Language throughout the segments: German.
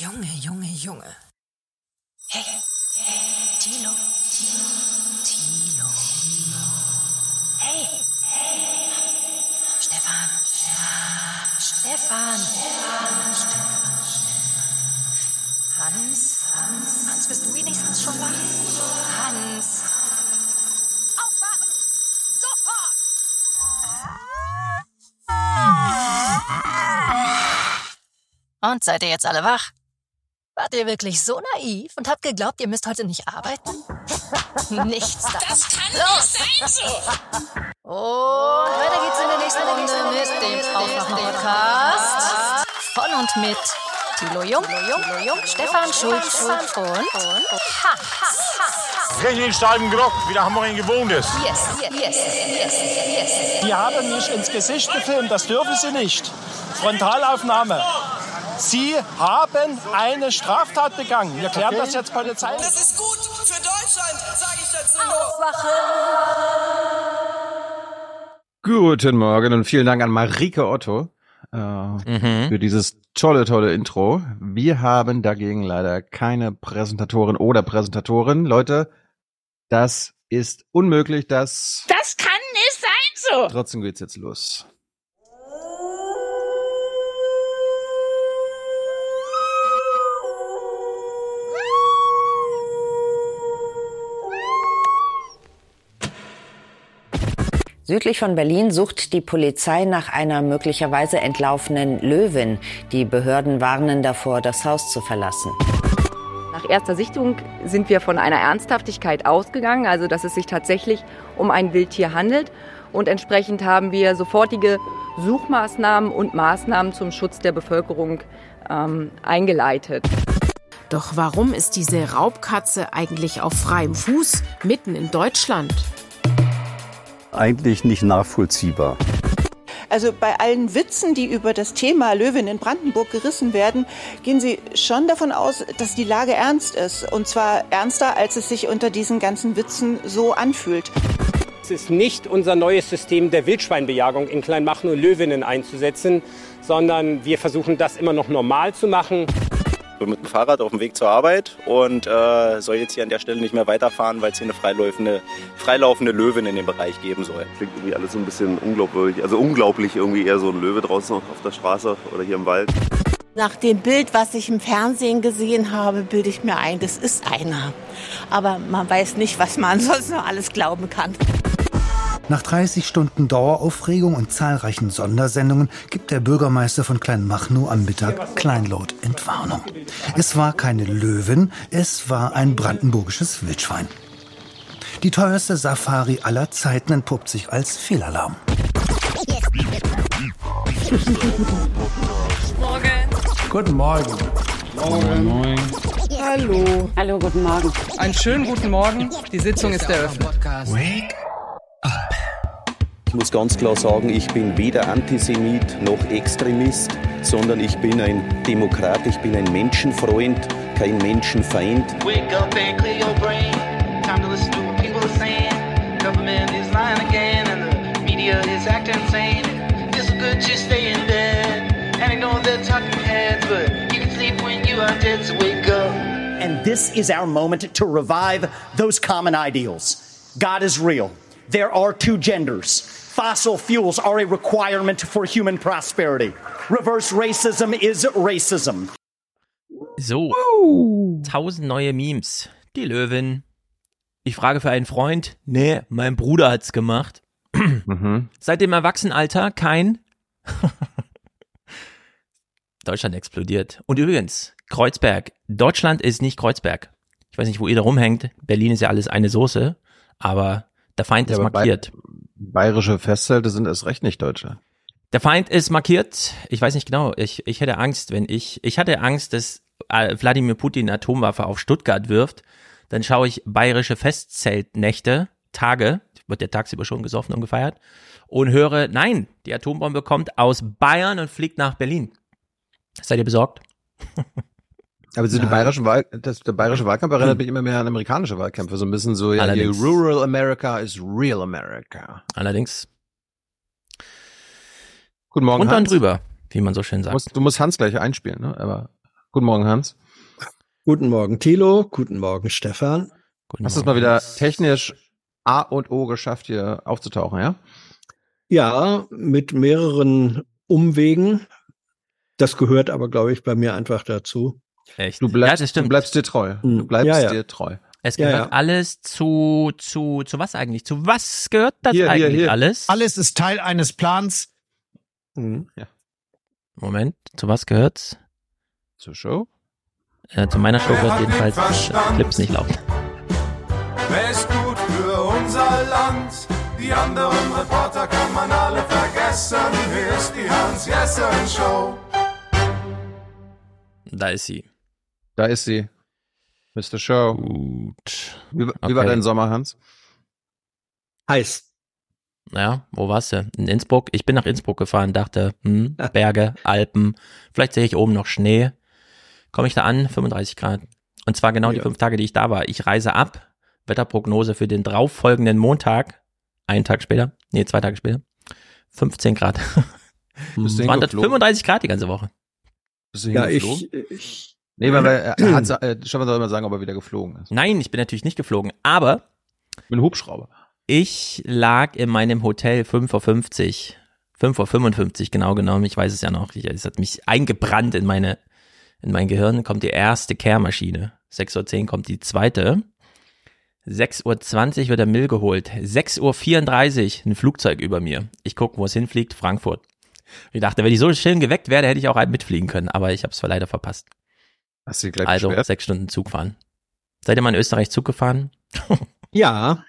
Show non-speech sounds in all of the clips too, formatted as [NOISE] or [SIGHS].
Junge, Junge, Junge. Hey, Tilo. Tilo. Hey, hey. Stefan. Stefan. Stefan. Hans. Hans, bist du wenigstens schon wach? Hans. Aufwachen! Sofort! Und seid ihr jetzt alle wach? Wart ihr wirklich so naiv und habt geglaubt, ihr müsst heute nicht arbeiten? [LAUGHS] Nichts da. Das kann Los. nicht sein so. Und weiter geht's in der nächsten Runde mit dem Aufwachen-Podcast. Von und mit Thilo Jung, Thilo Jung, Stefan Schulz und. Richtig in Steiben gerockt, wie der Hammer gewohnt ist. Yes, yes, yes, yes, yes. Die haben mich ins Gesicht gefilmt, das dürfen sie nicht. Frontalaufnahme. Sie haben eine Straftat begangen. Wir klären okay. das jetzt Polizei. Das ist gut für Deutschland, sage ich dazu noch. Aufwache. Guten Morgen und vielen Dank an Marike Otto äh, mhm. für dieses tolle, tolle Intro. Wir haben dagegen leider keine Präsentatorin oder Präsentatorin. Leute, das ist unmöglich, das... Das kann nicht sein so! Trotzdem geht's jetzt los. Südlich von Berlin sucht die Polizei nach einer möglicherweise entlaufenen Löwin. Die Behörden warnen davor, das Haus zu verlassen. Nach erster Sichtung sind wir von einer Ernsthaftigkeit ausgegangen, also dass es sich tatsächlich um ein Wildtier handelt. Und entsprechend haben wir sofortige Suchmaßnahmen und Maßnahmen zum Schutz der Bevölkerung ähm, eingeleitet. Doch warum ist diese Raubkatze eigentlich auf freiem Fuß mitten in Deutschland? Eigentlich nicht nachvollziehbar. Also bei allen Witzen, die über das Thema Löwen in Brandenburg gerissen werden, gehen Sie schon davon aus, dass die Lage ernst ist. Und zwar ernster, als es sich unter diesen ganzen Witzen so anfühlt. Es ist nicht unser neues System der Wildschweinbejagung in Kleinmachnow Löwinnen einzusetzen, sondern wir versuchen das immer noch normal zu machen bin mit dem Fahrrad auf dem Weg zur Arbeit und äh, soll jetzt hier an der Stelle nicht mehr weiterfahren, weil es hier eine freilaufende, freilaufende Löwin in dem Bereich geben soll. Klingt irgendwie alles so ein bisschen unglaublich, also unglaublich irgendwie eher so ein Löwe draußen auf der Straße oder hier im Wald. Nach dem Bild, was ich im Fernsehen gesehen habe, bilde ich mir ein, das ist einer. Aber man weiß nicht, was man [LAUGHS] sonst noch alles glauben kann. Nach 30 Stunden Daueraufregung und zahlreichen Sondersendungen gibt der Bürgermeister von Kleinmachnow am Mittag kleinlaut Entwarnung. Es war keine Löwin, es war ein brandenburgisches Wildschwein. Die teuerste Safari aller Zeiten entpuppt sich als Fehlalarm. Morgen. Guten Morgen. Morgen. Morgen. Hallo. Hallo, guten Morgen. Einen schönen guten Morgen. Die Sitzung ist eröffnet. Wake up. Ich muss ganz klar sagen, ich bin weder Antisemit noch Extremist, sondern ich bin ein Demokrat, ich bin ein Menschenfreund, kein Menschenfeind. Wake up and clear your brain. Time to listen to what people are saying. Government is lying again and the media is acting insane. It's good to stay in bed. And I know they're talking heads, but you can sleep when you are dead, so wake up. And this is our moment to revive those common ideals. God is real. There are two genders. Fossil fuels are a requirement for human prosperity. Reverse racism is racism. So, tausend neue Memes. Die Löwin. Ich frage für einen Freund. Nee, mein Bruder hat's gemacht. Mhm. Seit dem Erwachsenenalter kein. [LAUGHS] Deutschland explodiert. Und übrigens, Kreuzberg. Deutschland ist nicht Kreuzberg. Ich weiß nicht, wo ihr da rumhängt. Berlin ist ja alles eine Soße. Aber der Feind ja, ist markiert. Bayerische Festzelte sind erst recht nicht Deutsche. Der Feind ist markiert. Ich weiß nicht genau. Ich, ich hätte Angst, wenn ich, ich hatte Angst, dass äh, Wladimir Putin Atomwaffe auf Stuttgart wirft. Dann schaue ich bayerische Festzeltnächte, Tage, wird der tagsüber schon gesoffen und gefeiert, und höre, nein, die Atombombe kommt aus Bayern und fliegt nach Berlin. Seid ihr besorgt? [LAUGHS] Aber so die bayerischen Wahl, das, der bayerische Wahlkampf erinnert hm. mich immer mehr an amerikanische Wahlkämpfe. So ein bisschen so, ja, hier, Rural America is real America. Allerdings. Guten Morgen, Und dann drüber, wie man so schön sagt. Du musst, du musst Hans gleich einspielen, ne? Aber Guten Morgen, Hans. Guten Morgen, Thilo. Guten Morgen, Stefan. Guten Hast du es mal wieder technisch A und O geschafft, hier aufzutauchen, ja? Ja, mit mehreren Umwegen. Das gehört aber, glaube ich, bei mir einfach dazu. Echt? Du bleibst, ja, das stimmt. du bleibst dir treu. Du bleibst Ja, ja. dir treu. Es Ja, gehört ja. alles zu, zu, zu was eigentlich? Zu was gehört das Hier, hier, eigentlich hier. alles? Alles ist Teil eines Plans. Mhm. Moment, zu was gehört's? Zur Show? Äh, zu meiner Show gehört jedenfalls, äh, Clips nicht laufen. Wer ist gut für unser Land? Die anderen Reporter kann man alle vergessen. Hier ist die Hans-Jessen-Show. Da ist sie. Da ist sie. Mr. Show. Gut. Wie, wie Okay. war dein Sommer, Hans? Heiß. Ja, wo warst du? In Innsbruck? Ich bin nach Innsbruck gefahren, dachte, hm, [LAUGHS] Berge, Alpen, vielleicht sehe ich oben noch Schnee. Komme ich da an, 35 Grad. Und zwar genau die Ja. fünf Tage, die ich da war. Ich reise ab. Wetterprognose für den darauffolgenden Montag. Einen Tag später. Nee, zwei Tage später. 15 Grad. Es waren dort hingeflogen? 35 Grad die ganze Woche. Bist du Ja, ich, ich Nee, weil er, er hat, [CLEARS THROAT] äh, Stefan soll mal sagen, ob er wieder geflogen ist. Nein, ich bin natürlich nicht geflogen, aber Mit einem Hubschrauber. ich lag in meinem Hotel 5.50 Uhr. 5.55 Uhr genau genommen. Ich weiß es ja noch. Ich- Es hat mich eingebrannt in meine, in mein Gehirn. Kommt die erste Kehrmaschine. 6.10 Uhr kommt die zweite. 6.20 Uhr wird der Mill geholt. 6.34 Uhr ein Flugzeug über mir. Ich gucke, wo es hinfliegt. Frankfurt. Ich dachte, wenn ich so schön geweckt wäre, hätte ich auch halt mitfliegen können. Aber ich habe es leider verpasst. Hast du gleich Also beschwert? sechs Stunden Zug fahren. Seid ihr mal in Österreich Zug gefahren? [LAUGHS] ja,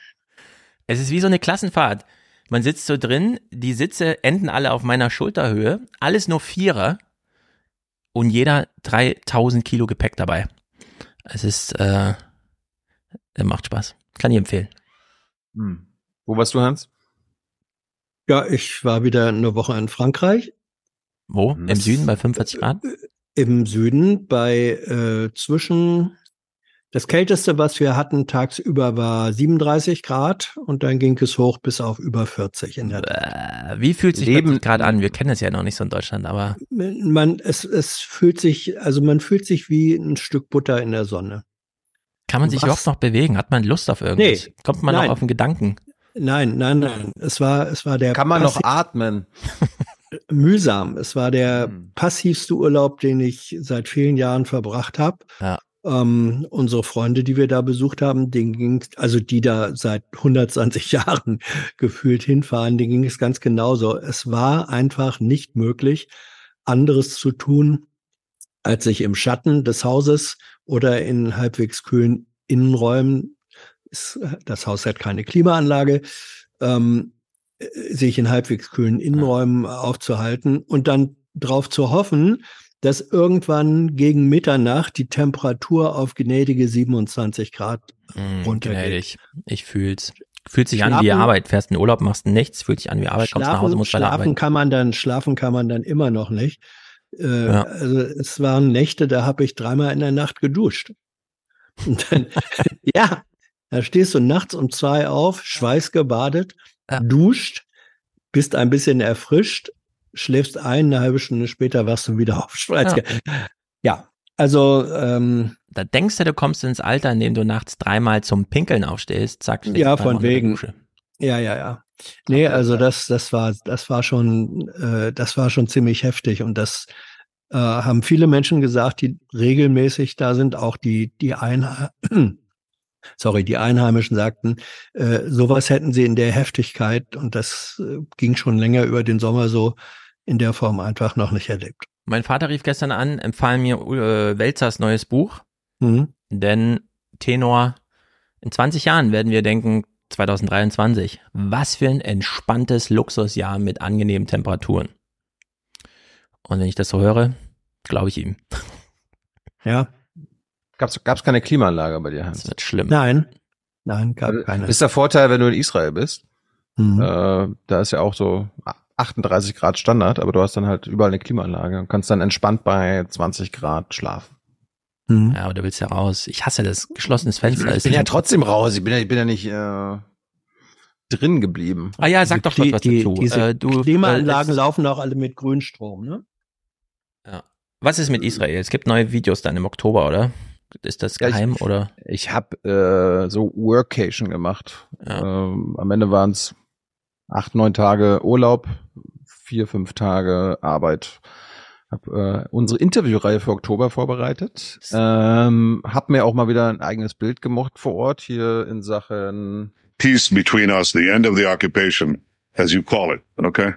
Es ist wie so eine Klassenfahrt. Man sitzt so drin, die Sitze enden alle auf meiner Schulterhöhe, alles nur Vierer und jeder 3000 Kilo Gepäck dabei. Es ist, äh, äh, macht Spaß. Kann ich empfehlen. Hm. Wo warst du, Hans? ja, ich war wieder eine Woche in Frankreich. Wo? Im Süden bei 45 Grad? Im Süden bei äh, zwischen das kälteste, was wir hatten tagsüber, war 37 Grad und dann ging es hoch bis auf über 40 in der Äh, wie fühlt sich Leben- gerade an? Wir kennen es ja noch nicht so in Deutschland, aber man es es fühlt sich also man fühlt sich wie ein Stück Butter in der Sonne. kann man sich Was? überhaupt noch bewegen? Hat man Lust auf irgendwas? Nee. Kommt man Nein. noch auf den Gedanken? Nein, nein, nein. Es war es war der Kann man noch atmen? [LAUGHS] mühsam. Es war der Hm. passivste Urlaub, den ich seit vielen Jahren verbracht habe. Ja. Ähm, unsere Freunde, die wir da besucht haben, denen ging also die da seit 120 [LAUGHS] Jahren gefühlt hinfahren, denen ging es ganz genauso. Es war einfach nicht möglich, anderes zu tun, als sich im Schatten des Hauses oder in halbwegs kühlen Innenräumen, ist, das Haus hat keine Klimaanlage, ähm, äh, sich in halbwegs kühlen Innenräumen aufzuhalten und dann darauf zu hoffen, dass irgendwann gegen Mitternacht die Temperatur auf gnädige 27 Grad Mm, runtergeht. gnädig. Ich fühl's. Fühlt sich an wie Schlafen- Arbeit. Fährst in den Urlaub, machst nichts, fühlt sich an wie Arbeit, kommst nach Hause, Schlafen, musst schlafen arbeiten. kann man dann, schlafen kann man dann immer noch nicht. Äh, Ja. Also es waren Nächte, da habe ich dreimal in der Nacht geduscht. Und dann, [LAUGHS] ja, da stehst du nachts um zwei auf, schweißgebadet, duscht, bist ein bisschen erfrischt, schläfst ein, eine halbe Stunde später wachst du wieder auf. [LAUGHS] Ja. Ja, also ähm, Da denkst du, du kommst ins Alter, in dem du nachts dreimal zum Pinkeln aufstehst, zack, Ja, von wegen. Ja, ja, ja. Nee, also das, das war, das war schon, äh, das war schon ziemlich heftig und das äh, haben viele Menschen gesagt, die regelmäßig da sind, auch die, die Einhe [CLEARS THROAT] sorry, die Einheimischen sagten, äh, sowas hätten sie in der Heftigkeit und das äh, ging schon länger über den Sommer so in der Form einfach noch nicht erlebt. Mein Vater rief gestern an, empfahl mir äh, Welzers neues Buch, Mhm. denn Tenor, in 20 Jahren werden wir denken, 2023, was für ein entspanntes Luxusjahr mit angenehmen Temperaturen. Und wenn ich das so höre, glaube ich ihm. Ja. Gab's, gab's keine Klimaanlage bei dir, Hans? Das wird schlimm. Nein, nein, gab keine. Ist der Vorteil, wenn du in Israel bist? Mhm. Äh, da ist ja auch so 38 Grad Standard, aber du hast dann halt überall eine Klimaanlage und kannst dann entspannt bei 20 Grad schlafen. Mhm. Ja, aber du willst ja raus. Ich hasse das. Geschlossenes Fenster. Ich bin ja trotzdem raus. Ich bin ja, ich bin ja nicht äh, drin geblieben. Ah ja, sag doch die, was die, dazu. Diese Äh, du, Klimaanlagen äh, laufen auch alle mit Grünstrom, ne? Ja. Was ist mit Israel? Es gibt neue Videos dann im Oktober, oder? Ist das geheim ja, ich, oder? Ich habe äh, so Workation gemacht. Ja. Ähm, am Ende waren es acht, neun Tage Urlaub, vier, fünf Tage Arbeit. Hab äh, unsere Interviewreihe für Oktober vorbereitet. Ähm, hab mir auch mal wieder ein eigenes Bild gemacht vor Ort hier in Sachen Peace between us, the end of the occupation, as you call it, okay?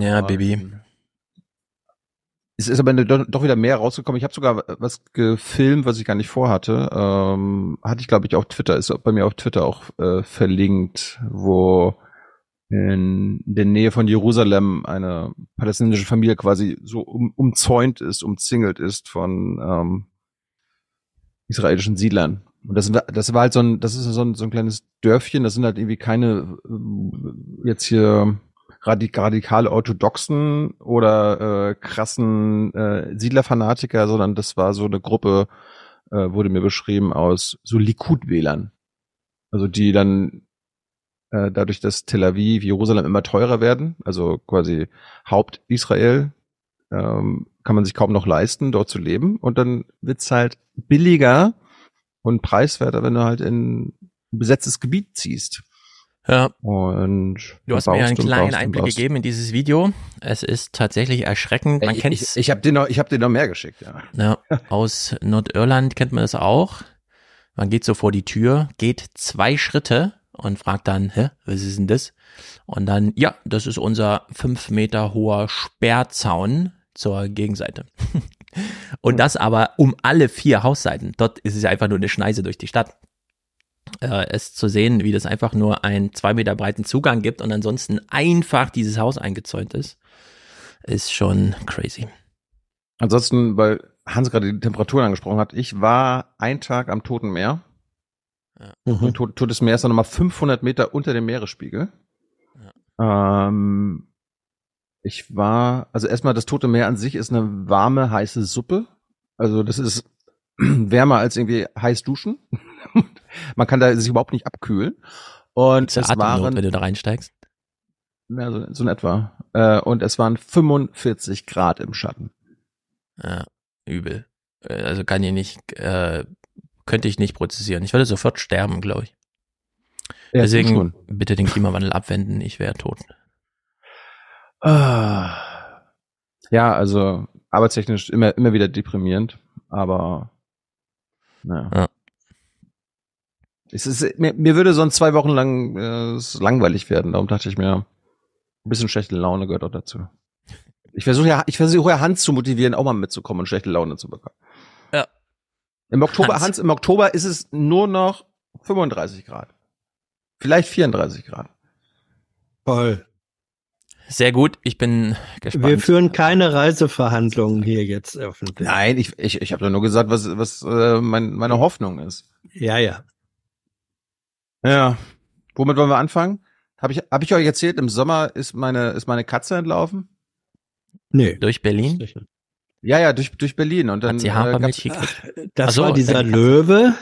Ja, Baby. Es ist aber doch wieder mehr rausgekommen. Ich habe sogar was gefilmt, was ich gar nicht vorhatte. Ähm, hatte ich, glaube ich, auf Twitter. Ist bei mir auf Twitter auch äh, verlinkt, wo in der Nähe von Jerusalem eine palästinensische Familie quasi so um, umzäunt ist, umzingelt ist von ähm, israelischen Siedlern. Und das, das war halt so ein, das ist so ein, so ein kleines Dörfchen, das sind halt irgendwie keine äh, jetzt hier radik radikale Orthodoxen oder äh, krassen äh, Siedlerfanatiker, sondern das war so eine Gruppe, äh, wurde mir beschrieben, aus so Likud-Wählern. Also die dann äh, dadurch, dass Tel Aviv, Jerusalem immer teurer werden, also quasi Haupt-Israel, ähm, kann man sich kaum noch leisten, dort zu leben. Und dann wird's halt billiger und preiswerter, wenn du halt in besetztes Gebiet ziehst. Ja. Und du hast mir einen kleinen Einblick gegeben in dieses Video. Es ist tatsächlich erschreckend. Man ich, kennt ich, ich habe dir noch, ich habe dir noch mehr geschickt. Ja. ja. [LAUGHS] Aus Nordirland kennt man das auch. Man geht so vor die Tür, geht zwei Schritte und fragt dann, hä, was ist denn das? Und dann, ja, das ist unser fünf Meter hoher Sperrzaun zur Gegenseite. [LAUGHS] und das aber um alle vier Hausseiten. Dort ist es einfach nur eine Schneise durch die Stadt äh, es zu sehen, wie das einfach nur einen zwei Meter breiten Zugang gibt und ansonsten einfach dieses Haus eingezäunt ist, ist schon crazy. Ansonsten, weil Hans gerade die Temperaturen angesprochen hat, ich war ein Tag am Toten Meer. Ja. Mhm. Totes Meer ist dann nochmal 500 Meter unter dem Meeresspiegel. Ja. Ähm, ich war, also erstmal das Tote Meer an sich ist eine warme, heiße Suppe. Also das ist [CLEARS THROAT] wärmer als irgendwie heiß duschen. [LAUGHS] Man kann da sich überhaupt nicht abkühlen. Und es waren, wenn du da reinsteigst. Ja, so, so in etwa. Äh, und es waren 45 Grad im Schatten. Ja, übel. Äh, also kann ich nicht, äh, könnte ich nicht prozessieren. Ich würde sofort sterben, glaube ich. Ja, Deswegen bitte den Klimawandel abwenden, ich wäre tot. Ah. Ja, also arbeitstechnisch immer, immer wieder deprimierend, aber naja. Ja. Es ist, mir, mir würde sonst zwei Wochen lang äh, langweilig werden. Darum dachte ich mir, ein bisschen schlechte Laune gehört auch dazu. Ich versuche ja, ich versuche ja Hans zu motivieren, auch mal mitzukommen und schlechte Laune zu bekommen. Ja. Im Oktober, Hans. Hans, im Oktober ist es nur noch 35 Grad. Vielleicht 34 Grad. Toll. Sehr gut, ich bin gespannt. Wir führen keine Reiseverhandlungen hier jetzt öffentlich. Nein, ich, ich, ich habe nur gesagt, was, was äh, mein, meine Hoffnung ist. Ja, ja. Ja. Womit wollen wir anfangen? Habe ich, hab ich euch erzählt, im Sommer ist meine, ist meine Katze entlaufen? Nee. Durch Berlin? Ja, ja, durch, durch Berlin. Und dann, Hat sie Hafermilch äh, [LAUGHS] Ach, Das so, war dieser Löwe.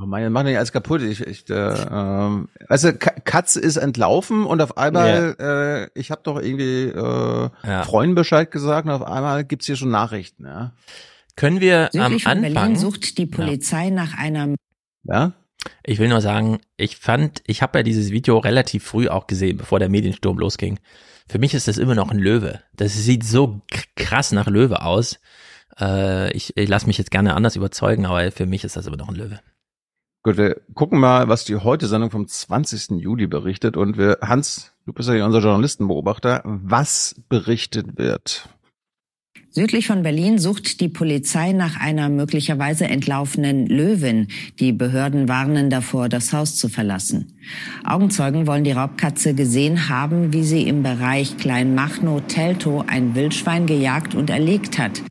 Oh, meine machen nicht alles kaputt. Ich, ich, äh, ähm, weißt du, Katze ist entlaufen und auf einmal, yeah. äh, ich habe doch irgendwie äh, ja. Freunden Bescheid gesagt und auf einmal gibt's hier schon Nachrichten. Ja. Können wir Südlich am Anfang? Berlin sucht die Polizei ja. nach einer. Ja. Ich will nur sagen, ich fand, ich habe ja dieses Video relativ früh auch gesehen, bevor der Mediensturm losging. Für mich ist das immer noch ein Löwe. Das sieht so krass nach Löwe aus. Äh, ich ich lasse mich jetzt gerne anders überzeugen, aber für mich ist das immer noch ein Löwe. Gut, wir gucken mal, was die heute Sendung vom 20. Juli berichtet. Und wir, Hans, du bist ja unser Journalistenbeobachter. Was berichtet wird? Südlich von Berlin sucht die Polizei nach einer möglicherweise entlaufenen Löwin. Die Behörden warnen davor, das Haus zu verlassen. Augenzeugen wollen die Raubkatze gesehen haben, wie sie im Bereich Kleinmachnow-Teltow ein Wildschwein gejagt und erlegt hat.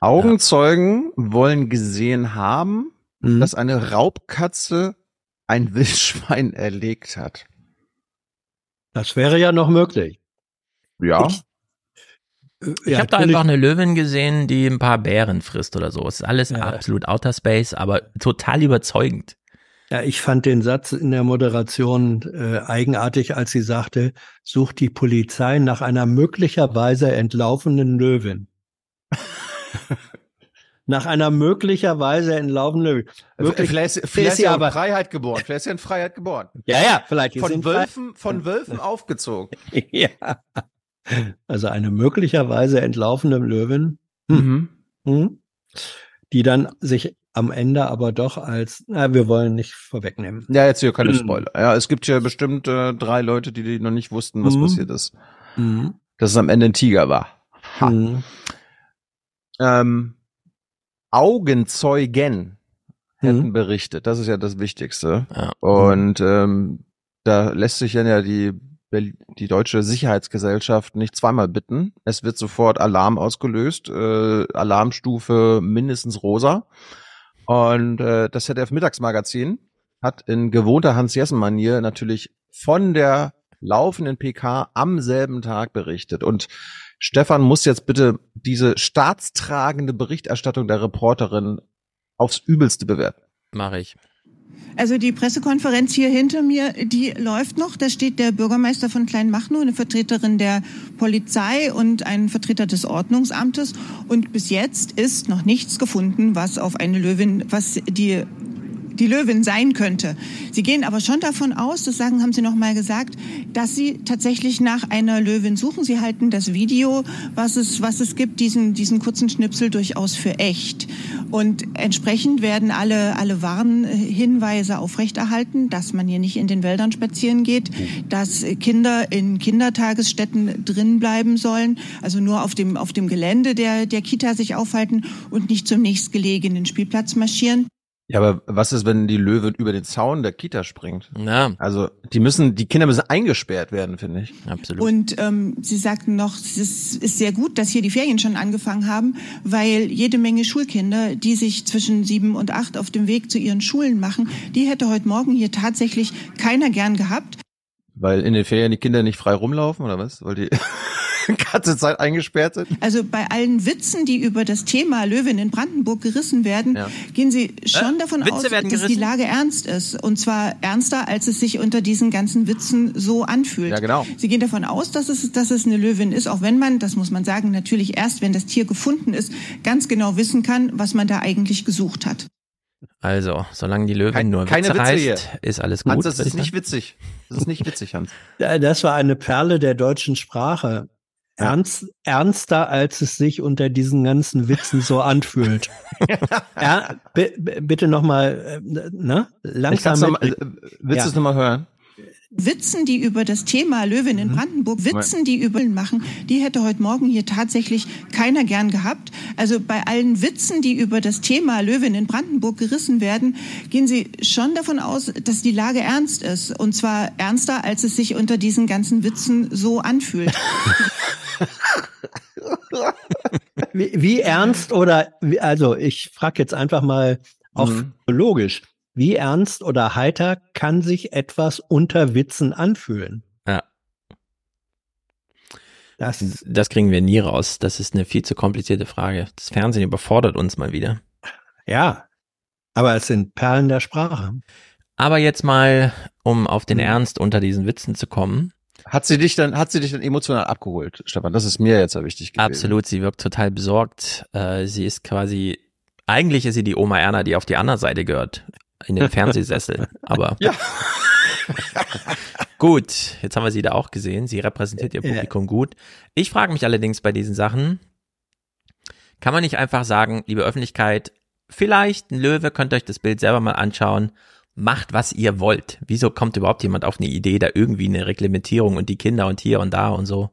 Augenzeugen wollen gesehen haben, mhm. dass eine Raubkatze ein Wildschwein erlegt hat. Das wäre ja noch möglich. Ja. Ich, ich ja, habe da einfach eine Löwin gesehen, die ein paar Bären frisst oder so. Es ist alles ja. absolut Outer Space, aber total überzeugend. Ja, ich fand den Satz in der Moderation äh, eigenartig, als sie sagte, sucht die Polizei nach einer möglicherweise entlaufenen Löwin. [LAUGHS] Nach einer möglicherweise entlaufenden Wirklich, vielleicht, ist- vielleicht ist sie aber in Freiheit geboren. Vielleicht ist sie in Freiheit geboren. Ja, ja, vielleicht Von Wölfen, von Wölfen aufgezogen. [LAUGHS] ja. Also eine möglicherweise entlaufene Löwin, Mhm. hm, die dann sich am Ende aber doch als, na, wir wollen nicht vorwegnehmen. Ja, jetzt hier keine Mhm. Spoiler. Ja, es gibt ja bestimmt äh, drei Leute, die, die noch nicht wussten, was Mhm. passiert ist. Mhm. Dass es am Ende ein Tiger war. Ha. Mhm. Ähm, Augenzeugen hätten Mhm. berichtet. Das ist ja das Wichtigste. Ja. Und ähm, da lässt sich dann ja die, die deutsche Sicherheitsgesellschaft nicht zweimal bitten. Es wird sofort Alarm ausgelöst, äh, Alarmstufe mindestens rosa. Und äh, das ZDF Mittagsmagazin hat in gewohnter Hans-Jessen-Manier natürlich von der laufenden PK am selben Tag berichtet. Und Stefan muss jetzt bitte diese staatstragende Berichterstattung der Reporterin aufs Übelste bewerten. Mache ich. Also die Pressekonferenz hier hinter mir, die läuft noch. Da steht der Bürgermeister von Kleinmachnow, eine Vertreterin der Polizei und ein Vertreter des Ordnungsamtes. Und bis jetzt ist noch nichts gefunden, was auf eine Löwin, was die die Löwin sein könnte. Sie gehen aber schon davon aus, das sagen, haben Sie noch mal gesagt, dass Sie tatsächlich nach einer Löwin suchen. Sie halten das Video, was es, was es gibt, diesen, diesen kurzen Schnipsel durchaus für echt. Und entsprechend werden alle, alle Warnhinweise aufrechterhalten, dass man hier nicht in den Wäldern spazieren geht, dass Kinder in Kindertagesstätten drin bleiben sollen, also nur auf dem, auf dem Gelände der, der Kita sich aufhalten und nicht zum nächstgelegenen Spielplatz marschieren. Ja, aber was ist, wenn die Löwin über den Zaun der Kita springt? Ja. Also die müssen, die Kinder müssen eingesperrt werden, finde ich. Absolut. Und ähm, Sie sagten noch, es ist, ist sehr gut, dass hier die Ferien schon angefangen haben, weil jede Menge Schulkinder, die sich zwischen sieben und acht auf dem Weg zu ihren Schulen machen, die hätte heute Morgen hier tatsächlich keiner gern gehabt. Weil in den Ferien die Kinder nicht frei rumlaufen oder was? Weil die [LAUGHS] [LAUGHS] ganze Zeit eingesperrt sind? Also bei allen Witzen, die über das Thema Löwin in Brandenburg gerissen werden, Ja. gehen Sie schon Äh, davon Witze aus, dass die gerissen? Lage ernst ist. Und zwar ernster, als es sich unter diesen ganzen Witzen so anfühlt. Ja, genau. Sie gehen davon aus, dass es, dass es eine Löwin ist, auch wenn man, das muss man sagen, natürlich erst, wenn das Tier gefunden ist, ganz genau wissen kann, was man da eigentlich gesucht hat. Also, solange die Löwin Kein- nur keine Witze Witze reißt, hier. ist alles gut. Hans, das ist ich nicht witzig. Das ist nicht witzig, Hans. Das war eine Perle der deutschen Sprache. Ernst, ernster, als es sich unter diesen ganzen Witzen so anfühlt. [LAUGHS] bi- bitte nochmal, ne? Ich Langsam. noch mal, äh, willst du es nochmal hören? Witzen, die über das Thema Löwin in Brandenburg, Witzen, die über machen, die hätte heute Morgen hier tatsächlich keiner gern gehabt. Also bei allen Witzen, die über das Thema Löwin in Brandenburg gerissen werden, gehen Sie schon davon aus, dass die Lage ernst ist. Und zwar ernster, als es sich unter diesen ganzen Witzen so anfühlt. [LAUGHS] Wie, wie ernst oder, wie, also ich frage jetzt einfach mal auch Mhm. logisch, wie ernst oder heiter kann sich etwas unter Witzen anfühlen? Ja. Das, Das kriegen wir nie raus. Das ist eine viel zu komplizierte Frage. Das Fernsehen überfordert uns mal wieder. ja, aber es sind Perlen der Sprache. Aber jetzt mal, um auf den Ernst unter diesen Witzen zu kommen. Hat sie dich dann, hat sie dich dann emotional abgeholt, Stefan? Das ist mir jetzt ja wichtig gewesen. Absolut, sie wirkt total besorgt. Äh, sie ist quasi, eigentlich ist sie die Oma Erna, die auf die andere Seite gehört. In den Fernsehsessel. [LAUGHS] Aber Ja. [LAUGHS] gut, jetzt haben wir sie da auch gesehen. Sie repräsentiert ihr Ja. Publikum gut. Ich frage mich allerdings bei diesen Sachen, kann man nicht einfach sagen, liebe Öffentlichkeit, vielleicht ein Löwe, könnt ihr euch das Bild selber mal anschauen. Macht, was ihr wollt. Wieso kommt überhaupt jemand auf eine Idee, da irgendwie eine Reglementierung und die Kinder und hier und da und so?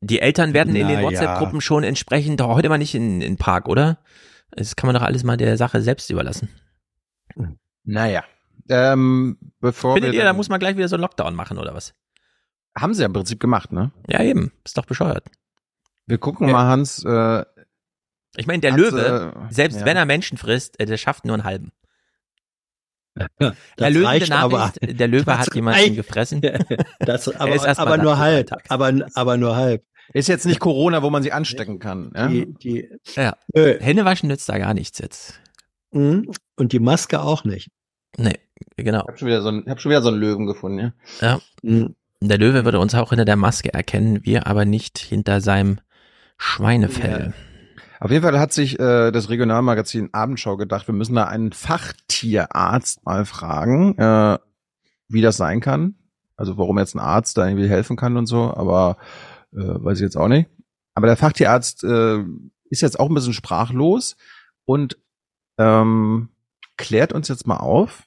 Die Eltern werden in den Na ja. WhatsApp-Gruppen schon entsprechend, doch heute mal nicht in den Park, oder? Das kann man doch alles mal der Sache selbst überlassen. Naja. Ähm, bevor Findet wir ihr, da muss man gleich wieder so einen Lockdown machen, oder was? haben sie ja im Prinzip gemacht, ne? Ja, eben. Ist doch bescheuert. Wir gucken Ja. mal, Hans, äh, Ich meine, der Löwe, äh, selbst ja. wenn er Menschen frisst, äh, der schafft nur einen halben. [LAUGHS] Das Erlösende reicht aber. Nachricht, der Löwe [LAUGHS] Das hat jemanden reicht. gefressen. [LAUGHS] Das, Er ist aber, aber nur halb. Aber, aber nur halb. ist jetzt nicht Corona, wo man sie anstecken kann. Ja? Die, die, Ja. Nö. Hände waschen nützt da gar nichts jetzt. Mhm. Und die Maske auch nicht. Nee, genau. Ich habe schon wieder so einen, hab schon wieder so einen Löwen gefunden, ja. Ja. Mhm. Der Löwe würde uns auch hinter der Maske erkennen, wir aber nicht hinter seinem Schweinefell. Auf jeden Fall hat sich äh, das Regionalmagazin Abendschau gedacht, wir müssen da einen Fachtierarzt mal fragen, äh, wie das sein kann. Also warum jetzt ein Arzt da irgendwie helfen kann und so, aber äh, weiß ich jetzt auch nicht. Aber der Fachtierarzt äh, ist jetzt auch ein bisschen sprachlos und ähm, klärt uns jetzt mal auf,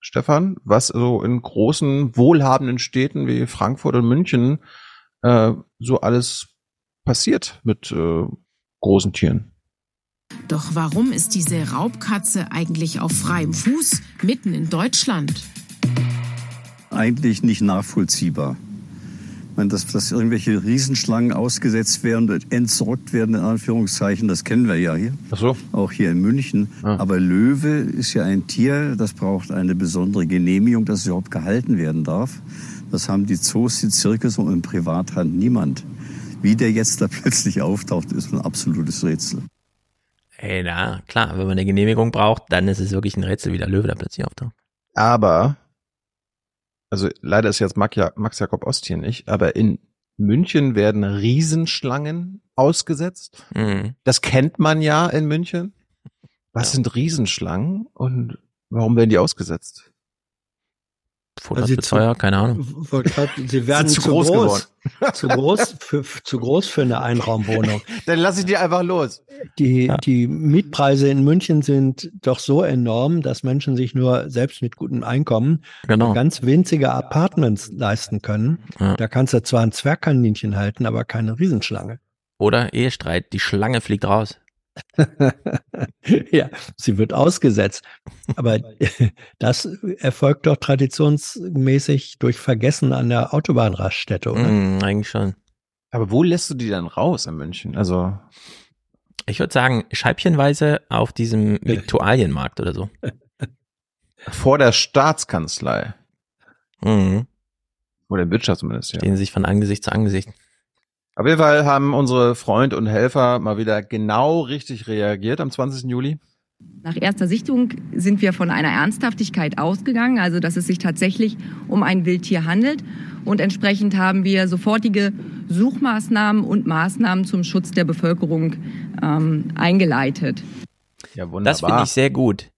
Stefan, was so in großen, wohlhabenden Städten wie Frankfurt und München äh, so alles passiert mit äh, großen Tieren. Doch warum ist diese Raubkatze eigentlich auf freiem Fuß mitten in Deutschland? Eigentlich nicht nachvollziehbar. Ich meine, dass, dass irgendwelche Riesenschlangen ausgesetzt werden und entsorgt werden, in Anführungszeichen, das kennen wir ja hier. Ach so. Auch hier in München. Ah. Aber Löwe ist ja ein Tier, das braucht eine besondere Genehmigung, dass es überhaupt gehalten werden darf. Das haben die Zoos, die Zirkus und in Privathand niemand. Wie der jetzt da [LAUGHS] plötzlich auftaucht, ist ein absolutes Rätsel. Ey, na, klar, wenn man eine Genehmigung braucht, dann ist es wirklich ein Rätsel, wie der Löwe da plötzlich auftaucht. Aber, also leider ist jetzt Max, Ja- Max Jakob Ost hier nicht, aber in München werden Riesenschlangen ausgesetzt. Mhm. Das kennt man ja in München. Was sind Riesenschlangen und warum werden die ausgesetzt? Futter sie zu teuer, keine Ahnung. Grad- Sie [LAUGHS] werden Sind zu, groß, [LAUGHS] zu groß für, zu groß für eine Einraumwohnung. [LAUGHS] Dann lasse ich die einfach los. Die, die Mietpreise in München sind doch so enorm, dass Menschen sich nur selbst mit gutem Einkommen Genau. ganz winzige Apartments leisten können. Ja. Da kannst du zwar ein Zwergkaninchen halten, aber keine Riesenschlange. Oder Ehestreit, die Schlange fliegt raus. [LAUGHS] ja, sie wird ausgesetzt. Aber [LAUGHS] das erfolgt doch traditionsmäßig durch Vergessen an der Autobahnraststätte, oder? Mhm, eigentlich schon. Aber wo lässt du die dann raus in München? Also, Ich würde sagen, scheibchenweise auf diesem [LAUGHS] Viktualienmarkt oder so. vor der Staatskanzlei. Mhm. Oder im Wirtschaftsministerium. Stehen sich von Angesicht zu Angesicht. Auf jeden Fall haben unsere Freund und Helfer mal wieder genau richtig reagiert am 20. Juli. Nach erster Sichtung sind wir von einer Ernsthaftigkeit ausgegangen, also dass es sich tatsächlich um ein Wildtier handelt. Und entsprechend haben wir sofortige Suchmaßnahmen und Maßnahmen zum Schutz der Bevölkerung ähm, eingeleitet. Ja, Das finde ich sehr gut.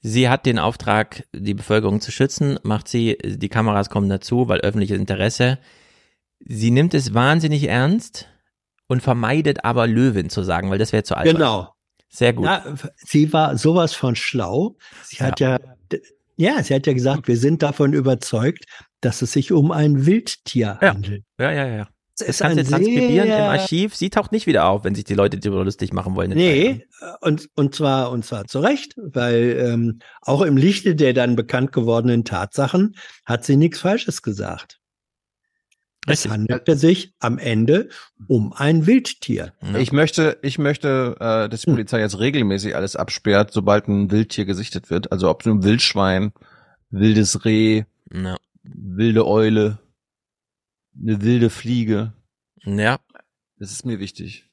Sie hat den Auftrag, die Bevölkerung zu schützen, macht sie, die Kameras kommen dazu, weil öffentliches Interesse. Sie nimmt es wahnsinnig ernst und vermeidet aber Löwin zu sagen, weil das wäre zu alt. Genau. Sehr gut. Na, sie war sowas von schlau. Sie hat ja, ja, sie hat ja gesagt, wir sind davon überzeugt, dass es sich um ein Wildtier handelt. Ja, ja, ja. Es Das ist kannst du transkribieren im Archiv. Sie taucht nicht wieder auf, wenn sich die Leute darüber lustig machen wollen. Nee, und, und zwar, und zwar zu Recht, weil ähm, auch im Lichte der dann bekannt gewordenen Tatsachen hat sie nichts Falsches gesagt. Es handelte sich am Ende um ein Wildtier. Ich möchte, ich möchte, äh, dass die Polizei jetzt regelmäßig alles absperrt, sobald ein Wildtier gesichtet wird. Also ob nun Wildschwein, wildes Reh, Ja. wilde Eule, eine wilde Fliege. Ja. Das ist mir wichtig.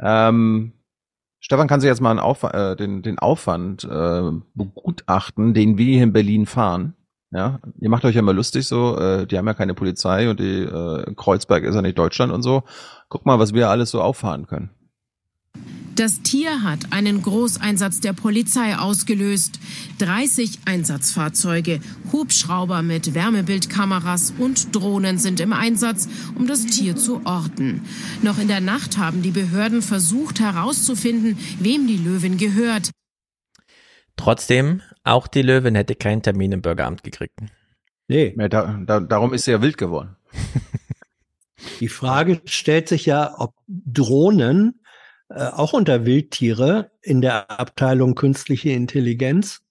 Ähm, Stefan kann sich jetzt mal einen Aufw äh, den, den Aufwand äh, begutachten, den wir hier in Berlin fahren. Ja, ihr macht euch ja immer lustig so, äh, die haben ja keine Polizei und die äh, Kreuzberg ist ja nicht Deutschland und so. Guck mal, was wir alles so auffahren können. Das Tier hat einen Großeinsatz der Polizei ausgelöst. 30 Einsatzfahrzeuge, Hubschrauber mit Wärmebildkameras und Drohnen sind im Einsatz, um das Tier zu orten. Noch in der Nacht haben die Behörden versucht herauszufinden, wem die Löwin gehört. Trotzdem, auch die Löwin hätte keinen Termin im Bürgeramt gekriegt. Nee. Ja, da, da, darum ist sie ja wild geworden. [LAUGHS] Die Frage stellt sich ja, ob Drohnen äh, auch unter Wildtiere in der Abteilung künstliche Intelligenz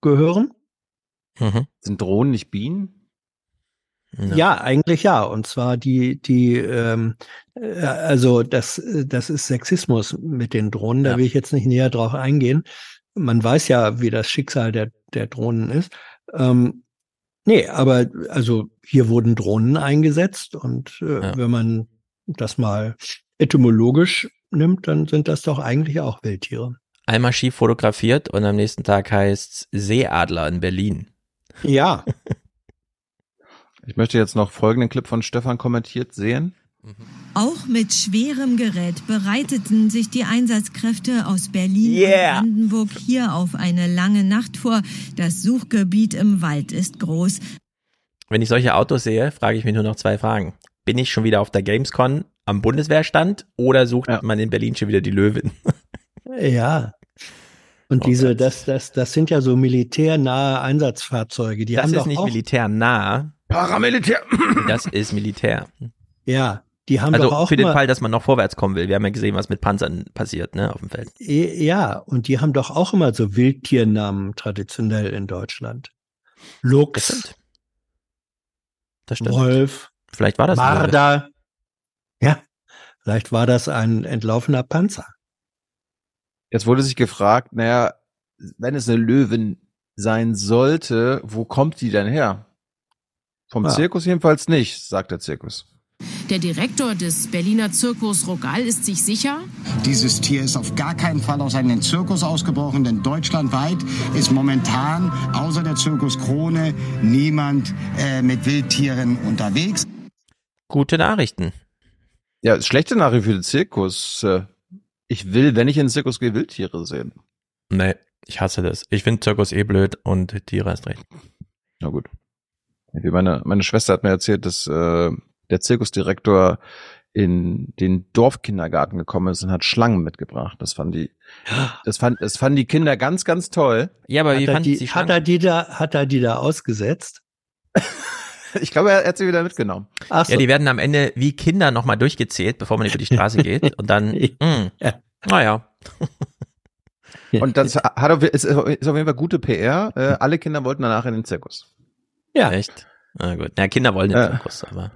gehören. Sind Drohnen nicht Bienen? Ja. eigentlich ja. Und zwar die, die, ähm, äh, also das, äh, das ist Sexismus mit den Drohnen. Da will ich jetzt nicht näher drauf eingehen. Man weiß ja, wie das Schicksal der, der Drohnen ist. Ähm, nee, aber also hier wurden Drohnen eingesetzt und äh, wenn man das mal etymologisch nimmt, dann sind das doch eigentlich auch Wildtiere. Einmal schief fotografiert und am nächsten Tag heißt Seeadler in Berlin. Ja. [LAUGHS] Ich möchte jetzt noch folgenden Clip von Stefan kommentiert sehen. Auch mit schwerem Gerät bereiteten sich die Einsatzkräfte aus Berlin Yeah. und Brandenburg hier auf eine lange Nacht vor. Das Suchgebiet im Wald ist groß. Wenn ich solche Autos sehe, frage ich mich nur noch zwei Fragen. Bin ich schon wieder auf der Gamescon am Bundeswehrstand oder sucht man in Berlin schon wieder die Löwin? [LAUGHS] Ja. Und diese, das, das, das sind ja so militärnahe Einsatzfahrzeuge. Die das haben ist doch nicht auch, militärnah. Paramilitär. Das ist Militär. Ja, die haben also doch auch für den mal, Fall, dass man noch vorwärts kommen will. Wir haben ja gesehen, was mit Panzern passiert, ne, auf dem Feld. Ja, und die haben doch auch immer so Wildtiernamen traditionell in Deutschland. Luchs, Das stimmt. Wolf, Vielleicht war das. Marder. Ja, vielleicht war das ein entlaufener Panzer. Jetzt wurde sich gefragt, naja, wenn es eine Löwin sein sollte, wo kommt die denn her? Vom Ja. Zirkus jedenfalls nicht, sagt der Zirkus. Der Direktor des Berliner Zirkus Rogal ist sich sicher, Dieses Tier ist auf gar keinen Fall aus einem Zirkus ausgebrochen, denn deutschlandweit ist momentan außer der Zirkus Krone niemand äh, mit Wildtieren unterwegs. Gute Nachrichten. Ja, schlechte Nachricht für den Zirkus. Äh, Ich will, wenn ich in den Zirkus gehe, Wildtiere sehen. Nee, ich hasse das. Ich finde Zirkus eh blöd und Tiere hast recht. Na gut. Wie meine, meine Schwester hat mir erzählt, dass äh, der Zirkusdirektor in den Dorfkindergarten gekommen ist und hat Schlangen mitgebracht. Das fanden die, das fand, das fanden die Kinder ganz, ganz toll. Ja, aber Hat er, die, hat er die da, hat er die da ausgesetzt? [LAUGHS] Ich glaube, er hat sie wieder mitgenommen. Ach so. Ja, die werden am Ende wie Kinder nochmal durchgezählt, bevor man über die Straße geht. [LAUGHS] Und dann, mh, naja. Und das hat auf, ist, ist auf jeden Fall gute PR. Äh, alle Kinder wollten danach in den Zirkus. Ja. Echt? Na gut. Na, Kinder wollen den Äh. Zirkus, aber.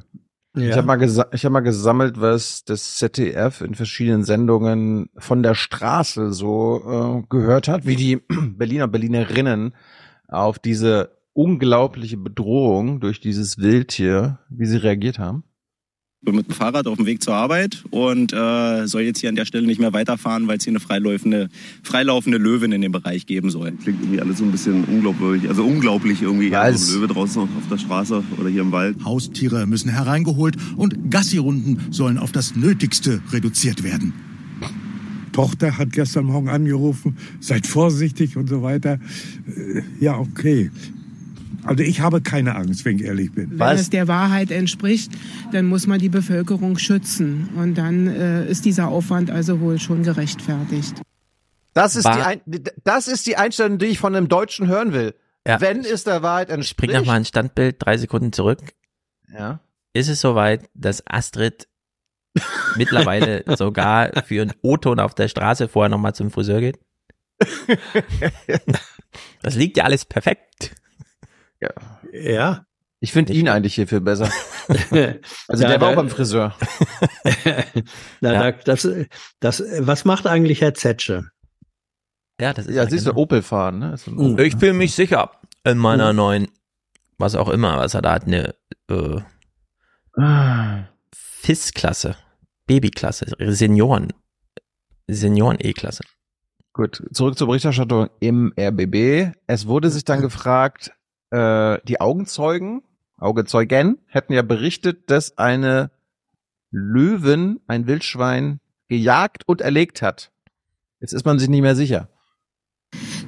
Ich habe mal, gesa ich hab mal gesammelt, was das ZDF in verschiedenen Sendungen von der Straße so äh, gehört hat, wie die [CLEARS THROAT] Berliner Berlinerinnen auf diese unglaubliche Bedrohung durch dieses Wildtier, wie sie reagiert haben. Bin mit dem Fahrrad auf dem Weg zur Arbeit und äh, soll jetzt hier an der Stelle nicht mehr weiterfahren, weil es hier eine freilaufende, freilaufende Löwin in dem Bereich geben soll. Klingt irgendwie alles so ein bisschen unglaubwürdig, also unglaublich irgendwie. Ja, so ein Löwe draußen auf der Straße oder hier im Wald. Haustiere müssen hereingeholt und Gassirunden sollen auf das Nötigste reduziert werden. Tochter hat gestern Morgen angerufen, seid vorsichtig und so weiter. Äh, Ja, okay. Also ich habe keine Angst, wenn ich ehrlich bin. Wenn es der Wahrheit entspricht, dann muss man die Bevölkerung schützen. Und dann äh, ist dieser Aufwand also wohl schon gerechtfertigt. Das ist, War- die Ein das ist die Einstellung, die ich von einem Deutschen hören will. Ja. Wenn es der Wahrheit entspricht. noch mal ein Standbild, drei Sekunden zurück. Ja. Ist es soweit, dass Astrid [LAUGHS] mittlerweile sogar für einen O-Ton auf der Straße vorher noch mal zum Friseur geht? [LAUGHS] Das liegt ja alles perfekt. Ja. Ja. Ich finde ihn eigentlich hier viel besser. [LAUGHS] Also Ja, der war da- auch beim Friseur. [LAUGHS] Na, Ja. da, das, das, was macht eigentlich Herr Zetsche? Ja, das ist Ja, siehst du. Opel fahren, ne? Ist so ein Mhm. Opel. Ich fühle mich sicher in meiner neuen, was auch immer, was er da hat, eine äh, Ah. FIS-Klasse, Babyklasse, Senioren, Senioren-E-Klasse. Gut, zurück zur Berichterstattung im RBB. Es wurde sich dann gefragt, äh, die Augenzeugen, Augezeugen hätten ja berichtet, dass eine Löwen ein Wildschwein gejagt und erlegt hat. Jetzt ist man sich nicht mehr sicher.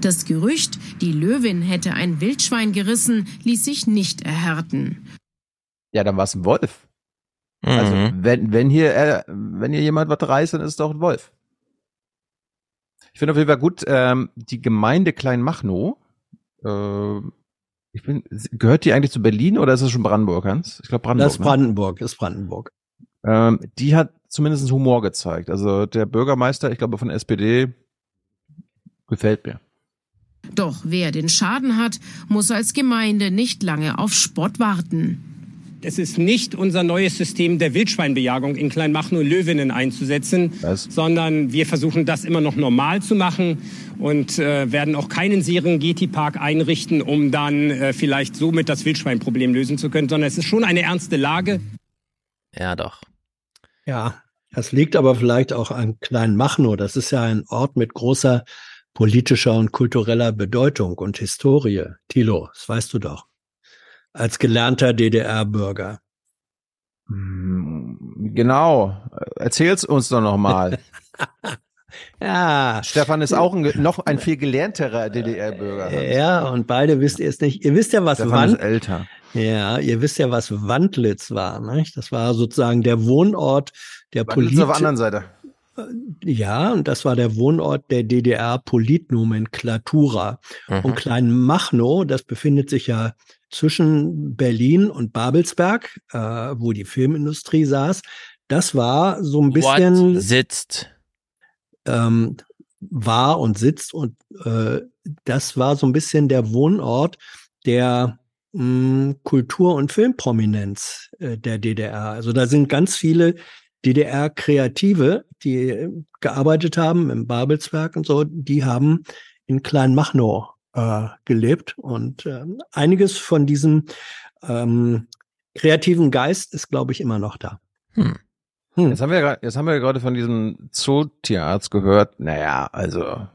das Gerücht, die Löwin hätte ein Wildschwein gerissen, ließ sich nicht erhärten. Ja, dann war es ein Wolf. Also Mhm. wenn, wenn hier, äh, wenn hier jemand was reißt, dann ist es doch ein Wolf. Ich finde auf jeden Fall gut, ähm, die Gemeinde Kleinmachnow, äh, ich bin, gehört die eigentlich zu Berlin oder ist das schon Brandenburg, Hans? Ich glaube Brandenburg. Das ist Brandenburg, ist Brandenburg. Ne? Ähm, die hat zumindest Humor gezeigt. Also der Bürgermeister, ich glaube von SPD, gefällt mir. Doch wer den Schaden hat, muss als Gemeinde nicht lange auf Spott warten. Es ist nicht unser neues System der Wildschweinbejagung in Kleinmachnow Löwinnen einzusetzen, sondern wir versuchen das immer noch normal zu machen und äh, werden auch keinen Serengeti-Park einrichten, um dann äh, vielleicht somit das Wildschweinproblem lösen zu können, sondern es ist schon eine ernste Lage. Ja, doch. Ja, das liegt aber vielleicht auch an Kleinmachnow. Das ist ja ein Ort mit großer politischer und kultureller Bedeutung und Historie. Thilo, das weißt du doch. Als gelernter DDR-Bürger. Hm, Genau. Erzähl's uns doch noch mal. [LAUGHS] ja. Stefan ist auch ein, noch ein viel gelernterer DDR-Bürger. Ja, und beide wisst ihr es nicht. Ihr wisst ja, was Stefan Wand, ist älter. Ja, ihr wisst ja, was Wandlitz war, nicht? Das war sozusagen der Wohnort der Wandlitz Polit auf der anderen Seite. Ja, und das war der Wohnort der DDR-Politnomenklatura. Mhm. Und Kleinmachnow, das befindet sich ja zwischen Berlin und Babelsberg, äh, wo die Filmindustrie saß. Das war so ein bisschen What sitzt. ähm, war und sitzt und äh, das war so ein bisschen der Wohnort der mh, Kultur- und Filmprominenz äh, der DDR. Also da sind ganz viele DDR-Kreative, die äh, gearbeitet haben im Babelsberg und so, die haben in Kleinmachnow äh, gelebt und äh, einiges von diesem ähm, kreativen Geist ist, glaube ich, immer noch da. Hm. Jetzt haben wir ja jetzt haben wir ja gerade von diesem Zootierarzt gehört. Naja, also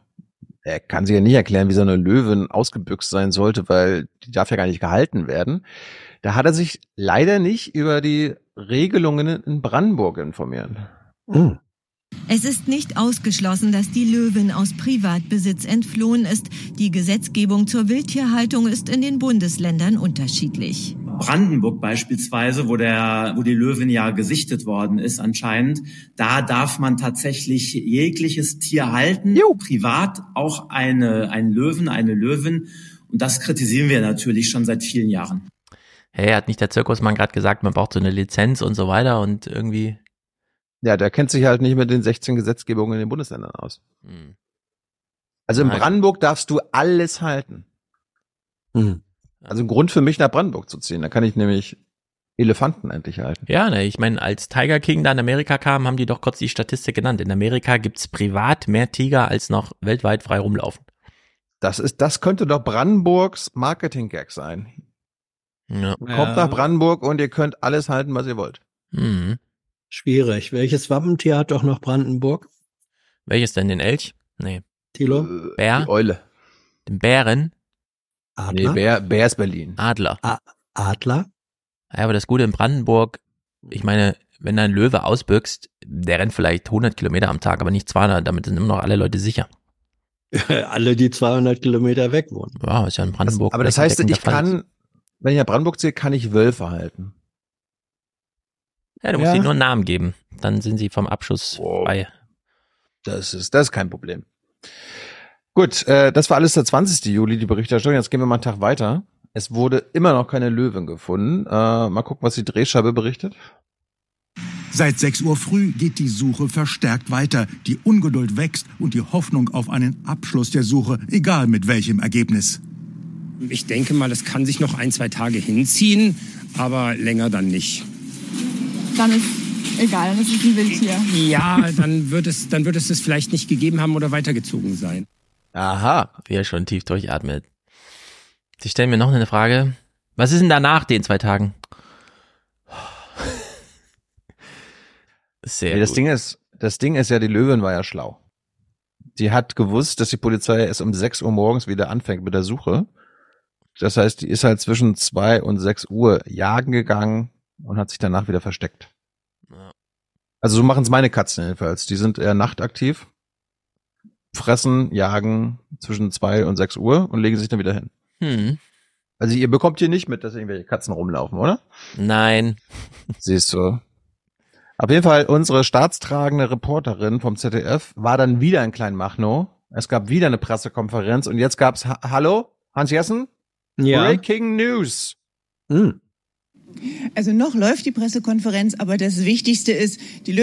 er kann sich ja nicht erklären, wie so eine Löwin ausgebüxt sein sollte, weil die darf ja gar nicht gehalten werden. Da hat er sich leider nicht über die Regelungen in Brandenburg informiert. Hm. Es ist nicht ausgeschlossen, dass die Löwin aus Privatbesitz entflohen ist. Die Gesetzgebung zur Wildtierhaltung ist in den Bundesländern unterschiedlich. Brandenburg beispielsweise, wo der, wo die Löwin ja gesichtet worden ist anscheinend, da darf man tatsächlich jegliches Tier halten, privat auch eine, einen Löwen, eine Löwin. Und das kritisieren wir natürlich schon seit vielen Jahren. Hey, hat nicht der Zirkusmann gerade gesagt, man braucht so eine Lizenz und so weiter und irgendwie. Ja, der kennt sich halt nicht mit den 16 Gesetzgebungen in den Bundesländern aus. Hm. Also in Nein. Brandenburg darfst du alles halten. Hm. Also ein Grund für mich nach Brandenburg zu ziehen. Da kann ich nämlich Elefanten endlich halten. Ja, ne, ich meine, als Tiger King da in Amerika kam, haben die doch kurz die Statistik genannt. In Amerika gibt's privat mehr Tiger als noch weltweit frei rumlaufen. Das ist, das könnte doch Brandenburgs Marketing-Gag sein. Ja. Kommt nach Brandenburg und ihr könnt alles halten, was ihr wollt. Mhm. Schwierig. Welches Wappentier hat doch noch Brandenburg? Welches denn? Den Elch? Nee. Thilo? Bär? Die Eule. Den Bären? Adler? Nee, Bär, Bär ist Berlin. Adler. A Adler? Ja, aber das Gute in Brandenburg, ich meine, wenn da ein Löwe ausbüchst, der rennt vielleicht 100 Kilometer am Tag, aber nicht 200, damit sind immer noch alle Leute sicher. [LAUGHS] Alle, die 200 Kilometer weg wohnen. Ja, ist ja in Brandenburg. Aber das heißt, ich kann, wenn ich nach Brandenburg ziehe, kann ich Wölfe halten. Ja, du musst Ja. ihnen nur einen Namen geben. Dann sind sie vom Abschuss frei. Das ist, das ist kein Problem. Gut, äh, das war alles der 20. Juli, die Berichterstattung. Jetzt gehen wir mal einen Tag weiter. Es wurde immer noch keine Löwin gefunden. Äh, mal gucken, was die Drehscheibe berichtet. Seit 6 Uhr früh geht die Suche verstärkt weiter. Die Ungeduld wächst und die Hoffnung auf einen Abschluss der Suche, egal mit welchem Ergebnis. Ich denke mal, das kann sich noch ein, zwei Tage hinziehen, aber länger dann nicht. Dann ist egal, dann ist es ein Wildtier. Ja, dann wird es, dann wird es es vielleicht nicht gegeben haben oder weitergezogen sein. Aha, wie er schon tief durchatmet. Sie stellen mir noch eine Frage. Was ist denn danach den zwei Tagen? [LAUGHS] Sehr Nee, das gut. Ding ist, das Ding ist ja, die Löwin war ja schlau. Die hat gewusst, dass die Polizei erst um 6 Uhr morgens wieder anfängt mit der Suche. Das heißt, die ist halt zwischen 2 und 6 Uhr jagen gegangen und hat sich danach wieder versteckt. Also so machen es meine Katzen jedenfalls. Die sind eher nachtaktiv, fressen, jagen zwischen 2 und 6 Uhr und legen sich dann wieder hin. Hm. Also ihr bekommt hier nicht mit, dass irgendwelche Katzen rumlaufen, oder? Nein. [LAUGHS] Siehst du. Auf jeden Fall, unsere staatstragende Reporterin vom ZDF war dann wieder in Kleinmachnow. Es gab wieder eine Pressekonferenz und jetzt gab's, ha hallo, Hans Jessen? Ja. Breaking News. Hm. Also noch läuft die Pressekonferenz, aber das Wichtigste ist, die Lö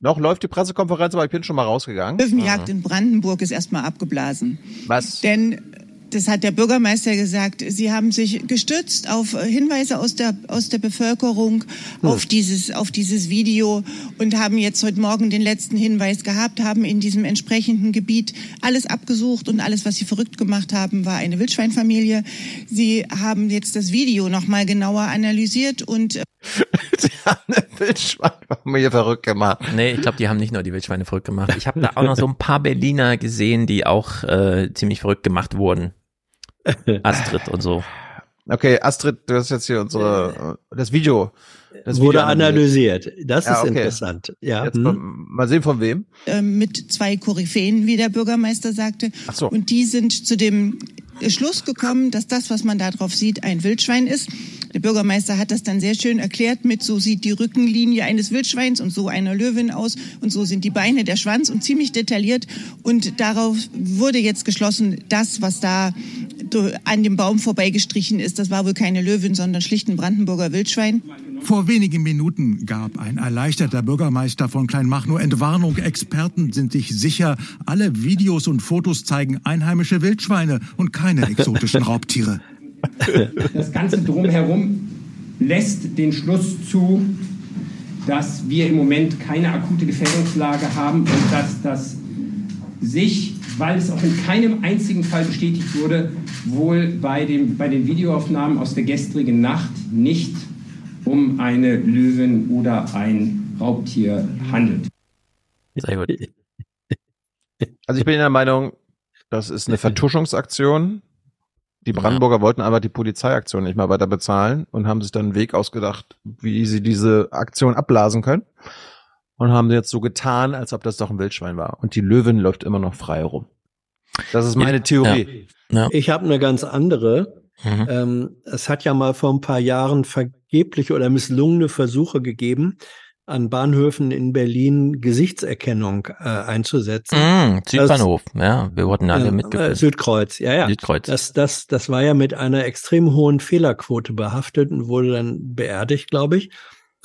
Noch läuft die Pressekonferenz, aber ich bin schon mal rausgegangen. Löwenjagd in Brandenburg ist erstmal abgeblasen. Was? Denn das hat der Bürgermeister gesagt. Sie haben sich gestützt auf Hinweise aus der, aus der Bevölkerung, auf, dieses, auf dieses Video und haben jetzt heute Morgen den letzten Hinweis gehabt, haben in diesem entsprechenden Gebiet alles abgesucht und alles, was sie verrückt gemacht haben, war eine Wildschweinfamilie. Sie haben jetzt das Video nochmal genauer analysiert und äh, [LAUGHS] Wildschweinfamilie verrückt gemacht. Nee, ich glaube, die haben nicht nur die Wildschweine verrückt gemacht. [LAUGHS] Ich habe da auch noch so ein paar Berliner gesehen, die auch äh, ziemlich verrückt gemacht wurden. [LAUGHS] Astrid und so. Okay, Astrid, du hast jetzt hier unsere das Video. Das Wurde Video analysiert. Das Ja, ist okay. interessant. Ja. Jetzt hm. mal, sehen von wem. ähm, mit zwei Koryphäen, wie der Bürgermeister sagte. Ach so. Und die sind zu dem Schluss gekommen, dass das, was man da drauf sieht, ein Wildschwein ist. Der Bürgermeister hat das dann sehr schön erklärt mit, so sieht die Rückenlinie eines Wildschweins und so einer Löwin aus und so sind die Beine, der Schwanz und ziemlich detailliert. Und darauf wurde jetzt geschlossen, das, was da an dem Baum vorbeigestrichen ist, das war wohl keine Löwin, sondern schlicht ein Brandenburger Wildschwein. Vor wenigen Minuten gab ein erleichterter Bürgermeister von Kleinmachnow Entwarnung. Experten sind sich sicher, alle Videos und Fotos zeigen einheimische Wildschweine und keine exotischen [LAUGHS] Raubtiere. Das Ganze drumherum lässt den Schluss zu, dass wir im Moment keine akute Gefährdungslage haben und dass das sich, weil es auch in keinem einzigen Fall bestätigt wurde, wohl bei, dem, bei den Videoaufnahmen aus der gestrigen Nacht nicht um eine Löwin oder ein Raubtier handelt. Sehr gut. Also ich bin der Meinung, das ist eine Vertuschungsaktion. Die Brandenburger wollten aber die Polizeiaktion nicht mal weiter bezahlen und haben sich dann einen Weg ausgedacht, wie sie diese Aktion abblasen können. Und haben jetzt so getan, als ob das doch ein Wildschwein war. Und die Löwin läuft immer noch frei rum. Das ist meine Theorie. Ich habe eine ganz andere. Mhm. Ähm, es hat ja mal vor ein paar Jahren vergebliche oder misslungene Versuche gegeben, an Bahnhöfen in Berlin Gesichtserkennung äh, einzusetzen. Mm, Das- Südbahnhof, ja, wir wurden alle äh, mitgefilmt. Südkreuz, ja, ja. Südkreuz. Das, das, das war ja mit einer extrem hohen Fehlerquote behaftet und wurde dann beerdigt, glaube ich.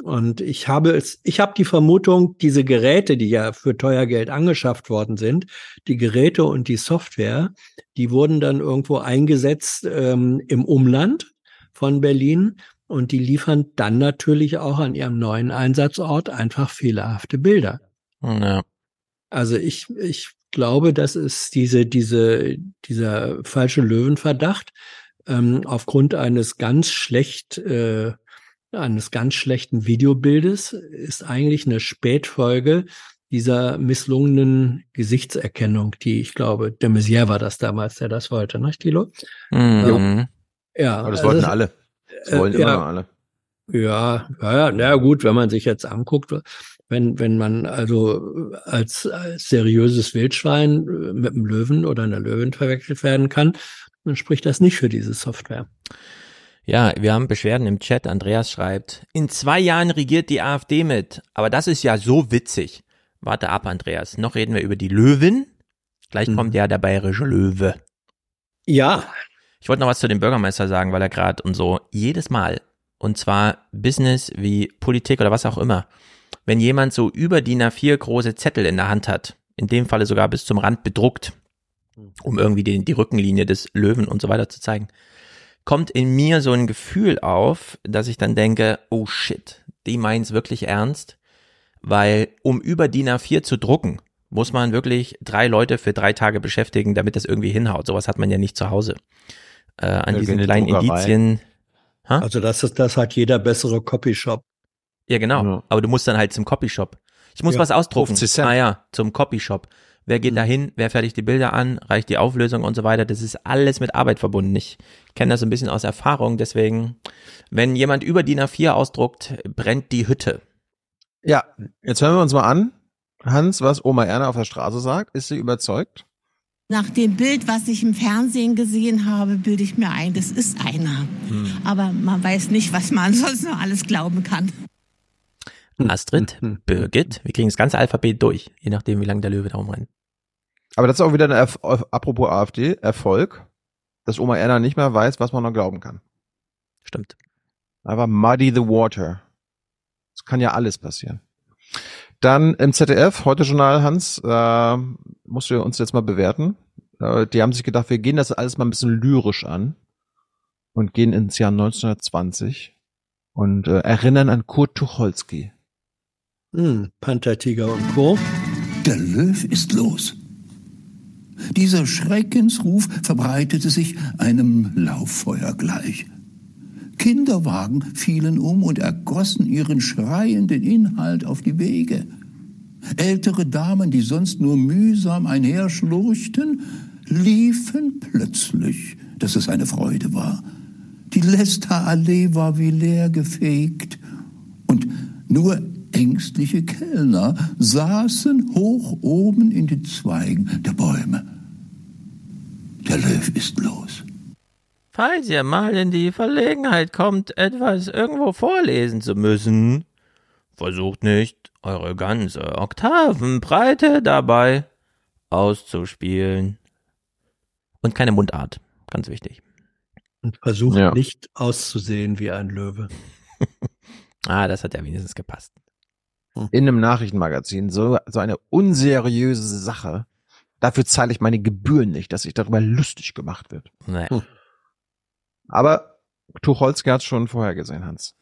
Und ich habe es, ich habe die Vermutung, diese Geräte, die ja für teuer Geld angeschafft worden sind, die Geräte und die Software, die wurden dann irgendwo eingesetzt ähm, im Umland von Berlin und die liefern dann natürlich auch an ihrem neuen Einsatzort einfach fehlerhafte Bilder. Ja. Also ich, ich glaube, das ist diese, diese, dieser falsche Löwenverdacht ähm, aufgrund eines ganz schlecht, äh, eines ganz schlechten Videobildes ist eigentlich eine Spätfolge dieser misslungenen Gesichtserkennung, die ich glaube, de Maizière war das damals, der das wollte, ne, Thilo? Mhm. Ja, Aber das also wollten es- alle. Das äh, wollen immer ja. alle. Ja, ja, ja, na gut, wenn man sich jetzt anguckt, wenn, wenn man also als, als seriöses Wildschwein äh, mit einem Löwen oder einer Löwin verwechselt werden kann, dann spricht das nicht für diese Software. Ja, wir haben Beschwerden im Chat. Andreas schreibt, in zwei Jahren regiert die AfD mit. Aber das ist ja so witzig. Warte ab, Andreas. Noch reden wir über die Löwin. Gleich kommt ja der bayerische Löwe. Ja. Ich wollte noch was zu dem Bürgermeister sagen, weil er gerade und so jedes Mal, und zwar Business wie Politik oder was auch immer, wenn jemand so über DIN A4 große Zettel in der Hand hat, in dem Falle sogar bis zum Rand bedruckt, um irgendwie die, die Rückenlinie des Löwen und so weiter zu zeigen, kommt in mir so ein Gefühl auf, dass ich dann denke, oh shit, die meint's wirklich ernst, weil um über DIN A4 zu drucken, muss man wirklich drei Leute für drei Tage beschäftigen, damit das irgendwie hinhaut. Sowas hat man ja nicht zu Hause. Äh, an Ja, diesen kleinen Druckerei. Indizien. Ha? Also das ist, das hat jeder bessere Copyshop. Ja, genau. Aber du musst dann halt zum Copyshop. Ich muss Ja, was ausdrucken. 50 Cent. Ah ja, zum Copyshop. Wer geht da hin? Wer fertigt die Bilder an? Reicht die Auflösung und so weiter? Das ist alles mit Arbeit verbunden. Ich kenne das ein bisschen aus Erfahrung. Deswegen, wenn jemand über DIN A4 ausdruckt, brennt die Hütte. Ja, jetzt hören wir uns mal an, Hans, was Oma Erna auf der Straße sagt. Ist sie überzeugt? Nach dem Bild, was ich im Fernsehen gesehen habe, bilde ich mir ein, das ist einer. Aber man weiß nicht, was man [LAUGHS] sonst noch alles glauben kann. Astrid, Birgit, wir kriegen das ganze Alphabet durch, je nachdem, wie lange der Löwe da rumrennt. Aber das ist auch wieder ein Erf apropos AfD, Erfolg, dass Oma Erna nicht mehr weiß, was man noch glauben kann. Stimmt. Aber muddy the water. Es kann ja alles passieren. Dann im ZDF, heute Journal, Hans, äh, musst du uns jetzt mal bewerten. Äh, die haben sich gedacht, wir gehen das alles mal ein bisschen lyrisch an und gehen ins Jahr 1920 und äh, erinnern an Kurt Tucholsky. Hm, Panthertiger und Co. Der Löw ist los. Dieser Schreckensruf verbreitete sich einem Lauffeuer gleich. Kinderwagen fielen um und ergossen ihren schreienden Inhalt auf die Wege. Ältere Damen, die sonst nur mühsam einherschlurchten, liefen plötzlich, dass es eine Freude war. Die Leicester-Allee war wie leer gefegt. Und nur ängstliche Kellner saßen hoch oben in den Zweigen der Bäume. Der Löw ist los. Falls ihr mal in die Verlegenheit kommt, etwas irgendwo vorlesen zu müssen, versucht nicht, eure ganze Oktavenbreite dabei auszuspielen. Und keine Mundart, ganz wichtig. Und versucht ja. nicht auszusehen wie ein Löwe. [LAUGHS] ah, das hat ja wenigstens gepasst. In einem Nachrichtenmagazin, so, so eine unseriöse Sache. Dafür zahle ich meine Gebühren nicht, dass sich darüber lustig gemacht wird. Nee. Hm. Aber Tucholsky hat schon vorher gesehen, Hans.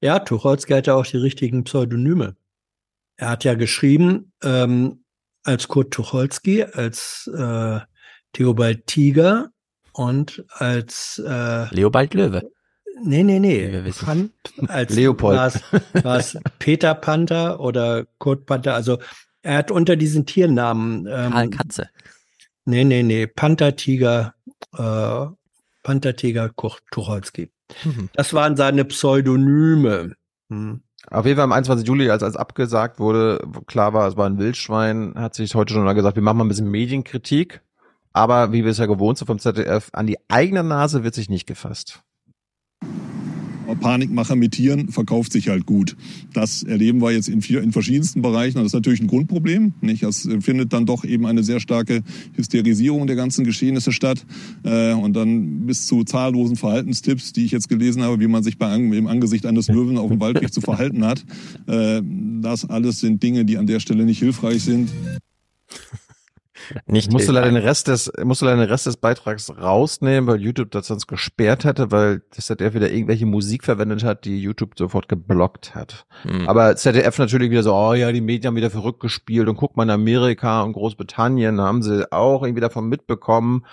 Ja, Tucholsky hatte auch die richtigen Pseudonyme. Er hat ja geschrieben, ähm, als Kurt Tucholsky, als äh, Theobald Tiger und als äh, Leobald Löwe. Nee, nee, nee. Pan, [LAUGHS] als Leopold. War es Peter Panther oder Kurt Panther? Also er hat unter diesen Tiernamen. Ähm, Karl Katze. Nee, nee, nee. Panther, Tiger, äh, Panther, Tiger, Kurt Tucholsky. Mhm. Das waren seine Pseudonyme. Mhm. Auf jeden Fall am 21. Juli, als als abgesagt wurde, klar war, es war ein Wildschwein, hat sich heute schon mal gesagt, wir machen mal ein bisschen Medienkritik. Aber wie wir es ja gewohnt sind vom ZDF, an die eigene Nase wird sich nicht gefasst. Panikmacher mit Tieren verkauft sich halt gut. Das erleben wir jetzt in, vier, in verschiedensten Bereichen. Das ist natürlich ein Grundproblem. Nicht? Es findet dann doch eben eine sehr starke Hysterisierung der ganzen Geschehnisse statt. Äh, und dann bis zu zahllosen Verhaltenstipps, die ich jetzt gelesen habe, wie man sich bei, im Angesicht eines Löwen auf dem Waldweg zu verhalten hat. Äh, das alles sind Dinge, die an der Stelle nicht hilfreich sind. Nicht musst du leider den Rest des, musst du leider den Rest des Beitrags rausnehmen, weil YouTube das sonst gesperrt hätte, weil das ZDF wieder irgendwelche Musik verwendet hat, die YouTube sofort geblockt hat. Hm. Aber ZDF natürlich wieder so, oh ja, die Medien haben wieder verrückt gespielt und guck mal in Amerika und Großbritannien, haben sie auch irgendwie davon mitbekommen,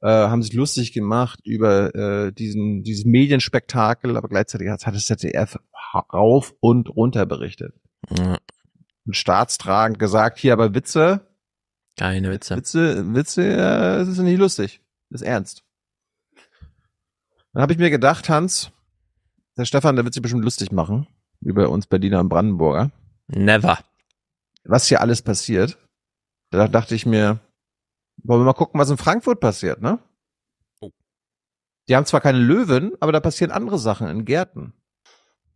äh, haben sich lustig gemacht über äh, diesen, dieses Medienspektakel, aber gleichzeitig hat, hat das ZDF rauf und runter berichtet. Ja. Und staatstragend gesagt, hier aber Witze, keine Witze. Witze, Witze, äh, ist nicht lustig. Das ist ernst. Dann habe ich mir gedacht, Hans, der Stefan, der wird sich bestimmt lustig machen über uns Berliner und Brandenburger. Never. Was hier alles passiert. Da dachte ich mir, wollen wir mal gucken, was in Frankfurt passiert, ne? Oh. Die haben zwar keine Löwen, aber da passieren andere Sachen in Gärten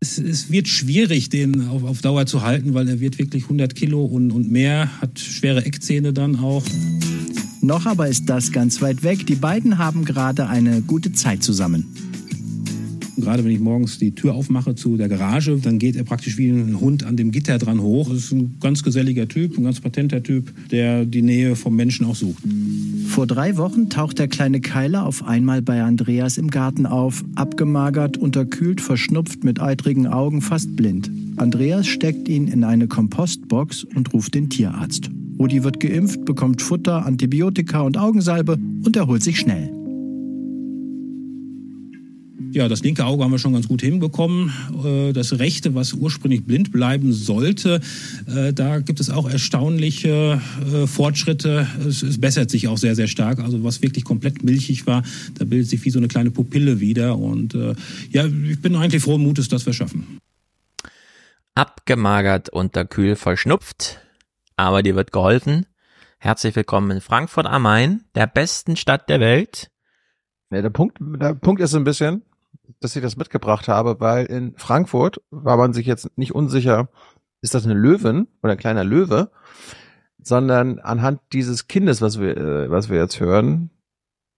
es, es wird schwierig, den auf, auf Dauer zu halten, weil er wird wirklich 100 Kilo und, und mehr, hat schwere Eckzähne dann auch. Noch aber ist das ganz weit weg. Die beiden haben gerade eine gute Zeit zusammen. Gerade wenn ich morgens die Tür aufmache zu der Garage, dann geht er praktisch wie ein Hund an dem Gitter dran hoch. Das ist ein ganz geselliger Typ, ein ganz patenter Typ, der die Nähe vom Menschen auch sucht. Vor drei Wochen taucht der kleine Keiler auf einmal bei Andreas im Garten auf, abgemagert, unterkühlt, verschnupft, mit eitrigen Augen, fast blind. Andreas steckt ihn in eine Kompostbox und ruft den Tierarzt. Rudi wird geimpft, bekommt Futter, Antibiotika und Augensalbe und erholt sich schnell. Ja, das linke Auge haben wir schon ganz gut hinbekommen. Äh, das rechte, was ursprünglich blind bleiben sollte, äh, da gibt es auch erstaunliche äh, Fortschritte. Es, bessert sich auch sehr, sehr stark. Also was wirklich komplett milchig war, da bildet sich wie so eine kleine Pupille wieder. Und ja, ich bin eigentlich frohen Mutes, dass wir schaffen. Abgemagert, unterkühl, verschnupft, aber dir wird geholfen. Herzlich willkommen in Frankfurt am Main, der besten Stadt der Welt. Ja, der Punkt, der Punkt ist so ein bisschen, dass ich das mitgebracht habe, weil in Frankfurt war man sich jetzt nicht unsicher, ist das eine Löwin oder ein kleiner Löwe, sondern anhand dieses Kindes, was wir, äh, was wir jetzt hören,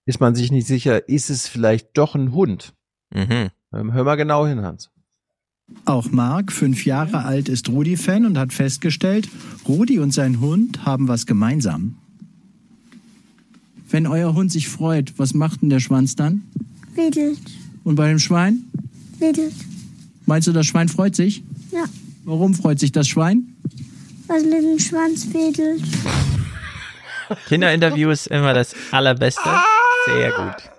ist man sich nicht sicher, ist es vielleicht doch ein Hund? Mhm. Ähm, hör mal genau hin, Hans. Auch Marc, fünf Jahre alt, ist Rudi-Fan und hat festgestellt, Rudi und sein Hund haben was gemeinsam. Wenn euer Hund sich freut, was macht denn der Schwanz dann? Wedelt. Und bei dem Schwein? Wedelt. Meinst du, das Schwein freut sich? Ja. Warum freut sich das Schwein? Weil es mit dem Schwanz wedelt. Kinderinterviews immer das allerbeste. Sehr gut.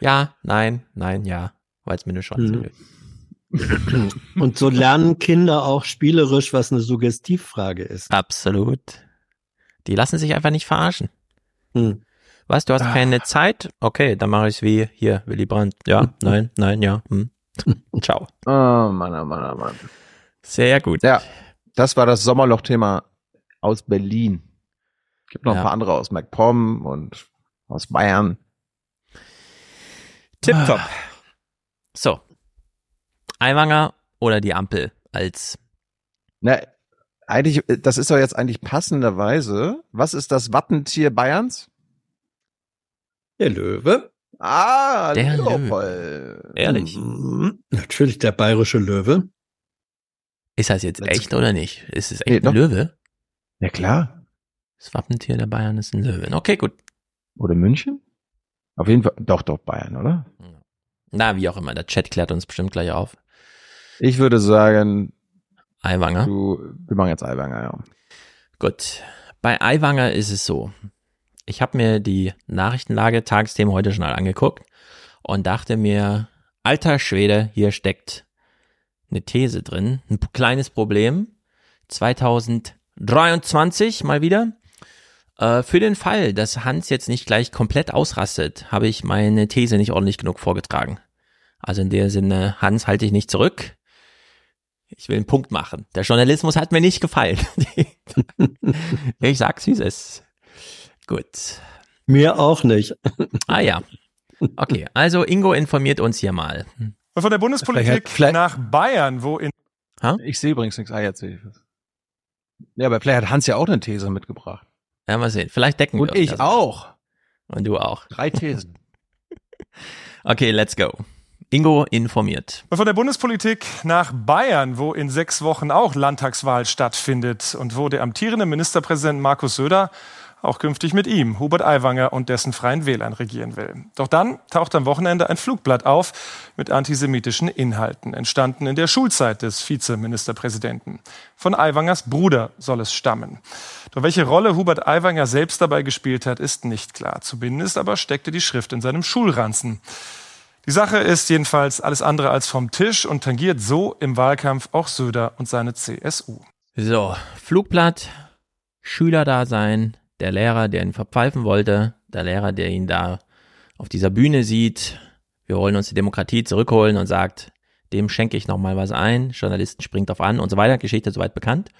Ja, nein, nein, ja, weil es mit dem Schwanz wedelt. [CLEARS THROAT] Und so lernen Kinder auch spielerisch, was eine Suggestivfrage ist. Absolut. Die lassen sich einfach nicht verarschen. Hm. Was, du hast ah. keine Zeit? Okay, dann mache ich es wie hier, Willy Brandt. Ja, [LAUGHS] nein, nein, ja. Hm. [LAUGHS] Ciao. Oh Mann, oh Mann, oh Mann. Sehr gut. Ja, das war das Sommerloch-Thema aus Berlin. Gibt noch ja. ein paar andere aus MacPom und aus Bayern. Tipptopp. So. Eiwanger oder die Ampel als. Na, eigentlich, das ist doch jetzt eigentlich passenderweise. Was ist das Wappentier Bayerns? Der Löwe. Ah, der Löwe. Ehrlich. Mhm. Natürlich der bayerische Löwe. Ist das jetzt echt oder nicht? Ist es echt nee, ein Löwe? Ja, klar. Das Wappentier der Bayern ist ein Löwe. Okay, gut. Oder München? Auf jeden Fall, doch, doch, Bayern, oder? Na, wie auch immer. Der Chat klärt uns bestimmt gleich auf. Ich würde sagen. Eiwanger. Du, wir machen jetzt Eiwanger, ja. Gut. Bei Eiwanger ist es so. Ich habe mir die Nachrichtenlage Tagesthemen heute schon angeguckt und dachte mir, alter Schwede, hier steckt eine These drin. Ein kleines Problem. 2023 mal wieder. Äh, für den Fall, dass Hans jetzt nicht gleich komplett ausrastet, habe ich meine These nicht ordentlich genug vorgetragen. Also in der Sinne, Hans, halte ich nicht zurück. Ich will einen Punkt machen. Der Journalismus hat mir nicht gefallen. [LAUGHS] ich sag's, wie es ist. Gut. Mir auch nicht. ah ja. Okay, also Ingo informiert uns hier mal. Von der Bundespolitik vielleicht, vielleicht, nach Bayern, wo in. Ha? Ich sehe übrigens nichts. Ah, jetzt sehe ich was. Ja, aber vielleicht hat Hans ja auch eine These mitgebracht. Ja, mal sehen. Vielleicht decken Und wir uns. Und ich auch. Und du auch. Drei Thesen. [LAUGHS] okay, let's go. Ingo informiert. Von der Bundespolitik nach Bayern, wo in sechs Wochen auch Landtagswahl stattfindet und wo der amtierende Ministerpräsident Markus Söder auch künftig mit ihm, Hubert Aiwanger und dessen Freien Wählern regieren will. Doch dann taucht am Wochenende ein Flugblatt auf mit antisemitischen Inhalten, entstanden in der Schulzeit des Vizeministerpräsidenten. Von Aiwangers Bruder soll es stammen. Doch welche Rolle Hubert Aiwanger selbst dabei gespielt hat, ist nicht klar. Zumindest aber steckte die Schrift in seinem Schulranzen. Die Sache ist jedenfalls alles andere als vom Tisch und tangiert so im Wahlkampf auch Söder und seine CSU. So, Flugblatt, Schülerdasein, der Lehrer, der ihn verpfeifen wollte, der Lehrer, der ihn da auf dieser Bühne sieht, wir wollen uns die Demokratie zurückholen und sagt, dem schenke ich nochmal was ein, Journalisten springt auf an und so weiter, Geschichte soweit bekannt.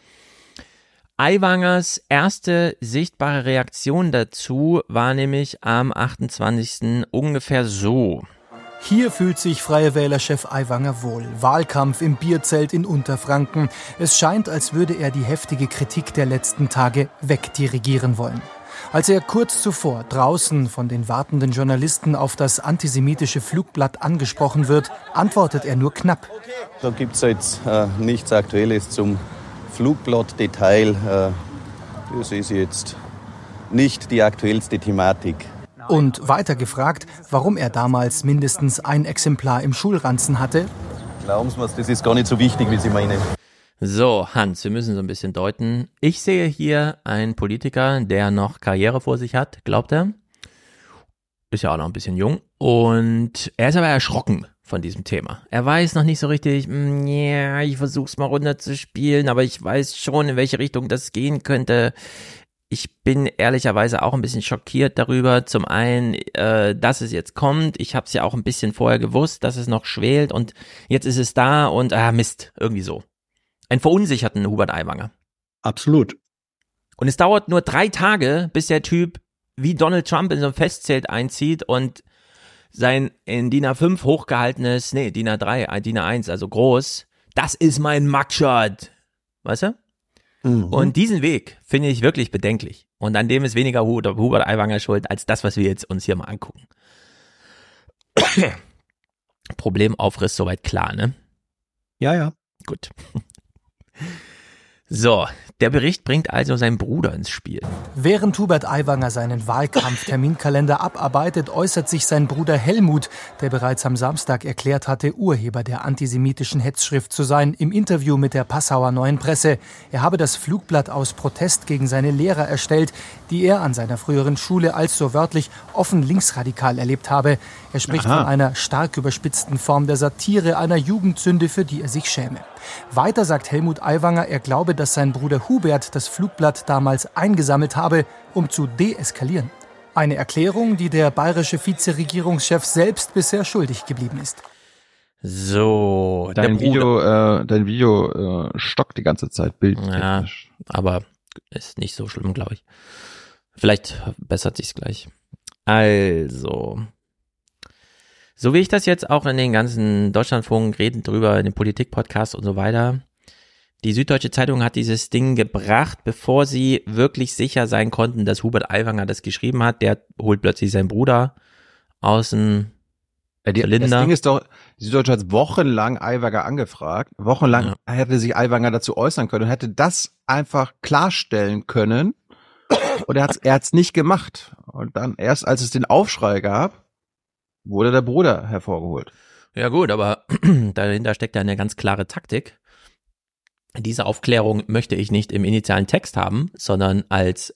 Aiwangers erste sichtbare Reaktion dazu war nämlich am 28. ungefähr so. Hier fühlt sich Freie Wählerchef Aiwanger wohl. Wahlkampf im Bierzelt in Unterfranken. Es scheint, als würde er die heftige Kritik der letzten Tage wegdirigieren wollen. Als er kurz zuvor draußen von den wartenden Journalisten auf das antisemitische Flugblatt angesprochen wird, antwortet er nur knapp. Da gibt es jetzt äh, nichts Aktuelles zum Flugblatt-Detail. Äh, das ist jetzt nicht die aktuellste Thematik. Und weiter gefragt, warum er damals mindestens ein Exemplar im Schulranzen hatte. Glauben Sie mir, das ist gar nicht so wichtig, wie Sie meinen. So, Hans, wir müssen so ein bisschen deuten. Ich sehe hier einen Politiker, der noch Karriere vor sich hat, glaubt er. Ist ja auch noch ein bisschen jung. Und er ist aber erschrocken von diesem Thema. Er weiß noch nicht so richtig, ja, mm, yeah, ich versuch's mal runterzuspielen, aber ich weiß schon, in welche Richtung das gehen könnte ich bin ehrlicherweise auch ein bisschen schockiert darüber. Zum einen, äh, dass es jetzt kommt. Ich habe es ja auch ein bisschen vorher gewusst, dass es noch schwelt und jetzt ist es da und ah Mist, irgendwie so. Ein verunsicherten Hubert Aiwanger. Absolut. Und es dauert nur drei Tage, bis der Typ wie Donald Trump in so ein Festzelt einzieht und sein in DIN A5 hochgehaltenes, nee, DIN A3, äh, DIN A1, also groß, das ist mein Mugshot. Weißt du? Mhm. Und diesen Weg finde ich wirklich bedenklich. Und an dem ist weniger Hubert Aiwanger schuld, als das, was wir jetzt uns hier mal angucken. [COUGHS] Problemaufriss soweit klar, ne? Ja, ja. Gut. So, der Bericht bringt also seinen Bruder ins Spiel. Während Hubert Aiwanger seinen Wahlkampfterminkalender abarbeitet, äußert sich sein Bruder Helmut, der bereits am Samstag erklärt hatte, Urheber der antisemitischen Hetzschrift zu sein, im Interview mit der Passauer Neuen Presse. Er habe das Flugblatt aus Protest gegen seine Lehrer erstellt, die er an seiner früheren Schule als so wörtlich offen linksradikal erlebt habe. Er spricht Aha. von einer stark überspitzten Form der Satire, einer Jugendsünde, für die er sich schäme. Weiter sagt Helmut Aiwanger, er glaube, dass sein Bruder Hubert das Flugblatt damals eingesammelt habe, um zu deeskalieren. Eine Erklärung, die der bayerische Vizeregierungschef selbst bisher schuldig geblieben ist. So, dein Video, äh, dein Video äh, stockt die ganze Zeit, Bild. Ja, aber ist nicht so schlimm, glaube ich. Vielleicht bessert sich's gleich. Also, so wie ich das jetzt auch in den ganzen Deutschlandfunk reden drüber, in den Politik-Podcasts und so weiter. Die Süddeutsche Zeitung hat dieses Ding gebracht, bevor sie wirklich sicher sein konnten, dass Hubert Aiwanger das geschrieben hat. Der holt plötzlich seinen Bruder aus dem ja, die, Das Ding ist doch, die Süddeutsche hat wochenlang Aiwanger angefragt. Wochenlang ja. hätte sich Aiwanger dazu äußern können und hätte das einfach klarstellen können. Und er hat es er hat's nicht gemacht. Und dann erst, als es den Aufschrei gab, wurde der Bruder hervorgeholt. Ja gut, aber [CLEARS THROAT] dahinter steckt ja eine ganz klare Taktik. Diese Aufklärung möchte ich nicht im initialen Text haben, sondern als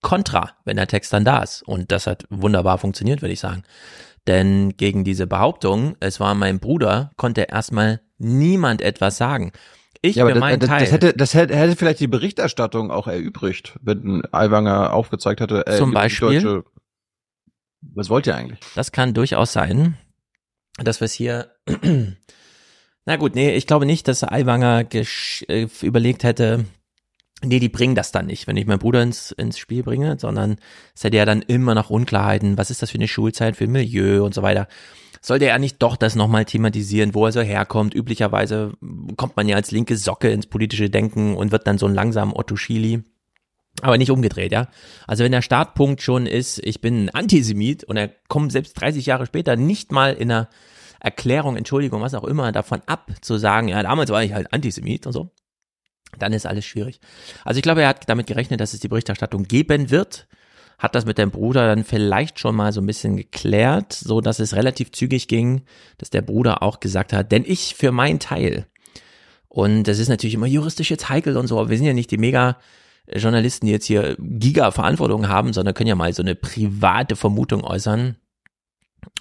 Kontra, wenn der Text dann da ist. Und das hat wunderbar funktioniert, würde ich sagen. Denn gegen diese Behauptung, es war mein Bruder, konnte erstmal niemand etwas sagen. Ich ja, meinen das, Teil. Das hätte, das hätte, hätte vielleicht die Berichterstattung auch erübrigt, wenn Aiwanger aufgezeigt hätte. Äh, Zum Beispiel. Was wollt ihr eigentlich? Das kann durchaus sein, dass wir es hier. [CLEARS THROAT] Na gut, nee, ich glaube nicht, dass Aiwanger äh, überlegt hätte, nee, die bringen das dann nicht, wenn ich meinen Bruder ins, ins Spiel bringe, sondern es hätte ja dann immer noch Unklarheiten, was ist das für eine Schulzeit, für ein Milieu und so weiter. Sollte er nicht doch das nochmal thematisieren, wo er so herkommt? Üblicherweise kommt man ja als linke Socke ins politische Denken und wird dann so ein langsamer Otto Schili. Aber nicht umgedreht, ja. Also wenn der Startpunkt schon ist, ich bin ein Antisemit und er kommt selbst 30 Jahre später nicht mal in einer Erklärung, Entschuldigung, was auch immer, davon ab zu sagen, ja, damals war ich halt Antisemit und so, dann ist alles schwierig. Also ich glaube, er hat damit gerechnet, dass es die Berichterstattung geben wird, hat das mit dem Bruder dann vielleicht schon mal so ein bisschen geklärt, so dass es relativ zügig ging, dass der Bruder auch gesagt hat, denn ich für meinen Teil, und das ist natürlich immer juristisch jetzt heikel und so, aber wir sind ja nicht die mega Journalisten, die jetzt hier Giga-Verantwortung haben, sondern können ja mal so eine private Vermutung äußern.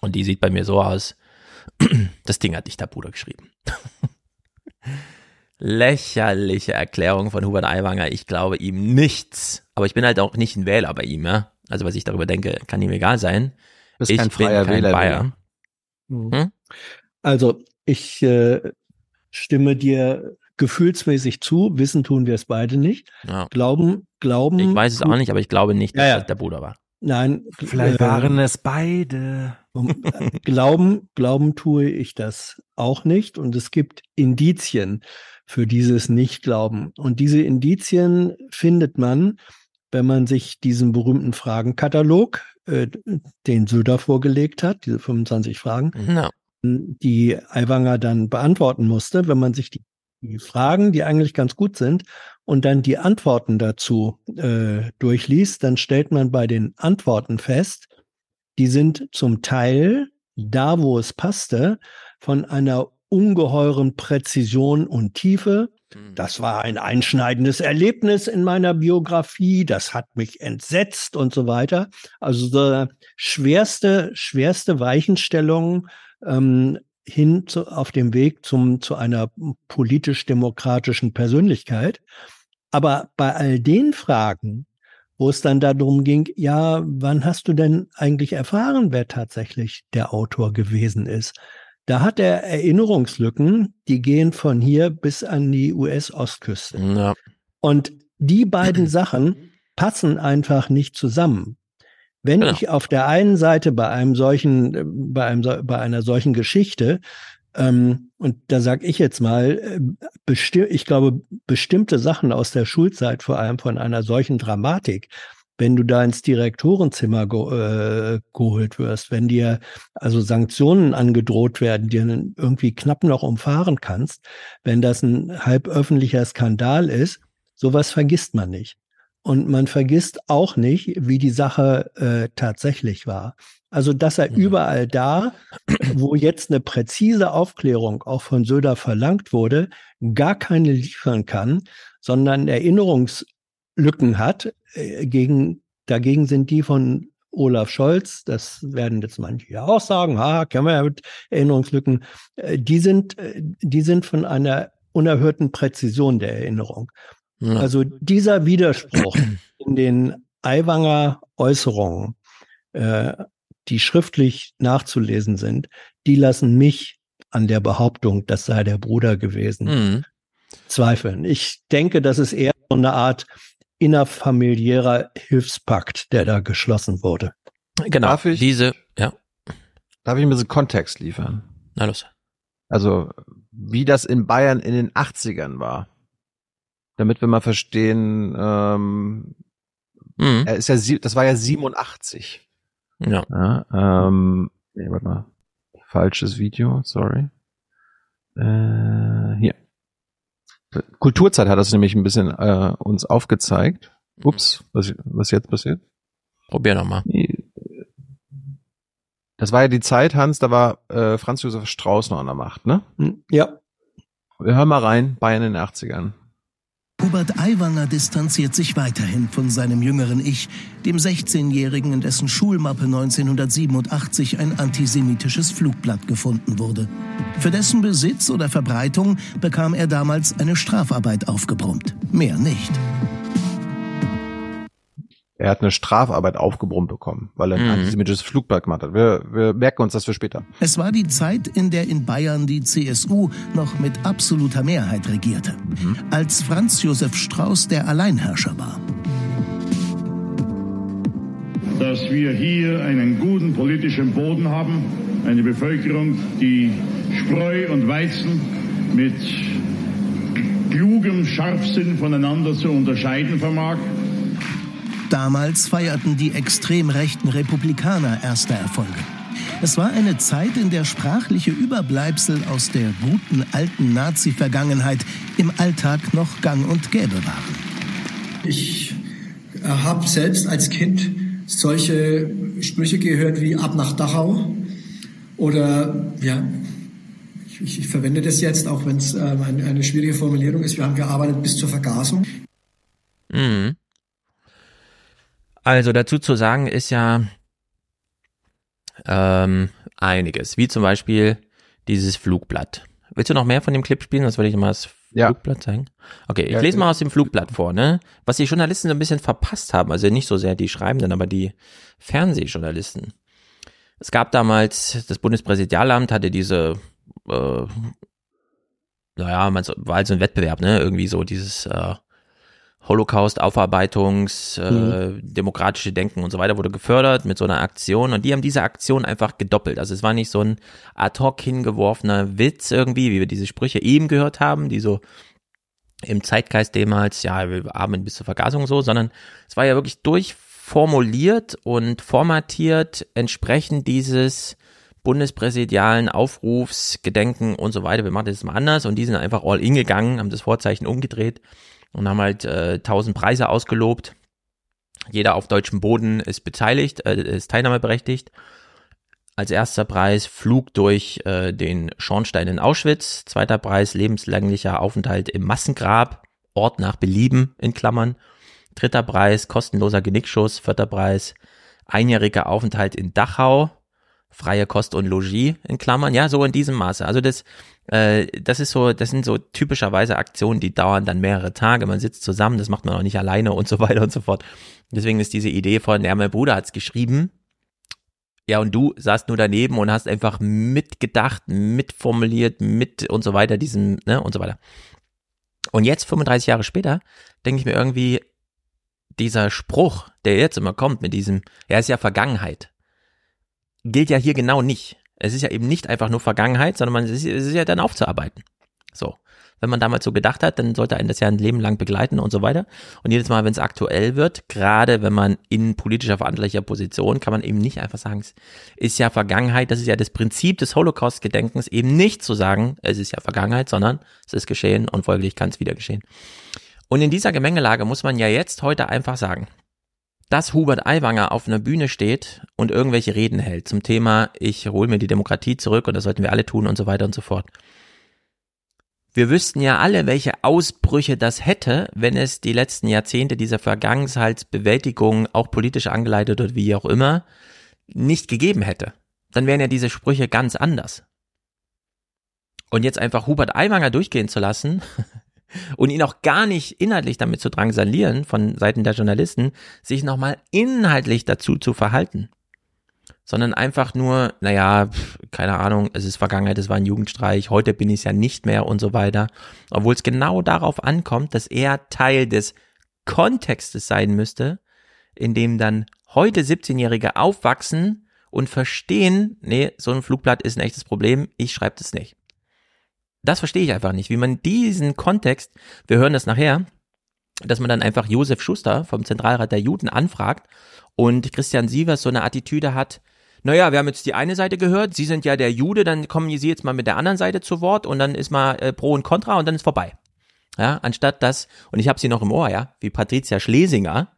Und die sieht bei mir so aus. [CLEARS THROAT] Das Ding hat nicht der Bruder geschrieben. [LAUGHS] Lächerliche Erklärung von Hubert Aiwanger. Ich glaube ihm nichts. Aber ich bin halt auch nicht ein Wähler bei ihm, ja. Also was ich darüber denke, kann ihm egal sein. Bist ich kein freier bin kein Wähler. Bayer. Hm? Also ich äh, stimme dir gefühlsmäßig zu. Wissen tun wir es beide nicht. Ja. Glauben, glauben. Ich weiß es auch nicht, aber ich glaube nicht, dass ja, ja. das der Bruder war. Nein. Vielleicht äh, waren es beide. glauben, glauben tue ich das auch nicht. Und es gibt Indizien für dieses Nichtglauben. Und diese Indizien findet man, wenn man sich diesen berühmten Fragenkatalog, äh, den Söder vorgelegt hat, diese 25 Fragen, no. die Aiwanger dann beantworten musste, wenn man sich die die Fragen, die eigentlich ganz gut sind, und dann die Antworten dazu äh, durchliest, dann stellt man bei den Antworten fest, die sind zum Teil da, wo es passte, von einer ungeheuren Präzision und Tiefe. Hm. Das war ein einschneidendes Erlebnis in meiner Biografie, das hat mich entsetzt und so weiter. Also so schwerste, schwerste Weichenstellungen ähm, hin zu, auf dem Weg zum, zu einer politisch-demokratischen Persönlichkeit. Aber bei all den Fragen, wo es dann darum ging, ja, wann hast du denn eigentlich erfahren, wer tatsächlich der Autor gewesen ist? Da hat er Erinnerungslücken, die gehen von hier bis an die US-Ostküste. Ja. Und die beiden Sachen passen einfach nicht zusammen. Wenn genau. ich auf der einen Seite bei einem solchen, äh, bei einem, bei einer solchen Geschichte, ähm, und da sag ich jetzt mal, äh, ich glaube, bestimmte Sachen aus der Schulzeit, vor allem von einer solchen Dramatik, wenn du da ins Direktorenzimmer ge äh, geholt wirst, wenn dir also Sanktionen angedroht werden, die du irgendwie knapp noch umfahren kannst, wenn das ein halb öffentlicher Skandal ist, sowas vergisst man nicht. Und man vergisst auch nicht, wie die Sache äh, tatsächlich war. Also, dass er mhm. überall da, wo jetzt eine präzise Aufklärung auch von Söder verlangt wurde, gar keine liefern kann, sondern Erinnerungslücken hat. Äh, gegen, dagegen sind die von Olaf Scholz, das werden jetzt manche ja auch sagen, ha, kennen wir ja mit Erinnerungslücken, äh, die sind, äh, die sind von einer unerhörten Präzision der Erinnerung. Ja. Also dieser Widerspruch in den Aiwanger Äußerungen, äh, die schriftlich nachzulesen sind, die lassen mich an der Behauptung, das sei der Bruder gewesen, mhm. zweifeln. Ich denke, das ist eher so eine Art innerfamiliärer Hilfspakt, der da geschlossen wurde. Genau. Darf ich, diese, ja. Darf ich ein bisschen Kontext liefern? Na los. Also, wie das in Bayern in den 80ern war. Damit wir mal verstehen, ähm, mhm. er ist ja, das war ja 87. Ja. ja ähm, nee, warte mal. Falsches Video, sorry. Äh, hier. Kulturzeit hat das nämlich ein bisschen äh, uns aufgezeigt. Ups, was, was jetzt passiert? Probier nochmal. Das war ja die Zeit, Hans, da war äh, Franz Josef Strauß noch an der Macht, ne? Ja. Wir hören mal rein, Bayern in den 80ern. Hubert Aiwanger distanziert sich weiterhin von seinem jüngeren Ich, dem 16-Jährigen, in dessen Schulmappe 1987 ein antisemitisches Flugblatt gefunden wurde. Für dessen Besitz oder Verbreitung bekam er damals eine Strafarbeit aufgebrummt. Mehr nicht. Er hat eine Strafarbeit aufgebrummt bekommen, weil er ein mhm. antisemitisches Flugblatt gemacht hat. Wir, wir merken uns das für später. Es war die Zeit, in der in Bayern die CSU noch mit absoluter Mehrheit regierte, mhm. als Franz Josef Strauß der Alleinherrscher war. Dass wir hier einen guten politischen Boden haben, eine Bevölkerung, die Spreu und Weizen mit klugem Scharfsinn voneinander zu unterscheiden vermag Damals feierten die extrem rechten Republikaner erste Erfolge. Es war eine Zeit, in der sprachliche Überbleibsel aus der guten alten Nazi-Vergangenheit im Alltag noch gang und gäbe waren. Ich äh, habe selbst als Kind solche Sprüche gehört wie ab nach Dachau oder ja, ich, ich verwende das jetzt, auch wenn es äh, eine, eine schwierige Formulierung ist. Wir haben gearbeitet bis zur Vergasung. Mhm. Also dazu zu sagen ist ja ähm, einiges, wie zum Beispiel dieses Flugblatt. Willst du noch mehr von dem Clip spielen? Das würde ich mal das ja. Flugblatt zeigen. Okay, ich ja, lese mal aus dem Flugblatt vor, ne? Was die Journalisten so ein bisschen verpasst haben, also nicht so sehr die Schreibenden, aber die Fernsehjournalisten. Es gab damals, das Bundespräsidialamt hatte diese, äh, naja, man war halt so ein Wettbewerb, ne? Irgendwie so dieses äh, Holocaust-Aufarbeitungs, äh, mhm. demokratische Denken und so weiter wurde gefördert mit so einer Aktion und die haben diese Aktion einfach gedoppelt. Also es war nicht so ein ad hoc hingeworfener Witz irgendwie, wie wir diese Sprüche eben gehört haben, die so im Zeitgeist damals, ja, wir atmen bis zur Vergasung so, sondern es war ja wirklich durchformuliert und formatiert entsprechend dieses bundespräsidialen Aufrufs, Gedenken und so weiter. Wir machen das mal anders und die sind einfach all in gegangen, haben das Vorzeichen umgedreht und haben halt äh, 1000 Preise ausgelobt. Jeder auf deutschem Boden ist beteiligt, äh, ist teilnahmeberechtigt. Als erster Preis Flug durch äh, den Schornstein in Auschwitz. Zweiter Preis lebenslänglicher Aufenthalt im Massengrab, Ort nach Belieben in Klammern. Dritter Preis kostenloser Genickschuss. Vierter Preis einjähriger Aufenthalt in Dachau. Freie Kost und Logis in Klammern. Ja, so in diesem Maße. Also das äh, das ist so, das sind so typischerweise Aktionen, die dauern dann mehrere Tage. Man sitzt zusammen, das macht man auch nicht alleine und so weiter und so fort. Deswegen ist diese Idee von, ja, mein Bruder hat's geschrieben. Ja, und du saßt nur daneben und hast einfach mitgedacht, mitformuliert, mit und so weiter, diesen, ne, und so weiter. Und jetzt, 35 Jahre später, denke ich mir irgendwie, dieser Spruch, der jetzt immer kommt mit diesem, er ist ja Vergangenheit, gilt ja hier genau nicht. Es ist ja eben nicht einfach nur Vergangenheit, sondern man, es, ist, es ist ja dann aufzuarbeiten. So. Wenn man damals so gedacht hat, dann sollte einen das ja ein Leben lang begleiten und so weiter. Und jedes Mal, wenn es aktuell wird, gerade wenn man in politischer verantwortlicher Position, kann man eben nicht einfach sagen, es ist ja Vergangenheit, das ist ja das Prinzip des Holocaust-Gedenkens, eben nicht zu sagen, es ist ja Vergangenheit, sondern es ist geschehen und folglich kann es wieder geschehen. Und in dieser Gemengelage muss man ja jetzt heute einfach sagen, dass Hubert Aiwanger auf einer Bühne steht und irgendwelche Reden hält zum Thema, ich hole mir die Demokratie zurück und das sollten wir alle tun und so weiter und so fort. Wir wüssten ja alle, welche Ausbrüche das hätte, wenn es die letzten Jahrzehnte dieser Vergangenheitsbewältigung, auch politisch angeleitet oder wie auch immer, nicht gegeben hätte. Dann wären ja diese Sprüche ganz anders. Und jetzt einfach Hubert Aiwanger durchgehen zu lassen, [LAUGHS] und ihn auch gar nicht inhaltlich damit zu drangsalieren von Seiten der Journalisten, sich nochmal inhaltlich dazu zu verhalten. Sondern einfach nur, naja, keine Ahnung, es ist Vergangenheit, es war ein Jugendstreich, heute bin ich es ja nicht mehr und so weiter. Obwohl es genau darauf ankommt, dass er Teil des Kontextes sein müsste, in dem dann heute 17-Jährige aufwachsen und verstehen, nee, so ein Flugblatt ist ein echtes Problem, ich schreibe das nicht. Das verstehe ich einfach nicht, wie man diesen Kontext, wir hören das nachher, dass man dann einfach Josef Schuster vom Zentralrat der Juden anfragt und Christian Sievers so eine Attitüde hat, naja, wir haben jetzt die eine Seite gehört, Sie sind ja der Jude, dann kommen Sie jetzt mal mit der anderen Seite zu Wort und dann ist mal äh, Pro und Contra und dann ist vorbei. Ja, anstatt das, und ich habe sie noch im Ohr, ja, wie Patricia Schlesinger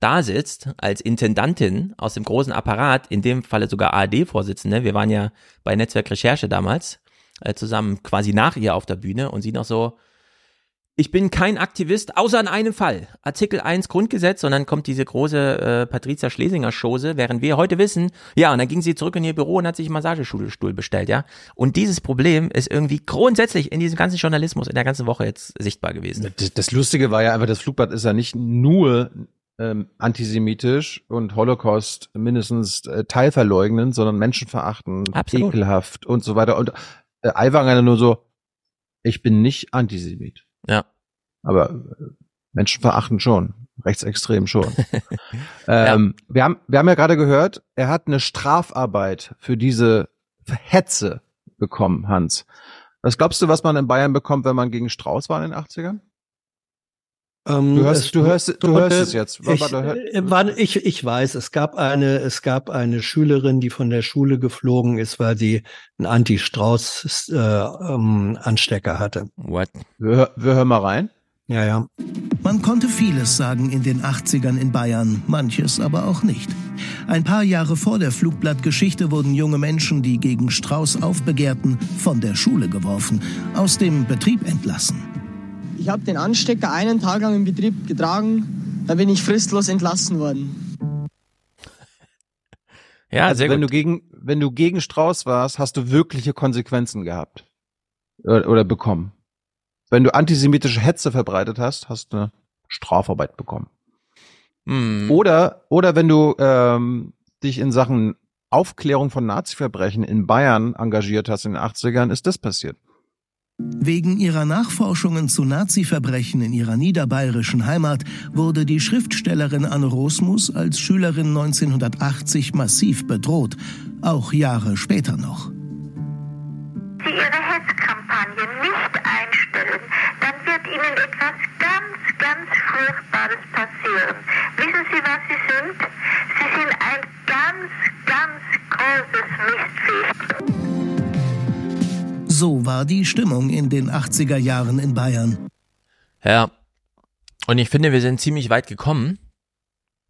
da sitzt als Intendantin aus dem großen Apparat, in dem Falle sogar ARD-Vorsitzende, wir waren ja bei Netzwerk Recherche damals, äh, zusammen quasi nach ihr auf der Bühne und sie noch so, ich bin kein Aktivist, außer in einem Fall. Artikel 1 Grundgesetz und dann kommt diese große äh, Patricia Schlesinger Chose, während wir heute wissen, ja, und dann ging sie zurück in ihr Büro und hat sich einen Massagestuhl bestellt, ja. Und dieses Problem ist irgendwie grundsätzlich in diesem ganzen Journalismus in der ganzen Woche jetzt sichtbar gewesen. Das, das Lustige war ja einfach, das Flugblatt ist ja nicht nur ähm, antisemitisch und Holocaust mindestens äh, teilverleugnend, sondern menschenverachtend, Absolut. ekelhaft und so weiter. Und äh, Aiwanger nur so, ich bin nicht Antisemit. Ja. Aber äh, menschenverachtend schon. Rechtsextrem schon. [LAUGHS] ähm, ja. wir, haben, wir haben ja gerade gehört, er hat eine Strafarbeit für diese Hetze bekommen, Hans. Was glaubst du, was man in Bayern bekommt, wenn man gegen Strauß war in den 80ern? Ähm, du hörst, du hörst, du hörst es jetzt. Ich, äh, ich, ich weiß, es gab eine, es gab eine Schülerin, die von der Schule geflogen ist, weil sie einen Anti-Strauß-Anstecker äh, ähm, hatte. What? Wir, wir hören mal rein. Ja, ja. Man konnte vieles sagen in den 80ern in Bayern, manches aber auch nicht. Ein paar Jahre vor der Flugblattgeschichte wurden junge Menschen, die gegen Strauß aufbegehrten, von der Schule geworfen, aus dem Betrieb entlassen. Ich habe den Anstecker einen Tag lang im Betrieb getragen, dann bin ich fristlos entlassen worden. Ja, also sehr wenn gut. du gegen wenn du gegen Strauß warst, hast du wirkliche Konsequenzen gehabt oder, oder bekommen. Wenn du antisemitische Hetze verbreitet hast, hast du eine Strafarbeit bekommen. Mhm. Oder oder wenn du ähm, dich in Sachen Aufklärung von Nazi-Verbrechen in Bayern engagiert hast in den 80ern, ist das passiert. Wegen ihrer Nachforschungen zu Nazi-Verbrechen in ihrer niederbayerischen Heimat wurde die Schriftstellerin Anne Rosmus als Schülerin 1980 massiv bedroht, auch Jahre später noch. Sie Ihre Hetzkampagne nicht einstellen, dann wird Ihnen etwas ganz, ganz Furchtbares passieren. Wissen Sie, was Sie sind? Sie sind ein ganz, ganz großes Mistviech. So war die Stimmung in den 80er Jahren in Bayern. Ja. Und ich finde, wir sind ziemlich weit gekommen.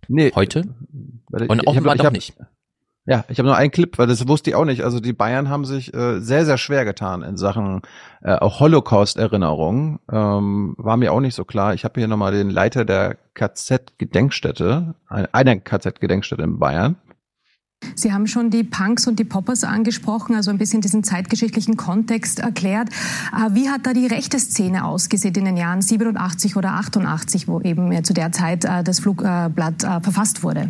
Nee. Heute. Und offenbar doch hab, nicht. Ja, ich habe nur einen Clip, weil das wusste ich auch nicht. Also die Bayern haben sich äh, sehr, sehr schwer getan in Sachen äh, auch Holocaust-Erinnerung. Ähm, war mir auch nicht so klar. Ich habe hier nochmal den Leiter der KZ-Gedenkstätte, einer KZ-Gedenkstätte in Bayern. Sie haben schon die Punks und die Poppers angesprochen, also ein bisschen diesen zeitgeschichtlichen Kontext erklärt. Äh, wie hat da die rechte Szene ausgesehen in den Jahren 87 oder 88, wo eben zu der Zeit äh, das Flugblatt äh, verfasst wurde?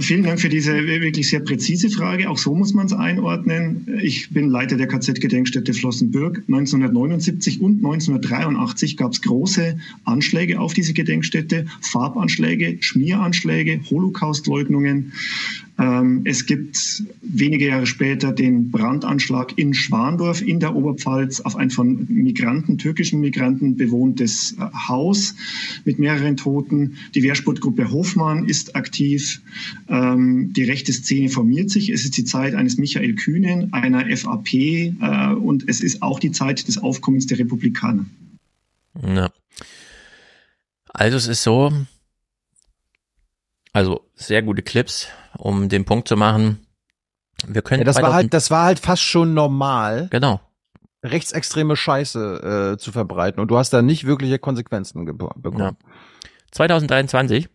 Vielen Dank für diese wirklich sehr präzise Frage. Auch so muss man es einordnen. Ich bin Leiter der KZ-Gedenkstätte Flossenbürg. 1979 und 1983 gab es große Anschläge auf diese Gedenkstätte, Farbanschläge, Schmieranschläge, Holocaustleugnungen. Ähm, es gibt wenige Jahre später den Brandanschlag in Schwandorf in der Oberpfalz auf ein von Migranten, türkischen Migranten bewohntes äh, Haus mit mehreren Toten. Die Wehrsportgruppe Hofmann ist aktiv. Ähm, die rechte Szene formiert sich. Es ist die Zeit eines Michael Kühnen, einer FAP äh, und es ist auch die Zeit des Aufkommens der Republikaner. Ja. Also es ist so, also sehr gute Clips, um den Punkt zu machen. Wir können. Ja, das war halt, das war halt fast schon normal. Genau. Rechtsextreme Scheiße äh, zu verbreiten und du hast da nicht wirkliche Konsequenzen bekommen. Ja. 2023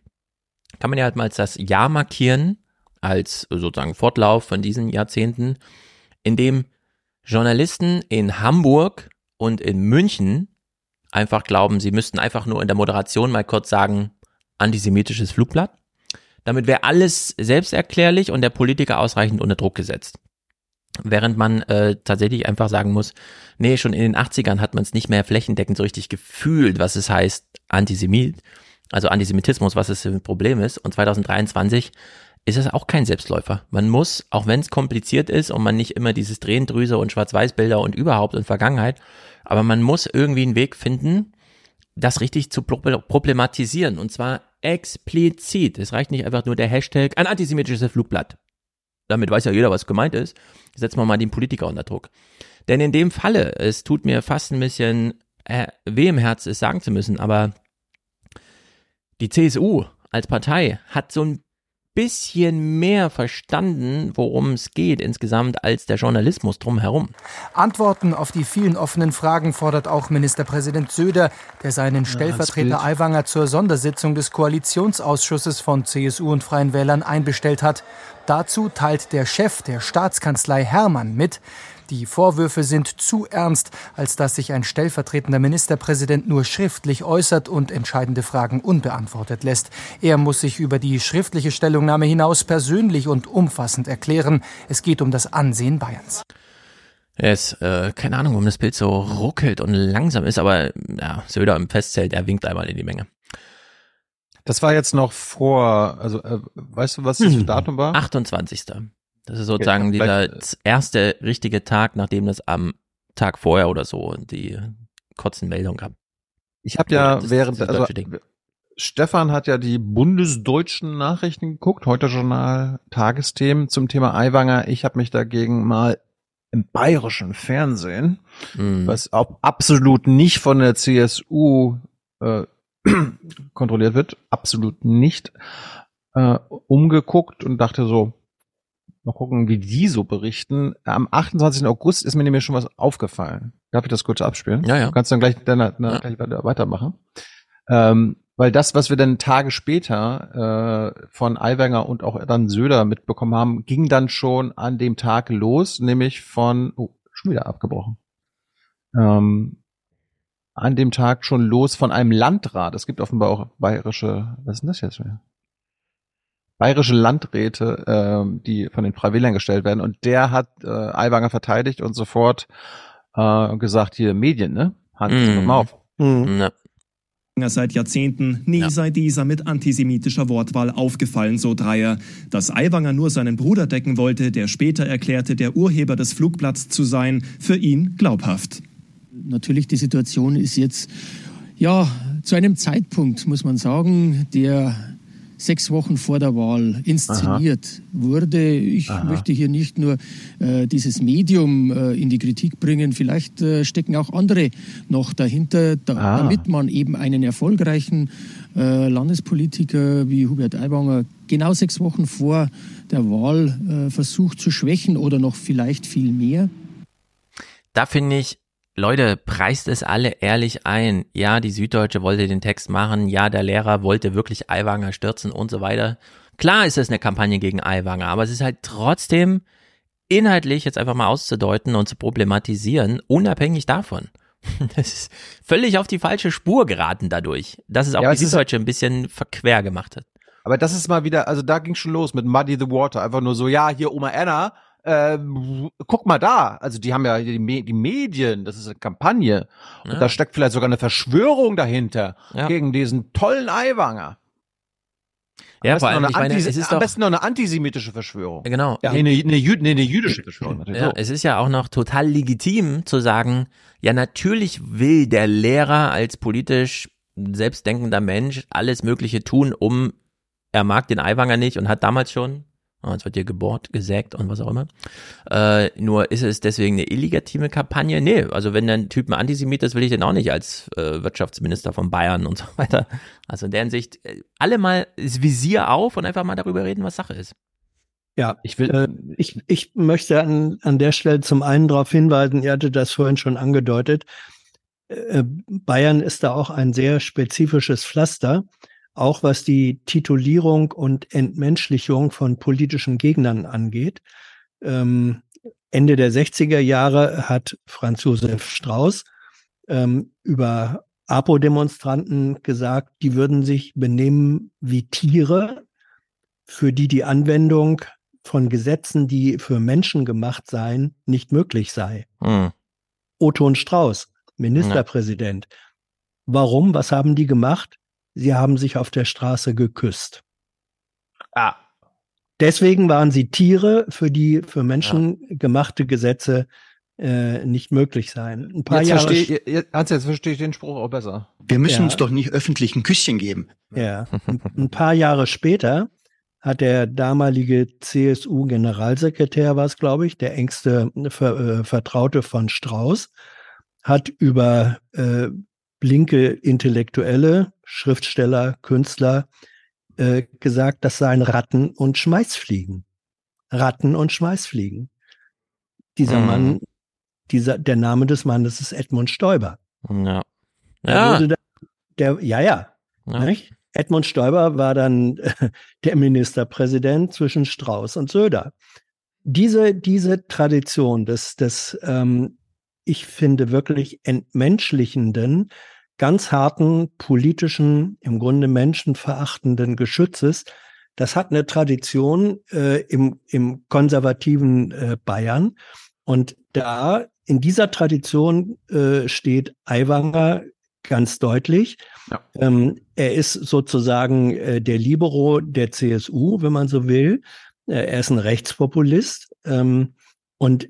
kann man ja halt mal als das Jahr markieren, als sozusagen Fortlauf von diesen Jahrzehnten, in dem Journalisten in Hamburg und in München einfach glauben, sie müssten einfach nur in der Moderation mal kurz sagen, antisemitisches Flugblatt. Damit wäre alles selbsterklärlich und der Politiker ausreichend unter Druck gesetzt. Während man äh, tatsächlich einfach sagen muss, nee, schon in den 80ern hat man es nicht mehr flächendeckend so richtig gefühlt, was es heißt, Antisemit, also Antisemitismus, was es für ein Problem ist. Und 2023 ist es auch kein Selbstläufer. Man muss, auch wenn es kompliziert ist und man nicht immer dieses Drehendrüse und Schwarz-Weiß-Bilder und überhaupt in Vergangenheit, aber man muss irgendwie einen Weg finden, das richtig zu problematisieren und zwar explizit. Es reicht nicht einfach nur der Hashtag ein antisemitisches Flugblatt. Damit weiß ja jeder, was gemeint ist. Setzen wir mal den Politiker unter Druck. Denn in dem Falle, es tut mir fast ein bisschen äh, weh im Herz, es sagen zu müssen, aber die CSU als Partei hat so ein bisschen mehr verstanden, worum es geht insgesamt als der Journalismus drumherum. Antworten auf die vielen offenen Fragen fordert auch Ministerpräsident Söder, der seinen Stellvertreter Aiwanger zur Sondersitzung des Koalitionsausschusses von CSU und Freien Wählern einbestellt hat. Dazu teilt der Chef der Staatskanzlei Hermann mit, die Vorwürfe sind zu ernst, als dass sich ein stellvertretender Ministerpräsident nur schriftlich äußert und entscheidende Fragen unbeantwortet lässt. Er muss sich über die schriftliche Stellungnahme hinaus persönlich und umfassend erklären. Es geht um das Ansehen Bayerns. Es, äh, keine Ahnung, warum das Bild so ruckelt und langsam ist, aber ja, Söder im Festzelt, er winkt einmal in die Menge. Das war jetzt noch vor, also äh, weißt du, was das für Datum war? 28. Das ist sozusagen okay, dieser erste richtige Tag, nachdem das am Tag vorher oder so die Kotzenmeldung gab. Ich habe ja das, während, das also Stefan hat ja die bundesdeutschen Nachrichten geguckt, heute Journal, Tagesthemen zum Thema Aiwanger. Ich habe mich dagegen mal im bayerischen Fernsehen, mhm. was auch absolut nicht von der CSU äh, [CLEARS THROAT] kontrolliert wird, absolut nicht, äh, umgeguckt und dachte so, Mal gucken, wie die so berichten. Am 28. August ist mir nämlich schon was aufgefallen. Darf ich das kurz abspielen? Ja, ja. Du kannst dann gleich, dann, dann ja. gleich weitermachen. Ähm, weil das, was wir dann Tage später äh, von Aiwanger und auch dann Söder mitbekommen haben, ging dann schon an dem Tag los, nämlich von, oh, schon wieder abgebrochen. Ähm, an dem Tag schon los von einem Landrat. Es gibt offenbar auch bayerische, was ist denn das jetzt? Mehr? Bayerische Landräte, äh, die von den Freiwilligern gestellt werden. Und der hat äh, Aiwanger verteidigt und sofort äh, gesagt, hier Medien, ne? Hand mm. mal auf. Mm. Ja. Seit Jahrzehnten, nie ja. sei dieser mit antisemitischer Wortwahl aufgefallen, so Dreier. Dass Aiwanger nur seinen Bruder decken wollte, der später erklärte, der Urheber des Flugblatts zu sein, für ihn glaubhaft. Natürlich, die Situation ist jetzt, ja, zu einem Zeitpunkt, muss man sagen, der sechs Wochen vor der Wahl inszeniert Aha. wurde. Ich Aha. möchte hier nicht nur äh, dieses Medium äh, in die Kritik bringen, vielleicht äh, stecken auch andere noch dahinter, da, ah. damit man eben einen erfolgreichen äh, Landespolitiker wie Hubert Aiwanger genau sechs Wochen vor der Wahl äh, versucht zu schwächen oder noch vielleicht viel mehr. Da finde ich Leute, preist es alle ehrlich ein. Ja, die Süddeutsche wollte den Text machen. Ja, der Lehrer wollte wirklich Aiwanger stürzen und so weiter. Klar ist es eine Kampagne gegen Aiwanger, aber es ist halt trotzdem inhaltlich jetzt einfach mal auszudeuten und zu problematisieren, unabhängig davon. [LAUGHS] Das ist völlig auf die falsche Spur geraten dadurch, dass es auch ja, die Süddeutsche ein bisschen verquer gemacht hat. Aber das ist mal wieder, also da ging schon los mit Muddy the Water. Einfach nur so, ja, hier Oma Anna, äh, guck mal da, also die haben ja die, Me die Medien, das ist eine Kampagne. Ja. Und da steckt vielleicht sogar eine Verschwörung dahinter ja. gegen diesen tollen Eiwanger. Ja, vor allem, ich meine, es ist am doch, besten noch eine antisemitische Verschwörung. Genau. Ja, nee, eine, eine, nee, eine jüdische Verschwörung. Natürlich. Ja, so. es ist ja auch noch total legitim zu sagen, ja, natürlich will der Lehrer als politisch selbstdenkender Mensch alles Mögliche tun, um, er mag den Eiwanger nicht und hat damals schon es wird hier gebohrt, gesägt und was auch immer. Äh, nur ist es deswegen eine illegitime Kampagne? Nee, also wenn ein Typ ein Antisemit ist, will ich den auch nicht als äh, Wirtschaftsminister von Bayern und [LAUGHS] so weiter. Also in der Hinsicht, äh, alle mal das Visier auf und einfach mal darüber reden, was Sache ist. Ja, ich will, äh, ich, ich möchte an, an der Stelle zum einen darauf hinweisen, ihr hattet das vorhin schon angedeutet, äh, Bayern ist da auch ein sehr spezifisches Pflaster auch was die Titulierung und Entmenschlichung von politischen Gegnern angeht. Ähm, Ende der 60er Jahre hat Franz Josef Strauß ähm, über APO-Demonstranten gesagt, die würden sich benehmen wie Tiere, für die die Anwendung von Gesetzen, die für Menschen gemacht seien, nicht möglich sei. Hm. Otto und Strauß, Ministerpräsident. Warum? Was haben die gemacht? Sie haben sich auf der Straße geküsst. Ah. Deswegen waren sie Tiere, für die für Menschen gemachte Gesetze äh, nicht möglich seien. Ein paar Jetzt Jahre verstehe ich, Hans, jetzt verstehe ich den Spruch auch besser. Wir müssen Ja. uns doch nicht öffentlich ein Küsschen geben. Ja, ein- ein paar Jahre später hat der damalige CSU-Generalsekretär, war es glaube ich, der engste Ver, äh, Vertraute von Strauß, hat über äh, linke Intellektuelle, Schriftsteller, Künstler äh, gesagt, das seien Ratten und Schmeißfliegen. Ratten und Schmeißfliegen. Dieser Mhm. Mann, dieser, der Name des Mannes ist Edmund Stoiber. Ja. Der Ja. da, der, ja, ja. Ja. Edmund Stoiber war dann äh, [LAUGHS] der Ministerpräsident zwischen Strauß und Söder. Diese, diese Tradition des, des ähm, ich finde wirklich entmenschlichenden, ganz harten, politischen, im Grunde menschenverachtenden Geschützes, das hat eine Tradition äh, im, im konservativen äh, Bayern. Und da in dieser Tradition äh, steht Aiwanger ganz deutlich. Ähm, er ist sozusagen äh, der Libero der CSU, wenn man so will. Äh, er ist ein Rechtspopulist ähm, und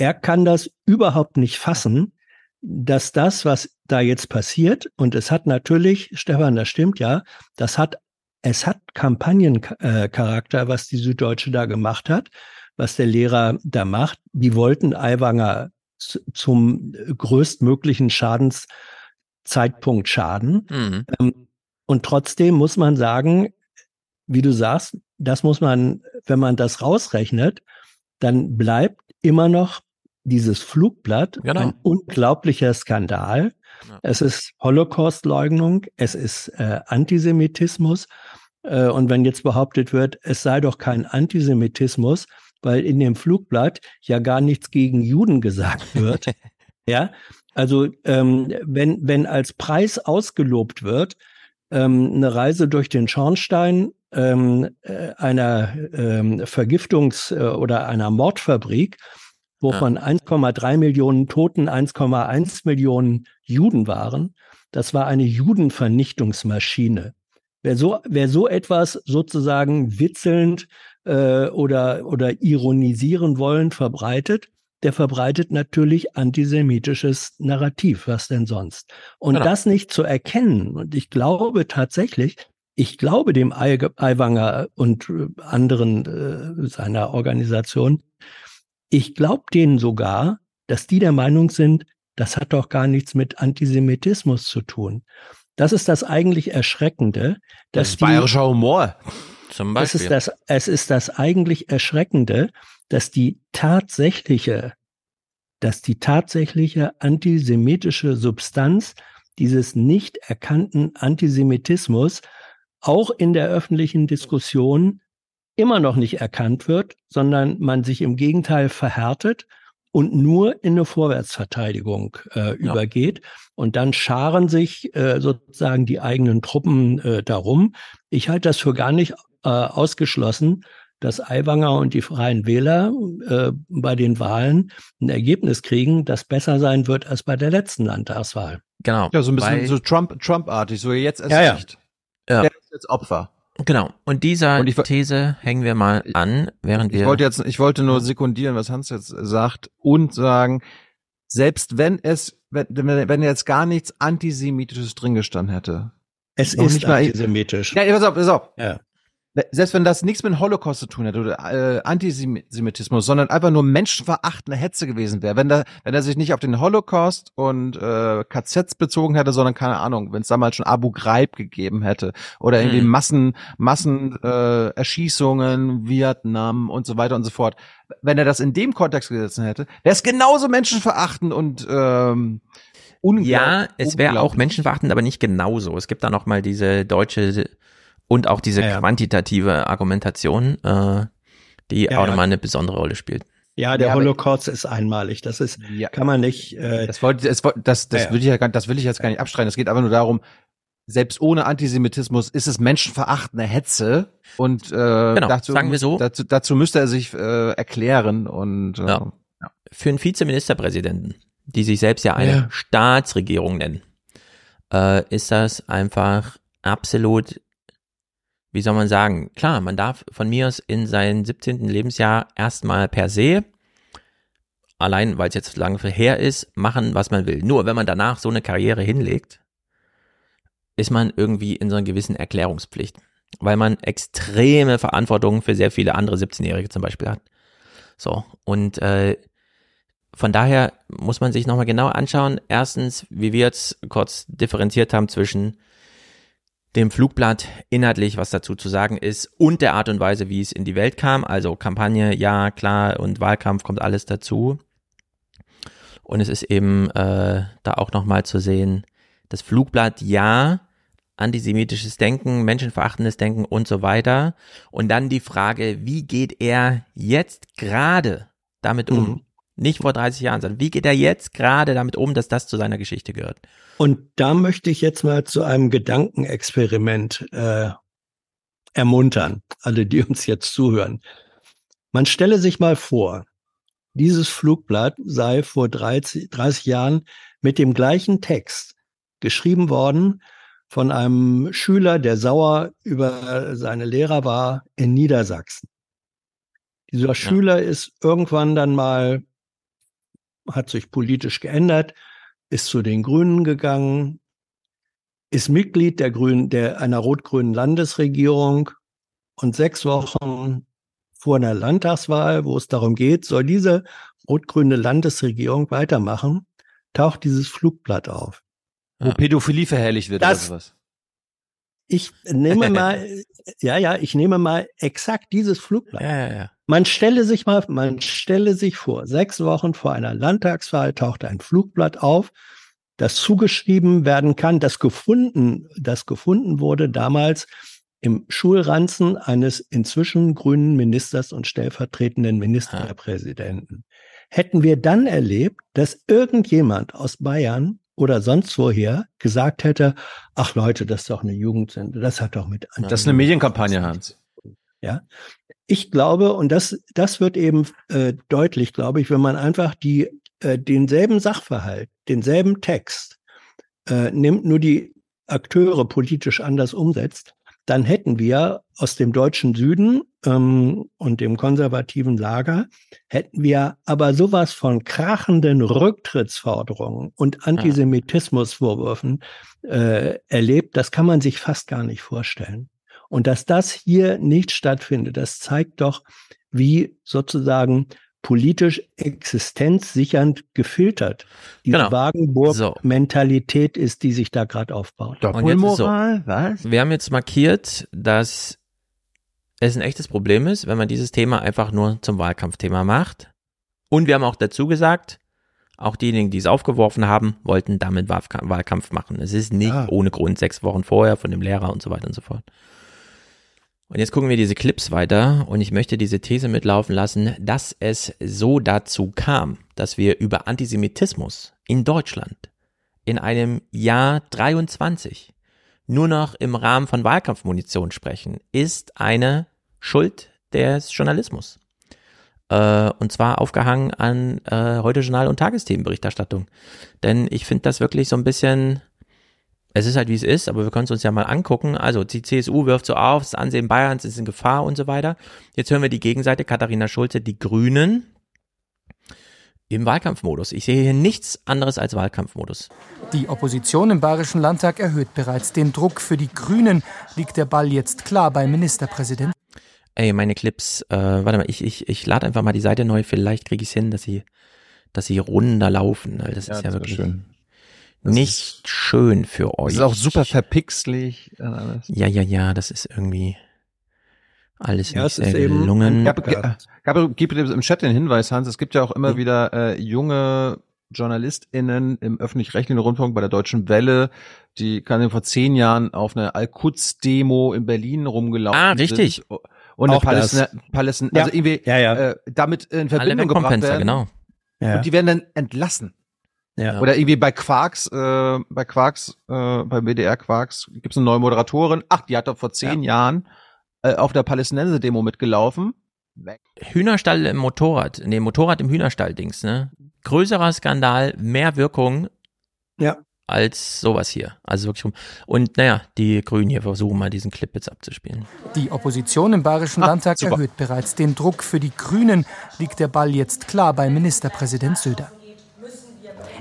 er kann das überhaupt nicht fassen, dass das, was da jetzt passiert, und es hat natürlich, Stefan, das stimmt ja, das hat, es hat Kampagnencharakter, was die Süddeutsche da gemacht hat, was der Lehrer da macht. Die wollten Aiwanger zum größtmöglichen Schadenszeitpunkt schaden. Mhm. Ähm, und trotzdem muss man sagen, wie du sagst, das muss man, wenn man das rausrechnet, dann bleibt immer noch dieses Flugblatt Genau. ein unglaublicher Skandal. Es ist Holocaust-Leugnung, es ist äh, Antisemitismus. Äh, und wenn jetzt behauptet wird, es sei doch kein Antisemitismus, weil in dem Flugblatt ja gar nichts gegen Juden gesagt wird. [LAUGHS] ja, also ähm, wenn, wenn als Preis ausgelobt wird, ähm, eine Reise durch den Schornstein ähm, äh, einer ähm, Vergiftungs- äh, oder einer Mordfabrik, wo von 1,3 Millionen Toten 1,1 Millionen Juden waren. Das war eine Judenvernichtungsmaschine. Wer so, wer so etwas sozusagen witzelnd äh, oder, oder ironisieren wollen verbreitet, der verbreitet natürlich antisemitisches Narrativ, was denn sonst. Und Genau. das nicht zu erkennen, und ich glaube tatsächlich, ich glaube dem Ai- Aiwanger und äh, anderen äh, seiner Organisation, ich glaube denen sogar, dass die der Meinung sind, das hat doch gar nichts mit Antisemitismus zu tun. Das ist das eigentlich Erschreckende, Das dass ist die, bayerischer Humor. Zum es Beispiel. ist das, es ist das eigentlich Erschreckende, dass die tatsächliche, dass die tatsächliche antisemitische Substanz dieses nicht erkannten Antisemitismus auch in der öffentlichen Diskussion immer noch nicht erkannt wird, sondern man sich im Gegenteil verhärtet und nur in eine Vorwärtsverteidigung äh, übergeht. Und dann scharen sich äh, sozusagen die eigenen Truppen äh, darum. Ich halte das für gar nicht äh, ausgeschlossen, dass Aiwanger und die Freien Wähler äh, bei den Wahlen ein Ergebnis kriegen, das besser sein wird als bei der letzten Landtagswahl. Genau. Ja, so ein bisschen Weil- so Trump, Trump-artig, so jetzt erst Ja, ja. recht. Ja. Der ist jetzt Opfer. Genau. Und dieser Und ich- These hängen wir mal an, während wir. Ich wollte jetzt, ich wollte nur sekundieren, was Hans jetzt sagt und sagen, selbst wenn es, wenn, wenn jetzt gar nichts Antisemitisches drin gestanden hätte. Es ist nicht mal- antisemitisch. Ja, pass auf, pass auf. Ja. Selbst wenn das nichts mit dem Holocaust zu tun hätte oder äh, Antisemitismus, sondern einfach nur menschenverachtende Hetze gewesen wäre, wenn da, wenn er sich nicht auf den Holocaust und äh, KZs bezogen hätte, sondern keine Ahnung, wenn es damals schon Abu Ghraib gegeben hätte oder irgendwie Hm. Massen, Massen äh, Erschießungen, Vietnam und so weiter und so fort. Wenn er das in dem Kontext gesetzt hätte, wäre es genauso menschenverachtend und ähm, unglaublich. Ja, es wäre auch menschenverachtend, aber nicht genauso. Es gibt da noch mal diese deutsche und auch diese Ja, ja. quantitative Argumentation, äh, die Ja, auch ja. nochmal eine besondere Rolle spielt. Ja, der Ja, aber- Holocaust ist einmalig. Das ist, kann man nicht. Äh, Das wollte, das, das, das Ja. will ich ja, gar- das will ich jetzt gar nicht abstreiten. Es geht einfach nur darum, selbst ohne Antisemitismus ist es menschenverachtende Hetze und äh, Genau, dazu, sagen wir so. dazu, dazu müsste er sich äh, erklären und äh, Ja. Für einen Vizeministerpräsidenten, die sich selbst ja eine Ja. Staatsregierung nennen, äh, ist das einfach absolut, wie soll man sagen, klar, man darf von mir aus in seinem 17. Lebensjahr erstmal per se, allein weil es jetzt lange her ist, machen, was man will. Nur wenn man danach so eine Karriere hinlegt, ist man irgendwie in so einer gewissen Erklärungspflicht, weil man extreme Verantwortung für sehr viele andere 17-Jährige zum Beispiel hat. So, und äh, von daher muss man sich nochmal genau anschauen. Erstens, wie wir jetzt kurz differenziert haben zwischen dem Flugblatt inhaltlich, was dazu zu sagen ist, und der Art und Weise, wie es in die Welt kam. Also Kampagne, ja, klar, und Wahlkampf kommt alles dazu. Und es ist eben äh, da auch nochmal zu sehen, das Flugblatt, ja, antisemitisches Denken, menschenverachtendes Denken und so weiter. Und dann die Frage, wie geht er jetzt gerade damit um? Mhm. Nicht vor 30 Jahren, sondern wie geht er jetzt gerade damit um, dass das zu seiner Geschichte gehört? Und da möchte ich jetzt mal zu einem Gedankenexperiment äh, ermuntern, alle, die uns jetzt zuhören. Man stelle sich mal vor, dieses Flugblatt sei vor 30, 30 Jahren mit dem gleichen Text geschrieben worden von einem Schüler, der sauer über seine Lehrer war in Niedersachsen. Dieser Schüler ist irgendwann dann mal, hat sich politisch geändert, ist zu den Grünen gegangen, ist Mitglied der Grünen, der einer rot-grünen Landesregierung und sechs Wochen vor einer Landtagswahl, wo es darum geht, soll diese rot-grüne Landesregierung weitermachen, taucht dieses Flugblatt auf. wo Pädophilie verherrlicht wird Das- oder sowas. Ich nehme [LAUGHS] mal, ja, ja, ich nehme mal exakt dieses Flugblatt. Ja, ja, ja. Man stelle sich mal, man stelle sich vor, sechs Wochen vor einer Landtagswahl taucht ein Flugblatt auf, das zugeschrieben werden kann, das gefunden, das gefunden wurde damals im Schulranzen eines inzwischen grünen Ministers und stellvertretenden Ministerpräsidenten. Hätten wir dann erlebt, dass irgendjemand aus Bayern oder sonst woher gesagt hätte, ach Leute, das ist doch eine Jugendsünde, das hat doch mit Das ist eine Medienkampagne, Hans. Ja. Ich glaube, und das, das wird eben äh, deutlich, glaube ich, wenn man einfach die, äh, denselben Sachverhalt, denselben Text äh, nimmt, nur die Akteure politisch anders umsetzt, dann hätten wir aus dem deutschen Süden ähm, und dem konservativen Lager, hätten wir aber sowas von krachenden Rücktrittsforderungen und Antisemitismusvorwürfen äh, erlebt, das kann man sich fast gar nicht vorstellen. Und dass das hier nicht stattfindet, das zeigt doch, wie sozusagen politisch existenzsichernd gefiltert diese Genau. Wagenburg-Mentalität ist, die sich da gerade aufbaut. Ist so, was? wir haben jetzt markiert, dass es ein echtes Problem ist, wenn man dieses Thema einfach nur zum Wahlkampfthema macht. Und wir haben auch dazu gesagt, auch diejenigen, die es aufgeworfen haben, wollten damit Wahlka- Wahlkampf machen. Es ist nicht Ah. ohne Grund sechs Wochen vorher von dem Lehrer und so weiter und so fort. Und jetzt gucken wir diese Clips weiter und ich möchte diese These mitlaufen lassen, dass es so dazu kam, dass wir über Antisemitismus in Deutschland in einem Jahr 23 nur noch im Rahmen von Wahlkampfmunition sprechen, ist eine Schuld des Journalismus. Äh, und zwar aufgehangen an äh, heute Journal und Tagesthemenberichterstattung. Denn ich finde das wirklich so ein bisschen, es ist halt wie es ist, aber wir können es uns ja mal angucken. Also die CSU wirft so auf, das Ansehen Bayerns ist in Gefahr und so weiter. Jetzt hören wir die Gegenseite, Katharina Schulze, die Grünen im Wahlkampfmodus. Ich sehe hier nichts anderes als Wahlkampfmodus. Die Opposition im Bayerischen Landtag erhöht bereits den Druck. Für die Grünen liegt der Ball jetzt klar bei Ministerpräsident. Ey, meine Clips, äh, warte mal, ich, ich, ich lade einfach mal die Seite neu, vielleicht kriege ich es hin, dass sie, dass sie runder laufen. Das Ja, ist ja das wirklich schön. Nicht schön für euch. Das ist auch super verpixelig. alles. Ja, ja, ja, das ist irgendwie alles Ja, nicht sehr ist gelungen. Gab, gab, gab, gib dir im Chat den Hinweis, Hans, es gibt ja auch immer wieder äh, junge JournalistInnen im öffentlich-rechtlichen Rundfunk bei der Deutschen Welle, die kann vor zehn Jahren auf einer Al-Quds-Demo in Berlin rumgelaufen Ah, richtig. sind und Auch Palästina, das. Palästina, Ja. also irgendwie Ja, ja. Äh, damit in Verbindung gebracht werden. genau. Ja. Und die werden dann entlassen. Ja. Oder irgendwie bei Quarks, äh, bei Quarks, äh, bei BDR Quarks gibt's eine neue Moderatorin. Ach, die hat doch vor zehn Jahren äh, auf der Palästinenser-Demo mitgelaufen. Weg. Hühnerstall im Motorrad, nee, Motorrad im Hühnerstall-Dings, ne? Größerer Skandal, mehr Wirkung Ja. als sowas hier. Also wirklich rum. Und naja, die Grünen hier versuchen mal diesen Clip jetzt abzuspielen. Die Opposition im Bayerischen Landtag super. erhöht bereits den Druck. Für die Grünen liegt der Ball jetzt klar bei Ministerpräsident Söder.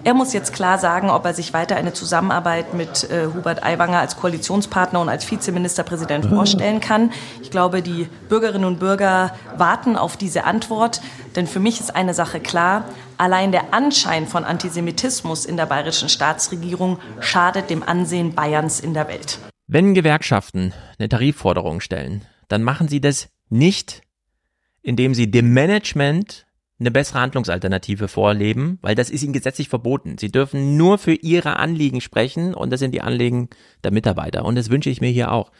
Er muss jetzt klar sagen, ob er sich weiter eine Zusammenarbeit mit äh, Hubert Aiwanger als Koalitionspartner und als Vizeministerpräsident [LAUGHS] vorstellen kann. Ich glaube, die Bürgerinnen und Bürger warten auf diese Antwort. Denn für mich ist eine Sache klar. Allein der Anschein von Antisemitismus in der bayerischen Staatsregierung schadet dem Ansehen Bayerns in der Welt. Wenn Gewerkschaften eine Tarifforderung stellen, dann machen sie das nicht, indem sie dem Management eine bessere Handlungsalternative vorleben, weil das ist ihnen gesetzlich verboten. Sie dürfen nur für ihre Anliegen sprechen und das sind die Anliegen der Mitarbeiter. Und das wünsche ich mir hier auch.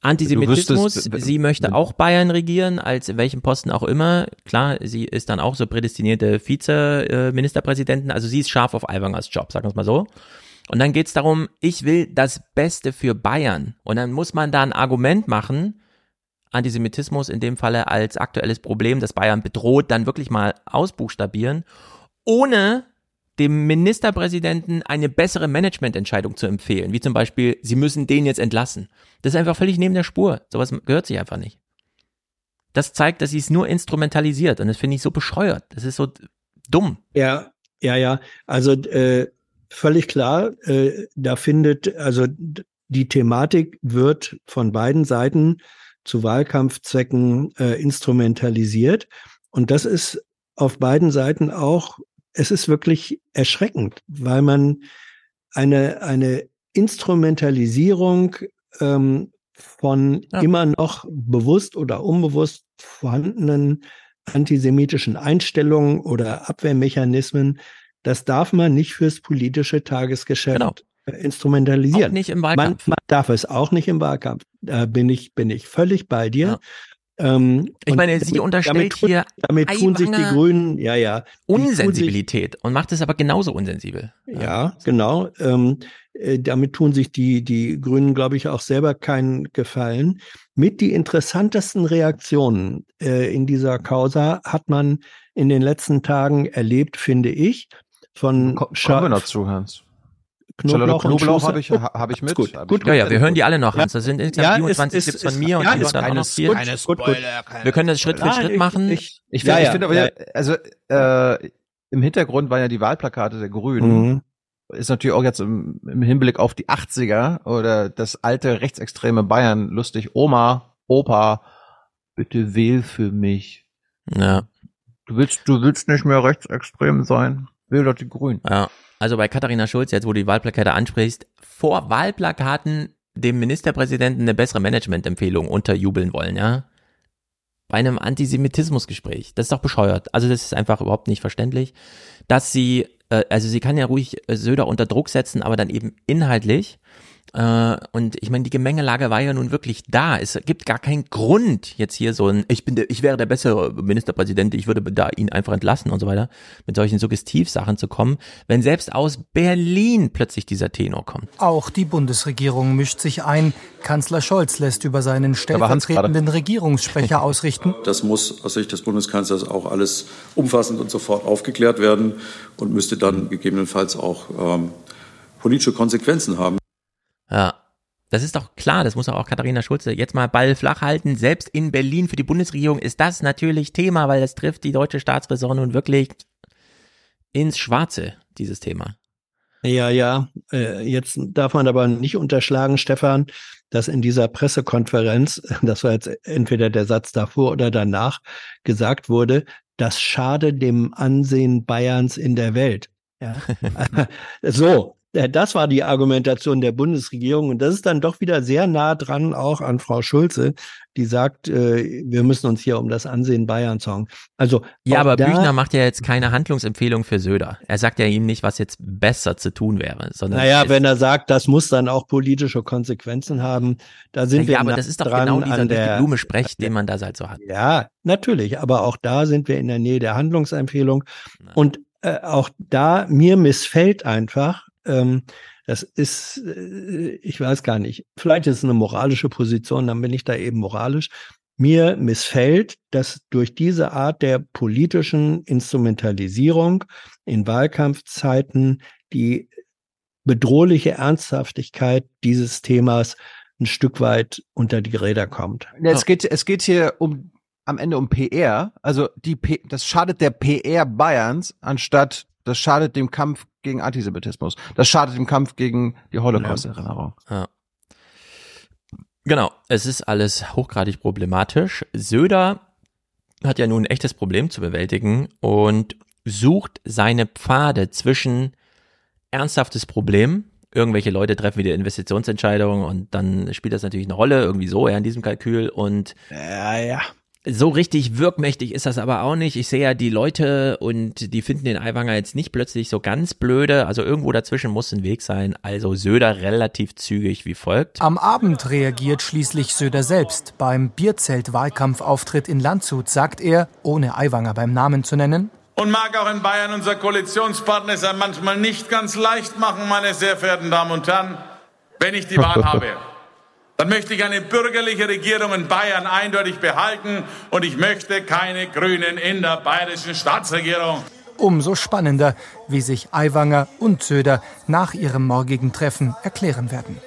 Antisemitismus, wüsstest, sie möchte auch Bayern regieren, als in welchem Posten auch immer. Klar, sie ist dann auch so prädestinierte Vize-Ministerpräsidentin, also sie ist scharf auf Aiwangers Job, sagen wir es mal so. Und dann geht's darum, ich will das Beste für Bayern. Und dann muss man da ein Argument machen, Antisemitismus in dem Falle als aktuelles Problem, das Bayern bedroht, dann wirklich mal ausbuchstabieren, ohne dem Ministerpräsidenten eine bessere Managemententscheidung zu empfehlen, wie zum Beispiel, sie müssen den jetzt entlassen. Das ist einfach völlig neben der Spur. Sowas gehört sich einfach nicht. Das zeigt, dass sie es nur instrumentalisiert und das finde ich so bescheuert. Das ist so dumm. Ja, ja, ja. Also äh, völlig klar, äh, da findet, also die Thematik wird von beiden Seiten zu Wahlkampfzwecken äh, instrumentalisiert. Und das ist auf beiden Seiten auch, es ist wirklich erschreckend, weil man eine, eine Instrumentalisierung ähm, von immer noch bewusst oder unbewusst vorhandenen antisemitischen Einstellungen oder Abwehrmechanismen, das darf man nicht fürs politische Tagesgeschäft äh, instrumentalisieren. Auch nicht im Man, Wahlkampf. man darf es auch nicht im Wahlkampf. Da bin ich, bin ich völlig bei dir. Ähm, Ich meine, sie unterstellt tun- hier damit tun sich die Grünen, ja, ja, tun sich- Unsensibilität und macht es aber genauso unsensibel. ja, genau. Ähm, äh, damit tun sich die, die Grünen, glaube ich, auch selber keinen Gefallen. Mit die interessantesten Reaktionen äh, in dieser Causa hat man in den letzten Tagen erlebt, finde ich, von Kommen wir noch zu, Hans. Knoblauch, und Knoblauch habe ich, ha- hab ich mit. gut, Hab ich gut, Ja, ja, mit. wir hören die alle noch, Hans. Das sind insgesamt Ja, 27 ist- von mir und ja, die ist dann auch noch vier. Keine Spoiler, keine Wir können das Schritt für Schritt ich- machen. ich- Ich finde, ja, ich finde aber, ja. also äh, im Hintergrund waren ja die Wahlplakate der Grünen. Mhm. Ist natürlich auch jetzt im, im Hinblick auf die 80er oder das alte rechtsextreme Bayern lustig. Oma, Opa, bitte wähl für mich. Ja. Du willst, du willst nicht mehr rechtsextrem sein? Wähl doch die Grünen. Ja, also bei Katharina Schulz, jetzt wo du die Wahlplakate ansprichst, vor Wahlplakaten dem Ministerpräsidenten eine bessere Managementempfehlung unterjubeln wollen, ja? Bei einem Antisemitismusgespräch. Das ist doch bescheuert. Also das ist einfach überhaupt nicht verständlich, dass sie, äh, also sie kann ja ruhig Söder unter Druck setzen, aber dann eben inhaltlich. Äh, und ich meine, die Gemengelage war ja nun wirklich da. Es gibt gar keinen Grund jetzt hier so ein, ich bin der, ich wäre der bessere Ministerpräsident, ich würde da ihn einfach entlassen und so weiter, mit solchen Suggestivsachen zu kommen, wenn selbst aus Berlin plötzlich dieser Tenor kommt. Auch die Bundesregierung mischt sich ein. Kanzler Scholz lässt über seinen stellvertretenden Regierungssprecher [LAUGHS] ausrichten. Das muss aus Sicht des Bundeskanzlers auch alles umfassend und sofort aufgeklärt werden und müsste dann gegebenenfalls auch ähm, politische Konsequenzen haben. Ja. Das ist doch klar, das muss auch Katharina Schulze jetzt mal Ball flach halten. Selbst in Berlin für die Bundesregierung ist das natürlich Thema, weil das trifft die deutsche Staatsräson nun wirklich ins Schwarze, dieses Thema. Ja, ja. Äh, jetzt darf man aber nicht unterschlagen, Stefan, dass in dieser Pressekonferenz, [LAUGHS] das war jetzt entweder der Satz davor oder danach, gesagt wurde, das schade dem Ansehen Bayerns in der Welt. Ja. [LAUGHS] [LAUGHS] so, das war die Argumentation der Bundesregierung und das ist dann doch wieder sehr nah dran auch an Frau Schulze, die sagt, äh, wir müssen uns hier um das Ansehen Bayern sorgen. Also ja, aber Büchner macht ja jetzt keine Handlungsempfehlung für Söder. Er sagt ja ihm nicht, was jetzt besser zu tun wäre, sondern naja, wenn er sagt, das muss dann auch politische Konsequenzen haben, da sind ja, wir ja, aber das ist doch genau dieser durch die Blume Sprech, den man da halt so hat. Ja, natürlich, aber auch da sind wir in der Nähe der Handlungsempfehlung Na. und äh, auch da mir missfällt einfach ähm, das ist, äh, ich weiß gar nicht, vielleicht ist es eine moralische Position, dann bin ich da eben moralisch. Mir missfällt, dass durch diese Art der politischen Instrumentalisierung in Wahlkampfzeiten die bedrohliche Ernsthaftigkeit dieses Themas ein Stück weit unter die Räder kommt. Es geht, es geht hier um am Ende um PR. Also die P das schadet der PR Bayerns, anstatt das schadet dem Kampf gegen Antisemitismus. Das schadet dem Kampf gegen die Holocaust-Erinnerung. Ja. Genau, es ist alles hochgradig problematisch. Söder hat ja nun ein echtes Problem zu bewältigen und sucht seine Pfade zwischen ernsthaftes Problem, irgendwelche Leute treffen wieder Investitionsentscheidungen und dann spielt das natürlich eine Rolle, irgendwie so, ja, in diesem Kalkül und ja, ja. So richtig wirkmächtig ist das aber auch nicht. Ich sehe ja die Leute und die finden den Aiwanger jetzt nicht plötzlich so ganz blöde. Also irgendwo dazwischen muss ein Weg sein. Also Söder relativ zügig wie folgt. Am Abend reagiert schließlich Söder selbst. Beim Bierzelt-Wahlkampfauftritt in Landshut sagt er, ohne Aiwanger beim Namen zu nennen, und mag auch in Bayern unser Koalitionspartner es manchmal nicht ganz leicht machen, meine sehr verehrten Damen und Herren, wenn ich die Wahl [LAUGHS] habe dann möchte ich eine bürgerliche Regierung in Bayern eindeutig behalten und ich möchte keine Grünen in der bayerischen Staatsregierung. Umso spannender, wie sich Aiwanger und Söder nach ihrem morgigen Treffen erklären werden.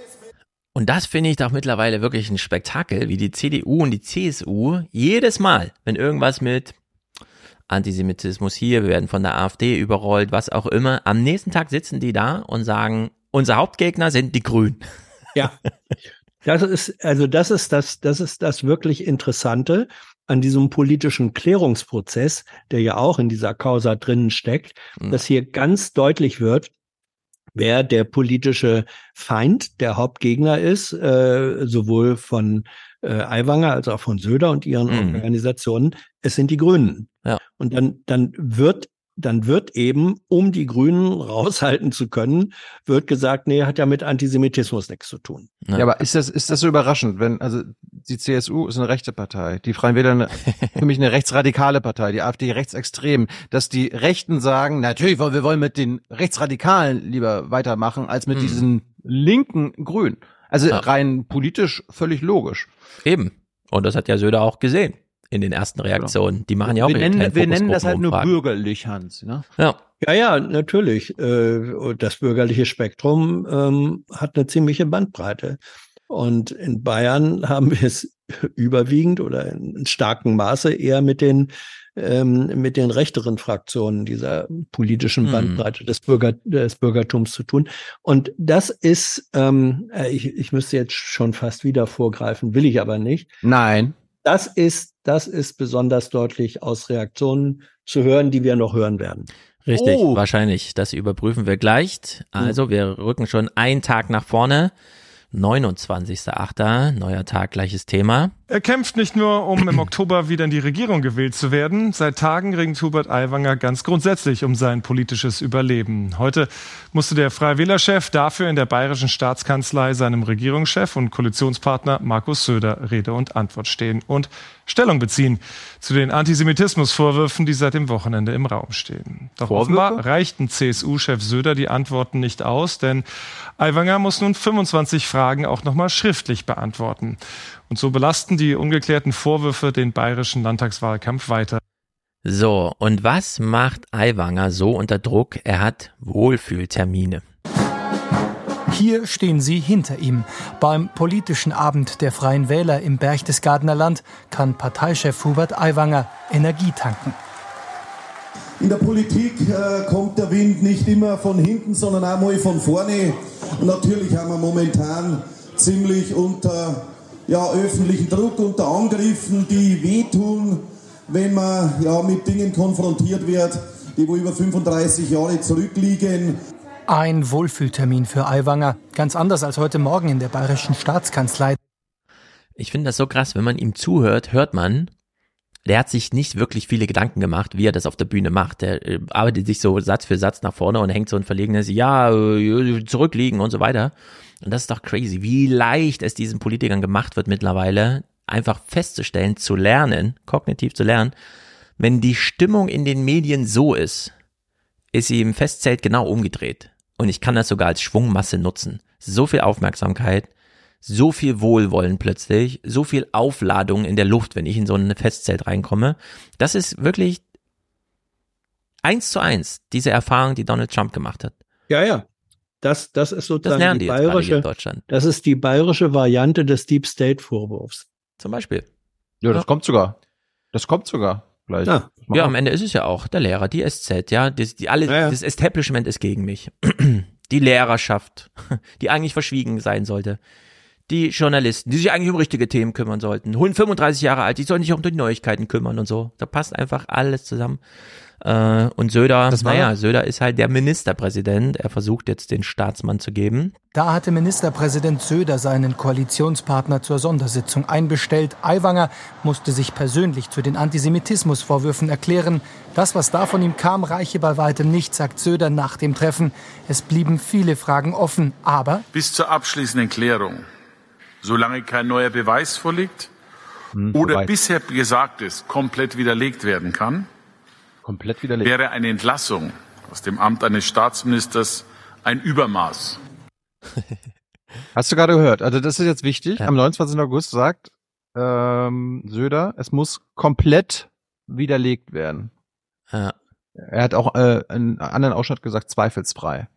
Und das finde ich doch mittlerweile wirklich ein Spektakel, wie die CDU und die CSU jedes Mal, wenn irgendwas mit Antisemitismus hier, wir werden von der AfD überrollt, was auch immer, am nächsten Tag sitzen die da und sagen, unser Hauptgegner sind die Grünen. Ja. [LAUGHS] Das ist, also das ist das, das ist das wirklich Interessante an diesem politischen Klärungsprozess, der ja auch in dieser Causa drinnen steckt, mhm. dass hier ganz deutlich wird, wer der politische Feind, der Hauptgegner ist, äh, sowohl von äh, Aiwanger als auch von Söder und ihren mhm. Organisationen. Es sind die Grünen. Ja. Und dann, dann wird dann wird eben, um die Grünen [LAUGHS] raushalten zu können, wird gesagt, nee, hat ja mit Antisemitismus nichts zu tun. Ja, ja aber ist das, ist das so überraschend, wenn, also die CSU ist eine rechte Partei, die Freien Wähler eine, [LAUGHS] für mich eine rechtsradikale Partei, die AfD rechtsextrem, dass die Rechten sagen, natürlich, wir wollen mit den Rechtsradikalen lieber weitermachen, als mit mhm. diesen linken Grünen. Also ja. rein politisch völlig logisch. Eben. Und das hat ja Söder auch gesehen in den ersten Reaktionen. Die machen ja auch wir nennen, wir nennen das halt nur bürgerlich, Hans. Ne? Ja. Ja, ja, natürlich. Äh, das bürgerliche Spektrum ähm, hat eine ziemliche Bandbreite. Und in Bayern haben wir es [LAUGHS] überwiegend oder in starkem Maße eher mit den ähm, mit den rechteren Fraktionen dieser politischen mhm. Bandbreite des, Bürger, des Bürgertums zu tun. Und das ist, ähm, äh, ich, ich müsste jetzt schon fast wieder vorgreifen, will ich aber nicht. Nein. Das ist, das ist besonders deutlich aus Reaktionen zu hören, die wir noch hören werden. Richtig, oh. wahrscheinlich. Das überprüfen wir gleich. Also, wir rücken schon einen Tag nach vorne. 29.8. Neuer Tag, gleiches Thema. Er kämpft nicht nur, um im Oktober wieder in die Regierung gewählt zu werden. Seit Tagen ringt Hubert Aiwanger ganz grundsätzlich um sein politisches Überleben. Heute musste der Freie Wählerchef dafür in der bayerischen Staatskanzlei seinem Regierungschef und Koalitionspartner Markus Söder Rede und Antwort stehen und Stellung beziehen zu den Antisemitismusvorwürfen, die seit dem Wochenende im Raum stehen. Doch Vorwürfe? offenbar reichten CSU-Chef Söder die Antworten nicht aus, denn Aiwanger muss nun 25 Fragen auch nochmal schriftlich beantworten. Und so belasten die ungeklärten Vorwürfe den bayerischen Landtagswahlkampf weiter. So, und was macht Aiwanger so unter Druck? Er hat Wohlfühltermine. Hier stehen sie hinter ihm. Beim politischen Abend der Freien Wähler im Berchtesgadener Land kann Parteichef Hubert Aiwanger Energie tanken. In der Politik äh, kommt der Wind nicht immer von hinten, sondern auch mal von vorne. Und natürlich haben wir momentan ziemlich unter ja, öffentlichen Druck, unter Angriffen, die wehtun, wenn man ja, mit Dingen konfrontiert wird, die wo über 35 Jahre zurückliegen. Ein Wohlfühltermin für Aiwanger, ganz anders als heute Morgen in der bayerischen Staatskanzlei. Ich finde das so krass, wenn man ihm zuhört, hört man, der hat sich nicht wirklich viele Gedanken gemacht, wie er das auf der Bühne macht. Der äh, arbeitet sich so Satz für Satz nach vorne und hängt so ein verlegenes Ja, äh, zurückliegen und so weiter. Und das ist doch crazy, wie leicht es diesen Politikern gemacht wird mittlerweile, einfach festzustellen, zu lernen, kognitiv zu lernen, wenn die Stimmung in den Medien so ist, ist sie im Festzelt genau umgedreht. Und ich kann das sogar als Schwungmasse nutzen. So viel Aufmerksamkeit, so viel Wohlwollen plötzlich, so viel Aufladung in der Luft, wenn ich in so ein Festzelt reinkomme. Das ist wirklich eins zu eins diese Erfahrung, die Donald Trump gemacht hat. Ja, ja. Das, das ist sozusagen das die, die bayerische, Deutschland. das ist die bayerische Variante des Deep State Vorwurfs. Zum Beispiel. Ja, das ja. kommt sogar. Das kommt sogar gleich. Ja. ja, am Ende ist es ja auch der Lehrer, die SZ, ja, die, die alle, ja, ja. das Establishment ist gegen mich. [CLEARS THROAT] die Lehrerschaft, [LAUGHS] die eigentlich verschwiegen sein sollte. Die Journalisten, die sich eigentlich um richtige Themen kümmern sollten. 35 Jahre alt, die sollen sich auch um die Neuigkeiten kümmern und so. Da passt einfach alles zusammen. Äh, und Söder, naja, Söder ist halt der Ministerpräsident. Er versucht jetzt den Staatsmann zu geben. Da hatte Ministerpräsident Söder seinen Koalitionspartner zur Sondersitzung einbestellt. Aiwanger musste sich persönlich zu den Antisemitismusvorwürfen erklären. Das, was da von ihm kam, reiche bei weitem nicht, sagt Söder nach dem Treffen. Es blieben viele Fragen offen, aber bis zur abschließenden Klärung, solange kein neuer Beweis vorliegt hm, oder vorbei. bisher Gesagtes komplett widerlegt werden kann, komplett widerlegt. Wäre eine Entlassung aus dem Amt eines Staatsministers ein Übermaß. [LAUGHS] Hast du gerade gehört? Also das ist jetzt wichtig. Ja. Am 29. August sagt ähm, Söder, es muss komplett widerlegt werden. Ja. Er hat auch äh, einen anderen Ausschnitt gesagt, zweifelsfrei.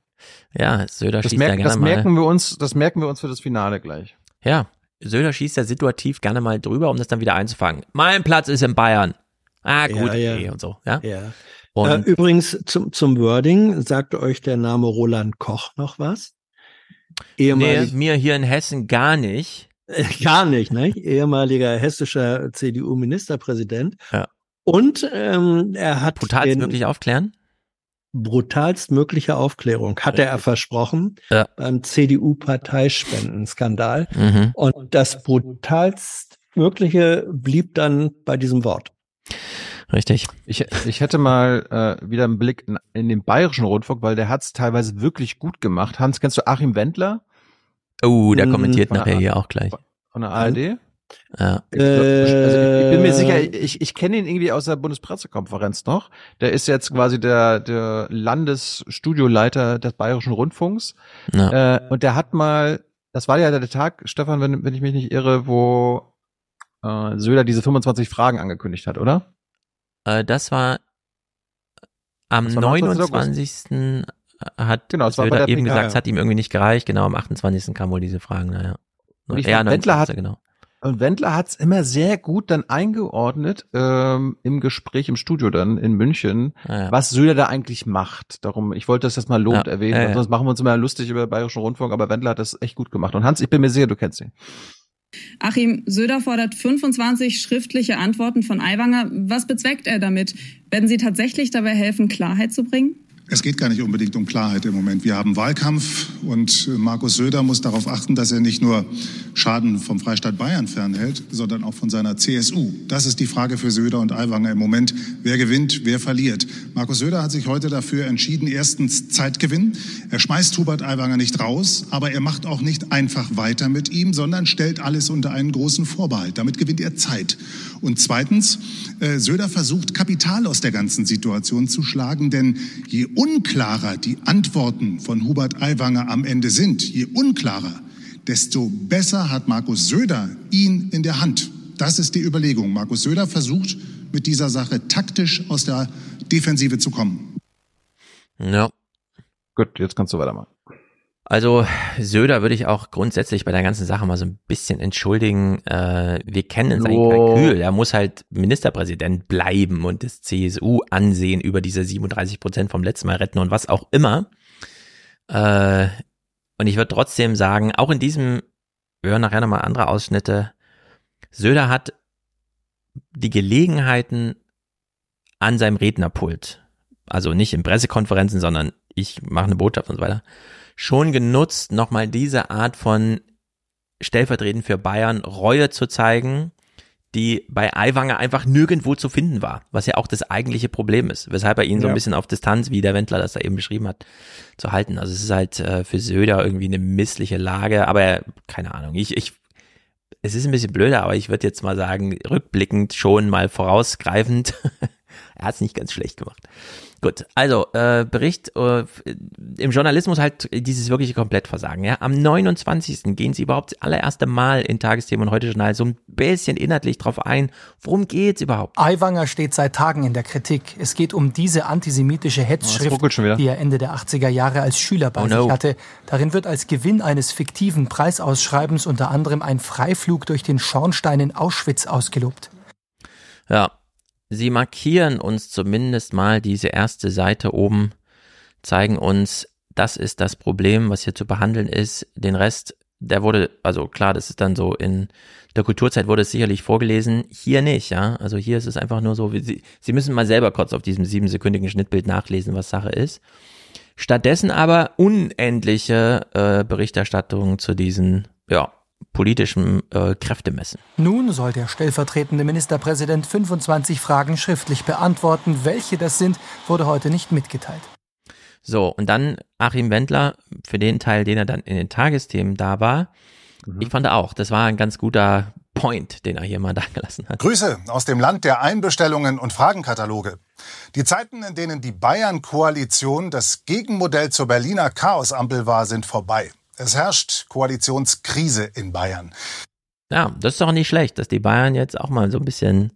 Ja, Söder das schießt merk, ja gerne das mal. merken wir uns, das merken wir uns für das Finale gleich. Ja, Söder schießt ja situativ gerne mal drüber, um das dann wieder einzufangen. Mein Platz ist in Bayern. Ah, gut, Ja, ja. okay und so, ja. Ja. Und Äh, übrigens zum, zum Wording, sagt euch der Name Roland Koch noch was? nee, Ehemalig, mir hier in Hessen gar nicht. [LAUGHS] gar nicht, ne? Ehemaliger hessischer CDU-Ministerpräsident. Ja. Und ähm, er hat Brutal den wirklich aufklären? Brutalst mögliche Aufklärung, hatte er versprochen Ja. beim CDU-Parteispenden-Skandal. Mhm. Und das brutalst mögliche blieb dann bei diesem Wort. Richtig. Ich, ich hätte mal äh, wieder einen Blick in, in den bayerischen Rundfunk, weil der hat es teilweise wirklich gut gemacht. Hans, kennst du Achim Wendler Oh, der Mhm. kommentiert Von nachher der- hier auch gleich. von der ARD? Ja. Ich, also ich, bin mir Äh, sicher, ich, ich kenne ihn irgendwie aus der Bundespressekonferenz noch. Der ist jetzt quasi der, der Landesstudioleiter des Bayerischen Rundfunks. Ja. Äh, und der hat mal, das war ja der Tag, Stefan, wenn, wenn ich mich nicht irre, wo äh, Söder diese 25 Fragen angekündigt hat, oder? Äh, das war am Das war 19. 29. hat Genau, Söder der eben PK, gesagt, es ja. hat ihm irgendwie nicht gereicht. Genau, am 28. kamen wohl diese Fragen, naja. Und ich ja, fand, Wendler hat, 29. genau. Und Wendler hat's immer sehr gut dann eingeordnet ähm, im Gespräch im Studio dann in München, Ja, ja. was Söder da eigentlich macht. Darum, ich wollte das jetzt mal lobend Ja, erwähnen, ja, sonst machen wir uns immer lustig über den Bayerischen Rundfunk, aber Wendler hat das echt gut gemacht. Und Hans, ich bin mir sicher, du kennst ihn. Achim Söder fordert 25 schriftliche Antworten von Aiwanger. Was bezweckt er damit? Werden sie tatsächlich dabei helfen, Klarheit zu bringen? Es geht gar nicht unbedingt um Klarheit im Moment. Wir haben Wahlkampf und Markus Söder muss darauf achten, dass er nicht nur Schaden vom Freistaat Bayern fernhält, sondern auch von seiner CSU. Das ist die Frage für Söder und Aiwanger im Moment. Wer gewinnt, wer verliert? Markus Söder hat sich heute dafür entschieden, erstens Zeitgewinn. Er schmeißt Hubert Aiwanger nicht raus, aber er macht auch nicht einfach weiter mit ihm, sondern stellt alles unter einen großen Vorbehalt. Damit gewinnt er Zeit. Und zweitens, äh, Söder versucht, Kapital aus der ganzen Situation zu schlagen, denn je unklarer die Antworten von Hubert Aiwanger am Ende sind, je unklarer, desto besser hat Markus Söder ihn in der Hand. Das ist die Überlegung. Markus Söder versucht, mit dieser Sache taktisch aus der Defensive zu kommen. Ja. Gut, jetzt kannst du weitermachen. Also Söder würde ich auch grundsätzlich bei der ganzen Sache mal so ein bisschen entschuldigen. Äh, wir kennen sein Jo. Kalkül. Er muss halt Ministerpräsident bleiben und das CSU-Ansehen über diese 37 Prozent vom letzten Mal retten und was auch immer. Äh, und ich würde trotzdem sagen, auch in diesem, wir hören nachher nochmal andere Ausschnitte, Söder hat die Gelegenheiten an seinem Rednerpult, also nicht in Pressekonferenzen, sondern ich mache eine Botschaft und so weiter, schon genutzt, nochmal diese Art von stellvertretend für Bayern Reue zu zeigen, die bei Aiwanger einfach nirgendwo zu finden war, was ja auch das eigentliche Problem ist, weshalb er ihn so ein bisschen auf Distanz, wie der Wendler das da eben beschrieben hat, zu halten. Also es ist halt äh, für Söder irgendwie eine missliche Lage, aber keine Ahnung, ich, ich, es ist ein bisschen blöder, aber ich würde jetzt mal sagen, rückblickend schon mal vorausgreifend, [LAUGHS] er hat es nicht ganz schlecht gemacht. Gut, also äh, Bericht äh, im Journalismus halt dieses wirkliche Komplettversagen. Ja, am 29. gehen Sie überhaupt das allererste Mal in Tagesthemen und heute Journal so ein bisschen inhaltlich drauf ein. Worum geht's überhaupt? Aiwanger steht seit Tagen in der Kritik. Es geht um diese antisemitische Hetzschrift, Oh, die er Ende der 80er Jahre als Schüler bei Oh no. sich hatte. Darin wird als Gewinn eines fiktiven Preisausschreibens unter anderem ein Freiflug durch den Schornstein in Auschwitz ausgelobt. Ja, sie markieren uns zumindest mal diese erste Seite oben, zeigen uns, das ist das Problem, was hier zu behandeln ist. Den Rest, der wurde, also klar, das ist dann so in der Kulturzeit wurde es sicherlich vorgelesen, hier nicht, ja. Also hier ist es einfach nur so, sie, sie müssen mal selber kurz auf diesem siebensekündigen Schnittbild nachlesen, was Sache ist. Stattdessen aber unendliche äh, Berichterstattung zu diesen, ja, politischen äh, Kräftemessen. Nun soll der stellvertretende Ministerpräsident 25 Fragen schriftlich beantworten. Welche das sind, wurde heute nicht mitgeteilt. So, und dann Achim Wendler, für den Teil, den er dann in den Tagesthemen da war. Ich fand auch, das war ein ganz guter Point, den er hier mal [LAUGHS] da gelassen hat. Grüße aus dem Land der Einbestellungen und Fragenkataloge. Die Zeiten, in denen die Bayern-Koalition das Gegenmodell zur Berliner Chaosampel war, sind vorbei. Es herrscht Koalitionskrise in Bayern. Ja, das ist doch nicht schlecht, dass die Bayern jetzt auch mal so ein bisschen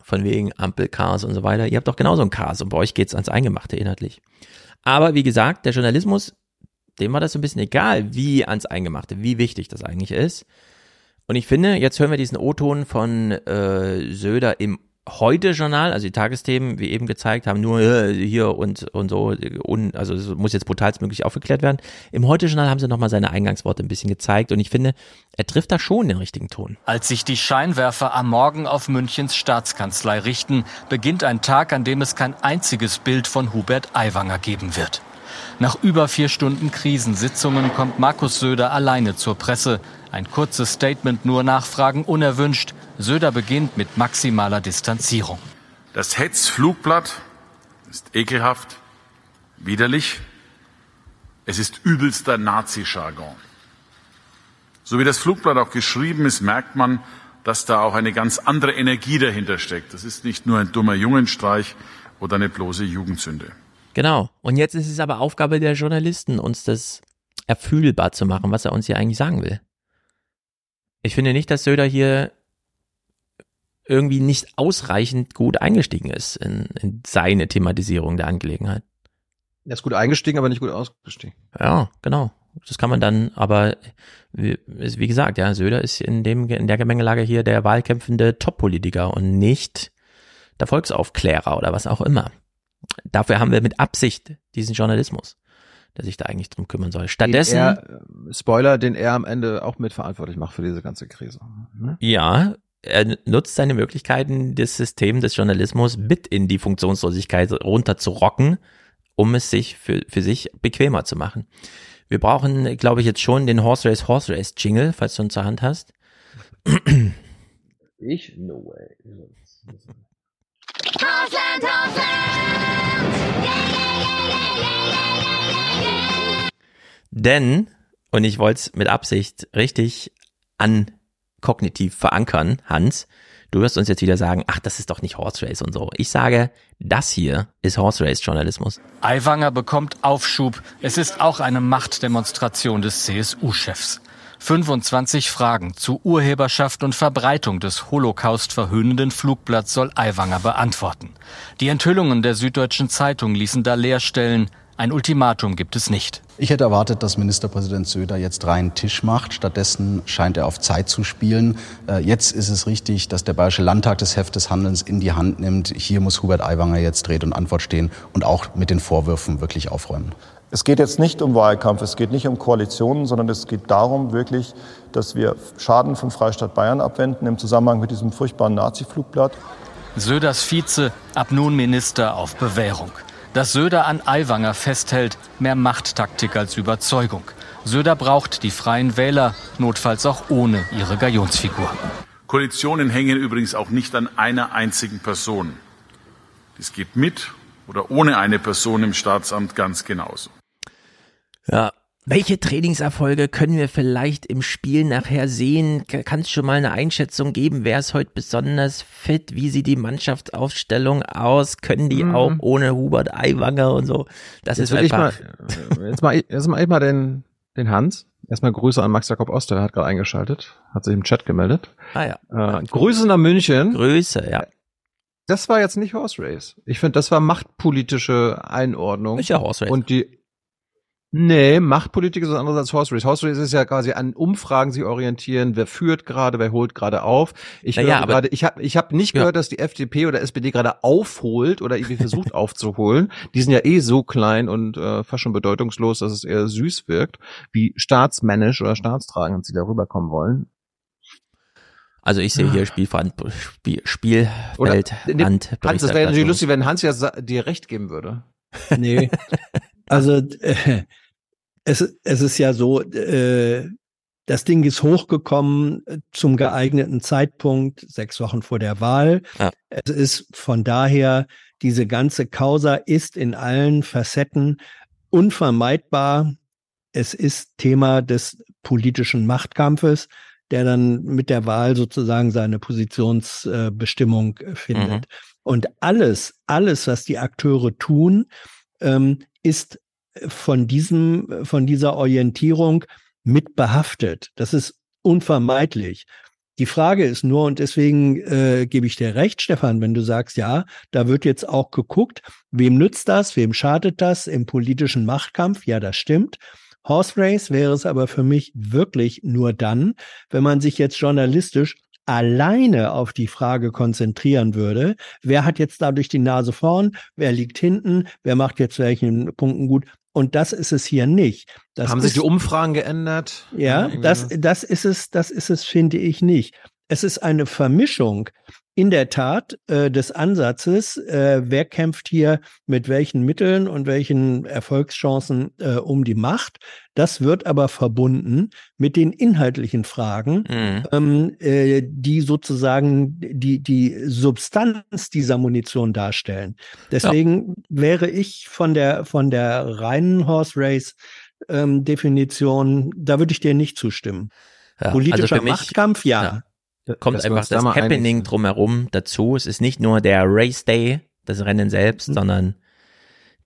von wegen Ampelchaos und so weiter. Ihr habt doch genauso ein Chaos und bei euch geht's ans Eingemachte inhaltlich. Aber wie gesagt, der Journalismus, dem war das so ein bisschen egal, wie ans Eingemachte, wie wichtig das eigentlich ist. Und ich finde, jetzt hören wir diesen O-Ton von äh, Söder im Heute-Journal, also die Tagesthemen, wie eben gezeigt haben, nur äh, hier und, und so, un, also es muss jetzt brutalstmöglich aufgeklärt werden. Im Heute-Journal haben sie nochmal seine Eingangsworte ein bisschen gezeigt und ich finde, er trifft da schon den richtigen Ton. Als sich die Scheinwerfer am Morgen auf Münchens Staatskanzlei richten, beginnt ein Tag, an dem es kein einziges Bild von Hubert Aiwanger geben wird. Nach über vier Stunden Krisensitzungen kommt Markus Söder alleine zur Presse. Ein kurzes Statement, nur Nachfragen unerwünscht. Söder beginnt mit maximaler Distanzierung. Das Hetzflugblatt ist ekelhaft, widerlich. Es ist übelster Nazi-Jargon. So wie das Flugblatt auch geschrieben ist, merkt man, dass da auch eine ganz andere Energie dahinter steckt. Das ist nicht nur ein dummer Jungenstreich oder eine bloße Jugendsünde. Genau. Und jetzt ist es aber Aufgabe der Journalisten, uns das erfühlbar zu machen, was er uns hier eigentlich sagen will. Ich finde nicht, dass Söder hier irgendwie nicht ausreichend gut eingestiegen ist in, in seine Thematisierung der Angelegenheit. Er ist gut eingestiegen, aber nicht gut ausgestiegen. Ja, genau. Das kann man dann, aber wie, wie gesagt, ja, Söder ist in dem in der Gemengelage hier der wahlkämpfende Top-Politiker und nicht der Volksaufklärer oder was auch immer. Dafür haben wir mit Absicht diesen Journalismus, der sich da eigentlich drum kümmern soll. Stattdessen, er, Spoiler, den er am Ende auch mitverantwortlich macht für diese ganze Krise. Ne? ja, er nutzt seine Möglichkeiten, das System des Journalismus mit in die Funktionslosigkeit runterzurocken, um es sich für, für sich bequemer zu machen. Wir brauchen, glaube ich, jetzt schon den Horse Race Horse Race Jingle, falls du ihn zur Hand hast. [CLEARS THROAT] Ich? No way. Hausland, Denn, und ich wollte es mit Absicht richtig ankognitiv verankern, Hans, du wirst uns jetzt wieder sagen, ach, das ist doch nicht Horse Race und so. Ich sage, das hier ist Horse Race Journalismus. Aiwanger bekommt Aufschub. Es ist auch eine Machtdemonstration des CSU-Chefs. 25 Fragen zu Urheberschaft und Verbreitung des Holocaust verhöhnenden Flugblatts soll Aiwanger beantworten. Die Enthüllungen der Süddeutschen Zeitung ließen da Leerstellen. Ein Ultimatum gibt es nicht. Ich hätte erwartet, dass Ministerpräsident Söder jetzt reinen Tisch macht. Stattdessen scheint er auf Zeit zu spielen. Äh, Jetzt ist es richtig, dass der Bayerische Landtag das Heft des Handelns in die Hand nimmt. Hier muss Hubert Aiwanger jetzt Rede und Antwort stehen und auch mit den Vorwürfen wirklich aufräumen. Es geht jetzt nicht um Wahlkampf, es geht nicht um Koalitionen, sondern es geht darum wirklich, dass wir Schaden vom Freistaat Bayern abwenden im Zusammenhang mit diesem furchtbaren Nazi-Flugblatt. Söders Vize, ab nun Minister auf Bewährung. Dass Söder an Aiwanger festhält, mehr Machttaktik als Überzeugung. Söder braucht die freien Wähler, notfalls auch ohne ihre Galionsfigur. Koalitionen hängen übrigens auch nicht an einer einzigen Person. Es geht mit oder ohne eine Person im Staatsamt ganz genauso. Ja, welche Trainingserfolge können wir vielleicht im Spiel nachher sehen? Kannst du schon mal eine Einschätzung geben? Wer ist heute besonders fit? Wie sieht die Mannschaftsaufstellung aus? Können die mhm. auch ohne Hubert Aiwanger und so? Das jetzt ist einfach. Mal, jetzt mal, jetzt mal, mal den, den Hans. Erstmal Grüße an Max Jakob Oster, der hat gerade eingeschaltet, hat sich im Chat gemeldet. Ah ja. Äh, Grüße nach München. Grüße, ja. Das war jetzt nicht Horse Race. Ich finde, das war machtpolitische Einordnung. Ist ja Horse Race. Und die, Nee, Machtpolitik ist was anderes als Horse Race. Horse Race ist ja quasi an Umfragen sich orientieren, wer führt gerade, wer holt gerade auf. Ich naja, gerade, ich habe ich hab nicht ja. gehört, dass die FDP oder SPD gerade aufholt oder irgendwie versucht [LAUGHS] aufzuholen. Die sind ja eh so klein und äh, fast schon bedeutungslos, dass es eher süß wirkt, wie staatsmännisch oder staatstragend sie darüber kommen wollen. Also ich sehe hier Spielfeld, Spiel, Spielfeld, Hand. Hans, das wäre natürlich lustig, wenn Hans ja dir recht geben würde. [LAUGHS] Nee. [LAUGHS] Also äh, es, es ist ja so, äh, das Ding ist hochgekommen äh, zum geeigneten Zeitpunkt, sechs Wochen vor der Wahl. Ja. Es ist von daher, diese ganze Causa ist in allen Facetten unvermeidbar. Es ist Thema des politischen Machtkampfes, der dann mit der Wahl sozusagen seine Positionsbestimmung äh, findet. Mhm. Und alles, alles, was die Akteure tun, ähm, ist von diesem, von dieser Orientierung mit behaftet. Das ist unvermeidlich. Die Frage ist nur, und deswegen äh, gebe ich dir recht, Stefan, wenn du sagst, ja, da wird jetzt auch geguckt, wem nützt das, wem schadet das im politischen Machtkampf? Ja, das stimmt. Horse Race wäre es aber für mich wirklich nur dann, wenn man sich jetzt journalistisch alleine auf die Frage konzentrieren würde, wer hat jetzt dadurch die Nase vorn, wer liegt hinten, wer macht jetzt welchen Punkten gut. Und das ist es hier nicht. Das Haben ist, sich die Umfragen geändert? Ja, das, das ist es, das ist es, finde ich nicht. Es ist eine Vermischung in der Tat äh, des Ansatzes, äh, wer kämpft hier mit welchen Mitteln und welchen Erfolgschancen äh, um die Macht. Das wird aber verbunden mit den inhaltlichen Fragen, mhm. ähm, äh, die sozusagen die, die Substanz dieser Munition darstellen. Deswegen ja. wäre ich von der, von der reinen Horse Race ähm, Definition, da würde ich dir nicht zustimmen. Ja, Politischer also mich, Machtkampf, ja. ja kommt einfach das Happening drumherum dazu. Es ist nicht nur der Race Day, das Rennen selbst, mhm. sondern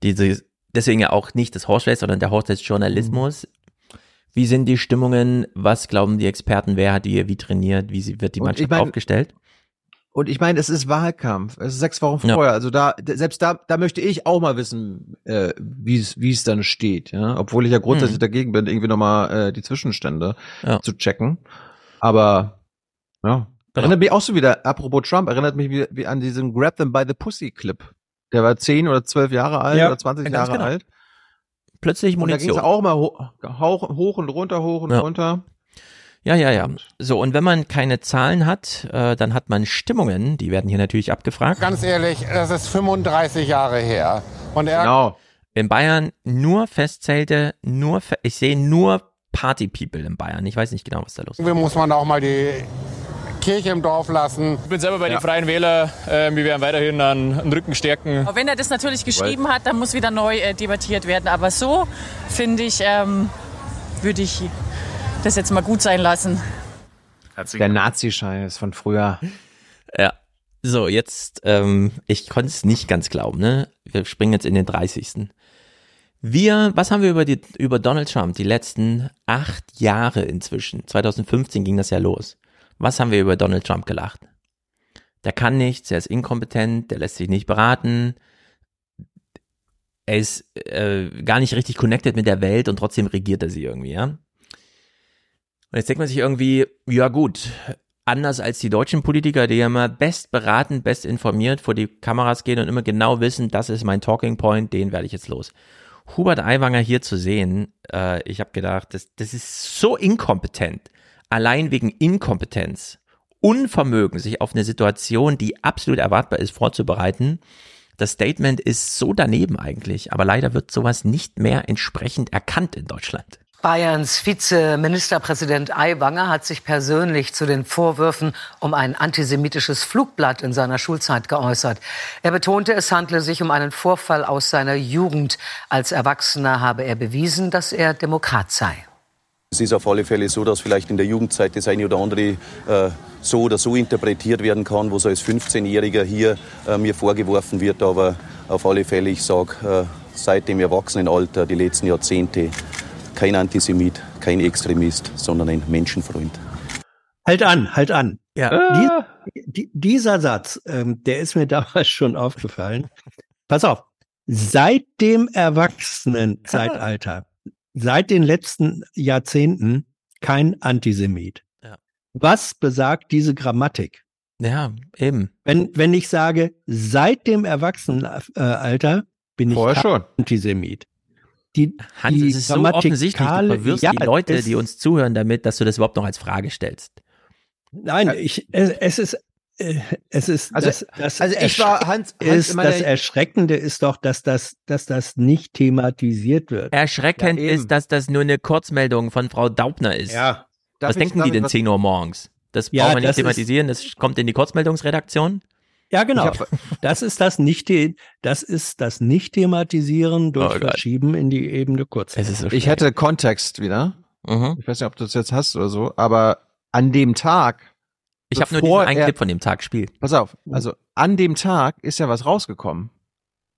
diese, deswegen ja auch nicht das Horse Race, sondern der Horse Race Journalismus. Mhm. Wie sind die Stimmungen? Was glauben die Experten? Wer hat die wie trainiert? Wie wird die Mannschaft ich mein, aufgestellt? Und ich meine, es ist Wahlkampf. Es ist sechs Wochen vorher. Ja. Also da, selbst da, da möchte ich auch mal wissen, äh, wie es, wie es dann steht. Ja, obwohl ich ja grundsätzlich hm. dagegen bin, irgendwie nochmal äh, die Zwischenstände ja. zu checken. Aber ja. Genau. Erinnert mich auch so wieder, apropos Trump, erinnert mich wie, wie an diesen Grab them by the Pussy Clip. Der war zehn oder zwölf Jahre alt ja, oder zwanzig ja, Jahre genau. alt. Plötzlich Munition. Und da ging auch mal ho hoch, hoch und runter, hoch und ja. runter. Ja, ja, ja. So, und wenn man keine Zahlen hat, äh, dann hat man Stimmungen, die werden hier natürlich abgefragt. Ganz ehrlich, das ist 35 Jahre her. Und er genau. In Bayern nur Festzelte, nur, ich sehe nur Party People in Bayern. Ich weiß nicht genau, was da los ist. Wie muss man auch mal die Kirche im Dorf lassen. Ich bin selber bei ja. den Freien Wählern. Äh, wir werden weiterhin an, an Rücken stärken. Wenn er das natürlich geschrieben hat, dann muss wieder neu äh, debattiert werden. Aber so, finde ich, ähm, würde ich das jetzt mal gut sein lassen. Der Nazi-Scheiß von früher. Ja. So, jetzt, ähm, ich konnte es nicht ganz glauben, ne? Wir springen jetzt in den 30. Wir, was haben wir über, die, über Donald Trump die letzten acht Jahre inzwischen? 2015 ging das ja los. Was haben wir über Donald Trump gelacht? Der kann nichts, er ist inkompetent, der lässt sich nicht beraten, er ist äh, gar nicht richtig connected mit der Welt und trotzdem regiert er sie irgendwie, ja? Und jetzt denkt man sich irgendwie, ja gut, anders als die deutschen Politiker, die ja immer best beraten, best informiert vor die Kameras gehen und immer genau wissen, das ist mein Talking Point, den werde ich jetzt los. Hubert Aiwanger hier zu sehen, äh, ich habe gedacht, das, das ist so inkompetent, allein wegen Inkompetenz, Unvermögen, sich auf eine Situation, die absolut erwartbar ist, vorzubereiten, das Statement ist so daneben eigentlich, aber leider wird sowas nicht mehr entsprechend erkannt in Deutschland. Bayerns Vizeministerpräsident Aiwanger hat sich persönlich zu den Vorwürfen um ein antisemitisches Flugblatt in seiner Schulzeit geäußert. Er betonte, es handle sich um einen Vorfall aus seiner Jugend. Als Erwachsener habe er bewiesen, dass er Demokrat sei. Es ist auf alle Fälle so, dass vielleicht in der Jugendzeit das eine oder andere äh, so oder so interpretiert werden kann, wo so als 15-Jähriger hier äh, mir vorgeworfen wird. Aber auf alle Fälle, ich sage, äh, seit dem Erwachsenenalter, die letzten Jahrzehnte, kein Antisemit, kein Extremist, sondern ein Menschenfreund. Halt an, halt an. Ja. Die, die, dieser Satz, ähm, der ist mir [LAUGHS] damals schon aufgefallen. Pass auf. Seit dem Erwachsenenzeitalter, seit den letzten Jahrzehnten kein Antisemit. Ja. Was besagt diese Grammatik? Ja, eben. Wenn, wenn ich sage, seit dem Erwachsenenalter bin ich Vorher kein schon. Antisemit. Die, Hans, die es ist so offensichtlich, du verwirrst ja, die Leute, es- die uns zuhören, damit, dass du das überhaupt noch als Frage stellst. Nein, ich, es, es ist, äh, es ist, Also- das, das also ich war- Hans- Hans ist, das Erschreckende ist doch, dass das, dass das nicht thematisiert wird. Erschreckend Ja, ist, dass das nur eine Kurzmeldung von Frau Daubner ist. Ja. Darf Was denken die denn was- 10 Uhr morgens? Das Ja, brauchen wir nicht thematisieren, das kommt in die Kurzmeldungsredaktion. Ja, genau. Hab- das ist das nicht, das ist das Nicht-Thematisieren durch Oh. Verschieben in die Ebene kurz. Es ist so Ich hätte Kontext wieder. Mhm. Ich weiß nicht, ob du das jetzt hast oder so, aber an dem Tag. Ich habe nur diesen einen er- Clip von dem Tag gespielt. Pass auf, also an dem Tag ist ja was rausgekommen.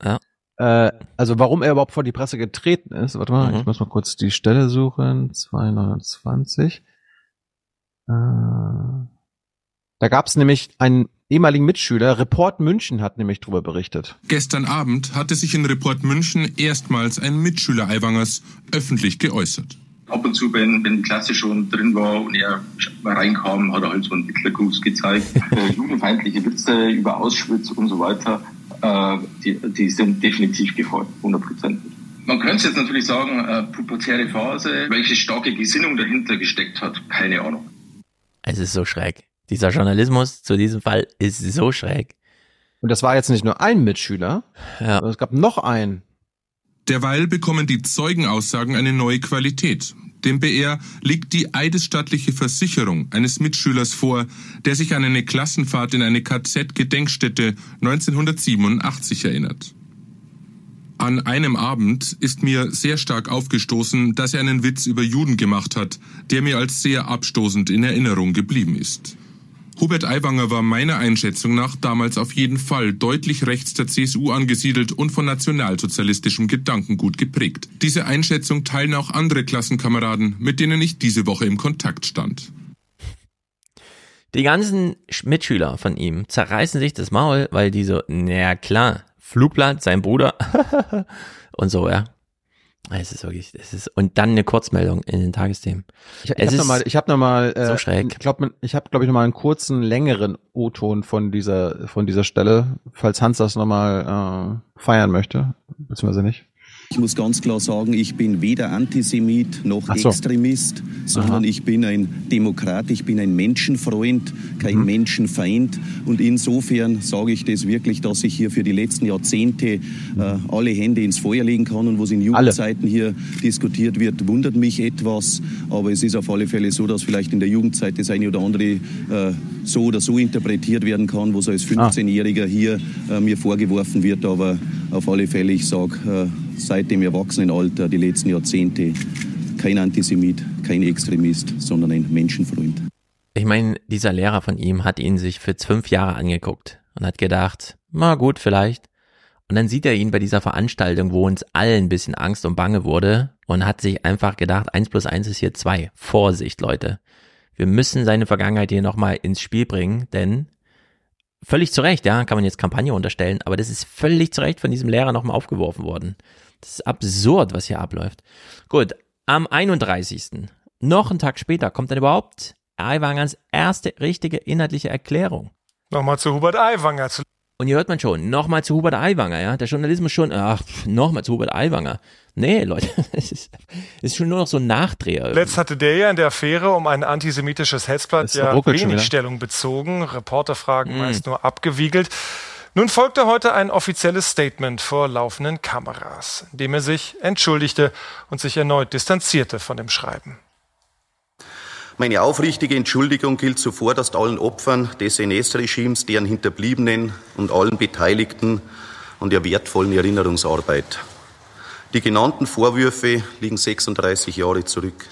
Ja. Äh, also warum er überhaupt vor die Presse getreten ist. Warte mal, Mhm. ich muss mal kurz die Stelle suchen. 229. Äh, da gab es nämlich einen ehemaligen Mitschüler, Report München hat nämlich drüber berichtet. Gestern Abend hatte sich in Report München erstmals ein Mitschüler Aiwangers öffentlich geäußert. Ab und zu, wenn, wenn die Klasse schon drin war und er reinkam, hat er halt so einen Hitlergruß gezeigt. [LAUGHS] Äh, judenfeindliche Witze über Auschwitz und so weiter, äh, die, die sind definitiv gefolgt, 100 Prozent. Man könnte jetzt natürlich sagen, äh, pubertäre Phase, welche starke Gesinnung dahinter gesteckt hat, keine Ahnung. Es ist so schräg. Dieser Journalismus zu diesem Fall ist so schräg. Und das war jetzt nicht nur ein Mitschüler, Ja. sondern es gab noch einen. Derweil bekommen die Zeugenaussagen eine neue Qualität. Dem BR liegt die eidesstattliche Versicherung eines Mitschülers vor, der sich an eine Klassenfahrt in eine KZ-Gedenkstätte 1987 erinnert. An einem Abend ist mir sehr stark aufgestoßen, dass er einen Witz über Juden gemacht hat, der mir als sehr abstoßend in Erinnerung geblieben ist. Hubert Aiwanger war meiner Einschätzung nach damals auf jeden Fall deutlich rechts der CSU angesiedelt und von nationalsozialistischem Gedankengut geprägt. Diese Einschätzung teilen auch andere Klassenkameraden, mit denen ich diese Woche im Kontakt stand. Die ganzen Sch- Mitschüler von ihm zerreißen sich das Maul, weil die so, na klar, Flugblatt, sein Bruder [LAUGHS] und so, ja. Es ist wirklich, es ist, und dann eine Kurzmeldung in den Tagesthemen. Ich, ich habe nochmal, ich habe noch mal, äh, so schräg. Ich glaube, ich habe, glaube ich, noch mal einen kurzen, längeren O-Ton von dieser, von dieser Stelle, falls Hans das noch mal äh, feiern möchte, beziehungsweise nicht. Ich muss ganz klar sagen, ich bin weder Antisemit noch so. Extremist, sondern Aha. ich bin ein Demokrat, ich bin ein Menschenfreund, kein Mhm. Menschenfeind. Und insofern sage ich das wirklich, dass ich hier für die letzten Jahrzehnte äh, alle Hände ins Feuer legen kann. Und was in Jugendzeiten hier diskutiert wird, wundert mich etwas. Aber es ist auf alle Fälle so, dass vielleicht in der Jugendzeit das eine oder andere äh, so oder so interpretiert werden kann, was als 15-Jähriger hier äh, mir vorgeworfen wird. Aber auf alle Fälle, ich sage, äh, seit dem Erwachsenenalter, die letzten Jahrzehnte, kein Antisemit, kein Extremist, sondern ein Menschenfreund. Ich meine, dieser Lehrer von ihm hat ihn sich für fünf Jahre angeguckt und hat gedacht, na gut, vielleicht. Und dann sieht er ihn bei dieser Veranstaltung, wo uns allen ein bisschen Angst und Bange wurde und hat sich einfach gedacht, eins plus eins ist hier zwei. Vorsicht, Leute. Wir müssen seine Vergangenheit hier nochmal ins Spiel bringen, denn völlig zu Recht, ja, kann man jetzt Kampagne unterstellen, aber das ist völlig zu Recht von diesem Lehrer nochmal aufgeworfen worden. Das ist absurd, was hier abläuft. Gut, am 31. Noch einen Tag später kommt dann überhaupt Aiwangers erste richtige inhaltliche Erklärung. Nochmal zu Hubert Aiwanger. Und hier hört man schon, nochmal zu Hubert Aiwanger, ja. Der Journalismus schon, ach, nochmal zu Hubert Aiwanger. Nee, Leute, [LAUGHS] es ist, ist schon nur noch so ein Nachdreher. Letzt hatte der ja in der Affäre um ein antisemitisches Hetzblatt ja wenig. Stellung bezogen, Reporterfragen Mm. meist nur abgewiegelt. Nun folgte heute ein offizielles Statement vor laufenden Kameras, in dem er sich entschuldigte und sich erneut distanzierte von dem Schreiben. Meine aufrichtige Entschuldigung gilt zuvorderst allen Opfern des NS-Regimes, deren Hinterbliebenen und allen Beteiligten an der wertvollen Erinnerungsarbeit. Die genannten Vorwürfe liegen 36 Jahre zurück.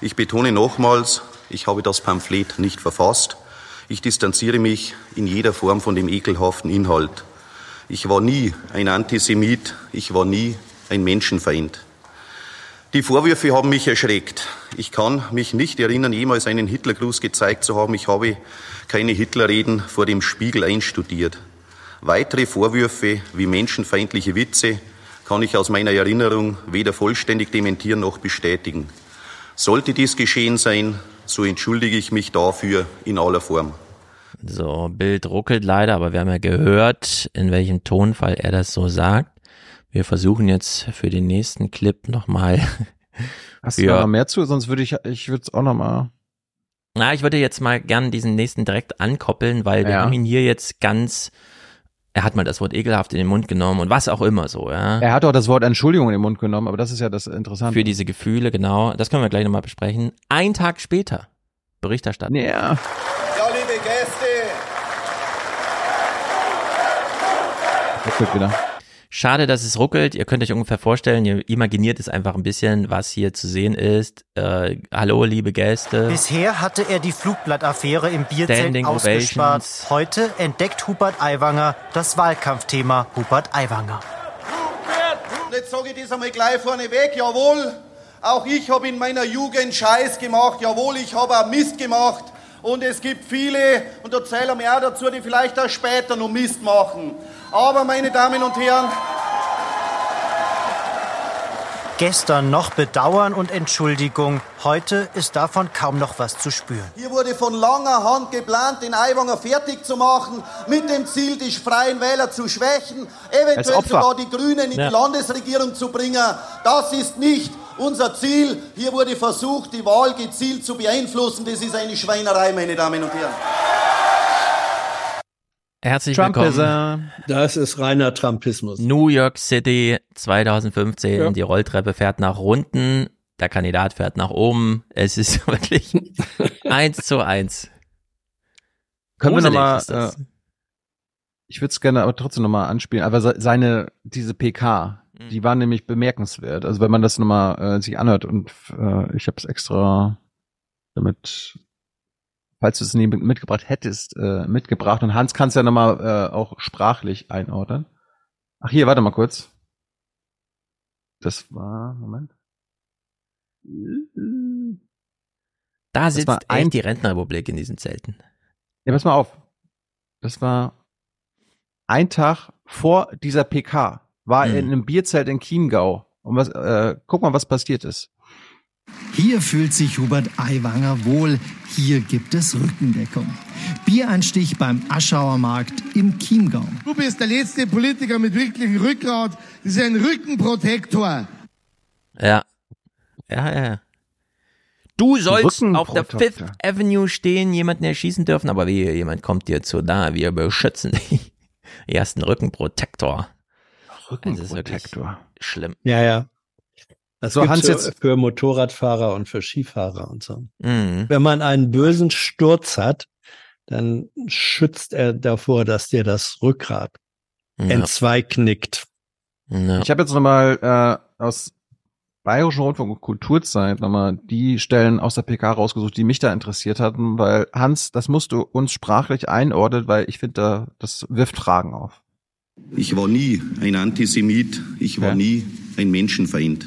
Ich betone nochmals, ich habe das Pamphlet nicht verfasst. Ich distanziere mich in jeder Form von dem ekelhaften Inhalt. Ich war nie ein Antisemit, ich war nie ein Menschenfeind. Die Vorwürfe haben mich erschreckt. Ich kann mich nicht erinnern, jemals einen Hitlergruß gezeigt zu haben. Ich habe keine Hitlerreden vor dem Spiegel einstudiert. Weitere Vorwürfe wie menschenfeindliche Witze kann ich aus meiner Erinnerung weder vollständig dementieren noch bestätigen. Sollte dies geschehen sein, so entschuldige ich mich dafür in aller Form. So, Bild ruckelt leider, aber wir haben ja gehört, in welchem Tonfall er das so sagt. Wir versuchen jetzt für den nächsten Clip nochmal. [LAUGHS] Hast du da mehr zu? Sonst würde ich, ich würde es auch nochmal. Na, ich würde jetzt mal gern diesen nächsten direkt ankoppeln, weil wir Ja. haben ihn hier jetzt ganz, er hat mal das Wort ekelhaft in den Mund genommen und was auch immer so, ja. Er hat auch das Wort Entschuldigung in den Mund genommen, aber das ist ja das Interessante. Für diese Gefühle, genau. Das können wir gleich nochmal besprechen. Ein Tag später, Berichterstattung. Ja. Ja, liebe Gäste, Ruckelt wieder. Schade, dass es ruckelt. Ihr könnt euch ungefähr vorstellen, ihr imaginiert es einfach ein bisschen, was hier zu sehen ist. Äh, hallo, liebe Gäste. Bisher hatte er die Flugblattaffäre im Bierzelt Standing ausgespart. Ovations. Heute entdeckt Hubert Aiwanger das Wahlkampfthema Hubert Aiwanger. jetzt sage ich das einmal gleich vorneweg, jawohl, auch ich habe in meiner Jugend Scheiß gemacht, jawohl, ich habe auch Mist gemacht. Und es gibt viele, und da zählen wir auch dazu, die vielleicht auch später noch Mist machen. Aber, meine Damen und Herren, Gestern noch Bedauern und Entschuldigung. Heute ist davon kaum noch was zu spüren. hier wurde von langer Hand geplant, den Aiwanger fertig zu machen, mit dem Ziel, die Freien Wähler zu schwächen, eventuell sogar die Grünen in Ja. die Landesregierung zu bringen. Das ist nicht unser Ziel. Hier wurde versucht, die Wahl gezielt zu beeinflussen. Das ist eine Schweinerei, meine Damen und Herren. Herzlich Trumpism. willkommen. Das ist reiner Trumpismus. New York City 2015. Ja. Die Rolltreppe fährt nach unten. Der Kandidat fährt nach oben. Es ist [LAUGHS] wirklich eins zu eins. Können wir nochmal, äh, ich würde es gerne aber trotzdem nochmal anspielen, aber se- seine, diese PK, Mhm. die war nämlich bemerkenswert. Also wenn man das nochmal äh, sich anhört und äh, ich habe es extra damit, falls du es nie mit- mitgebracht hättest, äh, mitgebracht und Hans kann es ja nochmal äh, auch sprachlich einordnen. Ach hier, warte mal kurz. Das war, Moment. Da Das sitzt war ein- echt die Rentenrepublik in diesen Zelten. Ja, pass mal auf. Das war ein Tag vor dieser PK. War er in einem Bierzelt in Chiemgau. Und was, äh, guck mal, was passiert ist. Hier fühlt sich Hubert Aiwanger wohl. Hier gibt es Rückendeckung. Biereinstich beim Aschauer Markt im Chiemgau. Du bist der letzte Politiker mit wirklichem Rückgrat. Das ist ein Rückenprotektor. Ja. Ja, ja. Du sollst auf der. Fifth Avenue stehen, jemanden erschießen dürfen, aber wie jemand kommt dir zu nahe, wir beschützen dich. [LAUGHS] Ersten Rückenprotektor. Rückenprotektor. Schlimm. Ja, ja. Das So, gibt's Hans, für, jetzt- für Motorradfahrer und für Skifahrer und so. Mhm. Wenn man einen bösen Sturz hat, dann schützt er davor, dass dir das Rückgrat Ja. entzweiknickt. Ich habe jetzt nochmal äh, aus Bayerischen Rundfunk und Kulturzeit nochmal die Stellen aus der PK rausgesucht, die mich da interessiert hatten, weil Hans, das musst du uns sprachlich einordnen, weil ich finde, da, das wirft Fragen auf. Ich war nie ein Antisemit, ich war nie ein Menschenfeind.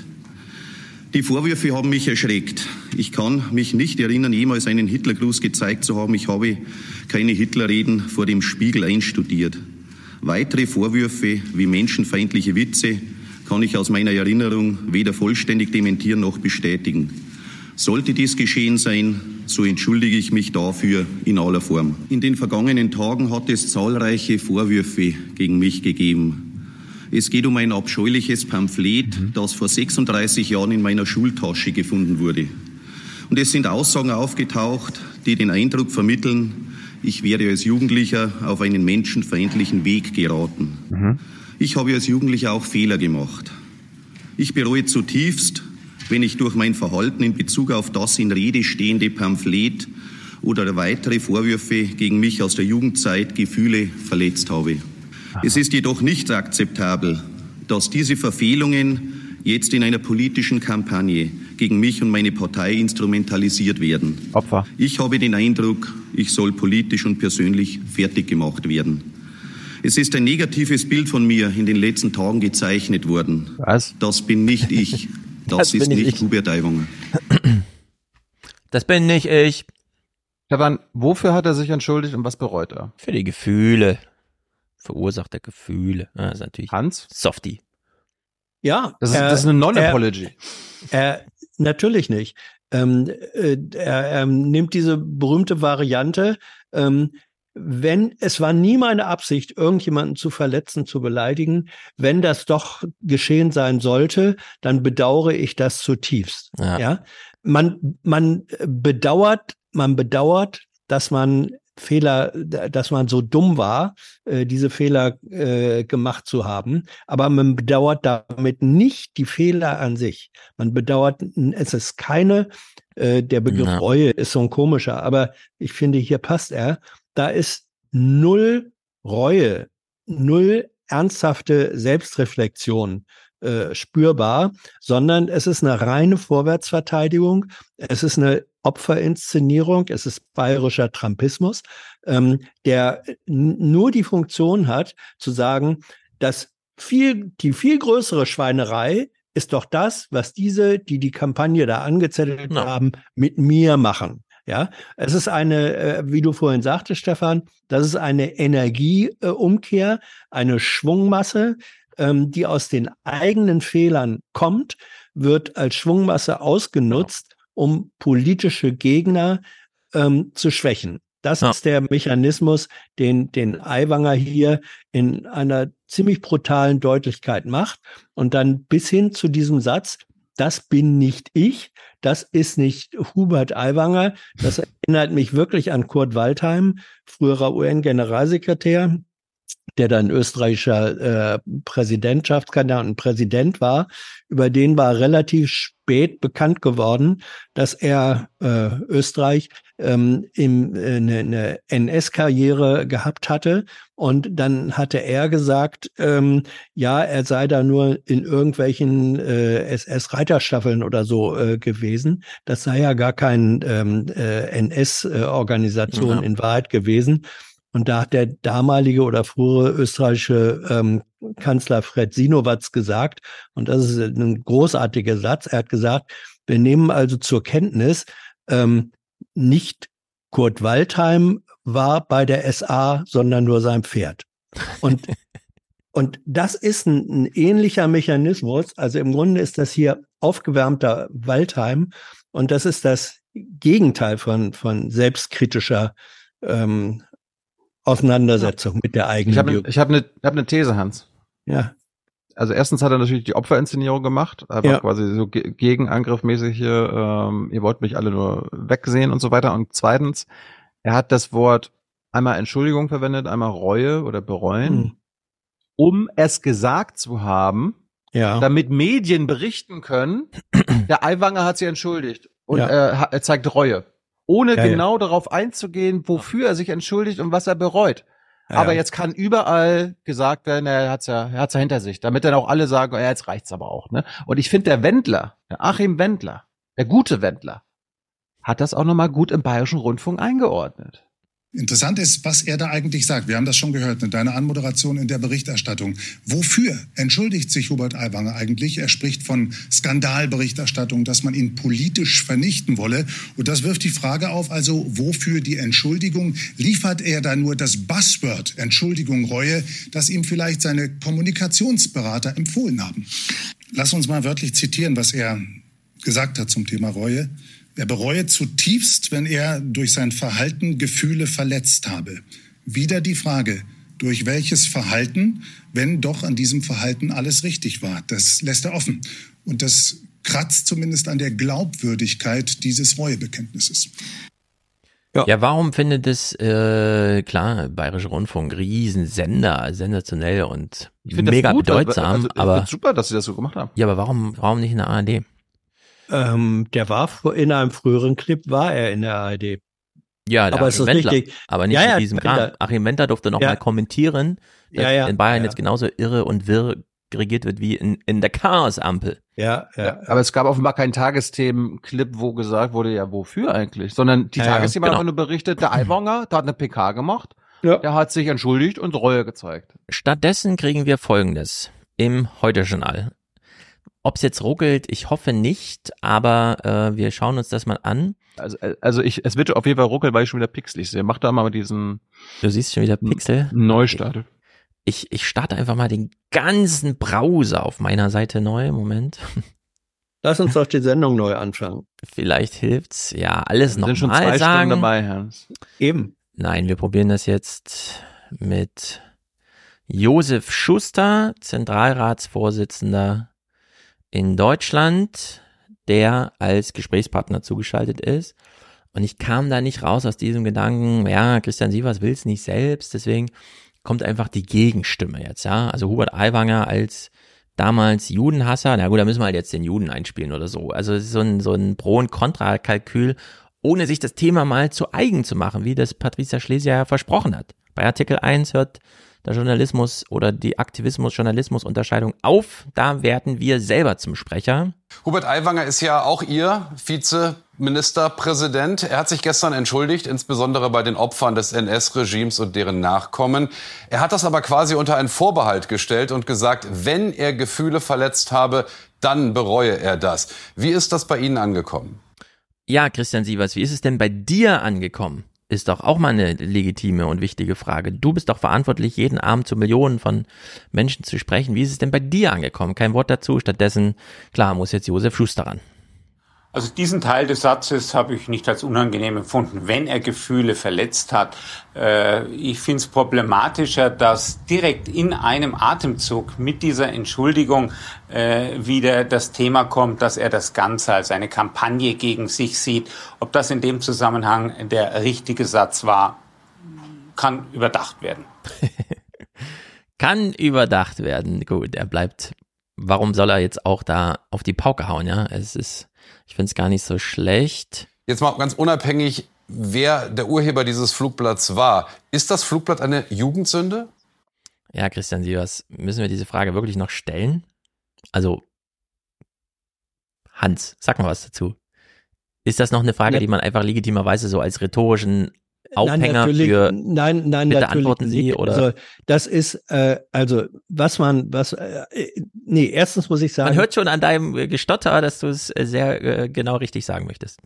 Die Vorwürfe haben mich erschreckt. Ich kann mich nicht erinnern, jemals einen Hitlergruß gezeigt zu haben. Ich habe keine Hitlerreden vor dem Spiegel einstudiert. Weitere Vorwürfe wie menschenfeindliche Witze kann ich aus meiner Erinnerung weder vollständig dementieren noch bestätigen. Sollte dies geschehen sein, so entschuldige ich mich dafür in aller Form. In den vergangenen Tagen hat es zahlreiche Vorwürfe gegen mich gegeben. Es geht um ein abscheuliches Pamphlet, das vor 36 Jahren in meiner Schultasche gefunden wurde. Und es sind Aussagen aufgetaucht, die den Eindruck vermitteln, ich wäre als Jugendlicher auf einen menschenfeindlichen Weg geraten. Mhm. Ich habe als Jugendlicher auch Fehler gemacht. Ich bereue zutiefst, wenn ich durch mein Verhalten in Bezug auf das in Rede stehende Pamphlet oder weitere Vorwürfe gegen mich aus der Jugendzeit Gefühle verletzt habe. Es ist jedoch nicht akzeptabel, dass diese Verfehlungen jetzt in einer politischen Kampagne gegen mich und meine Partei instrumentalisiert werden. Opfer. Ich habe den Eindruck, ich soll politisch und persönlich fertig gemacht werden. Es ist ein negatives Bild von mir in den letzten Tagen gezeichnet worden. Was? Das bin nicht ich. [LAUGHS] Das, Das ist bin nicht ich. Hubert Aiwanger. [CLEARS THROAT] Das bin nicht ich. Stefan, wofür hat er sich entschuldigt und was bereut er? Für die Gefühle. Verursachte Gefühle. Ah, das ist natürlich Hans? Softie. Ja. Das ist, er- das ist eine Non-Apology. Er, natürlich nicht. Ähm, äh, er, er nimmt diese berühmte Variante. Ähm, wenn es war nie meine Absicht, irgendjemanden zu verletzen, zu beleidigen. Wenn das doch geschehen sein sollte, dann bedauere ich das zutiefst. Ja. ja? Man, man bedauert, man bedauert, dass man Fehler, dass man so dumm war, äh, diese Fehler äh, gemacht zu haben. Aber man bedauert damit nicht die Fehler an sich. Man bedauert, es ist keine, äh, der Begriff Ja. Reue ist so ein komischer, aber ich finde, hier passt er. Da ist null Reue, null ernsthafte Selbstreflexion äh, spürbar, sondern es ist eine reine Vorwärtsverteidigung, es ist eine Opferinszenierung, es ist bayerischer Trumpismus, ähm, der nur die Funktion hat, zu sagen, dass viel, die viel größere Schweinerei ist doch das, was diese, die die Kampagne da angezettelt haben, mit mir machen. Ja, es ist eine, äh, wie du vorhin sagtest, Stefan, das ist eine Energieumkehr, äh, Umkehr, eine Schwungmasse, ähm, die aus den eigenen Fehlern kommt, wird als Schwungmasse ausgenutzt, um politische Gegner ähm, zu schwächen. Das ist der Mechanismus, den, den Aiwanger hier in einer ziemlich brutalen Deutlichkeit macht. Und dann bis hin zu diesem Satz, das bin nicht ich, das ist nicht Hubert Aiwanger. Das erinnert mich wirklich an Kurt Waldheim, früherer UN-Generalsekretär, der dann österreichischer äh, Präsidentschaftskandidat und Präsident war. Über den war relativ spät bekannt geworden, dass er äh, Österreich ähm, im, äh, eine, eine NS-Karriere gehabt hatte. Und dann hatte er gesagt, ähm, ja, er sei da nur in irgendwelchen äh, SS-Reiterstaffeln oder so äh, gewesen. Das sei ja gar kein ähm, äh, NS-Organisation Ja. in Wahrheit gewesen. Und da hat der damalige oder frühere österreichische ähm, Kanzler Fred Sinowatz gesagt, und das ist ein großartiger Satz, er hat gesagt, wir nehmen also zur Kenntnis, ähm, nicht Kurt Waldheim war bei der SA, sondern nur sein Pferd. Und, [LAUGHS] und das ist ein, ein ähnlicher Mechanismus. Also im Grunde ist das hier aufgewärmter Waldheim und das ist das Gegenteil von, von selbstkritischer ähm, Auseinandersetzung mit der eigenen Ich habe Biografie. ich hab eine hab ne These, Hans. Ja. Also erstens hat er natürlich die Opferinszenierung gemacht, einfach Ja. quasi so ge gegenangriffmäßig hier, ähm, ihr wollt mich alle nur wegsehen und so weiter. Und zweitens, er hat das Wort einmal Entschuldigung verwendet, einmal Reue oder bereuen, Hm. um es gesagt zu haben, Ja. damit Medien berichten können, [CLEARS THROAT] der Aiwanger hat sich entschuldigt und Ja. ha- er zeigt Reue. Ohne Ja, ja. genau darauf einzugehen, wofür er sich entschuldigt und was er bereut. Ja, aber ja. jetzt kann überall gesagt werden, er hat's ja, er hat's ja hinter sich, damit dann auch alle sagen, ja, jetzt reicht's aber auch, ne? Und ich finde der Wendler, der Achim Wendler, der gute Wendler, hat das auch nochmal gut im Bayerischen Rundfunk eingeordnet. Interessant ist, was er da eigentlich sagt. Wir haben das schon gehört in deiner Anmoderation in der Berichterstattung. Wofür entschuldigt sich Hubert Aiwanger eigentlich? Er spricht von Skandalberichterstattung, dass man ihn politisch vernichten wolle. Und das wirft die Frage auf, also wofür die Entschuldigung? Liefert er da nur das Buzzword Entschuldigung, Reue, das ihm vielleicht seine Kommunikationsberater empfohlen haben? Lass uns mal wörtlich zitieren, was er gesagt hat zum Thema Reue. Er bereue zutiefst, wenn er durch sein Verhalten Gefühle verletzt habe. Wieder die Frage, durch welches Verhalten, wenn doch an diesem Verhalten alles richtig war. Das lässt er offen. Und das kratzt zumindest an der Glaubwürdigkeit dieses Reuebekenntnisses. Ja. ja, warum findet es, äh, klar, Bayerische Rundfunk, Riesensender, sensationell und mega gut, bedeutsam, also, aber. super, dass sie das so gemacht haben. Ja, aber warum, warum nicht in der ARD? Ähm, der war in einem früheren Clip, war er in der ARD. Ja, aber ist das Wendler, richtig? Aber nicht ja, ja, in diesem Kram. Achim Wendler durfte noch ja. mal kommentieren, dass ja, ja, in Bayern ja. jetzt genauso irre und wirr regiert wird wie in, in der Chaos-Ampel. Ja, ja, Aber es gab offenbar keinen Tagesthemen-Clip, wo gesagt wurde, ja, wofür eigentlich? Sondern die ja, Tagesthemen genau. haben nur berichtet, der Aiwanger, der hat eine PK gemacht, ja. der hat sich entschuldigt und Reue gezeigt. Stattdessen kriegen wir Folgendes im Heute-Journal. Ob es jetzt ruckelt, ich hoffe nicht, aber äh, wir schauen uns das mal an. Also, äh, also ich, es wird auf jeden Fall ruckeln, weil ich schon wieder pixelig sehe. Mach da mal diesen. Du siehst schon wieder Pixel. Neustart. Ich, ich starte einfach mal den ganzen Browser auf meiner Seite neu. Moment. Lass uns doch die Sendung neu anfangen. Vielleicht hilft's. Ja, alles noch sind schon zwei sagen. Stunden dabei, Hans. Eben. Nein, wir probieren das jetzt mit Josef Schuster, Zentralratsvorsitzender in Deutschland, der als Gesprächspartner zugeschaltet ist. Und ich kam da nicht raus aus diesem Gedanken, ja, Christian Sievers will es nicht selbst, deswegen kommt einfach die Gegenstimme jetzt, ja. Also Hubert Aiwanger als damals Judenhasser, na gut, da müssen wir halt jetzt den Juden einspielen oder so. Also so ein, so ein Pro- und Kontra-Kalkül, ohne sich das Thema mal zu eigen zu machen, wie das Patricia Schlesier ja versprochen hat. Bei Artikel 1 hört der Journalismus oder die Aktivismus-Journalismus-Unterscheidung auf. Da werden wir selber zum Sprecher. Hubert Aiwanger ist ja auch Ihr Vizeministerpräsident. Er hat sich gestern entschuldigt, insbesondere bei den Opfern des NS-Regimes und deren Nachkommen. Er hat das aber quasi unter einen Vorbehalt gestellt und gesagt, wenn er Gefühle verletzt habe, dann bereue er das. Wie ist das bei Ihnen angekommen? Ja, Christian Sievers, wie ist es denn bei dir angekommen? Ist doch auch mal eine legitime und wichtige Frage. Du bist doch verantwortlich, jeden Abend zu Millionen von Menschen zu sprechen. Wie ist es denn bei dir angekommen? Kein Wort dazu. Stattdessen, klar, muss jetzt Josef Schuster ran. Also diesen Teil des Satzes habe ich nicht als unangenehm empfunden, wenn er Gefühle verletzt hat. Äh, ich finde es problematischer, dass direkt in einem Atemzug mit dieser Entschuldigung äh, wieder das Thema kommt, dass er das Ganze als eine Kampagne gegen sich sieht. Ob das in dem Zusammenhang der richtige Satz war, kann überdacht werden. [LAUGHS] kann überdacht werden. Gut, er bleibt. Warum soll er jetzt auch da auf die Pauke hauen? Ja, es ist ich finde es gar nicht so schlecht. Jetzt mal ganz unabhängig, wer der Urheber dieses Flugblatts war. Ist das Flugblatt eine Jugendsünde? Ja, Christian Sievers, müssen wir diese Frage wirklich noch stellen? Also, Hans, sag mal was dazu. Ist das noch eine Frage, ja. die man einfach legitimerweise so als rhetorischen Aufhänger nein, für nein, nein, bitte antworten Sie oder also, das ist äh, also was man was äh, nee erstens muss ich sagen man hört schon an deinem Gestotter dass du es äh, sehr äh, genau richtig sagen möchtest.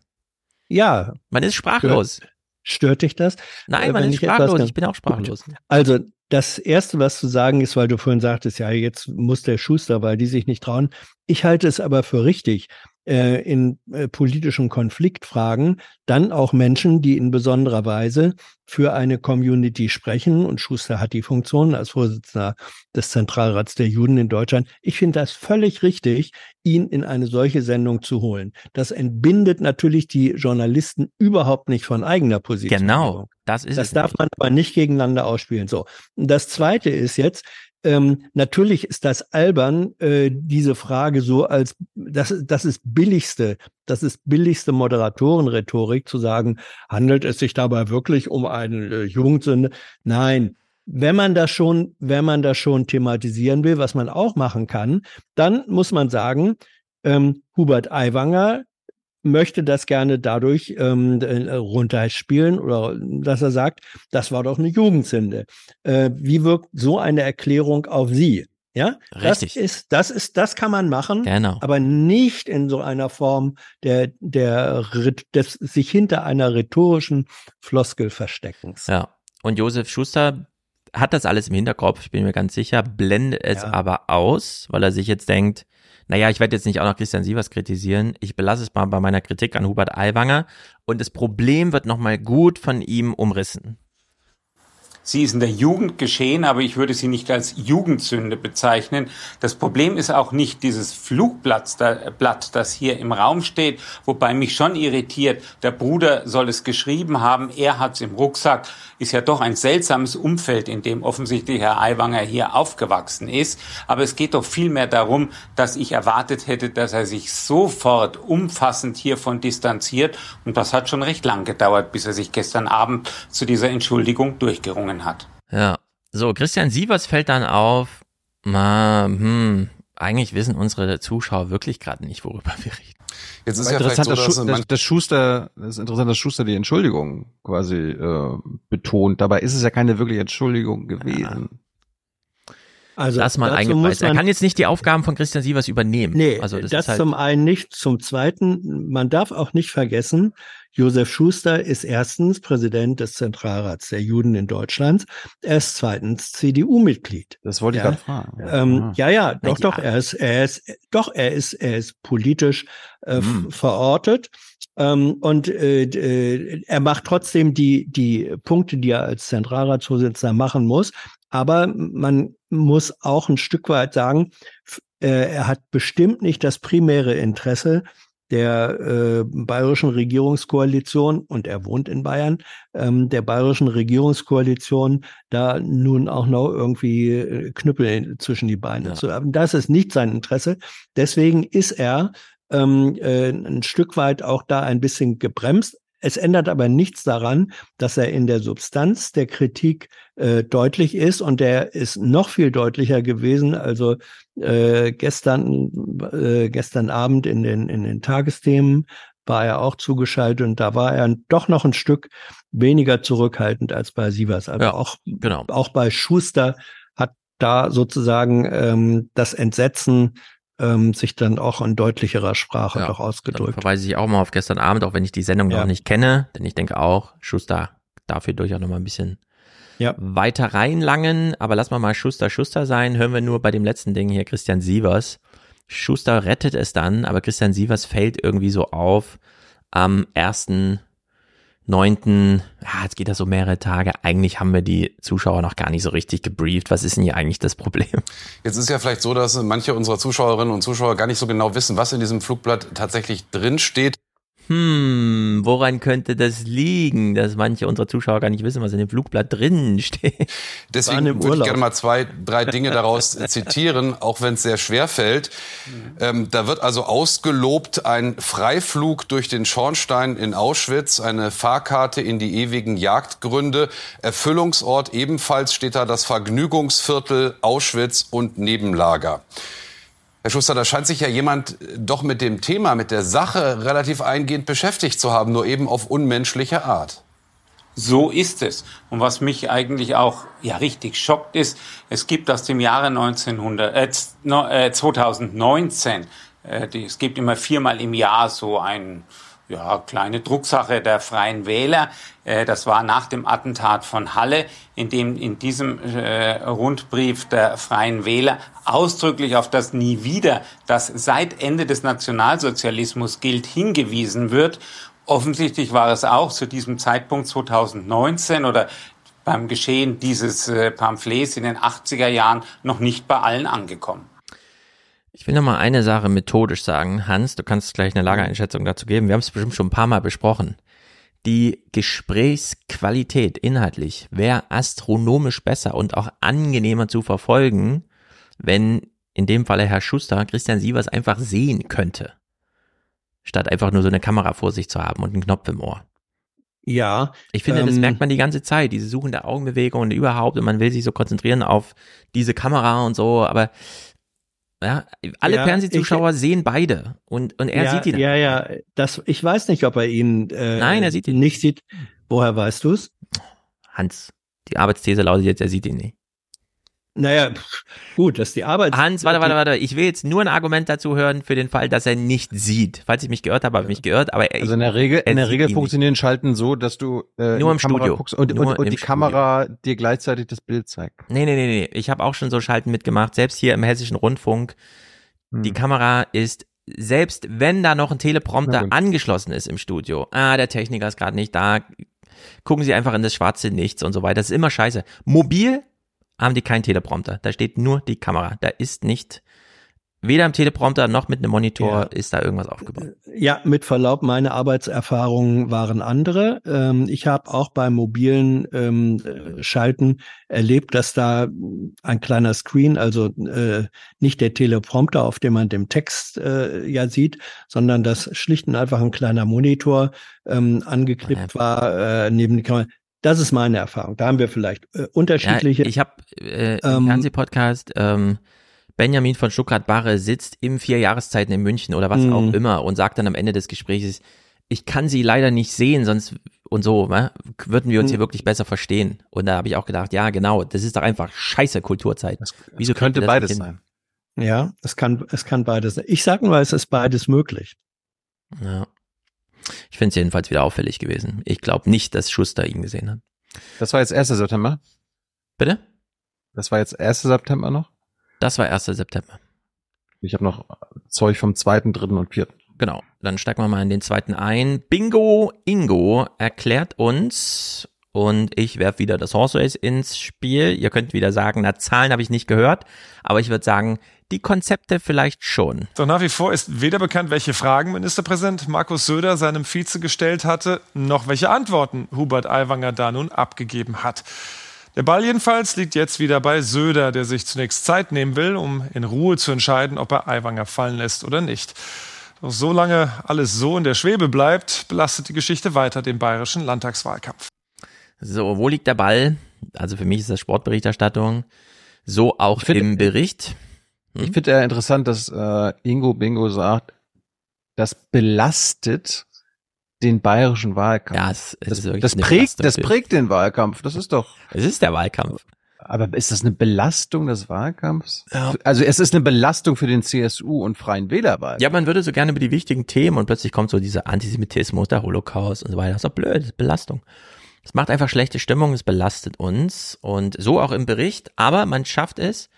Ja. Man ist sprachlos. stört, stört dich das? Nein äh, man ist sprachlos. ich bin auch sprachlos. also das erste was zu sagen ist weil du vorhin sagtest ja jetzt muss der Schuster weil die sich nicht trauen. Ich halte es aber für richtig äh, in äh, politischen Konfliktfragen dann auch Menschen, die in besonderer Weise für eine Community sprechen. Und Schuster hat die Funktion als Vorsitzender des Zentralrats der Juden in Deutschland. Ich finde das völlig richtig, ihn in eine solche Sendung zu holen. Das entbindet natürlich die Journalisten überhaupt nicht von eigener Position. Genau, das ist Das es darf nicht. man aber nicht gegeneinander ausspielen. So. Und das zweite ist jetzt, ähm, natürlich ist das albern, äh, diese Frage so als, das, das ist billigste, das ist billigste Moderatorenrhetorik zu sagen, handelt es sich dabei wirklich um eine äh, Jugendsünde? Nein. Wenn man das schon, wenn man das schon thematisieren will, was man auch machen kann, dann muss man sagen, ähm, Hubert Aiwanger möchte das gerne dadurch ähm, äh, runterspielen oder dass er sagt, das war doch eine Jugendsünde. Äh, wie wirkt so eine Erklärung auf Sie? Ja, Richtig. das ist, das ist, das kann man machen, genau. aber nicht in so einer Form der, der, des sich hinter einer rhetorischen Floskel versteckens. Ja. Und Josef Schuster hat das alles im Hinterkopf, ich bin mir ganz sicher, blendet es ja. aber aus, weil er sich jetzt denkt, naja, ich werde jetzt nicht auch noch Christian Sievers kritisieren. Ich belasse es mal bei meiner Kritik an Hubert Aiwanger. Und das Problem wird nochmal gut von ihm umrissen. Sie ist in der Jugend geschehen, aber ich würde sie nicht als Jugendsünde bezeichnen. Das Problem ist auch nicht dieses Flugblatt, das hier im Raum steht, wobei mich schon irritiert, der Bruder soll es geschrieben haben, er hat es im Rucksack. Ist ja doch ein seltsames Umfeld, in dem offensichtlich Herr Aiwanger hier aufgewachsen ist. Aber es geht doch vielmehr darum, dass ich erwartet hätte, dass er sich sofort umfassend hiervon distanziert. Und das hat schon recht lang gedauert, bis er sich gestern Abend zu dieser Entschuldigung durchgerungen hat. Ja. So, Christian Sievers fällt dann auf, na, hm, eigentlich wissen unsere Zuschauer wirklich gerade nicht, worüber wir reden. Jetzt ist ja interessant, so, dass, dass, dass, dass, Schuster, das ist interessant, dass Schuster die Entschuldigung quasi äh, betont. Dabei ist es ja keine wirkliche Entschuldigung gewesen. Also das mal eingepreist. Er kann jetzt nicht die Aufgaben von Christian Sievers übernehmen. Nee, also das, das halt zum einen nicht. Zum zweiten, man darf auch nicht vergessen, Josef Schuster ist erstens Präsident des Zentralrats der Juden in Deutschland. Er ist zweitens CDU-Mitglied. Das wollte ich ja. gerade fragen. Ähm, ja, ja, doch, ja. doch. Er ist, er ist, doch, er ist, er ist politisch äh, hm. verortet. Ähm, und äh, äh, er macht trotzdem die, die Punkte, die er als Zentralratsvorsitzender machen muss. Aber man muss auch ein Stück weit sagen, äh, er hat bestimmt nicht das primäre Interesse, der äh, bayerischen Regierungskoalition, und er wohnt in Bayern, ähm, der bayerischen Regierungskoalition da nun auch noch irgendwie äh, Knüppel zwischen die Beine ja. zu haben. Das ist nicht sein Interesse. Deswegen ist er ähm, äh, ein Stück weit auch da ein bisschen gebremst. Es ändert aber nichts daran, dass er in der Substanz der Kritik äh, deutlich ist und der ist noch viel deutlicher gewesen. Also äh, gestern, äh, gestern Abend in den, in den Tagesthemen war er auch zugeschaltet und da war er doch noch ein Stück weniger zurückhaltend als bei Sievers. Also ja, auch, genau. auch bei Schuster hat da sozusagen ähm, das Entsetzen ähm, sich dann auch in deutlicherer Sprache ja, doch ausgedrückt. Verweise ich auch mal auf gestern Abend, auch wenn ich die Sendung ja. noch nicht kenne, denn ich denke auch, Schuster dafür durchaus noch mal ein bisschen ja. weiter reinlangen. Aber lass mal mal Schuster Schuster sein. Hören wir nur bei dem letzten Ding hier Christian Sievers. Schuster rettet es dann, aber Christian Sievers fällt irgendwie so auf am ersten neunten, ja, jetzt geht das so mehrere Tage. Eigentlich haben wir die Zuschauer noch gar nicht so richtig gebrieft. Was ist denn hier eigentlich das Problem? Jetzt ist ja vielleicht so, dass manche unserer Zuschauerinnen und Zuschauer gar nicht so genau wissen, was in diesem Flugblatt tatsächlich drin steht hm, woran könnte das liegen, dass manche unserer Zuschauer gar nicht wissen, was in dem Flugblatt drin steht? Deswegen würde ich gerne mal zwei, drei Dinge daraus [LAUGHS] zitieren, auch wenn es sehr schwer fällt. Ähm, da wird also ausgelobt ein Freiflug durch den Schornstein in Auschwitz, eine Fahrkarte in die ewigen Jagdgründe, Erfüllungsort ebenfalls steht da das Vergnügungsviertel Auschwitz und Nebenlager. Herr Schuster, da scheint sich ja jemand doch mit dem Thema, mit der Sache relativ eingehend beschäftigt zu haben, nur eben auf unmenschliche Art. So ist es. Und was mich eigentlich auch ja richtig schockt ist, es gibt aus dem Jahre 1900, äh, 2019, äh, die, es gibt immer viermal im Jahr so ein ja, kleine Drucksache der Freien Wähler. Äh, das war nach dem Attentat von Halle, in dem in diesem äh, Rundbrief der Freien Wähler ausdrücklich auf das Nie wieder, das seit Ende des Nationalsozialismus gilt, hingewiesen wird. Offensichtlich war es auch zu diesem Zeitpunkt 2019 oder beim Geschehen dieses äh, Pamphlets in den 80er Jahren noch nicht bei allen angekommen. Ich will noch mal eine Sache methodisch sagen. Hans, du kannst gleich eine Lagereinschätzung dazu geben. Wir haben es bestimmt schon ein paar Mal besprochen. Die Gesprächsqualität inhaltlich wäre astronomisch besser und auch angenehmer zu verfolgen, wenn in dem Falle Herr Schuster Christian Sievers einfach sehen könnte. Statt einfach nur so eine Kamera vor sich zu haben und einen Knopf im Ohr. Ja. Ich finde, ähm, das merkt man die ganze Zeit, diese suchende Augenbewegung und überhaupt, und man will sich so konzentrieren auf diese Kamera und so, aber ja, alle ja, Fernsehzuschauer ich, sehen beide und, und er ja, sieht ihn. Ja, ja, das, ich weiß nicht, ob er ihn äh, Nein, er sieht ihn nicht sieht. Woher weißt du es? Hans, die Arbeitsthese lautet jetzt, er sieht ihn nicht. Naja, gut, dass die Arbeit. Hans, warte, warte, warte. Ich will jetzt nur ein Argument dazu hören für den Fall, dass er nicht sieht. Falls ich mich geirrt habe, habe ich mich geirrt. Aber also in der Regel, in der Regel funktionieren Schalten so, dass du äh, nur im Kamera Studio und, nur und, und die Studio. Kamera dir gleichzeitig das Bild zeigt. Nee, nee, nee, nee. Ich habe auch schon so Schalten mitgemacht. Selbst hier im Hessischen Rundfunk. Hm. Die Kamera ist selbst wenn da noch ein Teleprompter angeschlossen ist im Studio, ah, der Techniker ist gerade nicht da, gucken Sie einfach in das schwarze Nichts und so weiter. Das ist immer scheiße. Mobil haben die keinen Teleprompter. Da steht nur die Kamera. Da ist nicht weder am Teleprompter noch mit einem Monitor ja. ist da irgendwas aufgebaut. Ja, mit Verlaub, meine Arbeitserfahrungen waren andere. Ähm, ich habe auch beim mobilen ähm, Schalten erlebt, dass da ein kleiner Screen, also äh, nicht der Teleprompter, auf dem man den Text äh, ja sieht, sondern dass schlicht und einfach ein kleiner Monitor ähm, angeklippt ja. war äh, neben die Kamera. Das ist meine Erfahrung. Da haben wir vielleicht äh, unterschiedliche. Ja, ich habe äh, im ähm, Fernsehpodcast ähm, Benjamin von Stuttgart-Barre sitzt im vier Jahreszeiten in München oder was mhm. auch immer und sagt dann am Ende des Gesprächs, ich kann sie leider nicht sehen, sonst und so, ne, würden wir uns mhm. hier wirklich besser verstehen. Und da habe ich auch gedacht, ja, genau, das ist doch einfach scheiße Kulturzeit. Das, Wieso könnte beides sein? Ja, es kann, es kann beides sein. Ich sage nur, es ist beides möglich. Ja. Ich finde es jedenfalls wieder auffällig gewesen. Ich glaube nicht, dass Schuster ihn gesehen hat. Das war jetzt 1. September? Bitte? Das war jetzt 1. September noch? Das war 1. September. Ich habe noch Zeug vom 2., 3. und 4. Genau, dann steigen wir mal in den zweiten ein. Bingo Ingo erklärt uns und ich werfe wieder das Horse Race ins Spiel. Ihr könnt wieder sagen, na Zahlen habe ich nicht gehört, aber ich würde sagen, die Konzepte vielleicht schon. Doch nach wie vor ist weder bekannt, welche Fragen Ministerpräsident Markus Söder seinem Vize gestellt hatte, noch welche Antworten Hubert Aiwanger da nun abgegeben hat. Der Ball jedenfalls liegt jetzt wieder bei Söder, der sich zunächst Zeit nehmen will, um in Ruhe zu entscheiden, ob er Aiwanger fallen lässt oder nicht. Doch solange alles so in der Schwebe bleibt, belastet die Geschichte weiter den bayerischen Landtagswahlkampf. So, wo liegt der Ball? Also für mich ist das Sportberichterstattung. So auch find, im Bericht. Hm? Ich finde ja interessant, dass äh, Ingo Bingo sagt, das belastet den bayerischen Wahlkampf. Ja, es, es das, das prägt, das prägt den Wahlkampf. Das ist doch. Es ist der Wahlkampf. Aber ist das eine Belastung des Wahlkampfs? Ja. Also es ist eine Belastung für den CSU und Freien Wählerwahl. Ja, man würde so gerne über die wichtigen Themen und plötzlich kommt so dieser Antisemitismus, der Holocaust und so weiter. Das ist doch blöd, das ist Belastung. Es macht einfach schlechte Stimmung, es belastet uns und so auch im Bericht, aber man schafft es,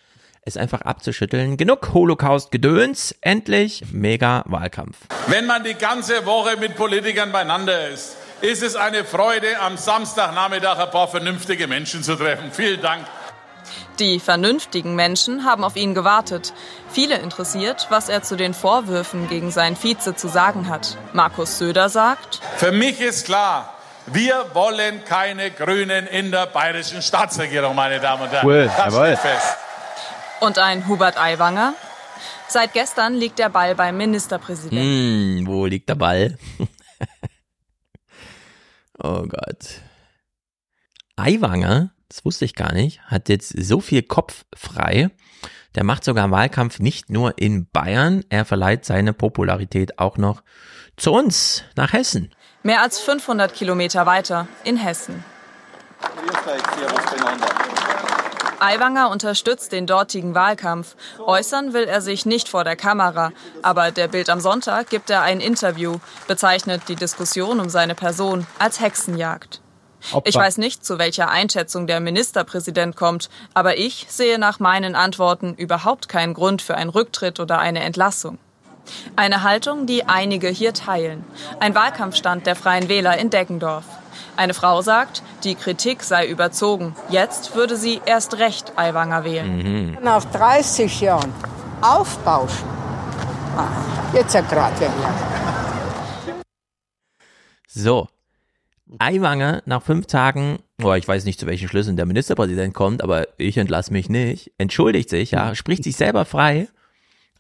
es einfach abzuschütteln. Genug Holocaust-Gedöns, endlich mega Wahlkampf. Wenn man die ganze Woche mit Politikern beieinander ist, ist es eine Freude, am Samstagnachmittag ein paar vernünftige Menschen zu treffen. Vielen Dank. Die vernünftigen Menschen haben auf ihn gewartet. Viele interessiert, was er zu den Vorwürfen gegen seinen Vize zu sagen hat. Markus Söder sagt, Für mich ist klar, wir wollen keine Grünen in der bayerischen Staatsregierung, meine Damen und Herren. Cool, das steht fest. Und ein Hubert Aiwanger? Seit gestern liegt der Ball beim Ministerpräsidenten. Hm, wo liegt der Ball? [LAUGHS] oh Gott. Aiwanger, das wusste ich gar nicht, hat jetzt so viel Kopf frei. Der macht sogar Wahlkampf nicht nur in Bayern, er verleiht seine Popularität auch noch zu uns, nach Hessen. Mehr als 500 Kilometer weiter, in Hessen. Aiwanger unterstützt den dortigen Wahlkampf. Äußern will er sich nicht vor der Kamera. Aber der Bild am Sonntag gibt er ein Interview, bezeichnet die Diskussion um seine Person als Hexenjagd. Ich weiß nicht, zu welcher Einschätzung der Ministerpräsident kommt, aber ich sehe nach meinen Antworten überhaupt keinen Grund für einen Rücktritt oder eine Entlassung. Eine Haltung, die einige hier teilen. Ein Wahlkampfstand der Freien Wähler in Deggendorf. Eine Frau sagt, die Kritik sei überzogen. Jetzt würde sie erst recht Aiwanger wählen. Mhm. Nach 30 Jahren aufbauschen. Ah, jetzt ja gerade So. Aiwanger nach fünf Tagen, oh, ich weiß nicht, zu welchen Schlüssen der Ministerpräsident kommt, aber ich entlasse mich nicht, entschuldigt sich, ja, spricht sich selber frei.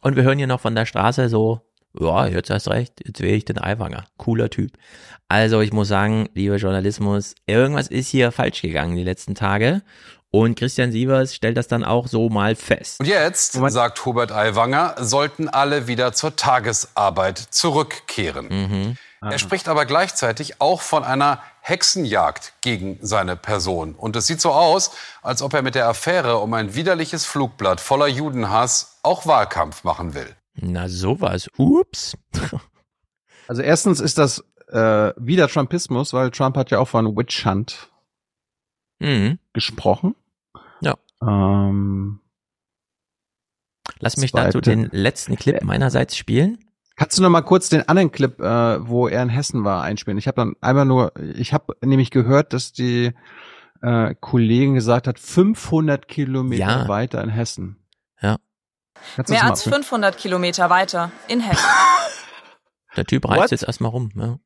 Und wir hören hier noch von der Straße so, ja, jetzt hast recht, jetzt wähle ich den Aiwanger. Cooler Typ. Also ich muss sagen, lieber Journalismus, irgendwas ist hier falsch gegangen die letzten Tage. Und Christian Sievers stellt das dann auch so mal fest. Und jetzt, sagt Hubert Aiwanger, sollten alle wieder zur Tagesarbeit zurückkehren. Mhm. Er spricht aber gleichzeitig auch von einer Hexenjagd gegen seine Person. Und es sieht so aus, als ob er mit der Affäre um ein widerliches Flugblatt voller Judenhass auch Wahlkampf machen will. Na sowas. Ups. [LAUGHS] Also erstens ist das äh, wieder Trumpismus, weil Trump hat ja auch von Witch Hunt mhm. gesprochen. Ja. Ähm, Lass mich dazu den letzten Clip meinerseits spielen. Kannst du noch mal kurz den anderen Clip, äh, wo er in Hessen war, einspielen? Ich habe dann einmal nur, ich habe nämlich gehört, dass die äh, Kollegin gesagt hat, 500 Kilometer Ja. weiter in Hessen. Ja. Kannst Mehr als mal- 500 Kilometer weiter in Hessen. [LAUGHS] Der Typ What? reist jetzt erstmal rum. Ja.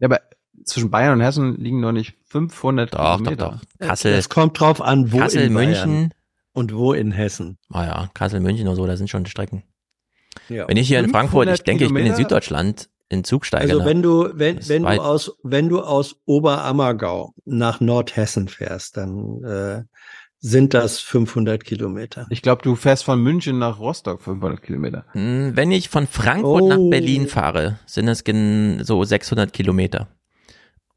Ja, aber zwischen Bayern und Hessen liegen noch nicht 500 Doch, doch, Kilometer. doch. Kassel, Es kommt drauf an, wo Kassel, in Bayern München. und wo in Hessen. Ah ja, Kassel, München oder so, da sind schon Strecken. Ja. Wenn ich hier in Frankfurt, ich 500 denke, ich bin in Kilometer? Süddeutschland, in Zug steige. Also ne? wenn du, wenn, wenn weit. du aus, wenn du aus Oberammergau nach Nordhessen fährst, dann äh, sind das 500 Kilometer. Ich glaube, du fährst von München nach Rostock 500 Kilometer. Hm, Wenn ich von Frankfurt nach Oh. Berlin fahre, sind es so 600 Kilometer.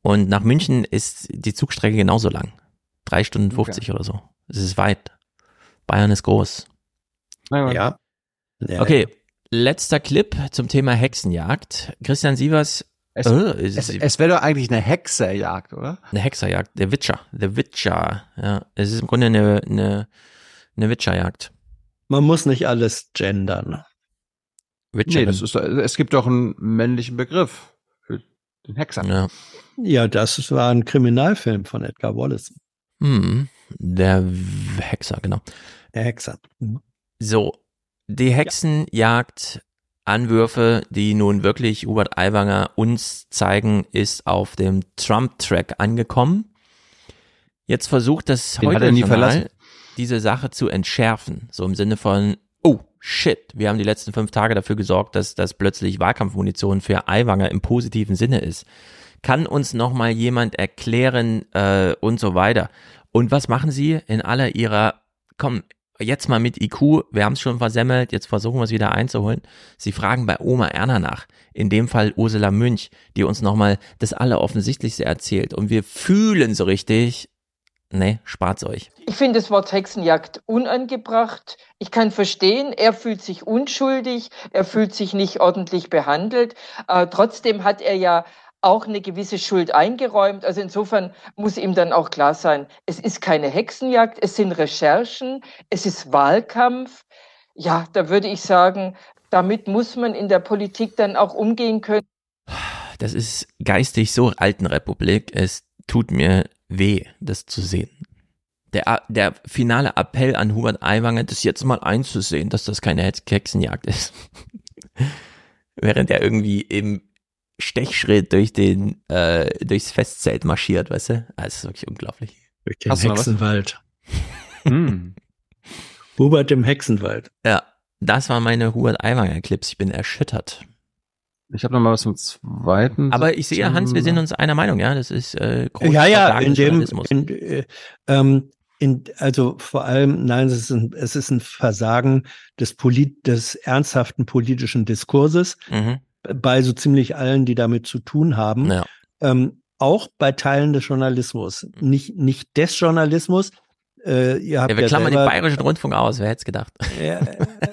Und nach München ist die Zugstrecke genauso lang. Drei Stunden 50 oder so. Es ist weit. Bayern ist groß. Ja. ja. Okay, letzter Clip zum Thema Hexenjagd. Christian Sievers, Es, äh, ist- es, es wäre doch eigentlich eine Hexerjagd, oder? eine Hexerjagd, der Witcher, der Witcher. Ja, es ist im Grunde eine, eine, eine Witcherjagd. Man muss nicht alles gendern. Witcherin. Nee, das ist, es gibt doch einen männlichen Begriff für den Hexer. ja. Ja, das war ein Kriminalfilm von Edgar Wallace, Hm, der Hexer, genau. der Hexer. Mhm. So, die Hexenjagd, Anwürfe, die nun wirklich Hubert Aiwanger uns zeigen, ist auf dem Trump-Track angekommen. Jetzt versucht das Den heute Journal, diese Sache zu entschärfen. So im Sinne von, oh shit, wir haben die letzten fünf Tage dafür gesorgt, dass das plötzlich Wahlkampfmunition für Aiwanger im positiven Sinne ist. Kann uns noch mal jemand erklären äh, und so weiter. Und was machen sie in aller ihrer, komm, jetzt mal mit IQ, wir haben es schon versemmelt, jetzt versuchen wir es wieder einzuholen. Sie fragen bei Oma Erna nach, in dem Fall Ursula Münch, die uns nochmal das Alleroffensichtlichste erzählt. Und wir fühlen so richtig, nee, spart's euch. Ich finde das Wort Hexenjagd unangebracht. Ich kann verstehen, er fühlt sich unschuldig, er fühlt sich nicht ordentlich behandelt. Äh, trotzdem hat er ja auch eine gewisse Schuld eingeräumt. Also insofern muss ihm dann auch klar sein, es ist keine Hexenjagd, es sind Recherchen, es ist Wahlkampf. Ja, da würde ich sagen, damit muss man in der Politik dann auch umgehen können. Das ist geistig so Altenrepublik, es tut mir weh, das zu sehen. Der, der finale Appell an Hubert Aiwanger, das jetzt mal einzusehen, dass das keine Hex- Hexenjagd ist. [LAUGHS] Während er irgendwie im Stechschritt durch den, äh, durchs Festzelt marschiert, weißt du? Ah, Das ist wirklich unglaublich. Durch den Hast? Hexenwald. Hm. [LAUGHS] Hubert im Hexenwald. Ja, das waren meine Hubert Aiwanger Clips. Ich bin erschüttert. Ich habe noch mal was zum zweiten. Aber ich sehe, Hans, wir sind uns einer Meinung, ja? Das ist äh, großer Ja, ja, in dem, in, äh, ähm, in, also vor allem, nein, es ist ein, es ist ein Versagen des, Polit, des ernsthaften politischen Diskurses Mhm. Bei so ziemlich allen, die damit zu tun haben. Ja. Ähm, auch bei Teilen des Journalismus, nicht, nicht des Journalismus. Äh, ihr habt Ja, wir ja klammern den selber, bayerischen Rundfunk aus, wer hätte es gedacht? ja,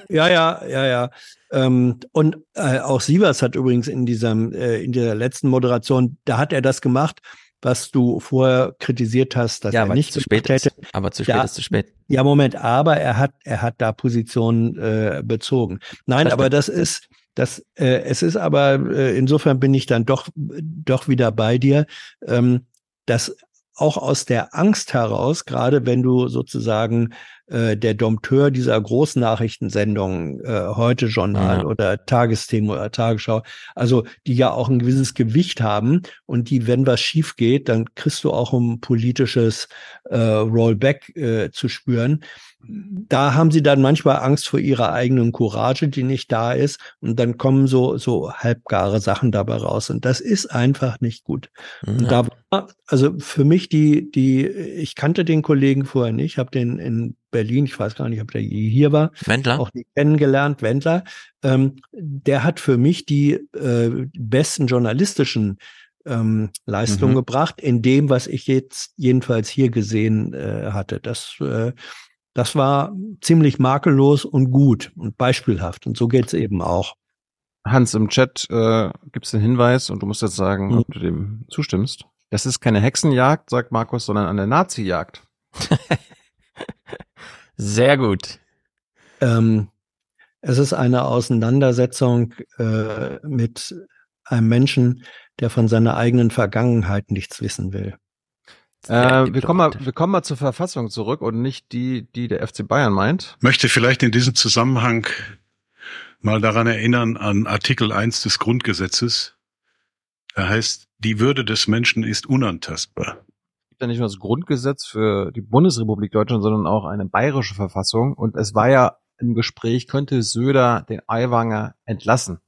ja, ja, ja, ja. Ähm, und äh, auch Sievers hat übrigens in diesem, äh, in dieser letzten Moderation, da hat er das gemacht, was du vorher kritisiert hast, dass Ja, er nicht zu spät ist. hätte. Aber zu spät Da- ist zu spät. Ja, Moment, aber er hat, er hat da Positionen äh, bezogen. Nein, Das aber das ist, das, äh, es ist aber, äh, insofern bin ich dann doch, doch wieder bei dir, ähm, dass auch aus der Angst heraus, gerade wenn du sozusagen äh, der Dompteur dieser Großnachrichtensendungen, äh, heute Journal Ja. oder Tagesthemen oder Tagesschau, also die ja auch ein gewisses Gewicht haben und die, wenn was schief geht, dann kriegst du auch um politisches äh, Rollback äh, zu spüren. Da haben sie dann manchmal Angst vor ihrer eigenen Courage, die nicht da ist, und dann kommen so so halbgare Sachen dabei raus, und das ist einfach nicht gut. Und Ja. da war, also für mich die die ich kannte den Kollegen vorher nicht, habe den in Berlin, ich weiß gar nicht, ob der je hier war, Wendler? auch nie kennengelernt, Wendler. Ähm, der hat für mich die äh, besten journalistischen ähm, Leistungen Mhm. gebracht in dem, was ich jetzt jedenfalls hier gesehen äh, hatte. Das, äh, das war ziemlich makellos und gut und beispielhaft. Und so geht's eben auch. Hans, im Chat äh, gibt es den Hinweis und du musst jetzt sagen, Mhm. ob du dem zustimmst. Das ist keine Hexenjagd, sagt Markus, sondern eine Nazi-Jagd. [LAUGHS] Sehr gut. Ähm, Es ist eine Auseinandersetzung äh, mit einem Menschen, der von seiner eigenen Vergangenheit nichts wissen will. Äh, wir, kommen mal, wir kommen mal zur Verfassung zurück und nicht die, die der FC Bayern meint. Möchte vielleicht in diesem Zusammenhang mal daran erinnern an Artikel 1 des Grundgesetzes. Er heißt, die Würde des Menschen ist unantastbar. Es gibt ja nicht nur das Grundgesetz für die Bundesrepublik Deutschland, sondern auch eine bayerische Verfassung. Und es war ja im Gespräch, könnte Söder den Aiwanger entlassen.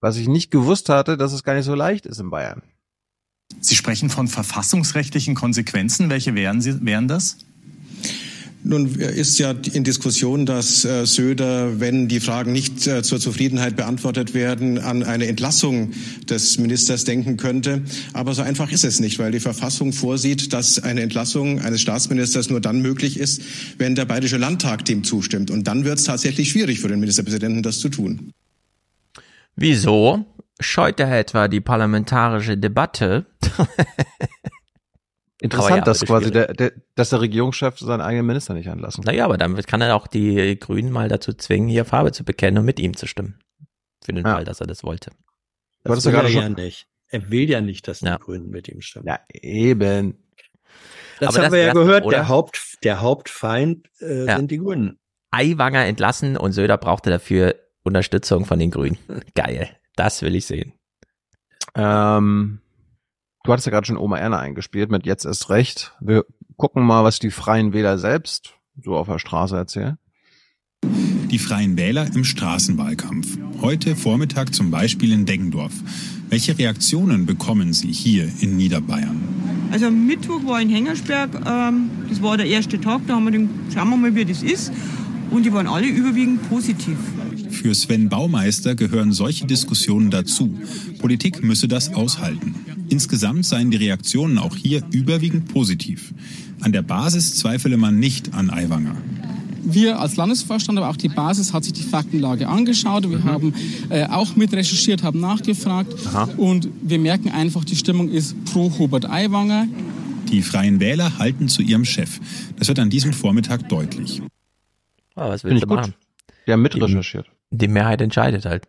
Was ich nicht gewusst hatte, dass es gar nicht so leicht ist in Bayern. Sie sprechen von verfassungsrechtlichen Konsequenzen. Welche wären, Sie, wären das? Nun ist ja in Diskussion, dass äh, Söder, wenn die Fragen nicht äh, zur Zufriedenheit beantwortet werden, an eine Entlassung des Ministers denken könnte. Aber so einfach ist es nicht, weil die Verfassung vorsieht, dass eine Entlassung eines Staatsministers nur dann möglich ist, wenn der Bayerische Landtag dem zustimmt. Und dann wird es tatsächlich schwierig für den Ministerpräsidenten, das zu tun. Wieso? Scheut er etwa die parlamentarische Debatte? [LAUGHS] Interessant, ja, dass quasi der, der, dass der Regierungschef seinen eigenen Minister nicht anlassen kann. Naja, aber damit kann er auch die Grünen mal dazu zwingen, hier Farbe zu bekennen und mit ihm zu stimmen. Für den ja. Fall, dass er das wollte. Das, das will er ja nicht. Er will ja nicht, dass die ja. Grünen mit ihm stimmen. Ja, eben. Das aber haben das wir ja gehört. Der, Haupt, der Hauptfeind äh, ja. sind die Grünen. Aiwanger entlassen und Söder brauchte dafür Unterstützung von den Grünen. [LAUGHS] Geil. Das will ich sehen. Ähm, Du hattest ja gerade schon Oma Erna eingespielt mit Jetzt ist recht. Wir gucken mal, was die Freien Wähler selbst so auf der Straße erzählen. Die Freien Wähler im Straßenwahlkampf. Heute Vormittag zum Beispiel in Deggendorf. Welche Reaktionen bekommen Sie hier in Niederbayern? Also am Mittwoch war in Hengersberg, ähm, das war der erste Tag, da haben wir den, schauen wir mal, wie das ist. Und die waren alle überwiegend positiv. Für Sven Baumeister gehören solche Diskussionen dazu. Politik müsse das aushalten. Insgesamt seien die Reaktionen auch hier überwiegend positiv. An der Basis zweifele man nicht an Aiwanger. Wir als Landesvorstand, aber auch die Basis hat sich die Faktenlage angeschaut. Wir mhm. haben äh, auch mit recherchiert, haben nachgefragt Aha. und wir merken einfach, die Stimmung ist pro Hubert Aiwanger. Die Freien Wähler halten zu ihrem Chef. Das wird an diesem Vormittag deutlich. Oh, was willst du machen? Wir haben mitrecherchiert. Die, Mehrheit entscheidet halt.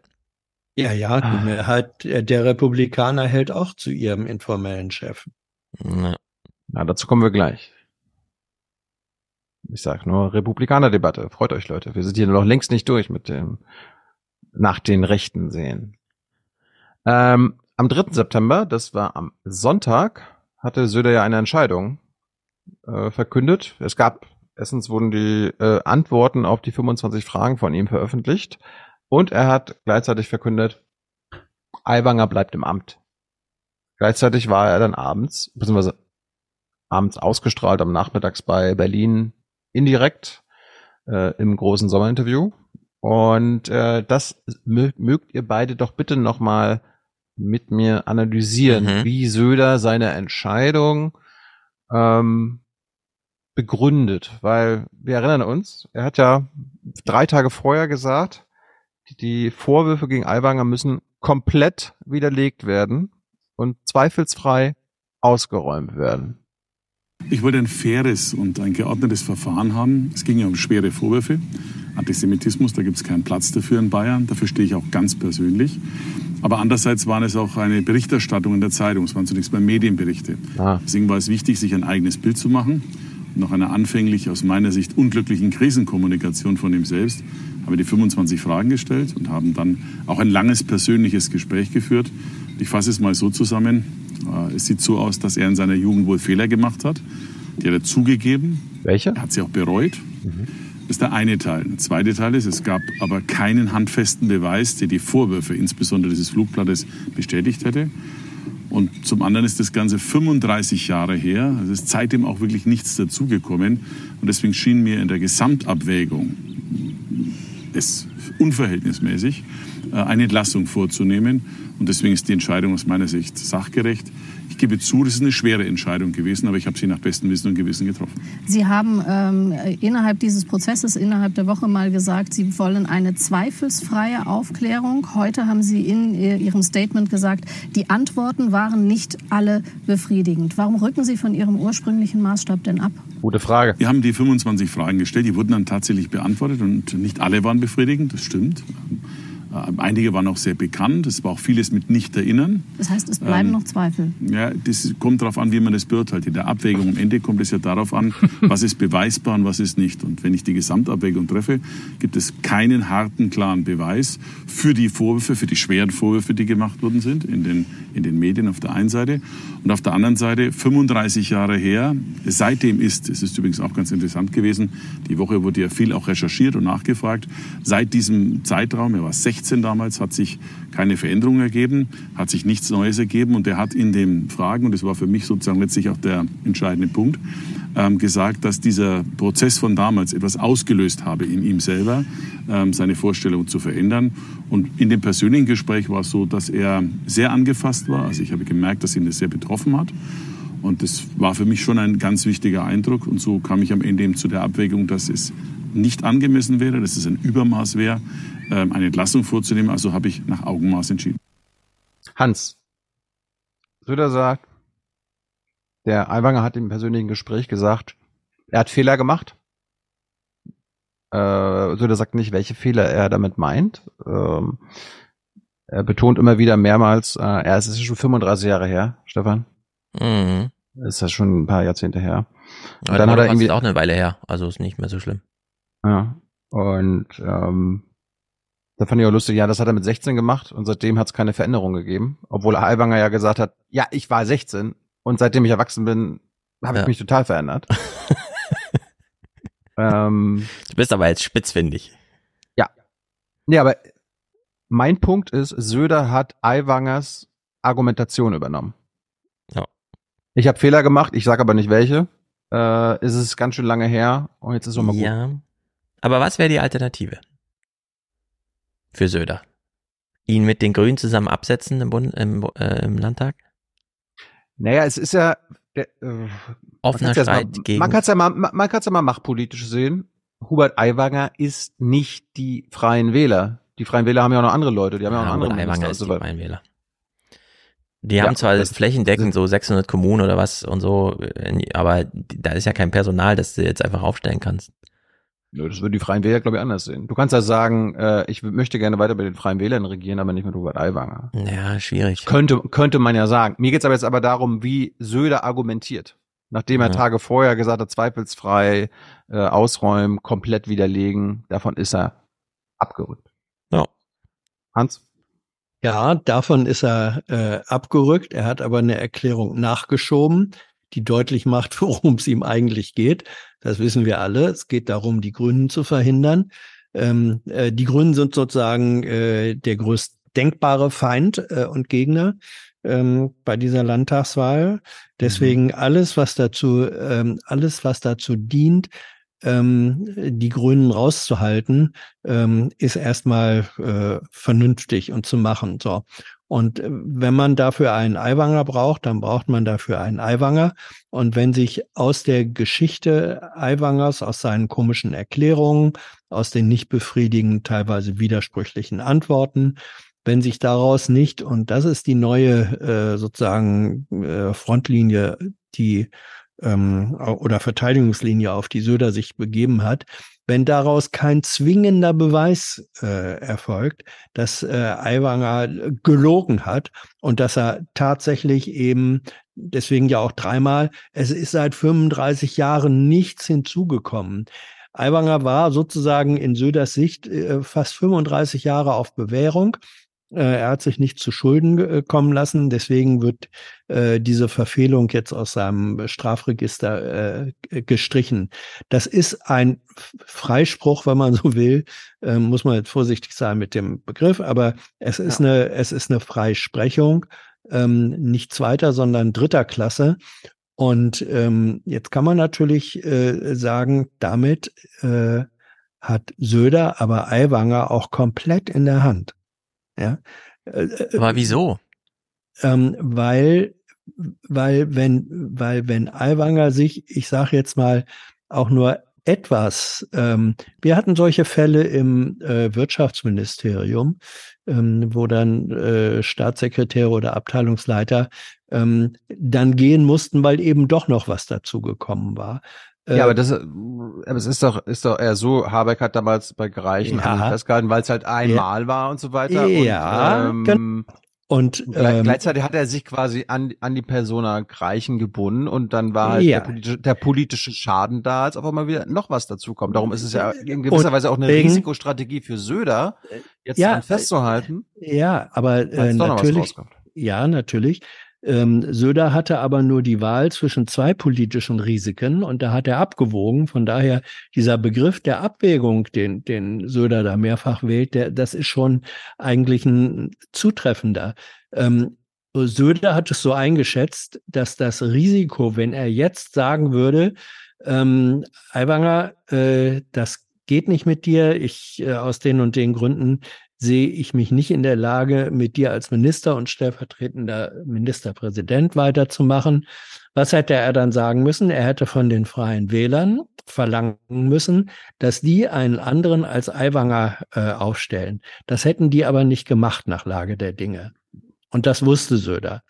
Ja, ja, die ah. Mehrheit der Republikaner hält auch zu ihrem informellen Chef. Na, Na dazu kommen wir gleich. Ich sag nur Republikaner-Debatte. Freut euch, Leute. Wir sind hier noch längst nicht durch mit dem nach den Rechten sehen. Ähm, am 3. September, das war am Sonntag, hatte Söder ja eine Entscheidung äh, verkündet. Es gab, erstens wurden die äh, Antworten auf die 25 Fragen von ihm veröffentlicht. Und er hat gleichzeitig verkündet, Aiwanger bleibt im Amt. Gleichzeitig war er dann abends, beziehungsweise abends ausgestrahlt am Nachmittags bei Berlin indirekt äh, im großen Sommerinterview. Und äh, das mögt ihr beide doch bitte nochmal mit mir analysieren, mhm. wie Söder seine Entscheidung ähm, begründet. Weil wir erinnern uns, er hat ja drei Tage vorher gesagt, die Vorwürfe gegen Aiwanger müssen komplett widerlegt werden und zweifelsfrei ausgeräumt werden. Ich wollte ein faires und ein geordnetes Verfahren haben. Es ging ja um schwere Vorwürfe. Antisemitismus, da gibt es keinen Platz dafür in Bayern. Dafür stehe ich auch ganz persönlich. Aber andererseits waren es auch eine Berichterstattung in der Zeitung. Es waren zunächst mal Medienberichte. Ah. Deswegen war es wichtig, sich ein eigenes Bild zu machen. Nach einer anfänglich aus meiner Sicht unglücklichen Krisenkommunikation von ihm selbst haben wir die 25 Fragen gestellt und haben dann auch ein langes persönliches Gespräch geführt. Ich fasse es mal so zusammen. Äh, es sieht so aus, dass er in seiner Jugend wohl Fehler gemacht hat. Die hat er zugegeben. Welche? Er hat sie auch bereut. Mhm. Das ist der eine Teil. Der zweite Teil ist, es gab aber keinen handfesten Beweis, der die Vorwürfe, insbesondere dieses Flugblattes, bestätigt hätte. Und zum anderen ist das Ganze 35 Jahre her. Also ist seitdem auch wirklich nichts dazugekommen. Und deswegen schien mir in der Gesamtabwägung es unverhältnismäßig, äh, eine Entlassung vorzunehmen. Und deswegen ist die Entscheidung aus meiner Sicht sachgerecht. Ich gebe zu, das ist eine schwere Entscheidung gewesen, aber ich habe sie nach bestem Wissen und Gewissen getroffen. Sie haben ähm, innerhalb dieses Prozesses, innerhalb der Woche mal gesagt, Sie wollen eine zweifelsfreie Aufklärung. Heute haben Sie in Ihrem Statement gesagt, die Antworten waren nicht alle befriedigend. Warum rücken Sie von Ihrem ursprünglichen Maßstab denn ab? Gute Frage. Wir haben die 25 Fragen gestellt, die wurden dann tatsächlich beantwortet und nicht alle waren befriedigend, das stimmt. Äh, einige waren auch sehr bekannt. Es war auch vieles mit nicht erinnern. Das heißt, es bleiben ähm, noch Zweifel. Ja, das kommt darauf an, wie man das beurteilt. In der Abwägung am Ende kommt es ja darauf an, [LAUGHS] was ist beweisbar und was ist nicht. Und wenn ich die Gesamtabwägung treffe, gibt es keinen harten, klaren Beweis für die Vorwürfe, für die schweren Vorwürfe, die gemacht worden sind in den, in den Medien auf der einen Seite. Und auf der anderen Seite 35 Jahre her, seitdem ist, es ist übrigens auch ganz interessant gewesen, die Woche wurde ja viel auch recherchiert und nachgefragt, seit diesem Zeitraum, er war 16 2016 damals hat sich keine Veränderung ergeben, hat sich nichts Neues ergeben und er hat in den Fragen, und das war für mich sozusagen letztlich auch der entscheidende Punkt, ähm, gesagt, dass dieser Prozess von damals etwas ausgelöst habe in ihm selber, ähm, seine Vorstellung zu verändern. Und in dem persönlichen Gespräch war es so, dass er sehr angefasst war. Also ich habe gemerkt, dass ihn das sehr betroffen hat. Und das war für mich schon ein ganz wichtiger Eindruck. Und so kam ich am Ende eben zu der Abwägung, dass es nicht angemessen wäre, dass es ein Übermaß wäre, ähm, eine Entlassung vorzunehmen. Also habe ich nach Augenmaß entschieden. Hans, Söder sagt, der Aiwanger hat im persönlichen Gespräch gesagt, er hat Fehler gemacht. Äh, Söder sagt nicht, welche Fehler er damit meint. Ähm, er betont immer wieder mehrmals, äh, er ist schon 35 Jahre her, Stefan. Mhm. Ist das schon ein paar Jahrzehnte her. Und dann hat er irgendwie auch eine Weile her, also ist nicht mehr so schlimm. Ja. Und ähm, da fand ich auch lustig, ja, das hat er mit 16 gemacht und seitdem hat es keine Veränderung gegeben. Obwohl Aiwanger ja gesagt hat, ja, ich war 16 und seitdem ich erwachsen bin, habe ja. ich mich total verändert. [LAUGHS] ähm, du bist aber jetzt spitzfindig. Ja. Nee, aber mein Punkt ist, Söder hat Aiwangers Argumentation übernommen. Ich habe Fehler gemacht, ich sage aber nicht welche. Äh, ist es ganz schön lange her und jetzt ist es mal gut. Ja. Aber was wäre die Alternative? für Söder? Ihn mit den Grünen zusammen absetzen im, Bund, im, äh, im Landtag? Naja, es ist ja der, äh, offener Streit mal, gegen. Man kann es ja mal, man kann es ja mal machtpolitisch sehen. Hubert Aiwanger ist nicht die Freien Wähler. Die Freien Wähler haben ja auch noch andere Leute. Die haben ja, ja auch noch andere Hubert Aiwanger ist die Freien Wähler. Die haben ja, zwar flächendeckend so 600 Kommunen oder was und so, aber da ist ja kein Personal, das du jetzt einfach aufstellen kannst. Nö, das würden die Freien Wähler, glaube ich, anders sehen. Du kannst ja sagen, äh, ich möchte gerne weiter mit den Freien Wählern regieren, aber nicht mit Robert Aiwanger. Ja, schwierig. Könnte, könnte man ja sagen. Mir geht's aber jetzt aber darum, wie Söder argumentiert. Nachdem er Tage vorher gesagt hat, zweifelsfrei äh, ausräumen, komplett widerlegen, davon ist er abgerückt. Ja. Hans? Ja, davon ist er äh, abgerückt. Er hat aber eine Erklärung nachgeschoben, die deutlich macht, [LAUGHS] worum es ihm eigentlich geht. Das wissen wir alle. Es geht darum, die Grünen zu verhindern. Ähm, äh, die Grünen sind sozusagen äh, der größte denkbare Feind äh, und Gegner ähm, bei dieser Landtagswahl. Deswegen mhm. alles, was dazu, ähm, alles, was dazu dient, ähm, die Grünen rauszuhalten, ähm, ist erstmal äh, vernünftig und zu machen. So. Und äh, wenn man dafür einen Eiwanger braucht, dann braucht man dafür einen Eiwanger. Und wenn sich aus der Geschichte Eiwangers, aus seinen komischen Erklärungen, aus den nicht befriedigenden, teilweise widersprüchlichen Antworten, wenn sich daraus nicht, und das ist die neue äh, sozusagen äh, Frontlinie, die ähm, oder Verteidigungslinie, auf die Söder sich begeben hat, wenn daraus kein zwingender Beweis äh, erfolgt, dass äh, Aiwanger gelogen hat und dass er tatsächlich eben, deswegen ja auch dreimal, es ist seit 35 Jahren nichts hinzugekommen. Aiwanger war sozusagen in Söders Sicht äh, fast 35 Jahre auf Bewährung äh, er hat sich nicht zu Schulden äh, kommen lassen. Deswegen wird äh, diese Verfehlung jetzt aus seinem Strafregister äh, gestrichen. Das ist ein Freispruch, wenn man so will. Ähm, muss man jetzt vorsichtig sein mit dem Begriff, aber es ist ja. eine, es ist eine Freisprechung, ähm, nicht zweiter, sondern dritter Klasse. Und ähm, jetzt kann man natürlich äh, sagen, damit äh, hat Söder, aber Aiwanger auch komplett in der Hand. Ja. Äh, äh, Aber wieso? Ähm, weil weil wenn, weil wenn Aiwanger sich, ich sage jetzt mal, auch nur etwas, ähm, wir hatten solche Fälle im äh, Wirtschaftsministerium, ähm, wo dann äh, Staatssekretäre oder Abteilungsleiter ähm, dann gehen mussten, weil eben doch noch was dazugekommen war. Ja, aber das, aber es ist doch, ist doch eher so, Habeck hat damals bei Greichen Ja. festgehalten, weil es halt einmal war und so weiter. Ja, und, gen- ähm, und ähm, gleichzeitig hat er sich quasi an, an die Persona Greichen gebunden und dann war halt Ja. der, politische, der politische Schaden da, als auf einmal wieder noch was dazukommt. Darum ist es ja in gewisser Und Weise auch eine wegen- Risikostrategie für Söder, jetzt Ja, festzuhalten. Ja, aber äh, natürlich, ja, natürlich. Ähm, Söder hatte aber nur die Wahl zwischen zwei politischen Risiken und da hat er abgewogen. Von daher dieser Begriff der Abwägung, den, den Söder da mehrfach wählt, der, das ist schon eigentlich ein zutreffender. Ähm, Söder hat es so eingeschätzt, dass das Risiko, wenn er jetzt sagen würde, ähm, Aiwanger, äh, das geht nicht mit dir, ich äh, aus den und den Gründen sehe ich mich nicht in der Lage, mit dir als Minister und stellvertretender Ministerpräsident weiterzumachen. Was hätte er dann sagen müssen? Er hätte von den Freien Wählern verlangen müssen, dass die einen anderen als Aiwanger äh, aufstellen. Das hätten die aber nicht gemacht nach Lage der Dinge. Und das wusste Söder.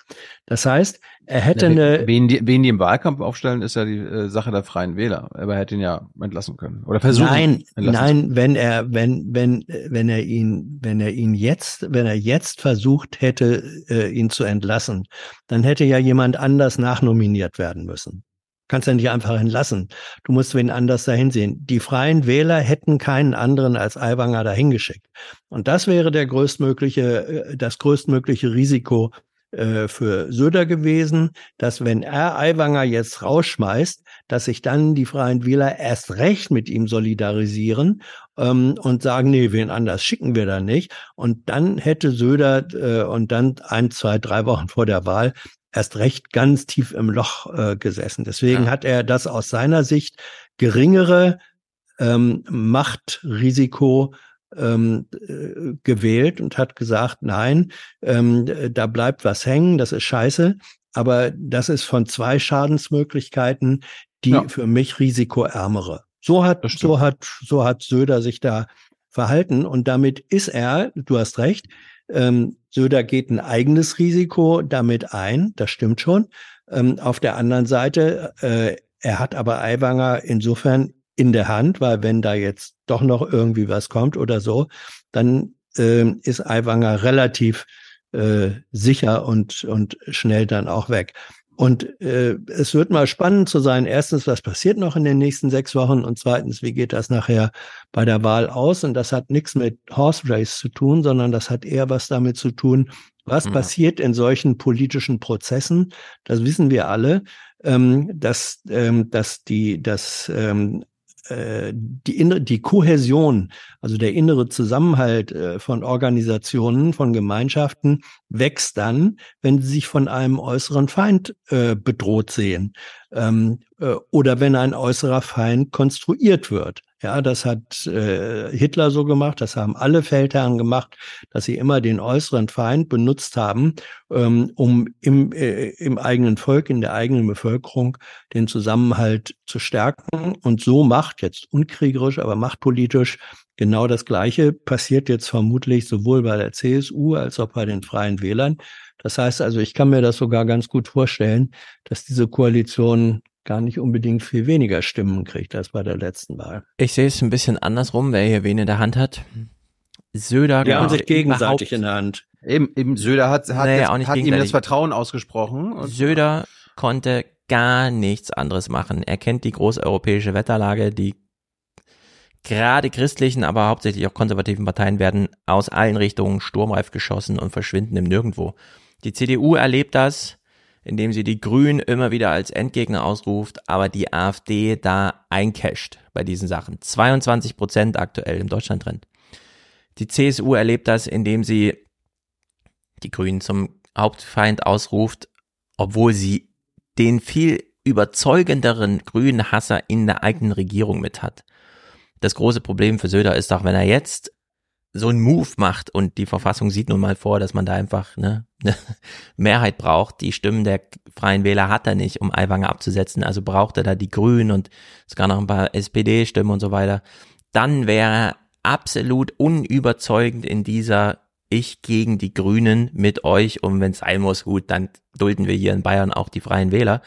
Das heißt, er hätte Ja, eine, wen, die, wen die im Wahlkampf aufstellen, ist ja die äh, Sache der Freien Wähler. Aber er hätte ihn ja entlassen können. Oder versuchen. Nein, nein, wenn er, wenn, wenn, wenn er ihn, wenn er ihn jetzt, wenn er jetzt versucht hätte, äh, ihn zu entlassen, dann hätte ja jemand anders nachnominiert werden müssen. Kannst ja nicht einfach entlassen. Du musst wen anders dahin sehen. Die Freien Wähler hätten keinen anderen als Aiwanger dahin geschickt. Und das wäre der größtmögliche, äh, das größtmögliche Risiko äh, für Söder gewesen, dass wenn er Aiwanger jetzt rausschmeißt, dass sich dann die Freien Wähler erst recht mit ihm solidarisieren ähm, und sagen, nee, wen anders schicken wir da nicht. Und dann hätte Söder äh, und dann ein, zwei, drei Wochen vor der Wahl erst recht ganz tief im Loch äh, gesessen. Deswegen hat er das aus seiner Sicht geringere ähm, Machtrisiko ähm, äh, gewählt und hat gesagt, nein, ähm, da bleibt was hängen, das ist scheiße, aber das ist von zwei Schadensmöglichkeiten die Ja. für mich risikoärmere. So hat, so hat, so hat Söder sich da verhalten und damit ist er, du hast recht, ähm, Söder geht ein eigenes Risiko damit ein, das stimmt schon. Ähm, auf der anderen Seite, äh, er hat aber Aiwanger insofern in der Hand, weil wenn da jetzt doch noch irgendwie was kommt oder so, dann ähm, ist Aiwanger relativ äh, sicher und, und schnell dann auch weg. Und äh, es wird mal spannend zu sein, erstens, was passiert noch in den nächsten sechs Wochen und zweitens, wie geht das nachher bei der Wahl aus? Und das hat nichts mit Horse Race zu tun, sondern das hat eher was damit zu tun, was Mhm. passiert in solchen politischen Prozessen. Das wissen wir alle, ähm, dass, ähm, dass die, dass ähm, äh, die, innere, die Kohäsion, also der innere Zusammenhalt äh, von Organisationen, von Gemeinschaften wächst dann, wenn sie sich von einem äußeren Feind äh, bedroht sehen. Ähm, äh, oder wenn ein äußerer Feind konstruiert wird. Ja, das hat äh, Hitler so gemacht, das haben alle Feldherren gemacht, dass sie immer den äußeren Feind benutzt haben, ähm, um im, äh, im eigenen Volk, in der eigenen Bevölkerung den Zusammenhalt zu stärken. Und so macht jetzt unkriegerisch, aber machtpolitisch genau das Gleiche passiert jetzt vermutlich sowohl bei der CSU als auch bei den Freien Wählern. Das heißt also, ich kann mir das sogar ganz gut vorstellen, dass diese Koalition gar nicht unbedingt viel weniger Stimmen kriegt als bei der letzten Wahl. Ich sehe es ein bisschen andersrum, wer hier wen in der Hand hat. Söder Die haben sich gegenseitig in der Hand. Eben, eben Söder hat, hat, auch nicht hat ihm das. Vertrauen ausgesprochen. Und Söder konnte gar nichts anderes machen. Er kennt die großeuropäische Wetterlage, die gerade christlichen, aber hauptsächlich auch konservativen Parteien werden aus allen Richtungen sturmreif geschossen und verschwinden im Nirgendwo. Die CDU erlebt das, indem sie die Grünen immer wieder als Endgegner ausruft, aber die AfD da eincasht bei diesen Sachen. 22 Prozent aktuell im Deutschlandtrend. Die CSU erlebt das, indem sie die Grünen zum Hauptfeind ausruft, obwohl sie den viel überzeugenderen grünen Hasser in der eigenen Regierung mit hat. Das große Problem für Söder ist auch, wenn er jetzt so einen Move macht und die Verfassung sieht nun mal vor, dass man da einfach ne, eine [LAUGHS] Mehrheit braucht. Die Stimmen der Freien Wähler hat er nicht, um Aiwanger abzusetzen. Also braucht er da die Grünen und sogar noch ein paar SPD-Stimmen und so weiter. Dann wäre er absolut unüberzeugend in dieser ich gegen die Grünen mit euch und wenn es sein muss, gut, dann dulden wir hier in Bayern auch die Freien Wähler.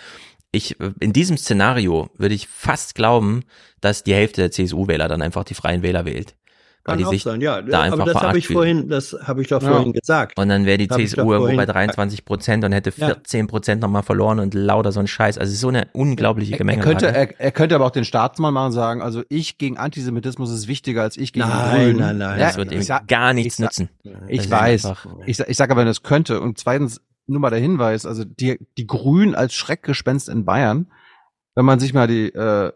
Ich, in diesem Szenario würde ich fast glauben, dass die Hälfte der CSU-Wähler dann einfach die Freien Wähler wählt. Weil Kann die auch sich sein, ja. da einfach aber das habe ich verarscht vorhin, das habe ich doch Ja. vorhin gesagt. Und dann wäre die Hab CSU irgendwo bei vorhin- 23 Prozent und hätte Ja. 14 Prozent nochmal verloren und lauter so ein Scheiß. Also so eine unglaubliche Er Gemengelage. könnte, er, er könnte aber auch den Staatsmann machen und sagen, also ich gegen Antisemitismus ist wichtiger als ich gegen die Nein, Grünen. nein, nein. Ja, Das wird ihm sag- gar nichts ich sag- nützen. Ich Das ist weiß. Ich, sag- ich sage aber, wenn es könnte. Und zweitens, nur mal der Hinweis, also die, die Grünen als Schreckgespenst in Bayern, wenn man sich mal die, äh,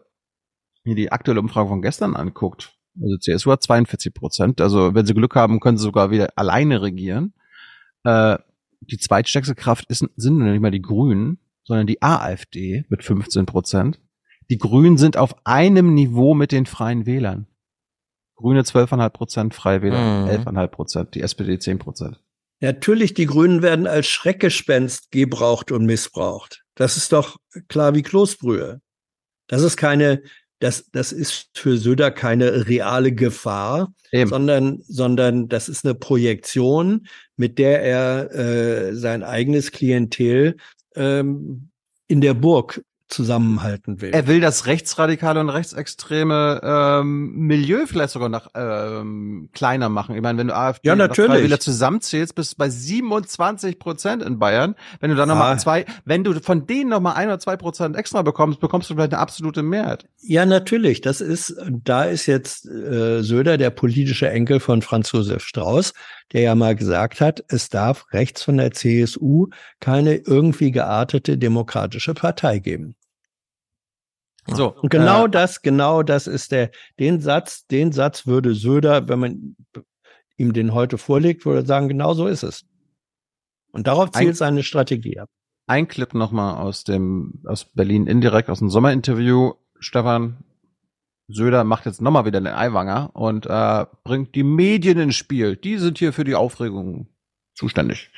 die aktuelle Umfrage von gestern anguckt, also CSU hat 42 Prozent, also wenn sie Glück haben, können sie sogar wieder alleine regieren. Äh, die zweitstärkste Kraft ist, sind nicht mal die Grünen, sondern die AfD mit 15 Prozent. Die Grünen sind auf einem Niveau mit den Freien Wählern. Grüne 12,5 Prozent, Freie Wähler Mhm. 11,5 Prozent, die SPD 10 Prozent. Natürlich, die Grünen werden als Schreckgespenst gebraucht und missbraucht. Das ist doch klar wie Kloßbrühe. Das ist keine, das, das ist für Söder keine reale Gefahr, sondern, sondern das ist eine Projektion, mit der er äh, sein eigenes Klientel ähm, in der Burg zusammenhalten will. Er will das rechtsradikale und rechtsextreme ähm, Milieu vielleicht sogar noch ähm, kleiner machen. Ich meine, wenn du AfD Ja, natürlich. Wähler zusammenzählst, bist du bei 27 Prozent in Bayern. Wenn du dann noch Ah. mal zwei, wenn du von denen noch mal ein oder zwei Prozent extra bekommst, bekommst du vielleicht eine absolute Mehrheit. Ja, natürlich. Das ist, da ist jetzt äh, Söder der politische Enkel von Franz Josef Strauß, der ja mal gesagt hat, es darf rechts von der CSU keine irgendwie geartete demokratische Partei geben. So. Und genau äh, das, genau das ist der, den Satz, den Satz würde Söder, wenn man ihm den heute vorlegt, würde sagen, genau so ist es. Und darauf zielt Ein- seine Strategie ab. Ein Clip noch mal aus dem aus Berlin indirekt aus dem Sommerinterview. Stefan Söder macht jetzt noch mal wieder den Eiwanger und äh, bringt die Medien ins Spiel. Die sind hier für die Aufregung zuständig.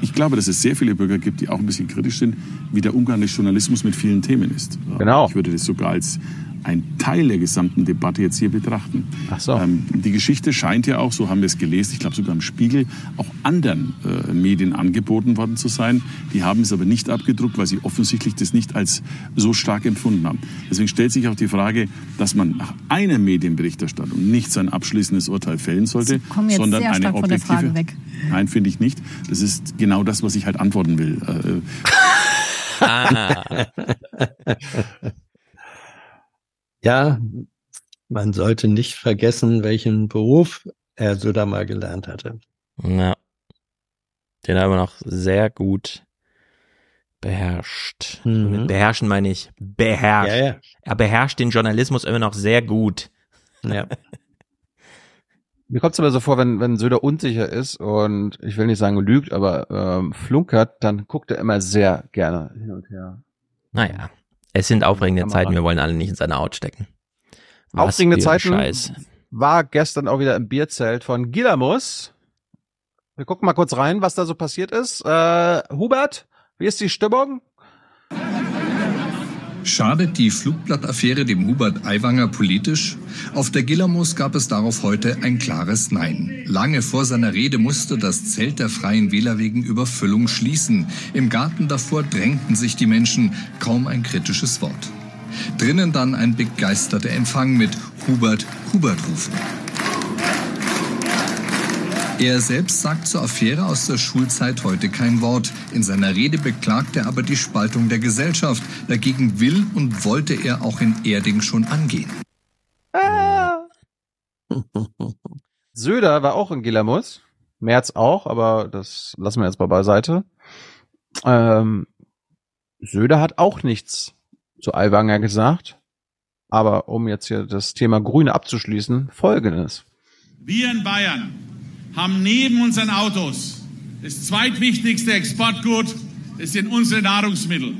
Ich glaube, dass es sehr viele Bürger gibt, die auch ein bisschen kritisch sind, wie der Umgang des Journalismus mit vielen Themen ist. Genau. Ich würde das sogar als ein Teil der gesamten Debatte jetzt hier betrachten. Ach so. Ähm, die Geschichte scheint ja auch, so haben wir es gelesen, ich glaube sogar im Spiegel, auch anderen äh, Medien angeboten worden zu sein. Die haben es aber nicht abgedruckt, weil sie offensichtlich das nicht als so stark empfunden haben. Deswegen stellt sich auch die Frage, dass man nach einer Medienberichterstattung nicht sein abschließendes Urteil fällen sollte, Sie kommen jetzt sondern sehr eine stark von der objektive. Frage weg. Nein, finde ich nicht. Das ist genau das, was ich halt antworten will. Äh, Ah. [LAUGHS] Ja, man sollte nicht vergessen, welchen Beruf er Söder mal gelernt hatte. Ja. Den haben wir noch sehr gut beherrscht. Mhm. Mit beherrschen meine ich beherrscht. Ja, ja. Er beherrscht den Journalismus immer noch sehr gut. Ja. [LAUGHS] Mir kommt es aber so vor, wenn, wenn Söder unsicher ist und ich will nicht sagen lügt, aber ähm, flunkert, dann guckt er immer sehr gerne hin und her. Naja, es sind aufregende. Zeiten, wir wollen alle nicht in seine Haut stecken. Was Aufregende Zeiten Scheiß. war gestern auch wieder im Bierzelt von Gilamus. Wir gucken mal kurz rein, was da so passiert ist. Äh, Hubert, wie ist die Stimmung? Schadet die Flugblattaffäre dem Hubert Aiwanger politisch? Auf der Gillamos gab es darauf heute ein klares Nein. Lange vor seiner Rede musste das Zelt der Freien Wähler wegen Überfüllung schließen. Im Garten davor drängten sich die Menschen, kaum ein kritisches Wort. Drinnen dann ein begeisterter Empfang mit Hubert, Hubert rufen. Er selbst sagt zur Affäre aus der Schulzeit heute kein Wort. In seiner Rede beklagt er aber die Spaltung der Gesellschaft. Dagegen will und wollte er auch in Erding schon angehen. [LAUGHS] Söder war auch in Gilamus. Merz auch, aber das lassen wir jetzt mal beiseite. Ähm, Söder hat auch nichts zu Aiwanger gesagt. Aber um jetzt hier das Thema Grüne abzuschließen, folgendes. Wir in Bayern haben neben unseren Autos das zweitwichtigste Exportgut, das sind unsere Nahrungsmittel.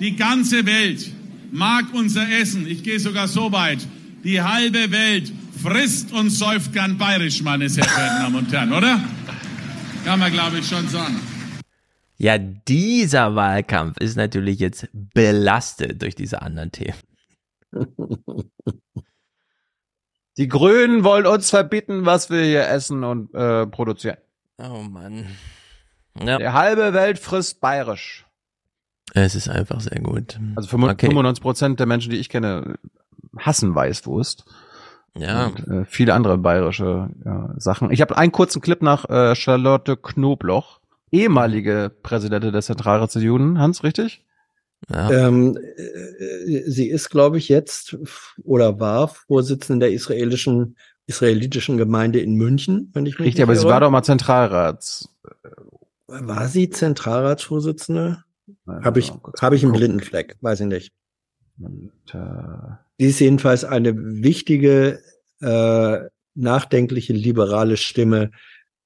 Die ganze Welt mag unser Essen. Ich gehe sogar so weit. Die halbe Welt frisst und säuft gern bayerisch, meine sehr verehrten Damen und Herren, oder? Kann man, glaube ich, schon sagen. Ja, dieser Wahlkampf ist natürlich jetzt belastet durch diese anderen Themen. [LAUGHS] Die Grünen wollen uns verbieten, was wir hier essen und äh, produzieren. Oh Mann. Ja. Die halbe Welt frisst bayerisch. Es ist einfach sehr gut. Also 95 Prozent okay. der Menschen, die ich kenne, hassen Weißwurst. Ja. Und, äh, viele andere bayerische ja, Sachen. Ich habe einen kurzen Clip nach äh, Charlotte Knobloch, ehemalige Präsidentin Zentralrats der Juden. Hans, richtig? Ja. Ähm, äh, sie ist, glaube ich, jetzt oder war Vorsitzende der israelischen israelitischen Gemeinde in München, wenn ich mich Richtig, aber sie war doch mal Zentralrats. War sie Zentralratsvorsitzende? Habe ich, habe ich einen blinden Fleck, weiß ich nicht. Und, äh, die ist jedenfalls eine wichtige, äh, nachdenkliche, liberale Stimme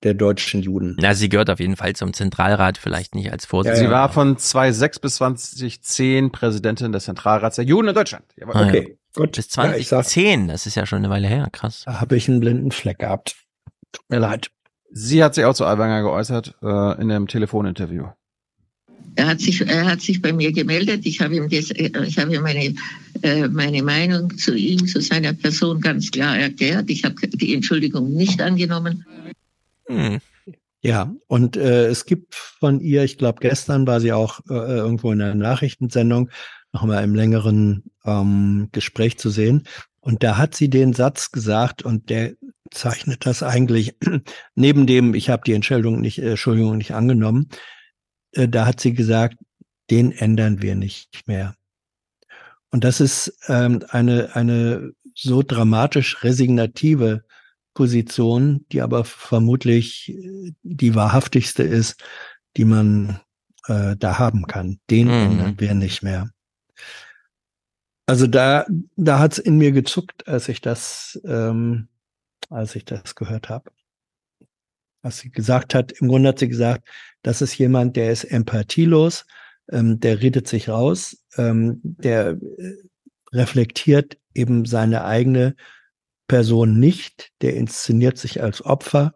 der deutschen Juden. Na, sie gehört auf jeden Fall zum Zentralrat, vielleicht nicht als Vorsitzende. Ja, sie war von 2006 bis 2010 Präsidentin des Zentralrats der Juden in Deutschland. Jawohl. Ah, okay, ja. gut. Bis 2010, ja, das ist ja schon eine Weile her, krass. Da habe ich einen blinden Fleck gehabt. Tut mir leid. Sie hat sich auch zu Alwanger geäußert äh, in einem Telefoninterview. Er hat sich, er hat sich bei mir gemeldet. Ich habe ihm, das, ich habe ihm meine, äh, meine Meinung zu ihm, zu seiner Person ganz klar erklärt. Ich habe die Entschuldigung nicht angenommen. Hm. Ja, und äh, es gibt von ihr, ich glaube, gestern war sie auch äh, irgendwo in einer Nachrichtensendung, noch mal im längeren ähm, Gespräch zu sehen. Und da hat sie den Satz gesagt und der zeichnet das eigentlich [CLEARS THROAT] neben dem, ich habe die Entschuldigung nicht, äh, Entschuldigung nicht angenommen, äh, da hat sie gesagt, den ändern wir nicht mehr. Und das ist ähm, eine, eine so dramatisch resignative Position, die aber vermutlich äh, die wahrhaftigste ist, die man äh, da haben kann. Den mhm. ändern wir nicht mehr. Also da, da hat's in mir gezuckt, als ich das, ähm, als ich das gehört habe. Was sie gesagt hat, im Grunde hat sie gesagt, das ist jemand, der ist empathielos, ähm, der redet sich raus, ähm, der äh, reflektiert eben seine eigene Person nicht, der inszeniert sich als Opfer,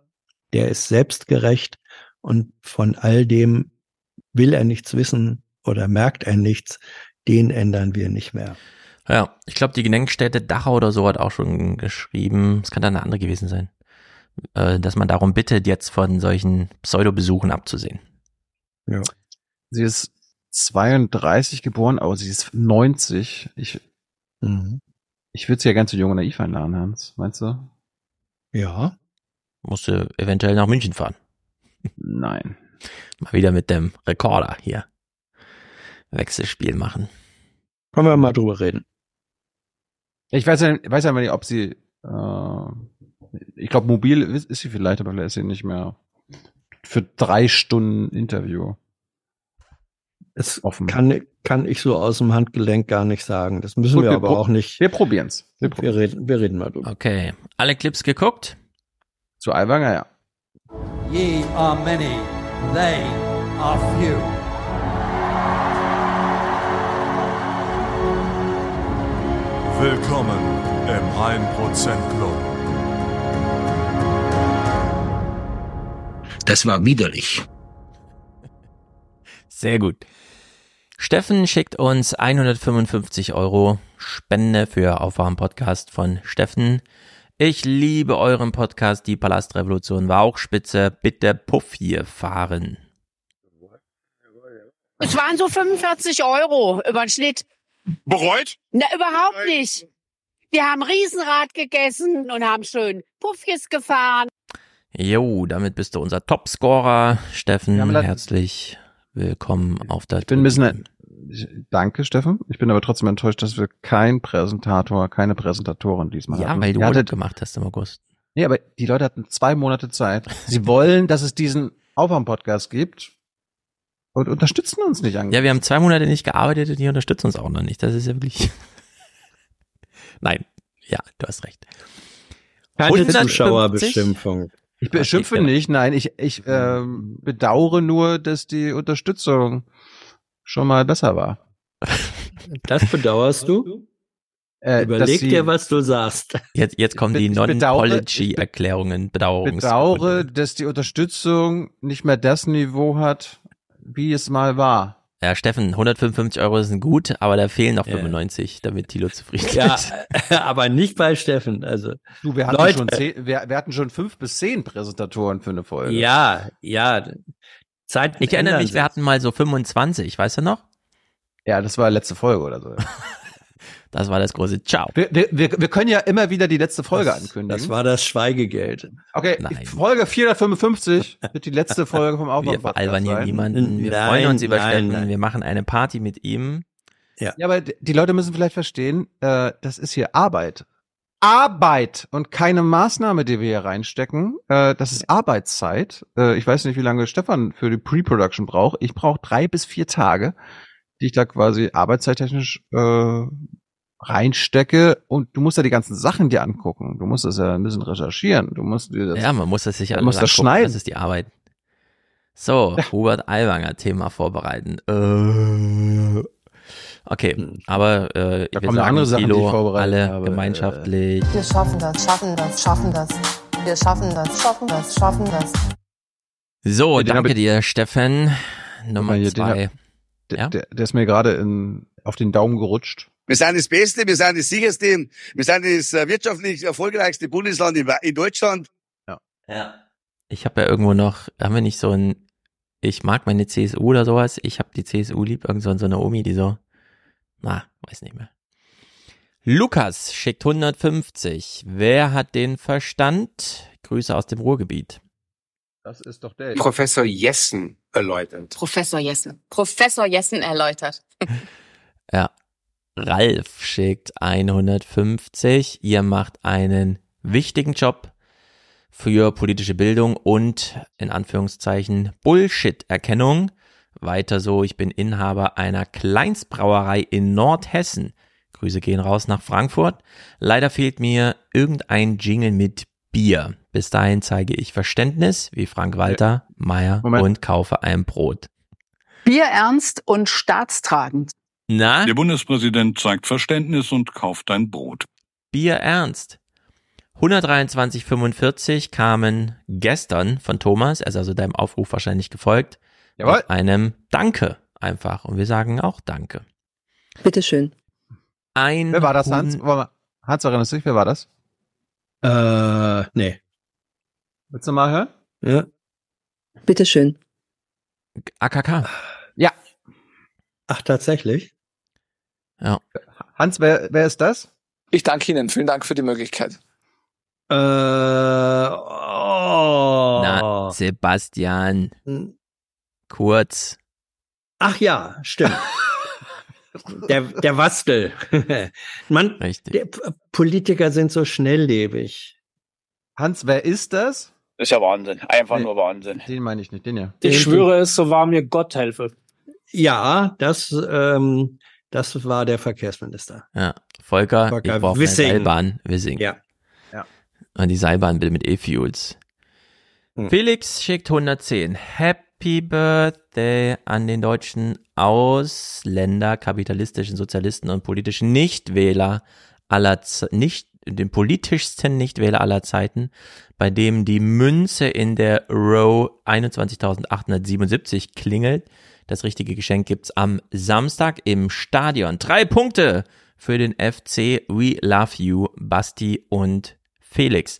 der ist selbstgerecht und von all dem will er nichts wissen oder merkt er nichts, den ändern wir nicht mehr. Ja, ich glaube, die Gedenkstätte Dachau oder so hat auch schon geschrieben, es kann da eine andere gewesen sein, äh, dass man darum bittet, jetzt von solchen Pseudo-Besuchen abzusehen. Ja. Sie ist 32 geboren, aber sie ist 90. Ich, mhm. Ich würde sie ja ganz so jung und naiv einladen, Hans. Meinst du? Ja. Musste eventuell nach München fahren. Nein. Mal wieder mit dem Rekorder hier. Wechselspiel machen. Können wir mal drüber reden. Ich weiß ja, weiß ja nicht, ob sie, äh, ich glaube, mobil ist, ist sie vielleicht, aber vielleicht ist sie nicht mehr für drei Stunden Interview. Es offen. Kann, kann ich so aus dem Handgelenk gar nicht sagen. Das müssen Gut, wir, wir aber auch nicht. Wir probieren's. Wir, wir, reden, wir reden mal drüber. Okay. Alle Clips geguckt? Zu Alwanger, ja. Ye are many, they are few. Willkommen im 1% Club. Das war widerlich. Sehr gut. Steffen schickt uns 155 Euro Spende für Aufwachen Podcast von Steffen. Ich liebe euren Podcast. Die Palastrevolution war auch spitze. Bitte Puff hier fahren. Es waren so 45 Euro über den Schnitt. Bereut? Na, überhaupt nicht. Wir haben Riesenrad gegessen und haben schön Puffjes gefahren. Jo, damit bist du unser Topscorer, Steffen. Herzlich willkommen auf der Ich bin ein bisschen, danke, Steffen. Ich bin aber trotzdem enttäuscht, dass wir kein Präsentator, keine Präsentatorin diesmal ja, hatten. Ja, weil du hattet, gemacht hast im August. Nee, aber die Leute hatten zwei Monate Zeit. Sie wollen, dass es diesen Aufwärm-Podcast gibt und unterstützen uns nicht Ja, wir haben zwei Monate nicht gearbeitet und die unterstützen uns auch noch nicht. Das ist ja wirklich. [LAUGHS] Nein, ja, du hast recht. Keine Zuschauerbeschimpfung. Ich beschimpfe nicht, nein, ich, ich ähm, bedauere nur, dass die Unterstützung schon mal besser war. [LAUGHS] Das bedauerst du? Äh, Überleg dass dir, sie- was du sagst. Jetzt, jetzt kommen die Ich Non-Apology-Erklärungen, Bedauerungs. bedauere, dass die Unterstützung nicht mehr das Niveau hat, wie es mal war. Ja, Steffen, 155 Euro sind gut, aber da fehlen noch Ja. 95, damit Thilo zufrieden Ja, ist. [LAUGHS] aber nicht bei Steffen. Also Du, wir hatten, Leute. schon zehn, wir, wir hatten schon fünf bis zehn Präsentatoren für eine Folge. ja, ja. Zeiten Ich erinnere mich, wir hatten mal so 25, weißt du noch? Ja, das war letzte Folge oder so. [LAUGHS] Das war das große Ciao. Wir, wir, wir, wir können ja immer wieder die letzte Folge das, ankündigen. Das war das Schweigegeld. okay, Nein. Folge 455 [LAUGHS] wird die letzte Folge vom Wir Aufwand veralbern hier niemanden. Wir Nein, freuen uns über nein. Wir machen eine Party mit ihm. Ja, aber d- die Leute müssen vielleicht verstehen, äh, das ist hier Arbeit. Arbeit und keine Maßnahme, die wir hier reinstecken. Äh, das ist Arbeitszeit. Äh, ich weiß nicht, wie lange Stefan für die Pre-Production braucht. Ich brauche drei bis vier Tage, die ich da quasi arbeitszeittechnisch äh, reinstecke. Und du musst ja die ganzen Sachen dir angucken. Du musst das ja ein bisschen recherchieren. Du musst dir das Ja, man muss das sich Man alles muss das schneiden. Das ist die Arbeit. So, [LAUGHS] Hubert Aiwanger, Thema vorbereiten. Äh, okay, aber äh, wir kommen sagen andere Sachen, die ich Thilo, vorbereitet alle habe. gemeinschaftlich. Wir schaffen das, schaffen das, schaffen das. Wir schaffen das, schaffen das, schaffen das. So, Ja, den hab danke dir, Steffen. Nummer zwei. Der, Ja? der, der ist mir gerade in, auf den Daumen gerutscht. Wir sind das Beste, wir sind das sicherste, wir sind das äh, wirtschaftlich erfolgreichste Bundesland in, Deutschland. Ja. Ich habe ja irgendwo noch, haben wir nicht so ein, ich mag meine CSU oder sowas, ich habe die CSU lieb, irgend so, so eine Omi, die so, na, weiß nicht mehr. Lukas schickt 150. Wer hat den Verstand? Grüße aus dem Ruhrgebiet. Das ist doch der. Professor Jessen erläutert. Professor Jessen. Professor Jessen erläutert. [LAUGHS] Ja. Ralf schickt 150. Ihr macht einen wichtigen Job für politische Bildung und in Anführungszeichen Bullshit-Erkennung. Weiter so, ich bin Inhaber einer Kleinstbrauerei in Nordhessen. Grüße gehen raus nach Frankfurt. Leider fehlt mir irgendein Jingle mit Bier. Bis dahin zeige ich Verständnis, wie Frank Walter, Meier Moment. und kaufe ein Brot. Bierernst und staatstragend. Na? Der Bundespräsident zeigt Verständnis und kauft ein Brot. Bier ernst. 123,45 kamen gestern von Thomas, er ist also deinem Aufruf wahrscheinlich gefolgt, Jawohl. mit einem Danke einfach. Und wir sagen auch Danke. Bitteschön. Ein Wer war das, Hans? Huhn- Warte mal. Hans, erinnerst du dich, wer war das? Äh, nee. Willst du mal hören? Ja. Bitteschön. AKK. Ja. Ach, tatsächlich? Ja. Hans, wer, wer ist das? Ich danke Ihnen. Vielen Dank für die Möglichkeit. Äh, oh. Na, Sebastian. Kurz. Ach ja, stimmt. [LAUGHS] der, der Wastel. [LAUGHS] Man, Richtig. der P- Politiker sind so schnelllebig. Hans, wer ist das? Das ist ja Wahnsinn. Einfach Nee. nur Wahnsinn. Den meine ich nicht, den ja. Den- Ich schwöre es, so wahr mir Gott helfe. Ja, das, ähm, das war der Verkehrsminister. Ja. Volker, Volker ich brauche eine. Seilbahn. Wissing. Ja. Und die Seilbahn bitte mit E-Fuels. Hm. Felix schickt 110. Happy Birthday an den deutschen Ausländer, kapitalistischen Sozialisten und politischen Nichtwähler aller Z nicht den politischsten Nichtwähler aller Zeiten, bei dem die Münze in der Row 21.877 klingelt. Das richtige Geschenk gibt's am Samstag im Stadion. Drei Punkte für den FC We Love You, Basti und Felix.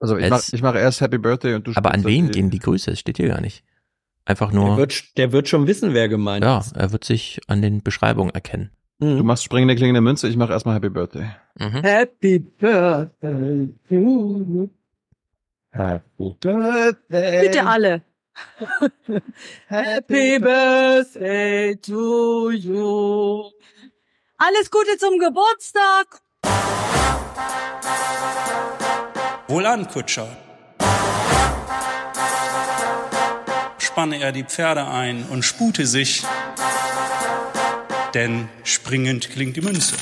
Also ich Es- mache mach erst Happy Birthday und du Aber an wen das- gehen die Grüße? Es steht hier gar nicht. Einfach Der nur, wird, der wird schon wissen, wer gemeint ja, ist. er wird sich an den Beschreibungen erkennen. Mhm. Du machst springende klingende Münze, ich mache erstmal Happy Birthday. Mhm. Happy Birthday. Happy Birthday. Bitte alle. Happy Birthday to you. Alles Gute zum Geburtstag. Wohlan, Kutscher. Spanne er die Pferde ein und spute sich, denn springend klingt die Münze.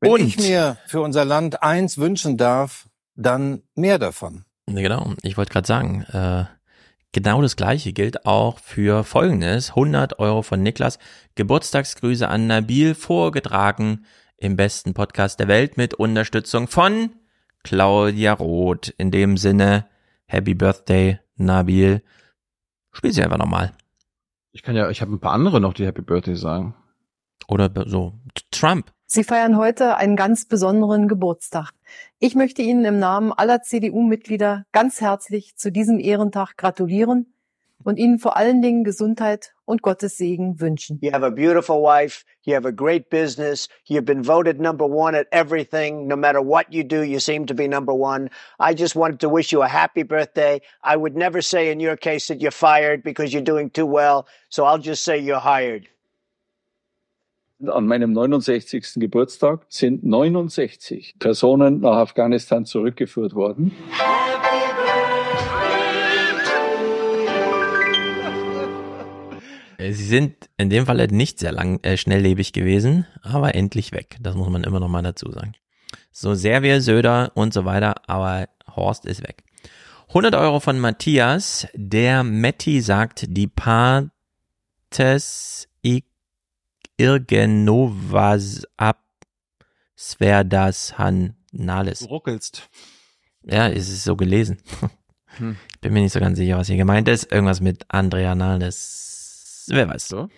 Wenn Und- ich mir für unser Land eins wünschen darf, dann mehr davon. Genau, ich wollte gerade sagen, äh, Genau das gleiche gilt auch für folgendes. 100 Euro von Niklas. Geburtstagsgrüße an Nabil vorgetragen im besten Podcast der Welt mit Unterstützung von Claudia Roth. In dem Sinne, Happy Birthday, Nabil. Spiel sie einfach nochmal. Ich kann ja, ich habe ein paar andere noch, die Happy Birthday sagen. Oder so. Trump. Sie feiern heute einen ganz besonderen Geburtstag. Ich möchte Ihnen im Namen aller CDU-Mitglieder ganz herzlich zu diesem Ehrentag gratulieren und Ihnen vor allen Dingen Gesundheit und Gottes Segen wünschen. You have a beautiful wife. You have a great business. You've been voted number one at everything. No matter what you do, you seem to be number one. I just wanted to wish you a happy birthday. I would never say in your case that you're fired because you're doing too well. So I'll just say you're hired. An meinem 69. Geburtstag sind 69 Personen nach Afghanistan zurückgeführt worden. Äh, Sie sind in dem Fall nicht sehr lang, äh, schnelllebig gewesen, aber endlich weg. Das muss man immer noch mal dazu sagen. So sehr wir Söder und so weiter, aber Horst ist weg. 100 Euro von Matthias. Der Metti sagt, die Partes Irgenovas ab Sverdas Han Nales. Du ruckelst. Ja, es ist so gelesen. [LAUGHS] Hm. Bin mir nicht so ganz sicher, was hier gemeint ist. Irgendwas mit Andrea Nales. Wer weiß. So.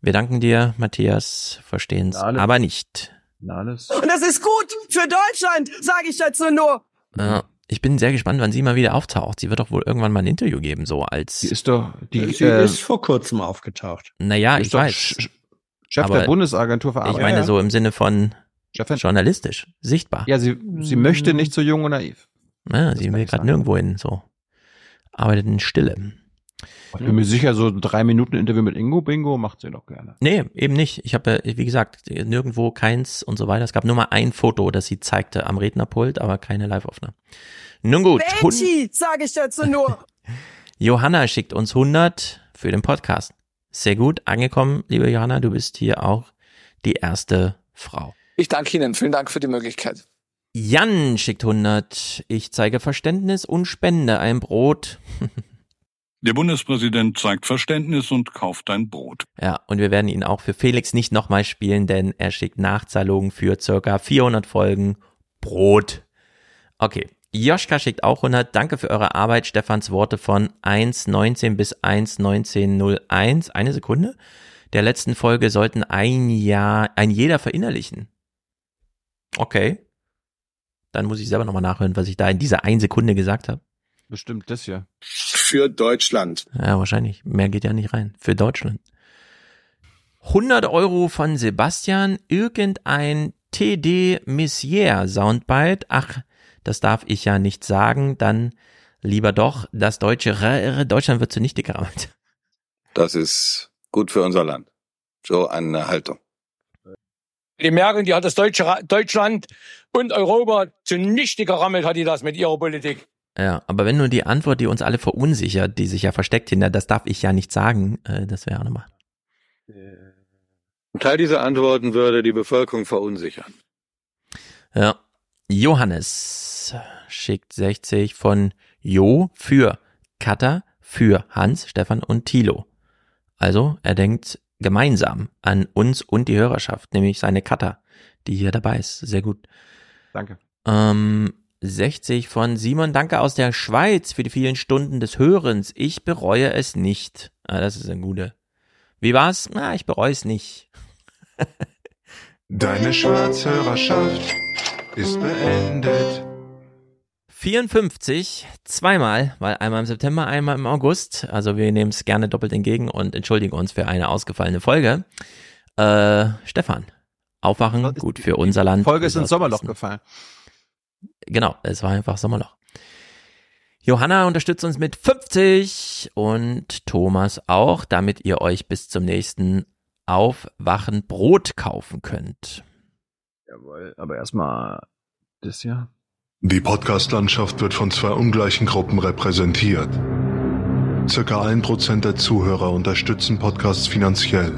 Wir danken dir, Matthias. Verstehen's Nahles. aber nicht. Nahles. Und das ist gut für Deutschland, sage ich dazu nur. Ja, ich bin sehr gespannt, wann sie mal wieder auftaucht. Sie wird doch wohl irgendwann mal ein Interview geben, so als. Die ist doch, die, Sie äh, ist vor kurzem aufgetaucht. Naja, die ist ich doch weiß. Chef Aber der Bundesagentur für Ich Arbeit. meine Ja, ja. so im Sinne von Chefin. journalistisch, sichtbar. Ja, sie, sie möchte nicht so jung und naiv. Ja, sie will gerade nirgendwo hin, so. Arbeitet in Stille. Ich bin mir sicher, so ein drei Minuten Interview mit Ingo Bingo macht sie doch gerne. Nee, eben nicht. Ich habe, wie gesagt, nirgendwo keins und so weiter. Es gab nur mal ein Foto, das sie zeigte am Rednerpult, aber keine Live-Aufnahme. Nun gut. Betty, sage ich dazu nur. [LAUGHS] Johanna schickt uns 100 für den Podcast. Sehr gut angekommen, liebe Johanna. Du bist hier auch die erste Frau. Ich danke Ihnen. Vielen Dank für die Möglichkeit. Jan schickt 100. Ich zeige Verständnis und spende ein Brot. [LAUGHS] Der Bundespräsident zeigt Verständnis und kauft ein Brot. Ja, und wir werden ihn auch für Felix nicht nochmal spielen, denn er schickt Nachzahlungen für circa 400 Folgen Brot. Okay. Joschka schickt auch 100. Danke für eure Arbeit. Stefans Worte von 1.19 bis 1.19.01. Eine Sekunde. Der letzten Folge sollten ein Jahr, ein jeder verinnerlichen. Okay. Dann muss ich selber nochmal nachhören, was ich da in dieser einen Sekunde gesagt habe. Bestimmt das hier. Für Deutschland. Ja, wahrscheinlich. Mehr geht ja nicht rein. Für Deutschland. 100 Euro von Sebastian. Irgendein TD Messier Soundbite. Ach, das darf ich ja nicht sagen. Dann lieber doch das deutsche R Deutschland wird zunichte gerammelt. Das ist gut für unser Land. So eine Haltung. Die Merkel, die hat das deutsche Ra- Deutschland und Europa zunichte gerammelt, hat die das mit ihrer Politik. Ja, aber wenn nur die Antwort, die uns alle verunsichert, die sich ja versteckt hinter, das darf ich ja nicht sagen, äh, das wäre auch nochmal. Ein Teil dieser Antworten würde die Bevölkerung verunsichern. Ja. Johannes schickt 60 von Jo für Katha, für Hans, Stefan und Thilo. Also, er denkt gemeinsam an uns und die Hörerschaft, nämlich seine Katha, die hier dabei ist. Sehr gut. Danke. Ähm, 60 von Simon, danke aus der Schweiz für die vielen Stunden des Hörens. Ich bereue es nicht. Ah, das ist ein guter. Wie war's? Na, ich bereue es nicht. [LAUGHS] Deine Schwarzhörerschaft ist beendet. 54, zweimal, weil einmal im September, einmal im August. Also wir nehmen es gerne doppelt entgegen und entschuldigen uns für eine ausgefallene Folge. Äh, Stefan, Aufwachen, gut für unser Land. Folge ist ins Sommerloch gefallen. Genau, es war einfach Sommerloch. Johanna unterstützt uns mit 50 und Thomas auch, damit ihr euch bis zum nächsten Aufwachen Brot kaufen könnt. Jawohl, aber erstmal das ja. Die Podcast-Landschaft wird von zwei ungleichen Gruppen repräsentiert. Circa ein Prozent der Zuhörer unterstützen Podcasts finanziell.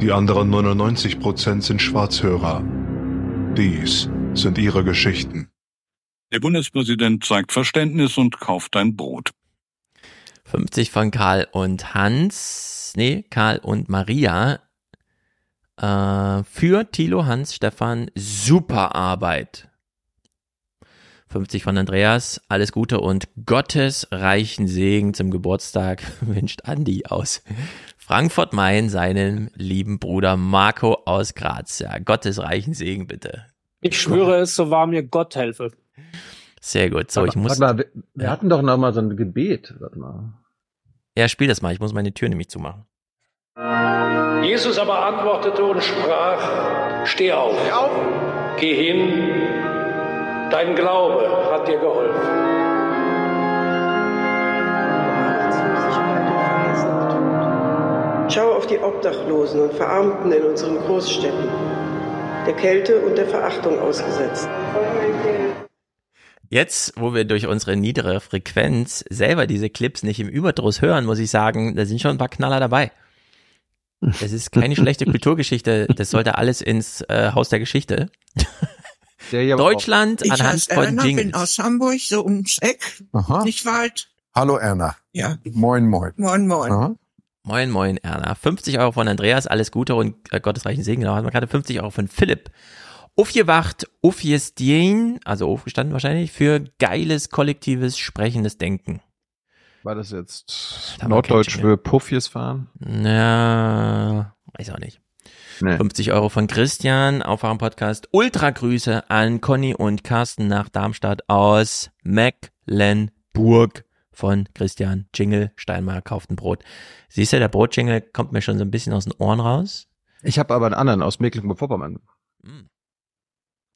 Die anderen 99 Prozent sind Schwarzhörer. Dies sind ihre Geschichten. Der Bundespräsident zeigt Verständnis und kauft ein Brot. 50 von Karl und Hans, nee, Karl und Maria. Äh, für Thilo, Hans, Stefan, super Arbeit. 50 von Andreas, alles Gute und Gottes reichen Segen zum Geburtstag [LAUGHS] wünscht Andi aus Frankfurt-Main seinen lieben Bruder Marco aus Graz. Ja, Gottes reichen Segen bitte. Ich schwöre es, so wahr mir Gott helfe. Sehr gut. So, ich muss. Warte mal, wir, wir hatten doch noch mal so ein Gebet. Warte mal. Ja, spiel das mal. Ich muss meine Tür nämlich zumachen. Jesus aber antwortete und sprach, steh auf, geh hin, dein Glaube hat dir geholfen. Schau auf die Obdachlosen und Verarmten in unseren Großstädten, der Kälte und der Verachtung ausgesetzt. Jetzt, wo wir durch unsere niedere Frequenz selber diese Clips nicht im Überdruss hören, muss ich sagen, da sind schon ein paar Knaller dabei. Das ist keine schlechte Kulturgeschichte. Das sollte alles ins äh, Haus der Geschichte. Der Deutschland Ich anhand als von Erna bin Jingles. aus Hamburg, so ums Eck. Aha. Nicht weit. Hallo Erna. Ja. Moin, moin. Moin, moin. Aha. Moin, moin, Erna. 50 Euro von Andreas, alles Gute und äh, Gottesreichen Segen. Da haben wir gerade 50 Euro von Philipp. Aufgewacht, aufgestehen, also aufgestanden wahrscheinlich, für geiles, kollektives, sprechendes Denken. War das jetzt Da war Norddeutsch für Puffies fahren? Na, weiß auch nicht. Nee. 50 Euro von Christian, Aufwachen-Podcast. Ultra-Grüße an Conny und Carsten nach Darmstadt aus Mecklenburg von Christian. Jingle, Steinmeier kauft ein Brot. Siehst du, der Brot-Jingle kommt mir schon so ein bisschen aus den Ohren raus. Ich habe aber einen anderen aus Mecklenburg-Vorpommern. Äh,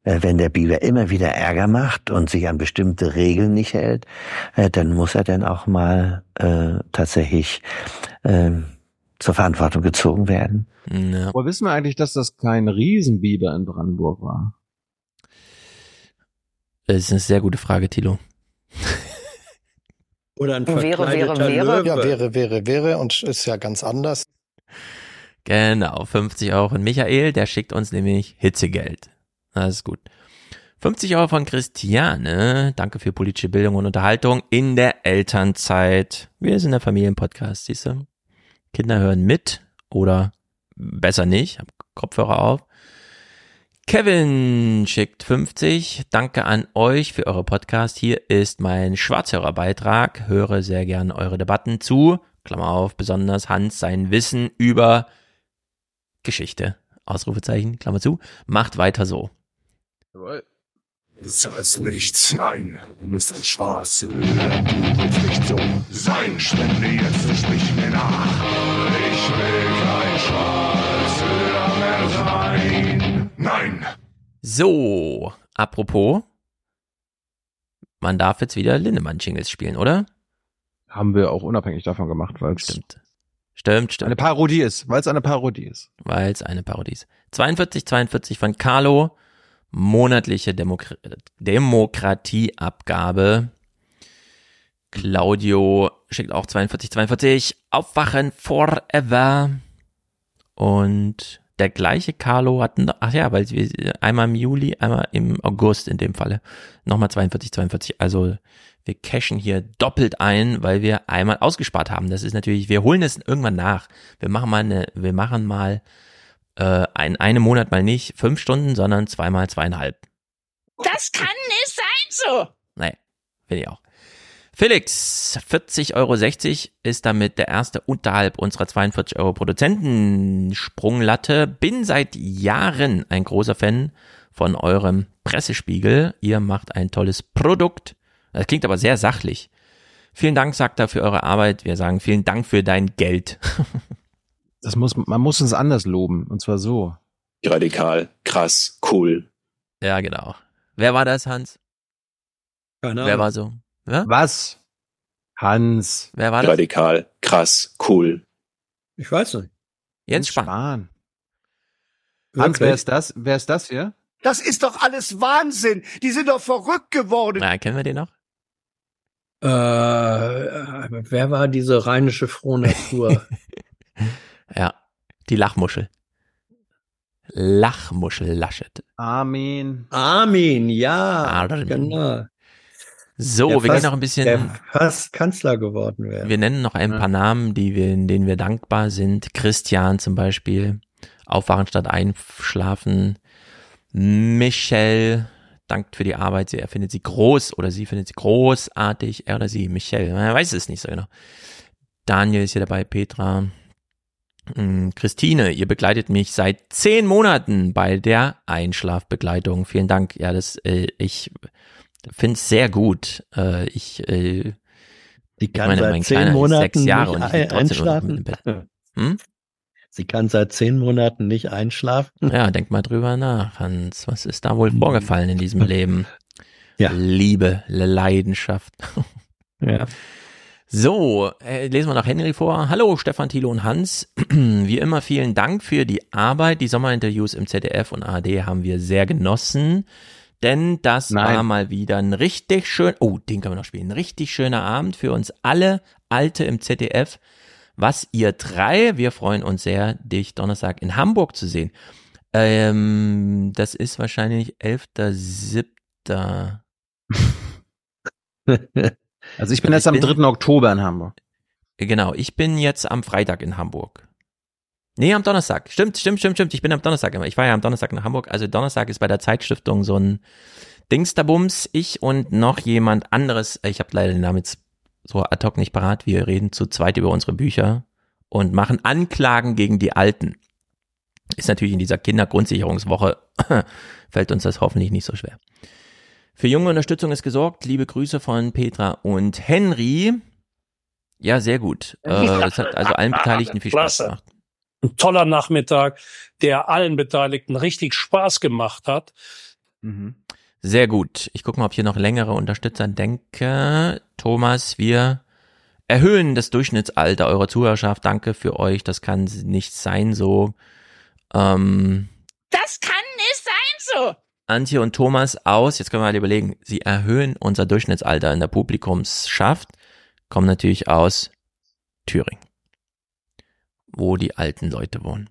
Wenn der Biber immer wieder Ärger macht und sich an bestimmte Regeln nicht hält, äh, dann muss er dann auch mal äh, tatsächlich äh, zur Verantwortung gezogen werden. Ja. Woher wissen wir eigentlich, dass das kein Riesenbiber in Brandenburg war? Das ist eine sehr gute Frage, Tilo. [LAUGHS] Oder ein Wäre, wäre, wäre. Löwe. Ja, wäre, wäre, wäre und ist ja ganz anders. Genau, 50 Euro von Michael, der schickt uns nämlich Hitzegeld. Das ist gut. 50 Euro von Christiane, danke für politische Bildung und Unterhaltung in der Elternzeit. Wir sind der Familienpodcast, siehst du? Kinder hören mit oder besser nicht, hab Kopfhörer auf. Kevin schickt 50. Danke an euch für eure Podcast. Hier ist mein Schwarzhörerbeitrag. Höre sehr gern eure Debatten zu. Klammer auf, besonders Hans sein Wissen über Geschichte. Ausrufezeichen, Klammer zu. Macht weiter so. Du zahlst nichts. Nein, du bist ein Spaß. Du willst nicht so sein. Spende jetzt für mich mir nach. Ich will kein Schwarzhörer mehr sein. Nein. So, apropos, man darf jetzt wieder Lindemann-Jingles spielen, oder? Haben wir auch unabhängig davon gemacht, weil es Stimmt. Stimmt, stimmt. eine Parodie ist, weil es eine Parodie ist. Weil es eine Parodie ist. 42, 42 von Carlo. Monatliche Demokra Demokratieabgabe. Claudio schickt auch 42, 42. Aufwachen forever. Und der gleiche Carlo hatten, ach ja, weil wir einmal im Juli, einmal im August in dem Falle. Nochmal 42, 42. Also wir cashen hier doppelt ein, weil wir einmal ausgespart haben. Das ist natürlich, wir holen es irgendwann nach. Wir machen mal eine, wir machen mal äh, ein, einen Monat mal nicht fünf Stunden, sondern zweimal zweieinhalb. Das kann nicht sein so. Nee, finde ich auch. Felix, 40,60 Euro ist damit der erste unterhalb unserer 42 Euro Produzentensprunglatte. Bin seit Jahren ein großer Fan von eurem Pressespiegel. Ihr macht ein tolles Produkt. Das klingt aber sehr sachlich. Vielen Dank, sagt er, für eure Arbeit. Wir sagen vielen Dank für dein Geld. [LAUGHS] Das muss, man muss uns anders loben. Und zwar so. Radikal, krass, cool. ja, genau. Wer war das, Hans? Keine Wer Ahnung. war so? Ja? Was? Hans. Wer war das? Radikal, krass, cool. Ich weiß nicht. Jens Spahn. Spahn. Hans, wer ist das? Wer ist das hier? Das ist doch alles Wahnsinn. Die sind doch verrückt geworden. Na, kennen wir den noch? Äh, wer war diese rheinische Frohnatur? [LAUGHS] Ja, die Lachmuschel. Lachmuschel Laschet. Armin. Armin, ja, Armin. genau. So, Der wir gehen fast- noch ein bisschen. Der fast Kanzler geworden wäre. Wir nennen noch ein paar Namen, die wir, in denen wir dankbar sind. Christian zum Beispiel. Aufwachen statt einschlafen. Michelle dankt für die Arbeit. Sie, er findet sie groß oder sie findet sie großartig. Er oder sie, Michelle. Man weiß es nicht so genau. Daniel ist hier dabei, Petra. Mm, Christine, ihr begleitet mich seit zehn Monaten bei der Einschlafbegleitung. Vielen Dank. Ja, das, äh, ich finde es sehr gut. Äh, ich, äh, Sie kann meine, seit mein zehn Monaten sechs Jahre nicht einschlafen. [LAUGHS] Hm? Sie kann seit zehn Monaten nicht einschlafen. Ja, denk mal drüber nach, Hans. Was ist da wohl vorgefallen in diesem Leben? [LAUGHS] Ja. Liebe, Leidenschaft. Ja. [LAUGHS] So, äh, lesen wir noch Henry vor. Hallo Stefan, Thilo und Hans. [CLEARS THROAT] Wie immer vielen Dank für die Arbeit. Die Sommerinterviews im ZDF und ARD haben wir sehr genossen. Denn das Nein. war mal wieder ein richtig schön, oh, den können wir noch spielen, ein richtig schöner Abend für uns alle Alte im ZDF. Was ihr drei, wir freuen uns sehr, dich Donnerstag in Hamburg zu sehen. Ähm, das ist wahrscheinlich 11.7. [LAUGHS] Also ich bin jetzt am 3. Oktober in Hamburg. Genau, ich bin jetzt am Freitag in Hamburg. Nee, am Donnerstag. Stimmt, stimmt, stimmt, stimmt. Ich bin am Donnerstag immer. Ich war ja am Donnerstag nach Hamburg. Also Donnerstag ist bei der Zeitstiftung so ein Dingsterbums. Ich und noch jemand anderes. Ich habe leider den Namen jetzt so ad hoc nicht parat. Wir reden zu zweit über unsere Bücher und machen Anklagen gegen die Alten. Ist natürlich in dieser Kindergrundsicherungswoche [CLEARS THROAT] fällt uns das hoffentlich nicht so schwer. Für junge Unterstützung ist gesorgt. Liebe Grüße von Petra und Henry. Ja, sehr gut. Äh, es hat also allen Beteiligten viel Spaß gemacht. Ein toller Nachmittag, der allen Beteiligten richtig Spaß gemacht hat. Sehr gut. Ich gucke mal, ob hier noch längere Unterstützer denke. Thomas, wir erhöhen das Durchschnittsalter eurer Zuhörerschaft. Danke für euch. Das kann nicht sein so. Ähm, Das kann nicht sein so. Antje und Thomas aus, jetzt können wir mal überlegen, sie erhöhen unser Durchschnittsalter in der Publikumsschaft, kommen natürlich aus Thüringen, wo die alten Leute wohnen.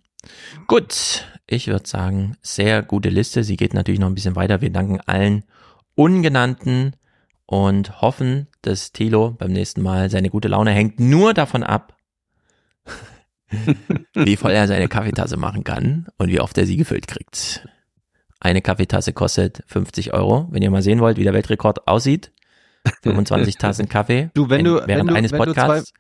Gut, ich würde sagen, sehr gute Liste. Sie geht natürlich noch ein bisschen weiter. Wir danken allen Ungenannten und hoffen, dass Thilo beim nächsten Mal seine gute Laune hängt nur davon ab, [LAUGHS] wie voll er seine Kaffeetasse machen kann und wie oft er sie gefüllt kriegt. Eine Kaffeetasse kostet 50 Euro. Wenn ihr mal sehen wollt, wie der Weltrekord aussieht, 25 [LAUGHS] Tassen Kaffee Du, wenn in- du, während wenn du, eines wenn du zwei, Podcasts.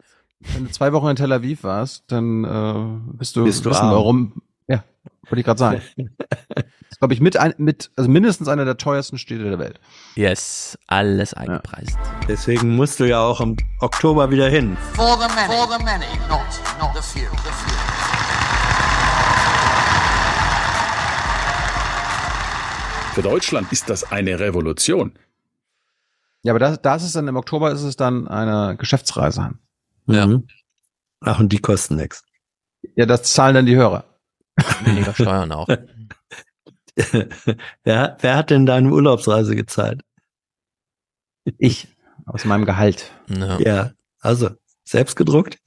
wenn du zwei Wochen in Tel Aviv warst, dann äh, bist du, Bist du wissen, warum. Ja, wollte ich gerade sagen. das [LAUGHS] ist, glaube ich, mit, ein, mit, also mindestens einer der teuersten Städte der Welt. Yes, alles eingepreist. Deswegen musst du ja auch im Oktober wieder hin. For the many, for the many, not, not the few. The few. Für Deutschland ist das eine Revolution. Ja, aber das, das ist dann im Oktober ist es dann eine Geschäftsreise. Ja. Mhm. Ach, und die kosten nichts. Ja, das zahlen dann die Hörer. Weniger Steuern auch. [LAUGHS] wer, wer hat denn deine Urlaubsreise gezahlt? Ich. Aus meinem Gehalt. Ja. Ja, also selbst gedruckt?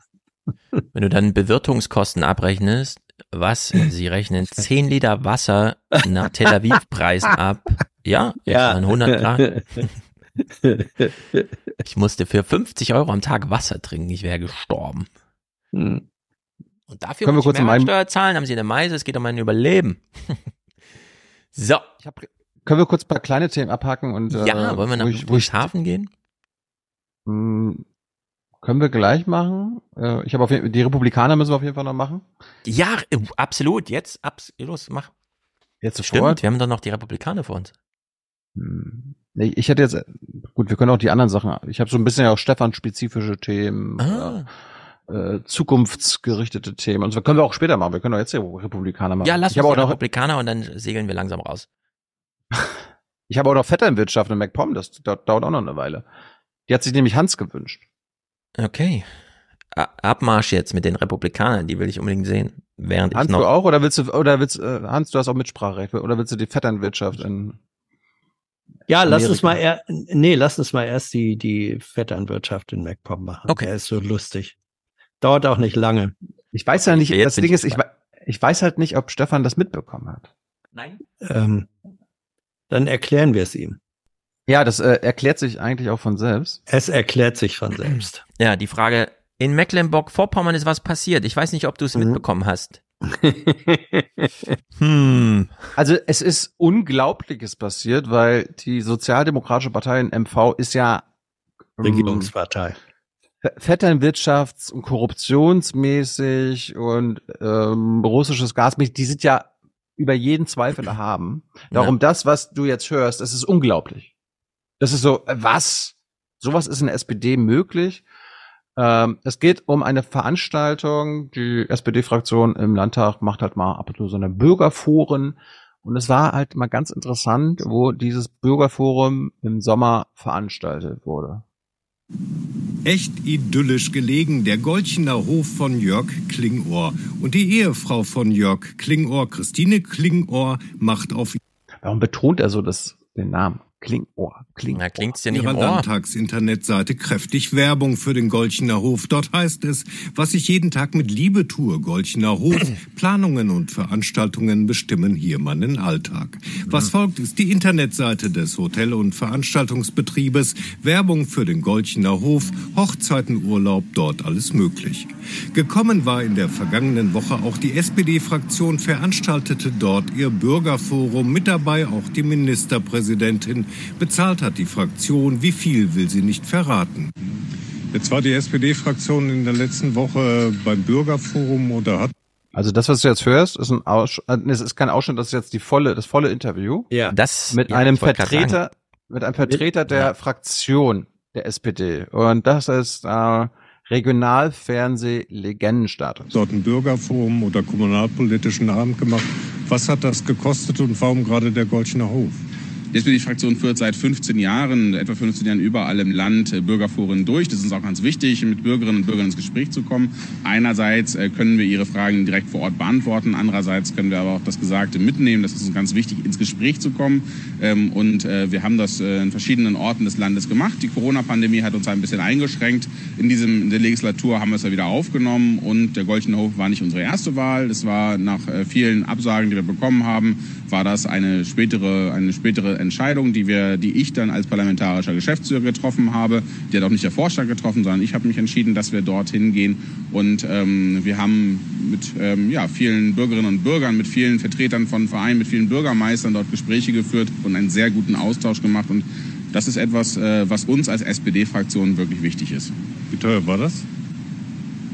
Wenn du dann Bewirtungskosten abrechnest, was? Sie rechnen 10 Liter Wasser nach Tel Aviv Preis ab. Ja, Ja. waren 100 Grad. Ich musste für 50 Euro am Tag Wasser trinken. Ich wäre gestorben. Hm. Und dafür Können wir muss ich kurz meinem- Mehrwertsteuer zahlen? Haben Sie eine Meise? Es geht um mein Überleben. [LAUGHS] so. Ich hab, können wir kurz ein paar kleine Themen abhaken und Ja, äh, wollen wir nach ich, ich, Hafen gehen? Können wir gleich machen. Äh, ich habe auf jeden, die Republikaner müssen wir auf jeden Fall noch machen. Ja, äh, absolut. Jetzt, abs los, mach. Jetzt Stimmt, sofort. wir haben doch noch die Republikaner vor uns. Hm. Nee, ich hätte jetzt, gut, wir können auch die anderen Sachen, ich habe so ein bisschen ja auch Stefan-spezifische Themen, Ah. äh, zukunftsgerichtete Themen. Und so können wir auch später machen. Wir können auch jetzt die Republikaner machen. Ja, lass ich uns auch noch, Republikaner und dann segeln wir langsam raus. [LAUGHS] ich habe auch noch Vetternwirtschaft in MacPom, das dauert auch noch eine Weile. Die hat sich nämlich Hans gewünscht. Okay. Abmarsch jetzt mit den Republikanern, die will ich unbedingt sehen. Während Hans, ich noch. du auch? Oder willst du, oder willst, äh, Hans, du hast auch Mitspracherecht, oder willst du die Vetternwirtschaft in, Ja, lass Amerika. uns mal er, nee, lass uns mal erst die, die Vetternwirtschaft in MacPom machen. Okay. Der ist so lustig. Dauert auch nicht lange. ich weiß ja nicht, Jetzt das Ding ich ist, ich, ich weiß halt nicht, ob Stefan das mitbekommen hat. Nein. Ähm, dann erklären wir es ihm. Ja, das äh, erklärt sich eigentlich auch von selbst. Es erklärt sich von [CLEARS THROAT] selbst. Ja, die Frage, in Mecklenburg-Vorpommern ist was passiert. Ich weiß nicht, ob du es Mhm. mitbekommen hast. [LAUGHS] hm. Also es ist Unglaubliches passiert, weil die Sozialdemokratische Partei in MV ist ja ähm, Regierungspartei. Vetternwirtschafts- und korruptionsmäßig und ähm, russisches Gas, die sind ja über jeden Zweifel [CLEARS THROAT] erhaben. Darum das, was du jetzt hörst, das ist unglaublich. Das ist so, äh, was? Sowas ist in der SPD möglich? Ähm, es geht um eine Veranstaltung. Die SPD-Fraktion im Landtag macht halt mal ab und zu so eine Bürgerforen. Und es war halt mal ganz interessant, wo dieses Bürgerforum im Sommer veranstaltet wurde. Echt idyllisch gelegen der Golchener Hof von Jörg Klingohr. Und die Ehefrau von Jörg Klingohr, Christine Klingohr, macht auf Warum betont er so das, den Namen? Klingohr, Klingohr. Na, klingt's ja nicht ihrer im Ohr. Landtagsinternetseite kräftig Werbung für den Golchener Hof. Dort heißt es, was ich jeden Tag mit Liebe tue, Golchener Hof. [CLEARS THROAT] Planungen und Veranstaltungen bestimmen hier meinen Alltag. Was folgt, ist die Internetseite des Hotel- und Veranstaltungsbetriebes. Werbung für den Golchener Hof, Hochzeiten, Urlaub, dort alles möglich. Gekommen war in der vergangenen Woche auch die SPD-Fraktion, veranstaltete dort ihr Bürgerforum, mit dabei auch die Ministerpräsidentin. Bezahlt hat die Fraktion, wie viel will sie nicht verraten. Jetzt war die SPD-Fraktion in der letzten Woche beim Bürgerforum oder hat Also das, was du jetzt hörst, ist ein Aussch äh, es ist kein Ausschnitt, das ist jetzt die volle, das volle Interview. Ja. Das Mit ja, einem Vertreter, mit einem Vertreter der Fraktion der SPD. Und das ist äh, Regionalfernseh-Legendenstatus. dort ein Bürgerforum oder kommunalpolitischen Abend gemacht. Was hat das gekostet und warum gerade der Golchener Hof? Die SPD-Fraktion führt seit 15 Jahren, etwa 15 Jahren überall im Land äh, Bürgerforen durch. Das ist uns auch ganz wichtig, mit Bürgerinnen und Bürgern ins Gespräch zu kommen. Einerseits äh, können wir ihre Fragen direkt vor Ort beantworten, andererseits können wir aber auch das Gesagte mitnehmen. Das ist uns ganz wichtig, ins Gespräch zu kommen. Ähm, Und äh, wir haben das in verschiedenen Orten des Landes gemacht. Die Corona-Pandemie hat uns ein bisschen eingeschränkt. In, diesem, in der Legislatur haben wir es ja wieder aufgenommen und der Golchener Hof war nicht unsere erste Wahl. Das war nach vielen Absagen, die wir bekommen haben, war das eine spätere, eine spätere Entscheidung, die wir, die ich dann als parlamentarischer Geschäftsführer getroffen habe. Die hat auch nicht der Vorstand getroffen, sondern ich habe mich entschieden, dass wir dorthin gehen. Und ähm, wir haben mit ähm, ja, vielen Bürgerinnen und Bürgern, mit vielen Vertretern von Vereinen, mit vielen Bürgermeistern dort Gespräche geführt und einen sehr guten Austausch gemacht. Und das ist etwas, äh, was uns als SPD-Fraktion wirklich wichtig ist. Wie teuer war das?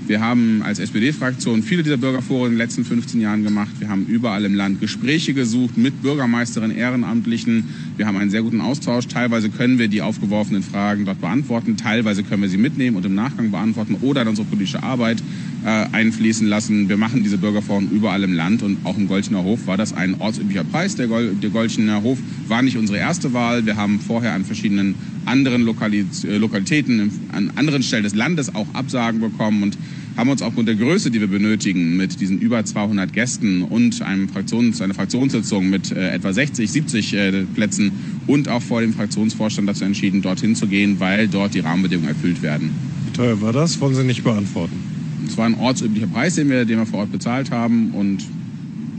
Wir haben als SPD-Fraktion viele dieser Bürgerforen in den letzten 15 Jahren gemacht. Wir haben überall im Land Gespräche gesucht mit Bürgermeisterinnen, Ehrenamtlichen. Wir haben einen sehr guten Austausch. Teilweise können wir die aufgeworfenen Fragen dort beantworten. Teilweise können wir sie mitnehmen und im Nachgang beantworten oder in unsere politische Arbeit äh, einfließen lassen. Wir machen diese Bürgerforen überall im Land und auch im Golchener Hof war das ein ortsüblicher Preis. Der, Gol der Golchener Hof war nicht unsere erste Wahl. Wir haben vorher an verschiedenen anderen Lokali äh, Lokalitäten, an anderen Stellen des Landes auch Absagen bekommen und haben uns aufgrund der Größe, die wir benötigen, mit diesen über 200 Gästen und einem Fraktions, einer Fraktionssitzung mit äh, etwa 60, 70 äh, Plätzen und auch vor dem Fraktionsvorstand dazu entschieden, dorthin zu gehen, weil dort die Rahmenbedingungen erfüllt werden. Wie teuer war das? Wollen Sie nicht beantworten. Es war ein ortsüblicher Preis, den wir, den wir vor Ort bezahlt haben und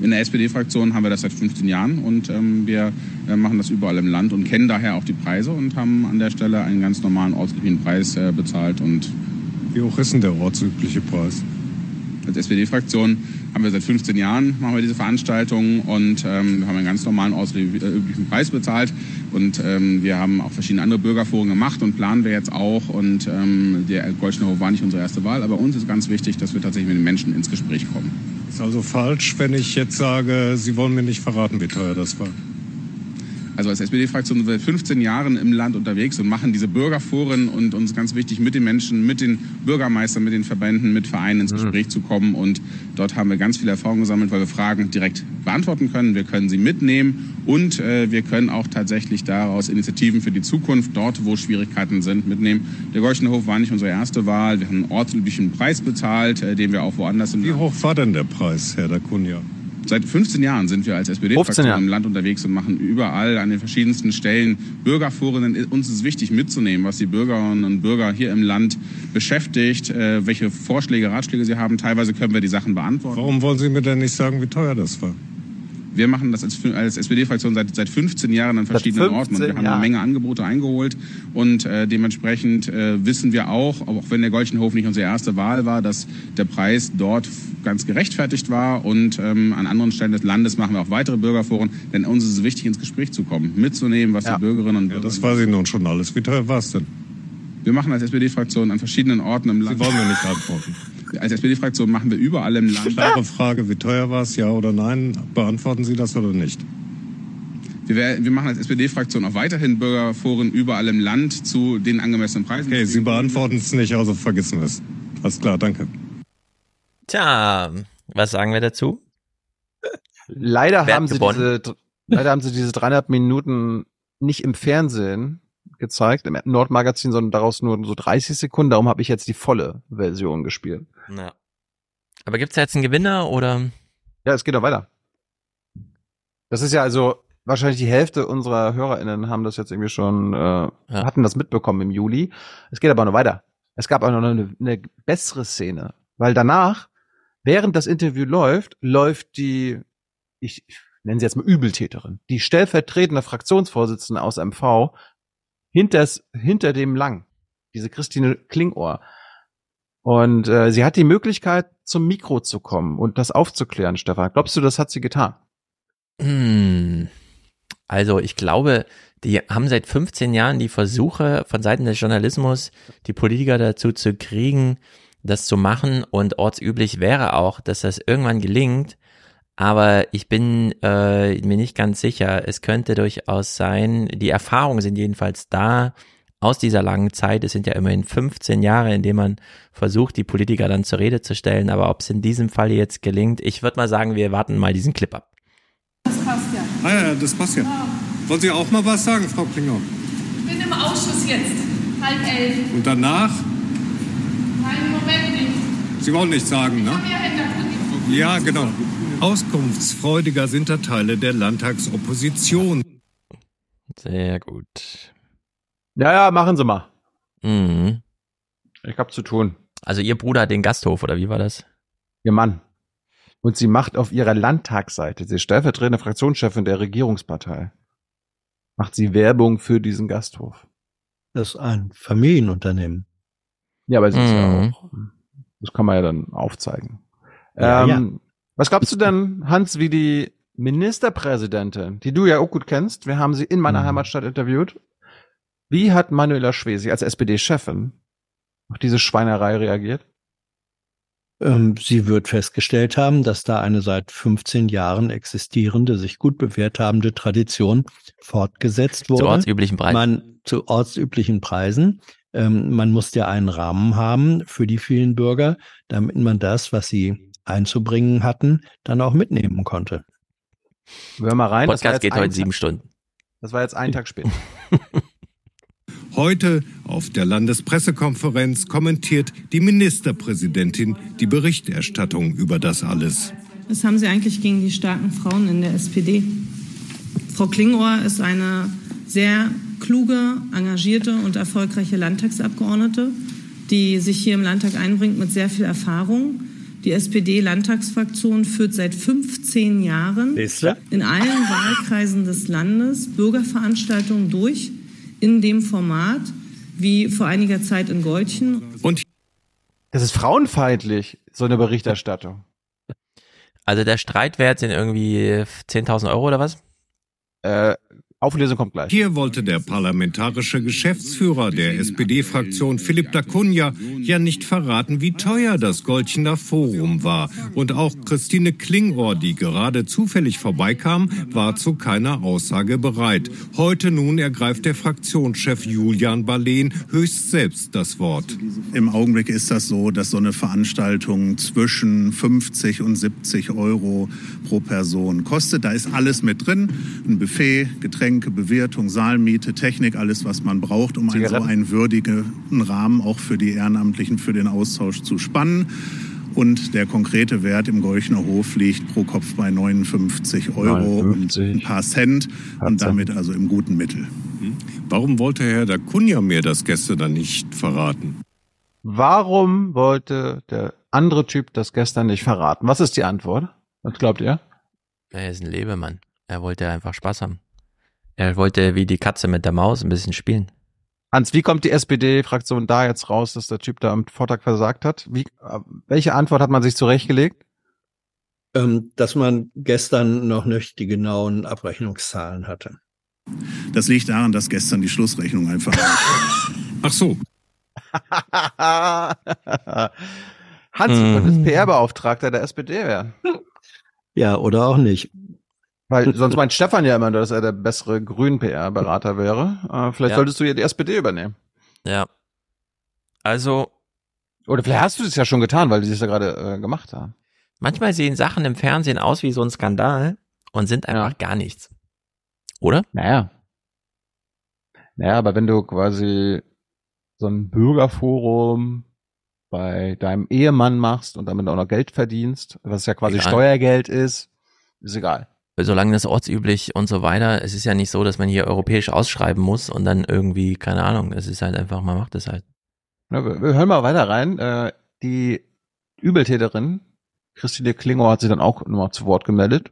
in der SPD-Fraktion haben wir das seit 15 Jahren und ähm, wir äh, machen das überall im Land und kennen daher auch die Preise und haben an der Stelle einen ganz normalen ortsüblichen Preis äh, bezahlt und Wie hoch ist denn der ortsübliche Preis? als SPD-Fraktion haben wir seit 15 Jahren machen wir diese Veranstaltung und ähm, wir haben einen ganz normalen ortsüblichen Preis bezahlt und ähm, wir haben auch verschiedene andere Bürgerforen gemacht und planen wir jetzt auch und ähm, der Goldschner Hof war nicht unsere erste Wahl, aber uns ist ganz wichtig, dass wir tatsächlich mit den Menschen ins Gespräch kommen. Ist also falsch, wenn ich jetzt sage, Sie wollen mir nicht verraten, wie teuer das war. Also als SPD-Fraktion sind wir seit 15 Jahren im Land unterwegs und machen diese Bürgerforen und uns ganz wichtig, mit den Menschen, mit den Bürgermeistern, mit den Verbänden, mit Vereinen ins Gespräch zu kommen. Und dort haben wir ganz viel Erfahrung gesammelt, weil wir Fragen direkt beantworten können. Wir können sie mitnehmen und äh, wir können auch tatsächlich daraus Initiativen für die Zukunft, dort wo Schwierigkeiten sind, mitnehmen. Der Golchener Hof war nicht unsere erste Wahl. Wir haben einen ortsüblichen Preis bezahlt, äh, den wir auch woanders im Wie hoch war denn der Preis, Herr Dacunha? Seit 15 Jahren sind wir als 15 SPD-Fraktion im Land unterwegs und machen überall an den verschiedensten Stellen Bürgerforen. Uns ist wichtig mitzunehmen, was die Bürgerinnen und Bürger hier im Land beschäftigt, äh, welche Vorschläge, Ratschläge sie haben. Teilweise können wir die Sachen beantworten. Warum wollen Sie mir denn nicht sagen, wie teuer das war? Wir machen das als, als SPD-Fraktion seit, seit 15 Jahren an verschiedenen Orten und wir haben eine Menge Angebote eingeholt und äh, dementsprechend äh, wissen wir auch, auch wenn der Golchenhof nicht unsere erste Wahl war, dass der Preis dort ganz gerechtfertigt war und ähm, an anderen Stellen des Landes machen wir auch weitere Bürgerforen, denn uns ist es wichtig, ins Gespräch zu kommen, mitzunehmen, was Ja. die Bürgerinnen und Bürger... Das weiß ich nun schon alles. Wie teuer war es denn? Wir machen als SPD-Fraktion an verschiedenen Orten im Land... Sie wollen mir nicht antworten. Als SPD-Fraktion machen wir überall im Land... Klare Frage, wie teuer war es, ja oder nein? Beantworten Sie das oder nicht? Wir, wer- wir machen als SPD-Fraktion auch weiterhin Bürgerforen überall im Land zu den angemessenen Preisen. Okay, Sie beantworten es nicht, also vergessen wir es. Alles klar, danke. Tja, was sagen wir dazu? Leider Wer haben sie gewonnen? diese, leider haben sie diese dreieinhalb Minuten nicht im Fernsehen gezeigt, im Nordmagazin, sondern daraus nur so 30 Sekunden. Darum habe ich jetzt die volle Version gespielt. Ja. Aber gibt's da jetzt einen Gewinner oder? Ja, es geht doch weiter. Das ist ja also wahrscheinlich die Hälfte unserer HörerInnen haben das jetzt irgendwie schon, äh, hatten das mitbekommen im Juli. Es geht aber noch weiter. Es gab auch noch eine, eine bessere Szene, weil danach, während das Interview läuft, läuft die, ich nenne sie jetzt mal Übeltäterin, die stellvertretende Fraktionsvorsitzende aus MV hinters, hinter dem Lang, diese Christine Klingohr. Und äh, sie hat die Möglichkeit, zum Mikro zu kommen und das aufzuklären, Stefan. Glaubst du, das hat sie getan? Hm. Also ich glaube, die haben seit 15 Jahren die Versuche von Seiten des Journalismus, die Politiker dazu zu kriegen, das zu machen und ortsüblich wäre auch, dass das irgendwann gelingt. Aber ich bin äh, mir nicht ganz sicher. Es könnte durchaus sein, die Erfahrungen sind jedenfalls da aus dieser langen Zeit. Es sind ja immerhin 15 Jahre, in denen man versucht, die Politiker dann zur Rede zu stellen. Aber ob es in diesem Fall jetzt gelingt, ich würde mal sagen, wir warten mal diesen Clip ab. Das passt ja. Ah ja, das passt ja. Wollen Sie auch mal was sagen, Frau Klinger? Ich bin im Ausschuss jetzt. Halb elf. Und danach? Keinen Moment nicht. Sie wollen nichts sagen, ne? Ja, Herr Dr. Ja, genau. Auskunftsfreudiger sind da Teile der Landtagsopposition. Sehr gut. Ja, ja, machen Sie mal. Mhm. Ich hab zu tun. Also Ihr Bruder hat den Gasthof, oder wie war das? Ihr Mann. Und sie macht auf ihrer Landtagsseite, sie ist stellvertretende Fraktionschefin der Regierungspartei, macht sie Werbung für diesen Gasthof. Das ist ein Familienunternehmen. Ja, aber sie ist ja Mhm. auch, das kann man ja dann aufzeigen. Ja, ähm, Was glaubst du denn, Hans, wie die Ministerpräsidentin, die du ja auch gut kennst, wir haben sie in meiner Mhm. Heimatstadt interviewt, wie hat Manuela Schwesig als SPD-Chefin auf diese Schweinerei reagiert? Ähm, sie wird festgestellt haben, dass da eine seit 15 Jahren existierende, sich gut bewährt habende Tradition fortgesetzt wurde. Zu ortsüblichen Preisen. Man, zu ortsüblichen Preisen. Ähm, man muss ja einen Rahmen haben für die vielen Bürger, damit man das, was sie einzubringen hatten, dann auch mitnehmen konnte. Hör mal rein. Podcast geht ein heute Tag- sieben Stunden. Das war jetzt einen Tag später. [LAUGHS] Heute auf der Landespressekonferenz kommentiert die Ministerpräsidentin die Berichterstattung über das alles. Was haben Sie eigentlich gegen die starken Frauen in der SPD? Frau Klingohr ist eine sehr kluge, engagierte und erfolgreiche Landtagsabgeordnete, die sich hier im Landtag einbringt mit sehr viel Erfahrung. Die SPD-Landtagsfraktion führt seit 15 Jahren in allen Wahlkreisen des Landes Bürgerveranstaltungen durch in dem Format wie vor einiger Zeit in Goldchen. Und Das ist frauenfeindlich, so eine Berichterstattung. Also der Streitwert sind irgendwie 10.000 Euro oder was? Äh, Auflösung kommt gleich. Hier wollte der parlamentarische Geschäftsführer der SPD-Fraktion Philipp Dacunia ja nicht verraten, wie teuer das Goldchener Forum war. Und auch Christine Klingohr, die gerade zufällig vorbeikam, war zu keiner Aussage bereit. Heute nun ergreift der Fraktionschef Julian Barlen höchst selbst das Wort. Im Augenblick ist das so, dass so eine Veranstaltung zwischen 50 und 70 Euro pro Person kostet. Da ist alles mit drin. Ein Buffet, Getränke, Bewirtung, Saalmiete, Technik, alles, was man braucht, um einen so einen würdigen Rahmen auch für die Ehrenamtlichen für den Austausch zu spannen. Und der konkrete Wert im Golchner Hof liegt pro Kopf bei 59 Euro und ein paar Cent und damit also im guten Mittel. Warum wollte Herr Dacunia mir das gestern dann nicht verraten? Warum wollte der andere Typ das gestern nicht verraten? Was ist die Antwort? Was glaubt ihr? Er ist ein Lebemann. Er wollte einfach Spaß haben. Er wollte wie die Katze mit der Maus ein bisschen spielen. Hans, wie kommt die SPD-Fraktion da jetzt raus, dass der Typ da am Vortag versagt hat? Wie, äh, welche Antwort hat man sich zurechtgelegt? Ähm, dass man gestern noch nicht die genauen Abrechnungszahlen hatte. Das liegt daran, dass gestern die Schlussrechnung einfach. [LAUGHS] Ach so. Hans, du könntest PR-Beauftragter der SPD werden. Ja, oder auch nicht. Weil [LAUGHS] sonst meint Stefan ja immer, dass er der bessere Grün-PR-Berater wäre. Äh, vielleicht Ja. solltest du ja die SPD übernehmen. Ja. Also, Oder vielleicht hast du das ja schon getan, weil die das ja gerade äh, gemacht haben. manchmal sehen Sachen im Fernsehen aus wie so ein Skandal und sind einfach gar nichts. Oder? Naja. Naja, aber wenn du quasi so ein Bürgerforum bei deinem Ehemann machst und damit auch noch Geld verdienst, was ja quasi Egal. Steuergeld ist, ist egal. Solange das ortsüblich und so weiter, es ist ja nicht so, dass man hier europäisch ausschreiben muss und dann irgendwie, keine Ahnung, es ist halt einfach, man macht es halt. Ja, wir, wir hören mal weiter rein. Äh, die Übeltäterin, Christine Klingor, hat sich dann auch nochmal zu Wort gemeldet.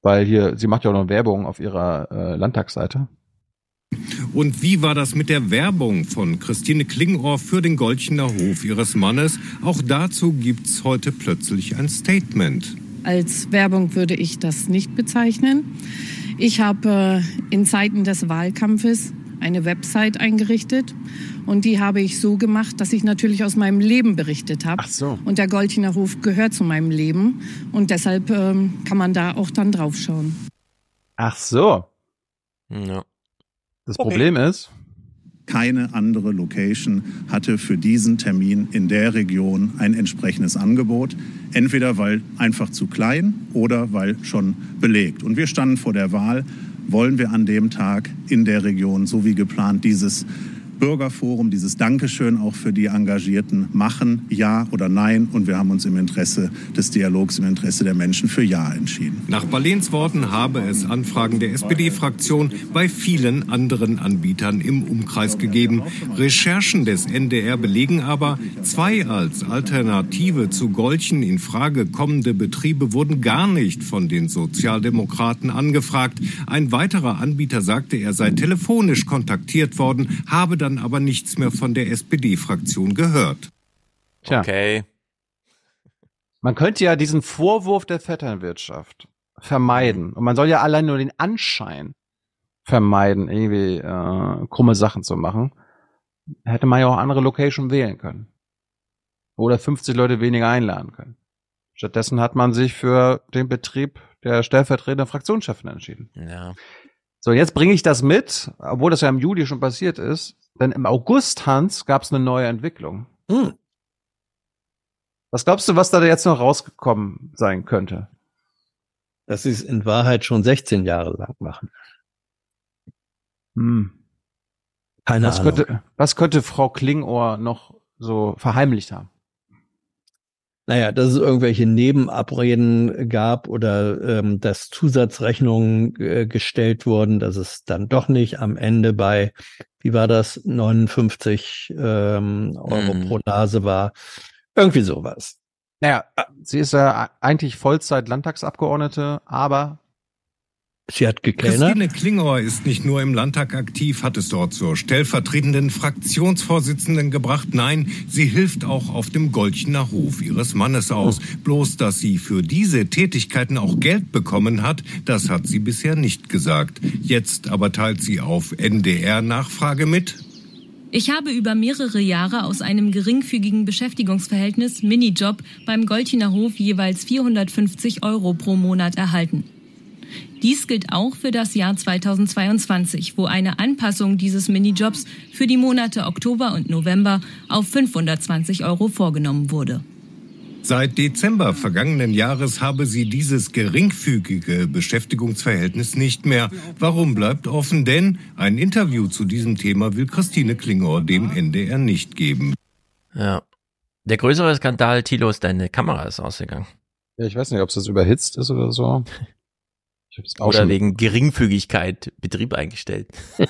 Weil hier, sie macht ja auch noch Werbung auf ihrer äh, Landtagsseite. Und wie war das mit der Werbung von Christine Klingohr für den Golchener Hof ihres Mannes? Auch dazu gibt's heute plötzlich ein Statement. Als Werbung würde ich das nicht bezeichnen. Ich habe äh, in Zeiten des Wahlkampfes eine Website eingerichtet und die habe ich so gemacht, dass ich natürlich aus meinem Leben berichtet habe. Ach so. Und der Golchener Hof gehört zu meinem Leben und deshalb ähm, kann man da auch dann draufschauen. Ach so. Ja. Das Okay. Problem ist, Keine andere Location hatte für diesen Termin in der Region ein entsprechendes Angebot. Entweder weil einfach zu klein oder weil schon belegt. Und wir standen vor der Wahl, wollen wir an dem Tag in der Region, so wie geplant, dieses Bürgerforum, dieses Dankeschön auch für die Engagierten machen, ja oder nein. Und wir haben uns im Interesse des Dialogs, im Interesse der Menschen für ja entschieden. Nach Balens Worten habe es Anfragen der SPD-Fraktion bei vielen anderen Anbietern im Umkreis gegeben. Recherchen des NDR belegen aber, zwei als Alternative zu Golchen in Frage kommende Betriebe wurden gar nicht von den Sozialdemokraten angefragt. Ein weiterer Anbieter sagte, er sei telefonisch kontaktiert worden, habe dann aber nichts mehr von der SPD-Fraktion gehört. Tja. Okay. man könnte ja diesen Vorwurf der Vetternwirtschaft vermeiden. Und man soll ja allein nur den Anschein vermeiden, irgendwie äh, krumme Sachen zu machen. Hätte man ja auch andere Location wählen können. Oder 50 Leute weniger einladen können. Stattdessen hat man sich für den Betrieb der stellvertretenden Fraktionschefin entschieden. Ja. So, jetzt bringe ich das mit, obwohl das ja im Juli schon passiert ist. Denn im August, Hans, gab es eine neue Entwicklung. Hm. Was glaubst du, was da jetzt noch rausgekommen sein könnte? Dass sie es in Wahrheit schon 16 Jahre lang machen. Hm. Keine was Ahnung. Könnte, was könnte Frau Klingohr noch so verheimlicht haben? Naja, dass es irgendwelche Nebenabreden gab oder ähm, dass Zusatzrechnungen äh, gestellt wurden, dass es dann doch nicht am Ende bei, wie war das, 59 ähm, Euro Mhm. pro Nase war. Irgendwie sowas. Naja, sie ist ja eigentlich Vollzeit-Landtagsabgeordnete, aber Sie hat gekellnert. Christine Klingauer ist nicht nur im Landtag aktiv, hat es dort zur stellvertretenden Fraktionsvorsitzenden gebracht. Nein, sie hilft auch auf dem Golchener Hof ihres Mannes aus. Bloß, dass sie für diese Tätigkeiten auch Geld bekommen hat, das hat sie bisher nicht gesagt. Jetzt aber teilt sie auf NDR-Nachfrage mit. Ich habe über mehrere Jahre aus einem geringfügigen Beschäftigungsverhältnis Minijob beim Golchiner Hof jeweils 450 Euro pro Monat erhalten. Dies gilt auch für das Jahr 2022, wo eine Anpassung dieses Minijobs für die Monate Oktober und November auf 520 Euro vorgenommen wurde. Seit Dezember vergangenen Jahres habe sie dieses geringfügige Beschäftigungsverhältnis nicht mehr. Warum bleibt offen? Denn ein Interview zu diesem Thema will Christine Klingor dem NDR nicht geben. Ja. Der größere Skandal, Tilo, ist deine Kamera ist ausgegangen. ja, ich weiß nicht, ob es das überhitzt ist oder so. [LAUGHS] Ich hab's auch Oder schon- wegen Geringfügigkeit Betrieb eingestellt. [LAUGHS]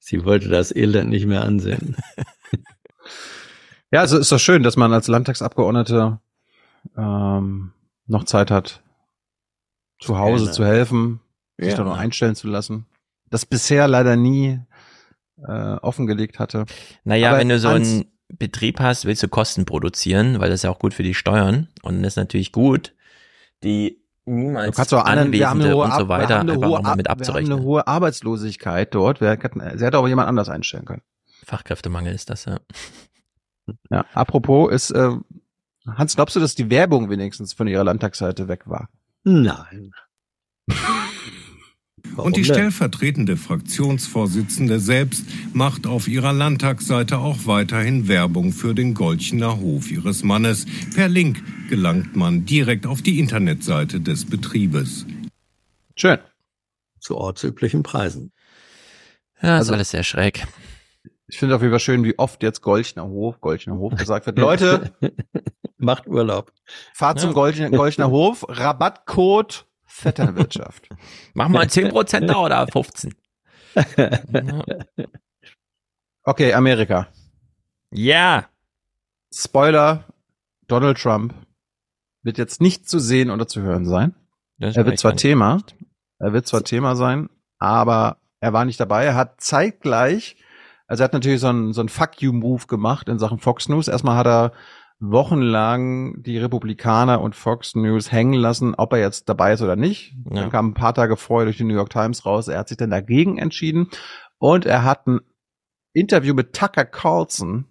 Sie wollte das Elend nicht mehr ansehen. [LAUGHS] Ja, also ist doch schön, dass man als Landtagsabgeordnete ähm, noch Zeit hat, zu Hause Gerne. zu helfen, sich Ja. da noch einstellen zu lassen. Das bisher leider nie äh, offengelegt hatte. Naja, Aber wenn du so einen Betrieb hast, willst du Kosten produzieren, weil das ist ja auch gut für die Steuern. Und das ist natürlich gut, die Du niemals kannst auch anderen, wir haben eine Anwesende hohe, und so weiter einfach hohe, auch mal mit wir haben abzurechnen. eine hohe Arbeitslosigkeit dort. Wer, sie hätte aber jemand anders einstellen können. Fachkräftemangel ist das, ja. Ja, apropos ist, äh, Hans, glaubst du, dass die Werbung wenigstens von ihrer Landtagsseite weg war? Nein. [LAUGHS] Und die denn? stellvertretende Fraktionsvorsitzende selbst macht auf ihrer Landtagsseite auch weiterhin Werbung für den Golchener Hof ihres Mannes. Per Link gelangt man direkt auf die Internetseite des Betriebes. Schön. Zu ortsüblichen Preisen. Ja, ist Also- alles sehr schräg. Ich finde auf jeden Fall schön, wie oft jetzt Golchner Hof, Golchner Hof gesagt wird. Leute, [LAUGHS] Macht Urlaub. fahrt zum Ja. Golchner, Golchner Hof, Rabattcode Vetternwirtschaft. Mach mal 10% da oder 15. Ja. [LAUGHS] Okay, Amerika. Ja. Spoiler, Donald Trump wird jetzt nicht zu sehen oder zu hören sein. Er wird zwar. Thema, er wird zwar Thema sein, aber er war nicht dabei. Er hat zeitgleich, also er hat natürlich so einen, so einen Fuck you Move gemacht in Sachen Fox News. Erstmal hat er wochenlang die Republikaner und Fox News hängen lassen, ob er jetzt dabei ist oder nicht. Ja. Dann kam ein paar Tage vorher durch die New York Times raus. Er hat sich dann dagegen entschieden und er hat ein Interview mit Tucker Carlson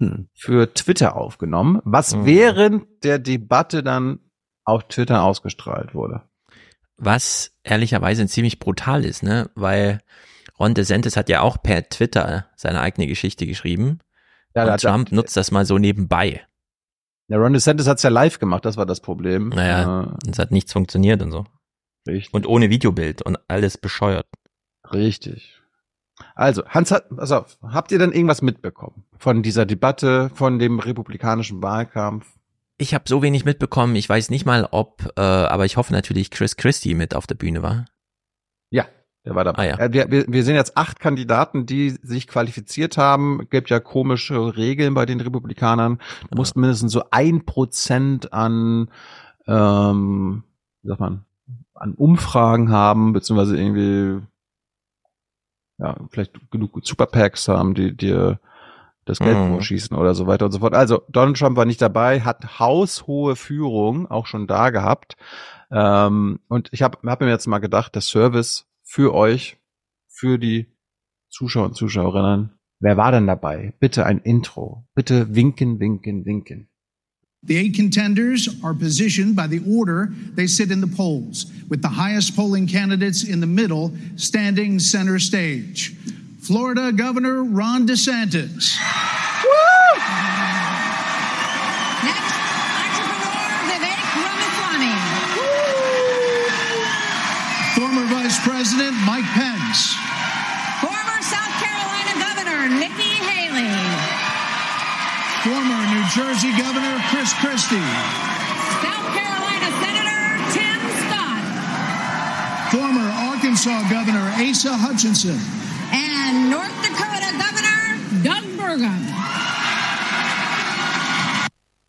Hm. für Twitter aufgenommen, was Mhm. während der Debatte dann auf Twitter ausgestrahlt wurde. Was ehrlicherweise ziemlich brutal ist, ne? Weil Ron DeSantis hat ja auch per Twitter seine eigene Geschichte geschrieben. Ja, und Trump nutzt das mal so nebenbei. Der Ron DeSantis hat's ja live gemacht, das war das Problem. Naja, es hat nichts funktioniert und so. Äh, richtig. Und ohne Videobild und alles bescheuert. richtig. Also, Hans hat, pass auf, habt ihr denn irgendwas mitbekommen von dieser Debatte, von dem republikanischen Wahlkampf? Ich habe so wenig mitbekommen, ich weiß nicht mal, ob, äh, aber ich hoffe natürlich, Chris Christie mit auf der Bühne war. Ja, der war dabei. Ah, ja. Äh, wir, wir, wir sehen jetzt acht Kandidaten, die sich qualifiziert haben. Gibt ja komische Regeln bei den Republikanern. Du musst mindestens so ein Prozent an, ähm, wie sagt man, an Umfragen haben, beziehungsweise irgendwie, ja, vielleicht genug Superpacks haben, die dir das Geld Mhm. vorschießen oder so weiter und so fort. Also Donald Trump war nicht dabei, hat haushohe Führung auch schon da gehabt. Ähm, und ich habe hab mir jetzt mal gedacht, der Service für euch, für die Zuschauer und Zuschauerinnen, wer war denn dabei? Bitte ein Intro. Bitte winken, winken, winken. The eight contenders are positioned by the order they sit in the polls, with the highest polling candidates in the middle standing center stage. Florida Governor Ron DeSantis. Vivek President Mike Pence. Former South Carolina Governor Nikki Haley. Former New Jersey Governor Chris Christie. South Carolina Senator Tim Scott. Former Arkansas Governor Asa Hutchinson. And North Dakota Governor Doug Burgum.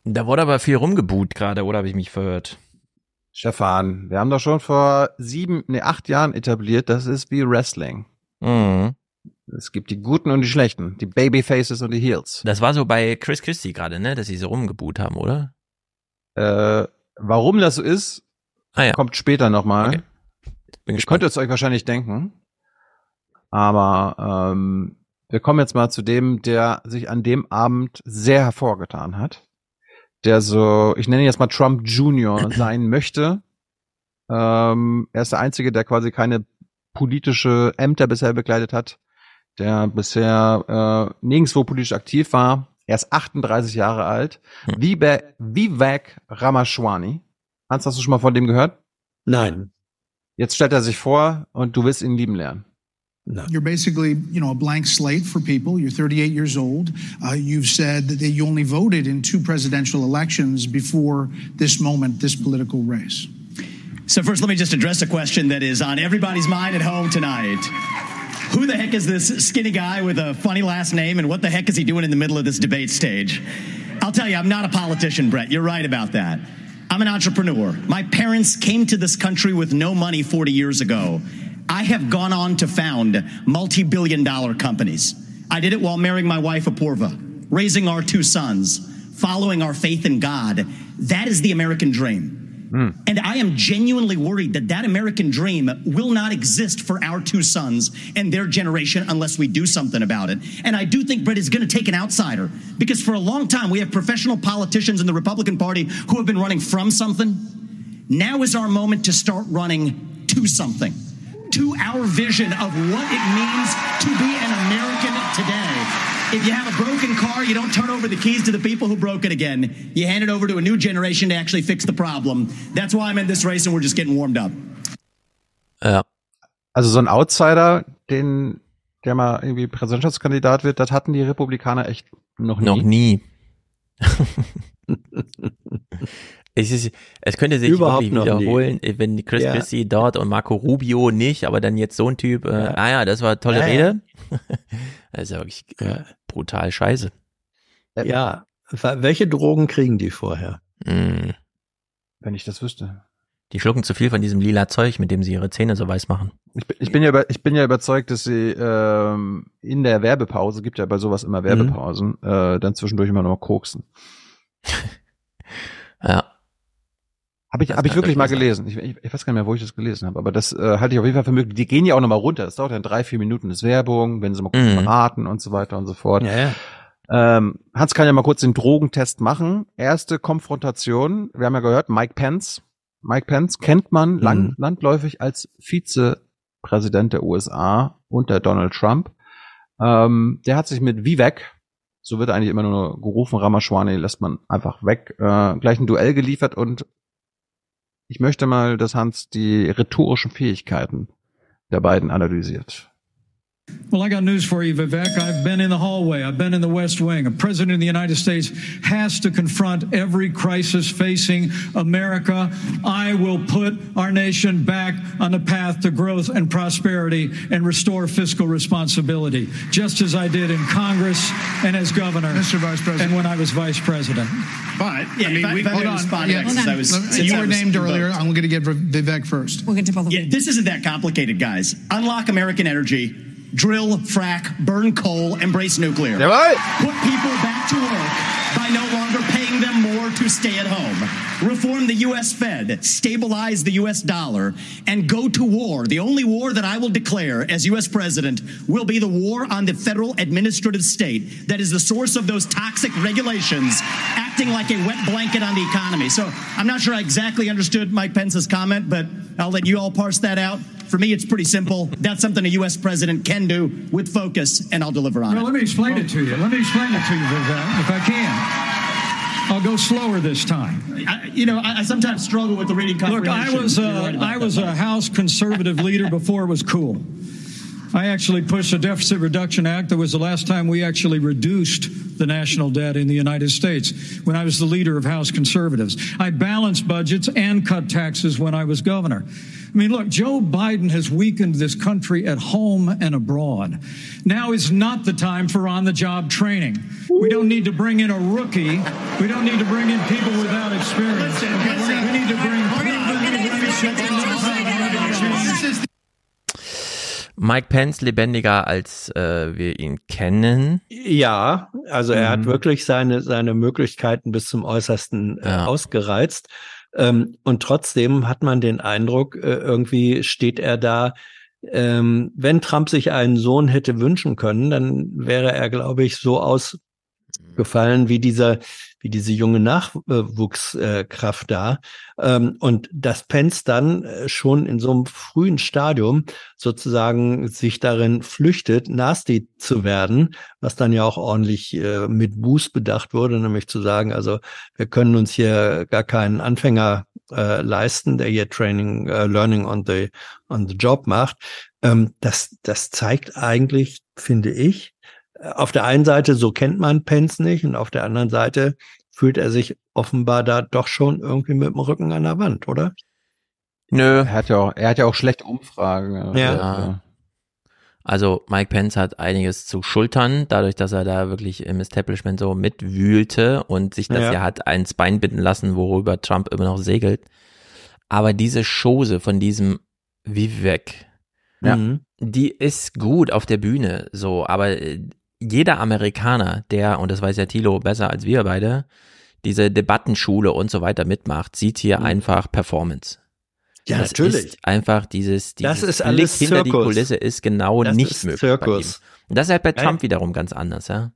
Da wurde aber viel rumgebuht gerade, oder habe ich mich verhört? Stefan, wir haben doch schon vor sieben, nee, acht Jahren etabliert, das ist wie Wrestling. Mhm. Es gibt die Guten und die Schlechten, die Babyfaces und die Heels. Das war so bei Chris Christie gerade, ne, dass sie so rumgebuht haben, oder? Äh, warum das so ist, Ah ja. kommt später nochmal. Okay. Bin Ihr gespannt. könnt es euch wahrscheinlich denken. Aber ähm, wir kommen jetzt mal zu dem, der sich an dem Abend sehr hervorgetan hat. Der so, ich nenne ihn jetzt mal Trump Junior [CLEARS THROAT] sein möchte. Ähm, er ist der Einzige, der quasi keine politische Ämter bisher bekleidet hat, der bisher äh, nirgendwo politisch aktiv war. Er ist 38 Jahre alt. Vivek, Vivek Ramaswamy. Hans, hast du schon mal von dem gehört? Nein. Jetzt stellt er sich vor und du wirst ihn lieben lernen. You're basically, you know, a blank slate for people. You're 38 years old. Uh, you've said that you only voted in two presidential elections before this moment, this political race. So first, let me just address a question that is on everybody's mind at home tonight. Who the heck is this skinny guy with a funny last name, and what the heck is he doing in the middle of this debate stage? I'll tell you, I'm not a politician, Brett. You're right about that. I'm an entrepreneur. My parents came to this country with no money 40 years ago. I have gone on to found multi billion dollar companies. I did it while marrying my wife, Apoorva, raising our two sons, following our faith in God. That is the American dream. Hmm. And I am genuinely worried that that American dream will not exist for our two sons and their generation unless we do something about it. And I do think Brett is going to take an outsider because for a long time we have professional politicians in the Republican Party who have been running from something. Now is our moment to start running to something, to our vision of what it means to be an American today. If you have a broken car, you don't turn over the keys to the people who broke it again. You hand it over to a new generation to actually fix the problem. That's why I'm in this race and we're just getting warmed up. Ja. Also so ein Outsider, den, der mal irgendwie Präsidentschaftskandidat wird, das hatten die Republikaner echt noch nie. Noch nie. [LAUGHS] es, ist, es könnte sich Überhaupt wirklich noch nie. wiederholen, wenn Chris Ja. Christie dort und Marco Rubio nicht, aber dann jetzt so ein Typ, äh, Ja. ah ja, das war eine tolle Ja, ja. Rede. [LAUGHS] das ist ja wirklich äh, brutal scheiße. Ja. Welche Drogen kriegen die vorher? Mm. Wenn ich das wüsste. Die schlucken zu viel von diesem lila Zeug, mit dem sie ihre Zähne so weiß machen. Ich bin, ich bin ja über, ich bin ja überzeugt, dass sie ähm, in der Werbepause, gibt ja bei sowas immer Werbepausen, äh, dann zwischendurch immer noch mal koksen. [LAUGHS] Ja. Habe ich, Das hab ich wirklich mal gelesen. Ich, ich, ich weiß gar nicht mehr, wo ich das gelesen habe, aber das äh, halte ich auf jeden Fall für möglich. Die gehen ja auch noch mal runter. Das dauert dann drei, vier Minuten, das ist Werbung, wenn sie mal kurz Mhm. beraten und so weiter und so fort. Ja, ja. Ähm, Hans kann ja mal kurz den Drogentest machen. Erste Konfrontation. Wir haben ja gehört, Mike Pence. Mike Pence kennt man Mhm. lang, landläufig als Vizepräsident der USA unter Donald Trump. Ähm, der hat sich mit Vivek, so wird eigentlich immer nur gerufen, Ramashwani lässt man einfach weg, äh, gleich ein Duell geliefert und ich möchte mal, dass Hans die rhetorischen Fähigkeiten der beiden analysiert. Well, I got news for you, Vivek. I've been in the hallway. I've been in the West Wing. A president of the United States has to confront every crisis facing America. I will put our nation back on the path to growth and prosperity and restore fiscal responsibility, just as I did in Congress and as governor. Mr. Vice President. And when I was vice president. But Yeah, I mean, we, if I hold may on. Yeah, that, since I was- Let- since you I were was named earlier. I'm going to get Vivek first. We'll get to both of Yeah, this isn't that complicated, guys. Unlock American energy, drill, frack, burn coal, embrace nuclear. Jawohl! Put people back to work by no longer paying them more to stay at home. Reform the U.S. Fed, stabilize the U.S. dollar, and go to war. The only war that I will declare as U.S. president will be the war on the federal administrative state that is the source of those toxic regulations acting like a wet blanket on the economy. So I'm not sure I exactly understood Mike Pence's comment, but I'll let you all parse that out. For me, it's pretty simple. That's something a U.S. president can do with focus, and I'll deliver on Well, it. let me explain it to you. Let me explain it to you, if I can. I'll go slower this time. I, you know, I, I sometimes struggle with the reading Look, comprehension. I was You're uh, right I was a House conservative leader before it was cool. I actually pushed a Deficit Reduction Act. That was the last time we actually reduced the national debt in the United States when I was the leader of House conservatives. I balanced budgets and cut taxes when I was governor. I mean, look, Joe Biden has weakened this country at home and abroad. Now is not the time for on the job training. We don't need to bring in a rookie. We don't need to bring in people without experience. We need to bring proven leadership Mike Pence lebendiger als äh, wir ihn kennen. Ja, also er hat Mhm. wirklich seine, seine Möglichkeiten bis zum Äußersten äh, Ja. ausgereizt. Ähm, und trotzdem hat man den Eindruck, äh, irgendwie steht er da, ähm, wenn Trump sich einen Sohn hätte wünschen können, dann wäre er, glaube ich, so ausgefallen wie dieser, wie diese junge Nachwuchskraft da. Ähm, und dass Pence dann äh, schon in so einem frühen Stadium sozusagen sich darin flüchtet, nasty zu werden, was dann ja auch ordentlich äh, mit Buß bedacht wurde, nämlich zu sagen, also wir können uns hier gar keinen Anfänger äh, leisten, der hier Training, Learning on the on the Job macht. Ähm, das das zeigt eigentlich, finde ich, auf der einen Seite so kennt man Pence nicht und auf der anderen Seite fühlt er sich offenbar da doch schon irgendwie mit dem Rücken an der Wand, oder? Nö. Er hat ja auch, er hat ja auch schlechte Umfragen. Ja. Also, Also Mike Pence hat einiges zu schultern, dadurch, dass er da wirklich im Establishment so mitwühlte und sich das Ja. ja, hat eins Bein binden lassen, worüber Trump immer noch segelt. Aber diese Chose von diesem Vivek, Ja. Die ist gut auf der Bühne, so, aber äh, jeder Amerikaner, der, und das weiß ja Thilo besser als wir beide, diese Debattenschule und so weiter mitmacht, sieht hier einfach Performance. Ja, das natürlich. Ist einfach dieses, Das dieses ist alles Blick hinter die. Kulisse ist genau Das nicht ist möglich Zirkus. Und das ist halt bei Ja. Trump wiederum ganz anders, ja.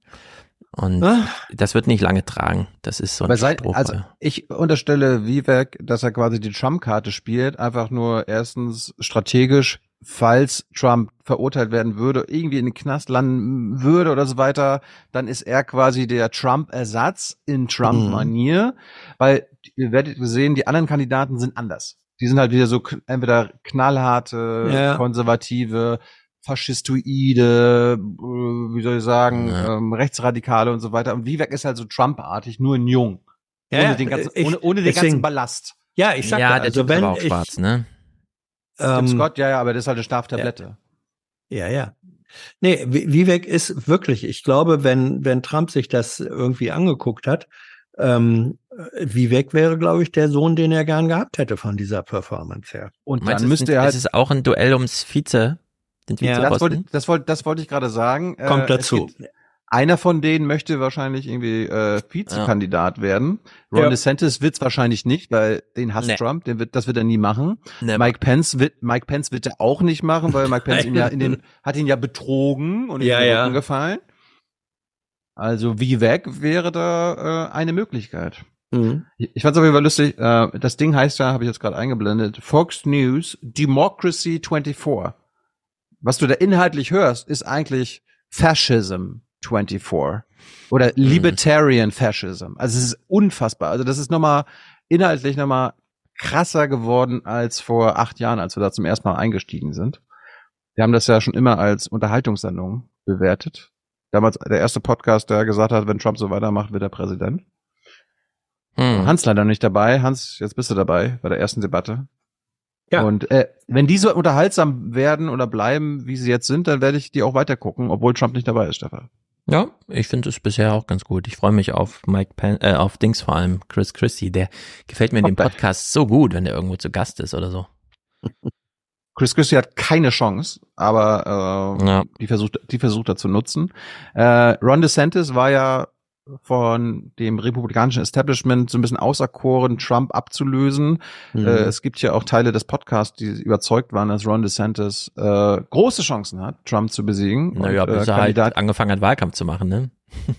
Und Ah. das wird nicht lange tragen. Das ist so ein sein, also ich unterstelle Vivek, dass er quasi die Trump-Karte spielt, einfach nur erstens strategisch, falls Trump verurteilt werden würde, irgendwie in den Knast landen würde oder so weiter, dann ist er quasi der Trump-Ersatz in Trump-Manier, weil ihr werdet sehen, die anderen Kandidaten sind anders. Die sind halt wieder so entweder knallharte, Ja. konservative, faschistoide, äh, wie soll ich sagen, Ja. ähm, Rechtsradikale und so weiter. Und Vivek ist halt so Trump-artig, nur in jung. Ja, ohne den ganzen, ich- ohne, ohne den deswegen- ganzen Ballast. Ja, ich sag ja, der also Typ ist wenn aber auch ich, schwarz, ne? Tim ähm, Scott, ja, ja, aber das ist halt eine Schlaftablette. Ja, ja. Nee, Vi- Vivek ist wirklich, ich glaube, wenn, wenn Trump sich das irgendwie angeguckt hat, ähm, Vivek wäre, glaube ich, der Sohn, den er gern gehabt hätte von dieser Performance her. Und Meinst dann müsste ist- er halt, Es ist auch ein Duell ums Vize, den Ja, das wollte, das wollte, das wollte ich gerade sagen. Kommt Äh, es dazu. gibt- Einer von denen möchte wahrscheinlich irgendwie äh, Vizekandidat werden. Ron Ja. DeSantis wird's wahrscheinlich nicht, weil den hasst Nee. Trump, den wird, das wird er nie machen. Nee, Mike Pence wird, Mike Pence wird er auch nicht machen, weil Mike Pence ihn ja in den, [LAUGHS] hat ihn ja betrogen und ihm Ja, in den ja. Rücken gefallen. Also Vivek wäre da äh, eine Möglichkeit. Mhm. Ich fand's auf jeden Fall lustig. Äh, das Ding heißt ja, habe ich jetzt gerade eingeblendet, Fox News Democracy 24. Was du da inhaltlich hörst, ist eigentlich Fascism 24 oder Libertarian Fascism. Also es ist unfassbar. Also das ist nochmal inhaltlich nochmal krasser geworden als vor acht Jahren, als wir da zum ersten Mal eingestiegen sind. Wir haben das ja schon immer als Unterhaltungssendung bewertet. Damals der erste Podcast, der gesagt hat, wenn Trump so weitermacht, wird er Präsident. Hm. Hans leider nicht dabei. Hans, jetzt bist du dabei bei der ersten Debatte. Ja. Und äh, wenn die so unterhaltsam werden oder bleiben, wie sie jetzt sind, dann werde ich die auch weiter gucken, obwohl Trump nicht dabei ist, Stefan. Ja, ich finde es bisher auch ganz gut. Ich freue mich auf Mike Pen äh, auf Dings vor allem, Chris Christie. Der gefällt mir in dem. Podcast so gut, wenn der irgendwo zu Gast ist oder so. [LAUGHS] Chris Christie hat keine Chance, aber äh, Ja. die versucht, die versucht er zu nutzen. Äh, Ron DeSantis war ja von dem republikanischen Establishment so ein bisschen auserkoren, Trump abzulösen. Mhm. Äh, es gibt ja auch Teile des Podcasts, die überzeugt waren, dass Ron DeSantis äh, große Chancen hat, Trump zu besiegen. Naja, Und, äh, bis er halt angefangen hat, Wahlkampf zu machen, ne? [LAUGHS]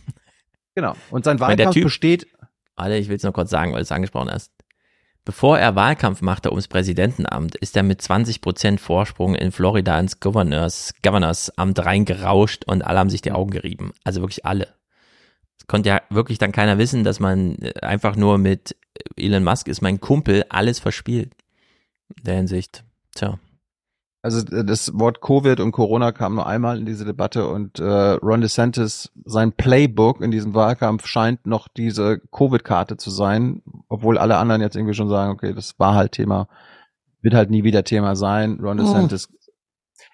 Genau. Und sein meine, der Wahlkampf Typ- besteht. Warte, ich will es nur kurz sagen, weil du es angesprochen hast. Bevor er Wahlkampf machte ums Präsidentenamt, ist er mit 20 Prozent Vorsprung in Florida ins Governors, Governorsamt reingerauscht und alle haben sich die Augen gerieben. Also wirklich alle. Konnte ja wirklich dann keiner wissen, dass man äh, einfach nur mit Elon Musk ist mein Kumpel alles verspielt. In der Hinsicht. Tja. Also äh, das Wort Covid und Corona kam nur einmal in diese Debatte und äh, Ron DeSantis, sein Playbook in diesem Wahlkampf scheint noch diese Covid-Karte zu sein, obwohl alle anderen jetzt irgendwie schon sagen, okay, das war halt Thema, wird halt nie wieder Thema sein. Ron Oh. DeSantis.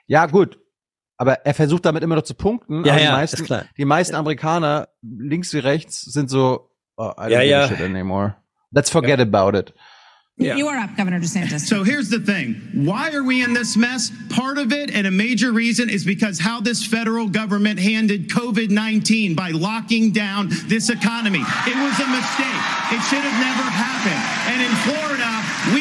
Ja, gut. Aber er versucht damit immer noch zu punkten. Ja, aber ja, die meisten, ist klar. die meisten Amerikaner, links wie rechts, sind so, oh, I don't Ja, give ja. a shit anymore. Let's forget about it. You are up, Governor DeSantis. So here's the thing. Why are we in this mess? Part of it, and a major reason, is because how this federal government handled COVID 19 by locking down this economy. It was a mistake. It should have never happened. And in Florida,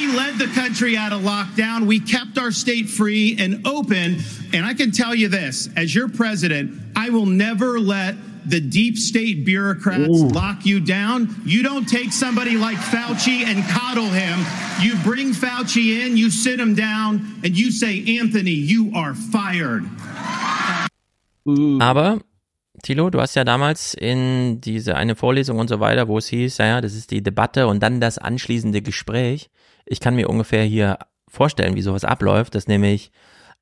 we led the country out of lockdown. We kept our state free and open. And I can tell you this as your president, I will never let the deep state bureaucrats lock you down. You don't take somebody like Fauci and coddle him. You bring Fauci in, you sit him down, and you say, Anthony, you are fired. Aber, Thilo, du hast ja damals in diese eine Vorlesung und so weiter, wo es hieß, ja, das ist die Debatte und dann das anschließende Gespräch. Ich kann mir ungefähr hier vorstellen, wie sowas abläuft, dass nämlich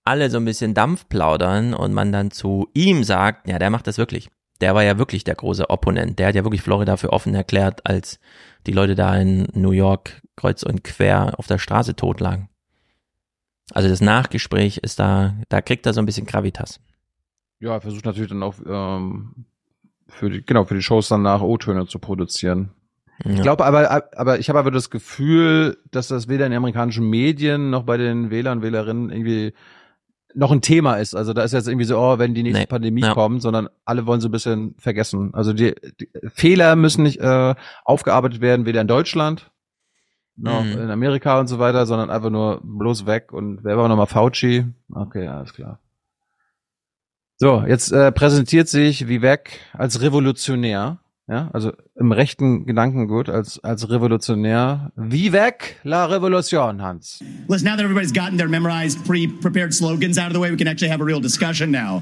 alle so ein bisschen Dampf plaudern und man dann zu ihm sagt, ja, der macht das wirklich. Der war ja wirklich der große Opponent. Der hat ja wirklich Florida für offen erklärt, als die Leute da in New York kreuz und quer auf der Straße tot lagen. Also das Nachgespräch ist da, da kriegt er so ein bisschen Gravitas. Ja, er versucht natürlich dann auch ähm, für die, genau, für die Shows danach O-Töne zu produzieren. Ja. Ich glaube aber, aber ich habe aber das Gefühl, dass das weder in den amerikanischen Medien noch bei den Wählern, Wählerinnen irgendwie noch ein Thema ist. Also da ist jetzt irgendwie so, oh, wenn die nächste nee. Pandemie ja. kommt, sondern alle wollen so ein bisschen vergessen. Also die, die Fehler müssen nicht äh, aufgearbeitet werden, weder in Deutschland noch mhm. in Amerika und so weiter, sondern einfach nur bloß weg. Und wer war nochmal Fauci? Okay, alles klar. So, jetzt äh, präsentiert sich Vivek als Revolutionär. Ja, also im rechten Gedankengut als, als Revolutionär. Vivek la Revolution, Hans. Listen, now that everybody's gotten their memorized, pre-prepared slogans out of the way, we can actually have a real discussion now.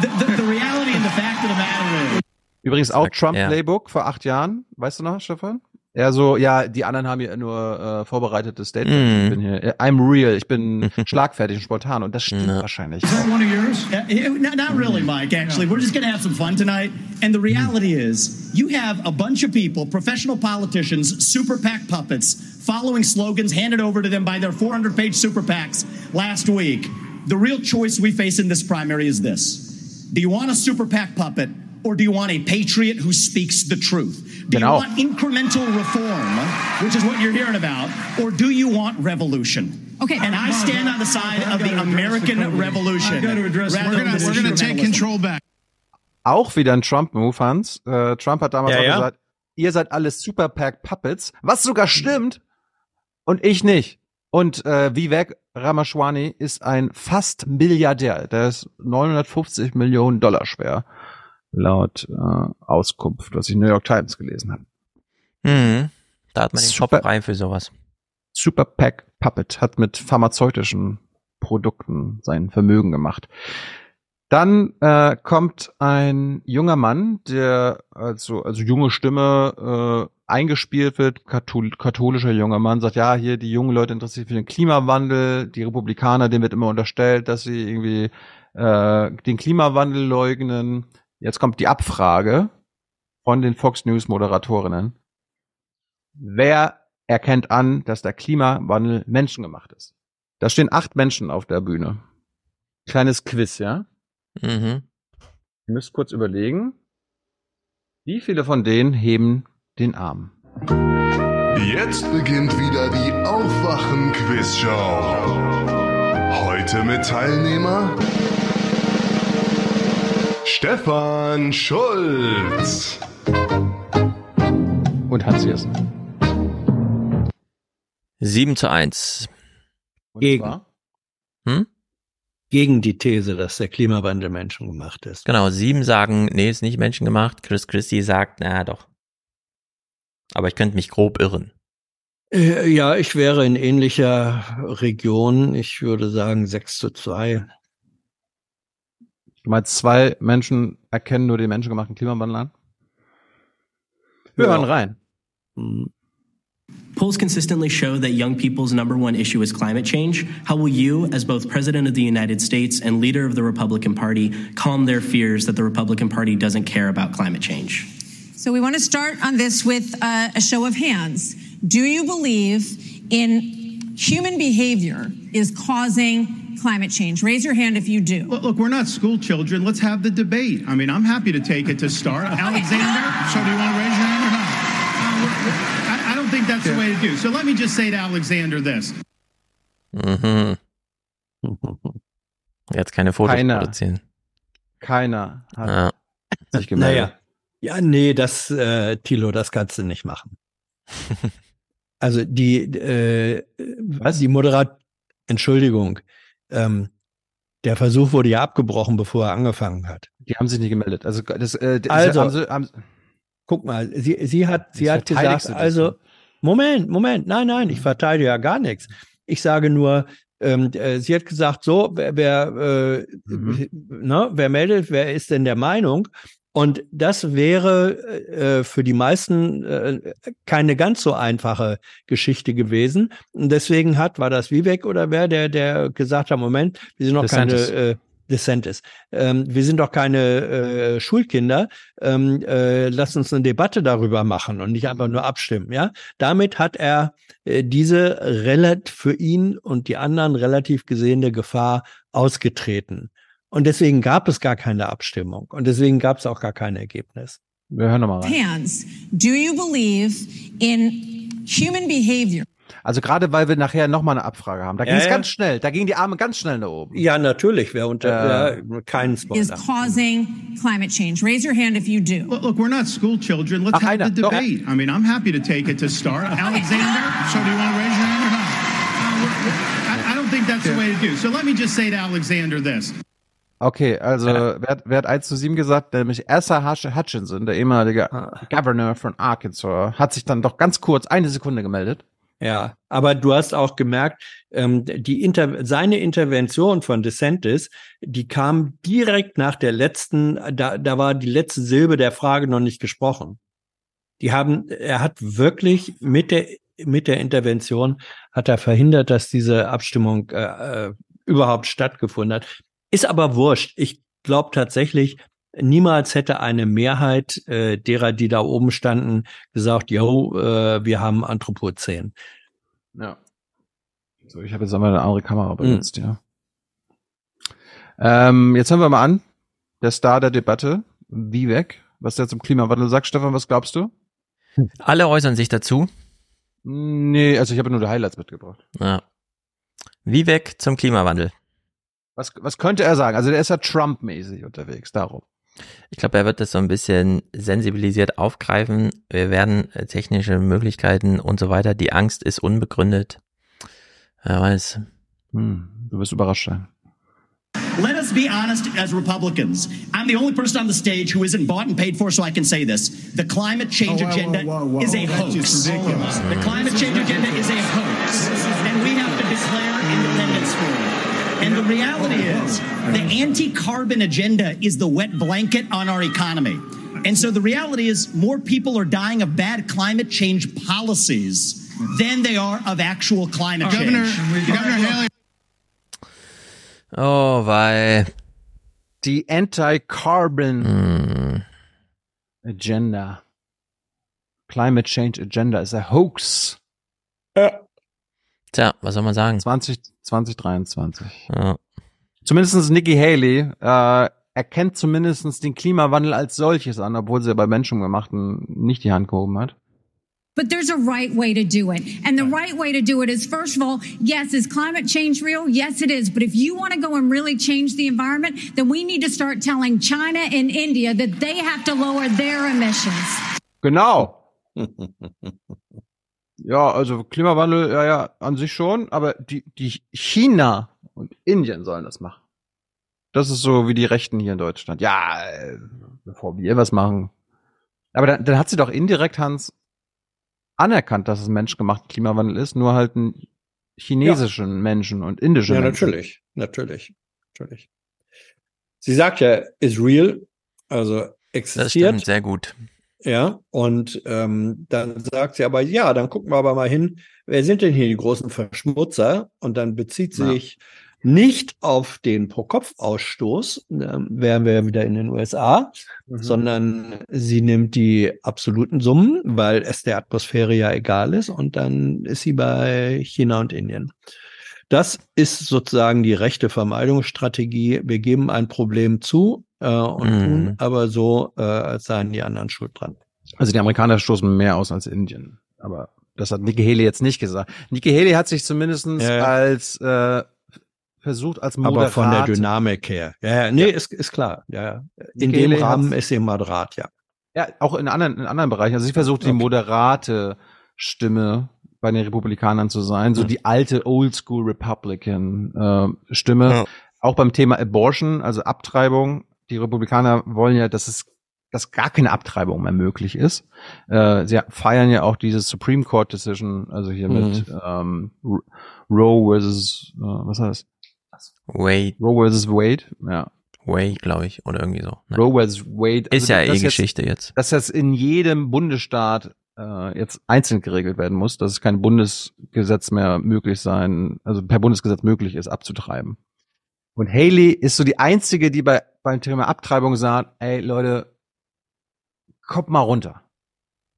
The, the, the reality and the fact of the matter is. Übrigens auch Trump-Playbook ja. vor acht Jahren. Weißt du noch, Stefan? Er so, ja, die anderen haben hier nur äh, vorbereitete Statements. Mm. Ich bin hier, I'm real, ich bin [LAUGHS] schlagfertig und spontan und das stimmt no. wahrscheinlich. Is that one of yours? Not, not really, Mike, actually. We're just gonna have some fun tonight. And the reality is, you have a bunch of people, professional politicians, super PAC puppets, following slogans handed over to them by their 400-page super PACs last week. The real choice we face in this primary is this. Do you want a super PAC puppet or do you want a patriot who speaks the truth? Do genau. you want incremental reform, which is what you're hearing about, or do you want revolution? Okay. And I stand on the side of the American the Revolution. We're going to take control back. Auch wieder ein Trump-Move, Hans. Äh, Trump hat damals ja, auch ja. gesagt, ihr seid alles Super PAC Puppets, was sogar stimmt. Und ich nicht. Und äh, Vivek Ramaswamy ist ein fast Milliardär. Der ist 950 Millionen Dollar schwer laut äh, Auskunft, was ich in New York Times gelesen habe. Mhm. Da hat man den Super, Shop frei für sowas. Super Pack Puppet hat mit pharmazeutischen Produkten sein Vermögen gemacht. Dann äh, kommt ein junger Mann, der also also junge Stimme äh, eingespielt wird, kathol katholischer junger Mann, sagt, ja, hier die jungen Leute interessieren sich für den Klimawandel, die Republikaner, denen wird immer unterstellt, dass sie irgendwie äh, den Klimawandel leugnen. Jetzt kommt die Abfrage von den Fox News Moderatorinnen. Wer erkennt an, dass der Klimawandel menschengemacht ist? Da stehen acht Menschen auf der Bühne. Kleines Quiz, ja? Mhm. Ihr müsst kurz überlegen, wie viele von denen heben den Arm? Jetzt beginnt wieder die Aufwachen-Quiz-Show. Heute mit Teilnehmer Stefan Schulz. Und Hans Jessen. 7 zu 1. Gegen. Hm? Gegen die These, dass der Klimawandel menschengemacht ist. Genau, sieben sagen, nee, ist nicht menschengemacht. Chris Christie sagt, na doch. Aber ich könnte mich grob irren. Äh, ja, ich wäre in ähnlicher Region. Ich würde sagen 6 zu 2. Du meinst, zwei Menschen erkennen nur den menschengemachten Klimawandel an? Wir hören rein. Polls consistently show that young people's number one issue is climate change. How will you, as both President of the United States and leader of the Republican Party, calm their fears that the Republican Party doesn't care about climate change? So, we want to start on this with uh, a show of hands. Do you believe in human behavior is causing climate change? Raise your hand if you do. Look, look, we're not school children. Let's have the debate. I mean, I'm happy to take it to start. Alexander, so do you want to raise your hand or not? Uh, I, I, don't think that's the way to do. So let me just say to Alexander this. Mhm. Jetzt keine Fotos Keiner. produzieren. Keiner hat Ja. sich gemeldet. Naja. Ja, nee, das, äh, Tilo, das kannst du nicht machen. [LAUGHS] Also die, äh, was? Die Moderat, Entschuldigung, ähm, der Versuch wurde ja abgebrochen, bevor er angefangen hat. Die haben sich nicht gemeldet. Also, das, äh, Also, haben sie, haben, Guck mal, sie, sie hat, sie hat gesagt, also, Moment, Moment, nein, nein, ich verteidige ja gar nichts. Ich sage nur, ähm, äh, sie hat gesagt, so, wer, wer, äh, ne, wer meldet, wer ist denn der Meinung? Und das wäre äh, für die meisten äh, keine ganz so einfache Geschichte gewesen. Und deswegen hat, war das Vivek oder wer, der, der gesagt hat, Moment, wir sind noch DeSantis. keine, äh, DeSantis. Ähm, wir sind doch keine äh, Schulkinder. Ähm, äh, lass uns eine Debatte darüber machen und nicht einfach nur abstimmen. Ja, damit hat er äh, diese relativ für ihn und die anderen relativ gesehene Gefahr ausgetreten. Und deswegen gab es gar keine Abstimmung und deswegen gab es auch gar kein Ergebnis. Wir hören nochmal rein. Hands. Do you believe in human behavior? Also gerade weil wir nachher nochmal eine Abfrage haben. Da ging es ja. ganz schnell. Da gingen die Arme ganz schnell nach oben. Ja, natürlich. Wer unter Äh, keinen Is Spoiler. causing climate change. Raise your hand if you do. Look, look, we're not school children. Let's Ach, have einer, the doch. debate. I mean, I'm happy to take it to start. Alexander, so do you want to raise your hand or not? Uh, I, I don't think that's the way to do. So let me just say to Alexander this. Okay, also wer, hat- wer hat 1 zu 7 gesagt? Nämlich Asa Hutch- Hutchinson, der ehemalige Governor von Arkansas, hat sich dann doch ganz kurz eine Sekunde gemeldet. Ja, aber du hast auch gemerkt, ähm, die Inter seine Intervention von DeSantis, die kam direkt nach der letzten, da, da war die letzte Silbe der Frage noch nicht gesprochen. Die haben, er hat wirklich mit der mit der Intervention hat er verhindert, dass diese Abstimmung äh, äh, überhaupt stattgefunden hat. Ist aber wurscht. Ich glaube tatsächlich, niemals hätte eine Mehrheit äh, derer, die da oben standen, gesagt, yo, äh, wir haben Anthropozän. Ja. So, ich habe jetzt einmal eine andere Kamera benutzt, ja. Ähm, jetzt hören wir mal an. Der Star der Debatte, Vivek, was der zum Klimawandel sagt. Stefan, was glaubst du? Alle äußern sich dazu. Nee, also ich habe nur die Highlights mitgebracht. Ja. Vivek zum Klimawandel. Was, was könnte er sagen? Also der ist ja Trump-mäßig unterwegs, darum. Ich glaube, er wird das so ein bisschen sensibilisiert aufgreifen. Wir werden äh, technische Möglichkeiten und so weiter. Die Angst ist unbegründet. Wer weiß. Hm, du wirst überrascht sein. Let us be honest as Republicans. I'm the only person on the stage who isn't bought and paid for, so I can say this. The climate change Oh, whoa, agenda whoa, whoa, is a hoax. ridiculous. The climate change agenda is a hoax. And we have to declare independence for it. And the reality is, the anti carbon agenda is the wet blanket on our economy. And so the reality is, more people are dying of bad climate change policies than they are of actual climate change. Governor Governor Haley. Oh, weil. Die Anti-Carbon Hm. Agenda. Climate Change Agenda is a Hoax. Uh, Tja, was soll man sagen? 20, 2023. Ja. Zumindestens Nikki Haley äh, erkennt zumindestens den Klimawandel als solches an, obwohl sie bei Menschengemachten nicht die Hand gehoben hat. But there's a right way to do it. And the right way to do it is, first of all, yes, is climate change real? Yes, it is. But if you want to go and really change the environment, then we need to start telling China and India that they have to lower their emissions. Genau. [LAUGHS] ja, also Klimawandel, ja, ja, an sich schon, aber die, die China und Indien sollen das machen. Das ist so wie die Rechten hier in Deutschland. Ja, äh, bevor wir was machen. Aber dann, dann hat sie doch indirekt, Hans, anerkannt, dass es menschgemachter Klimawandel ist, nur halt einen chinesischen Menschen und indischen Ja, Menschen. natürlich, natürlich, natürlich. Sie sagt ja, is real, also Das existiert. stimmt sehr gut. Ja, und ähm, dann sagt sie aber, ja, dann gucken wir aber mal hin, wer sind denn hier die großen Verschmutzer? Und dann bezieht sie Ja. sich nicht auf den Pro-Kopf-Ausstoß, ähm, wären wir wieder in den USA, Mhm. sondern sie nimmt die absoluten Summen, weil es der Atmosphäre ja egal ist, und dann ist sie bei China und Indien. Das ist sozusagen die rechte Vermeidungsstrategie. Wir geben ein Problem zu äh, und Mhm. tun aber so, äh, als seien die anderen schuld dran. Also die Amerikaner stoßen mehr aus als Indien. Aber das hat Nikki Haley jetzt nicht gesagt. Nikki Haley hat sich zumindestens Ja, ja. als äh, versucht als Moderat. Aber von der Dynamik her. Ja, ja nee, Ist, ist klar. Ja, ja. In dem Haley Rahmen ist sie moderat, ja. Ja, auch in anderen, in anderen Bereichen. Also sie versucht die Okay. moderate Stimme bei den Republikanern zu sein, so Mhm. die alte Oldschool Republican äh, Stimme. Ja. Auch beim Thema Abortion, also Abtreibung. Die Republikaner wollen ja, dass es dass gar keine Abtreibung mehr möglich ist. Äh, sie feiern ja auch diese Supreme Court Decision, also hier Mhm. mit ähm, Roe versus äh, was heißt Wade, Roe versus Wade, ja. Wade, glaube ich, oder irgendwie so. Ne? Roe versus Wade. Ist ja das eh jetzt- Geschichte jetzt. dass das in jedem Bundesstaat äh, jetzt einzeln geregelt werden muss, dass es kein Bundesgesetz mehr möglich sein, also per Bundesgesetz möglich ist, abzutreiben. Und Haley ist so die einzige, die bei beim Thema Abtreibung sagt, ey Leute, kommt mal runter.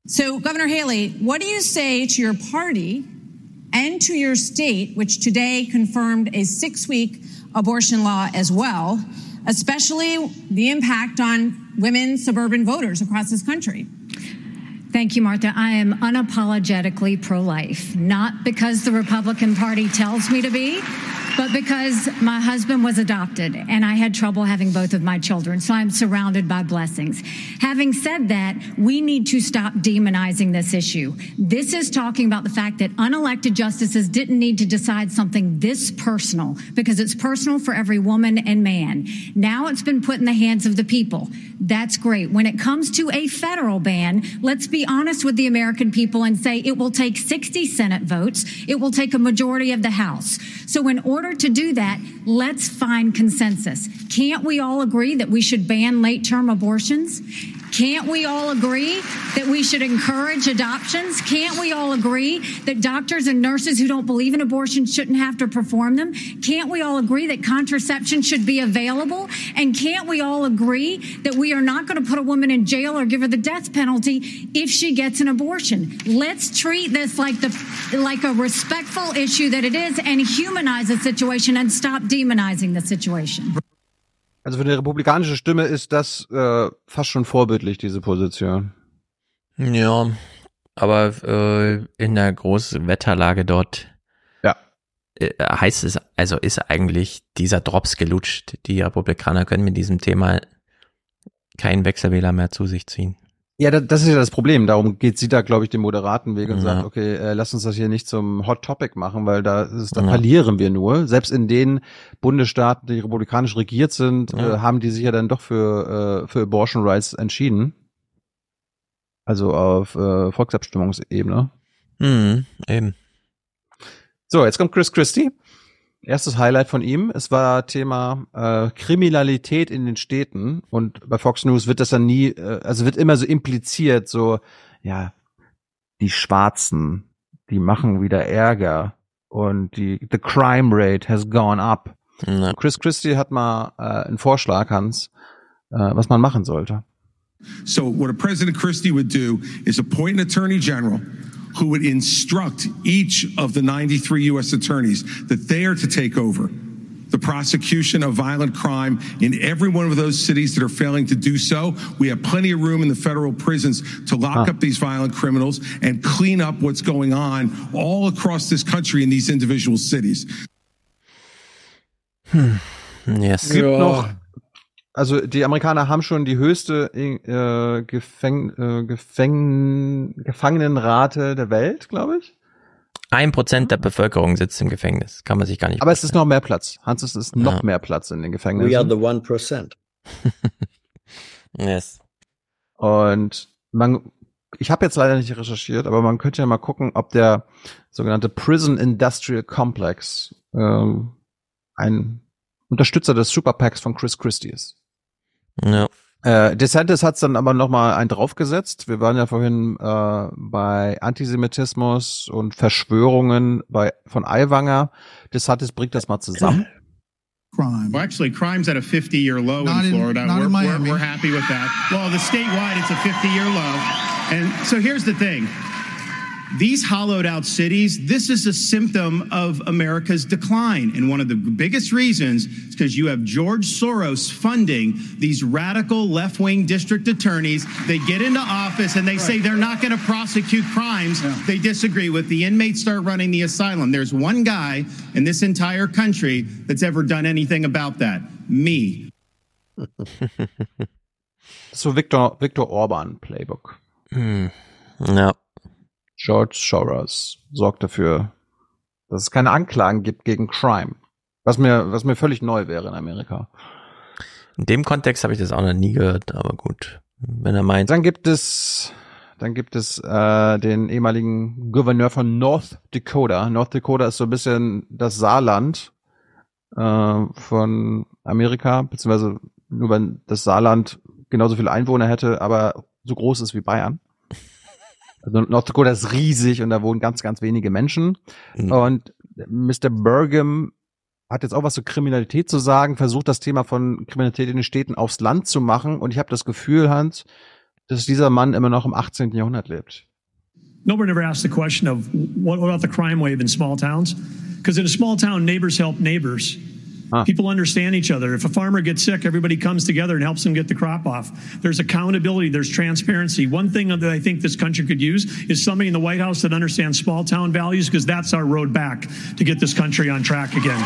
So, Governor Haley, what do you say to your party and to your state, which today confirmed a six week abortion law as well, especially the impact on women suburban voters across this country? Thank you, Martha. I am unapologetically pro life, not because the Republican Party tells me to be, but because my husband was adopted and I had trouble having both of my children. So I'm surrounded by blessings. Having said that, we need to stop demonizing this issue. This is talking about the fact that unelected justices didn't need to decide something this personal because it's personal for every woman and man. Now it's been put in the hands of the people. That's great. When it comes to a federal ban, let's be honest with the American people and say it will take 60 Senate votes. It will take a majority of the House. So in order to do that, let's find consensus. Can't we all agree that we should ban late term abortions? Can't we all agree that we should encourage adoptions? Can't we all agree that doctors and nurses who don't believe in abortion shouldn't have to perform them? Can't we all agree that contraception should be available? And can't we all agree that we are not going to put a woman in jail or give her the death penalty if she gets an abortion? Let's treat this like the like a respectful issue that it is and humanize the situation and stop demonizing the situation. Also für eine republikanische Stimme ist das äh, fast schon vorbildlich, diese Position. Ja, aber äh, in der großen Wetterlage dort ja. äh, heißt es, also ist eigentlich dieser Drops gelutscht. Die Republikaner können mit diesem Thema keinen Wechselwähler mehr zu sich ziehen. Ja, das, ist ja das Problem. Darum geht sie da, glaube ich, den moderaten Weg und Ja. sagt, okay, äh, lass uns das hier nicht zum Hot Topic machen, weil da, ist, da Ja. verlieren wir nur. Selbst in den Bundesstaaten, die republikanisch regiert sind, Ja. äh, haben die sich ja dann doch für, äh, für Abortion Rights entschieden. Also auf äh, Volksabstimmungsebene. Mhm, eben. So, jetzt kommt Chris Christie. Erstes Highlight von ihm. Es war Thema äh, Kriminalität in den Städten und bei Fox News wird das dann nie, äh, also wird immer so impliziert, so ja, die Schwarzen, die machen wieder Ärger und die the crime rate has gone up. Chris Christie hat mal äh, einen Vorschlag, Hans, äh, was man machen sollte. So what a President Christie would do is appoint an attorney general who would instruct each of the 93 U.S. attorneys that they are to take over the prosecution of violent crime in every one of those cities that are failing to do so. We have plenty of room in the federal prisons to lock up these violent criminals and clean up what's going on all across this country in these individual cities. Hmm. Yes. Es gibt noch, also die Amerikaner haben schon die höchste äh, Gefäng, äh, Gefäng, Gefangenenrate der Welt, glaube ich. Ein Prozent der Bevölkerung sitzt im Gefängnis. Kann man sich gar nicht Aber es ist noch mehr Platz. Hans, es ist noch Ja. mehr Platz in den Gefängnissen. We are the one percent. [LAUGHS] Yes. Und man, ich habe jetzt leider nicht recherchiert, aber man könnte ja mal gucken, ob der sogenannte Prison Industrial Complex ähm, ein Unterstützer des Super PACs von Chris Christie ist. Ja. Äh, DeSantis hat dann aber noch mal einen draufgesetzt. Wir waren ja vorhin äh, bei Antisemitismus und Verschwörungen bei von Aiwanger. DeSantis bringt das mal zusammen. Crime. Well, actually, crime's at a 50 year low Not in in- Florida. not we're, in we're- Miami. we're happy with that. Well, the statewide, it's a 50 year low. And so here's the thing these hollowed out cities, this is a symptom of America's decline. And one of the biggest reasons is because you have George Soros funding these radical left wing district attorneys. They get into office and they say they're not going to prosecute crimes they disagree with. The inmates start running the asylum. There's one guy in this entire country that's ever done anything about that me. [LAUGHS] So Viktor Viktor Orban Playbook. Hm. Ja. George Soros sorgt dafür, dass es keine Anklagen gibt gegen Crime. Was mir, was mir völlig neu wäre in Amerika. In dem Kontext habe ich das auch noch nie gehört, aber gut. Wenn er meint. Dann gibt es, dann gibt es äh, den ehemaligen Gouverneur von North Dakota. North Dakota ist so ein bisschen das Saarland äh, von Amerika, beziehungsweise nur wenn das Saarland genauso viele Einwohner hätte, aber so groß ist wie Bayern. Also North Dakota ist riesig und da wohnen ganz, ganz wenige Menschen. Und Mr. Burgum hat jetzt auch was zu Kriminalität zu sagen, versucht das Thema von Kriminalität in den Städten aufs Land zu machen. Und ich habe das Gefühl, Hans, dass dieser Mann immer noch im 18. Jahrhundert lebt. Nobody ever asked the question of what about the crime wave in small towns? Because in a small town, neighbors help neighbors. Ah. People understand each other. If a farmer gets sick, everybody comes together and helps them get the crop off. There's accountability, there's transparency. One thing that I think this country could use is somebody in the White House that understands small town values because that's our road back to get this country on track again.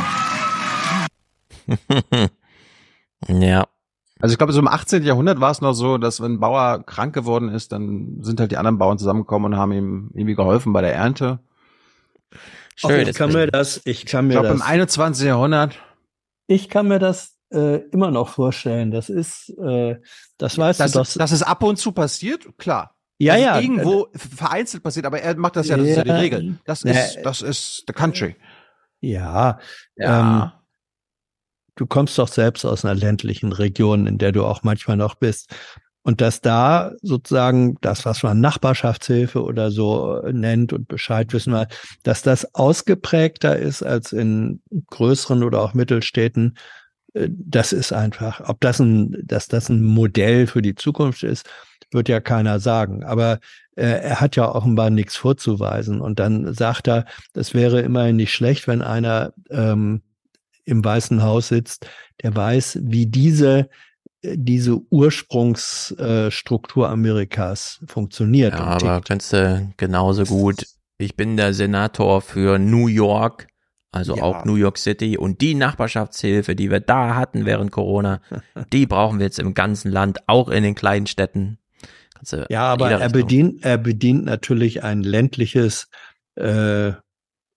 [LAUGHS] ja. Also ich glaube, so im 18. Jahrhundert war es noch so, dass wenn ein Bauer krank geworden ist, dann sind halt die anderen Bauern zusammengekommen und haben ihm irgendwie geholfen bei der Ernte. Schön, ich kann mir das, ich kann mir ich glaube, das. im 21. Jahrhundert. Ich kann mir das äh, immer noch vorstellen. Das ist, äh, das weißt dass, du doch. Dass es ab und zu passiert, klar. Ja, ja. Irgendwo vereinzelt passiert, aber er macht das ja, das ist ja die Ja. Regel. Das Ja. ist, das ist the country. Ja. Ja. Ähm, du kommst doch selbst aus einer ländlichen Region, in der du auch manchmal noch bist. Und dass da sozusagen das, was man Nachbarschaftshilfe oder so äh, nennt und Bescheid wissen wir, dass das ausgeprägter ist als in größeren oder auch Mittelstädten, äh, das ist einfach, ob das ein, dass das ein Modell für die Zukunft ist, wird ja keiner sagen. Aber äh, er hat ja offenbar nichts vorzuweisen. Und dann sagt er, das wäre immerhin nicht schlecht, wenn einer ähm, im Weißen Haus sitzt, der weiß, wie diese diese Ursprungsstruktur Amerikas funktioniert. Ja, aber kennst du genauso gut. Ich bin der Senator für New York, also Ja. auch New York City. Und die Nachbarschaftshilfe, die wir da hatten während Corona, [LAUGHS] die brauchen wir jetzt im ganzen Land, auch in den kleinen Städten. Kannst du Ja, aber er bedient, er bedient natürlich ein ländliches äh,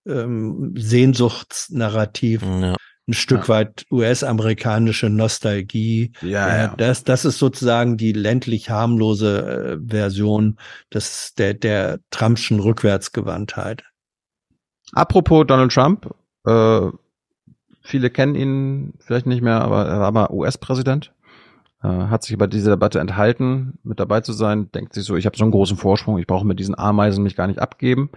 ähm, Sehnsuchtsnarrativ, Ja. Ein Stück weit US-amerikanische Nostalgie. Ja, Äh, ja. Das, das ist sozusagen die ländlich harmlose äh, Version des, der, der Trumpschen Rückwärtsgewandtheit. Apropos Donald Trump, äh, viele kennen ihn vielleicht nicht mehr, aber er war mal US-Präsident, äh, hat sich bei dieser Debatte enthalten, mit dabei zu sein, denkt sich so, ich habe so einen großen Vorsprung, ich brauche mit diesen Ameisen mich gar nicht abgeben.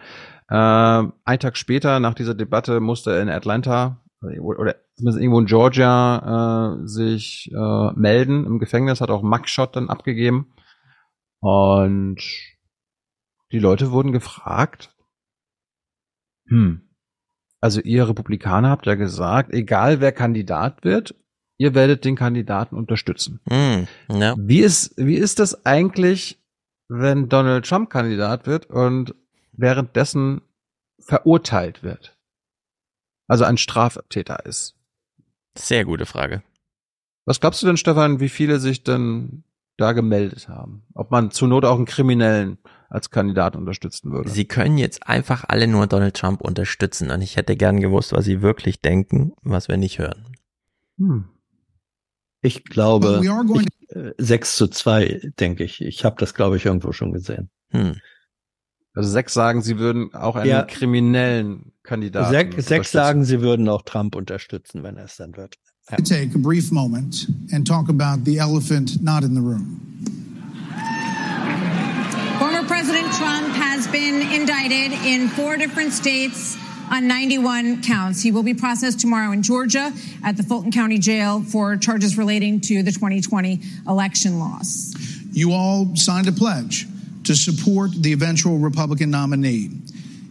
Äh, ein Tag später, nach dieser Debatte, musste er in Atlanta oder zumindest irgendwo in Georgia äh, sich äh, melden im Gefängnis, hat auch Mugshot dann abgegeben. Und die Leute wurden gefragt, hm, also ihr Republikaner habt ja gesagt, egal wer Kandidat wird, ihr werdet den Kandidaten unterstützen. Hm, ja. Wie ist, wie ist das eigentlich, wenn Donald Trump Kandidat wird und währenddessen verurteilt wird? Also ein Straftäter ist. Sehr gute Frage. Was glaubst du denn, Stefan, wie viele sich denn da gemeldet haben? Ob man zur Not auch einen Kriminellen als Kandidat unterstützen würde? Sie können jetzt einfach alle nur Donald Trump unterstützen und ich hätte gern gewusst, was sie wirklich denken, was wir nicht hören. Hm. Ich glaube, ich, äh, 6 zu 2, denke ich. Ich habe das, glaube ich, irgendwo schon gesehen. Hm. Also sechs sagen, sie würden auch einen Ja. kriminellen Kandidaten. Sech, sechs unterstützen. sagen, sie würden auch Trump unterstützen, wenn er es dann wird. Ja. take a brief moment and talk about the elephant not in the room. Former President Trump has been indicted in four different states on 91 counts. He will be processed tomorrow in Georgia at the Fulton County Jail for charges relating to the 2020 election loss. You all signed a pledge to support the eventual Republican nominee.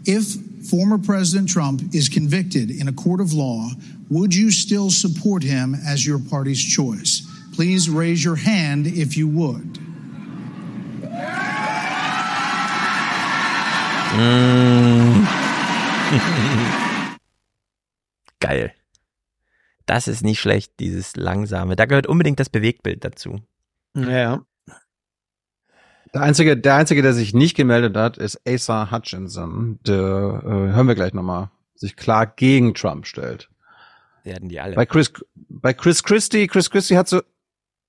If former President Trump is convicted in a court of law, would you still support him as your party's choice? Please raise your hand if you would. [LAUGHS] Geil. Das ist nicht schlecht, dieses langsame. Da gehört unbedingt das Bewegtbild dazu. Ja. Der einzige, der einzige, der sich nicht gemeldet hat, ist Asa Hutchinson. Der, äh, hören wir gleich nochmal, sich klar gegen Trump stellt. Werden die alle. Bei Chris, bei Chris Christie, Chris Christie hat so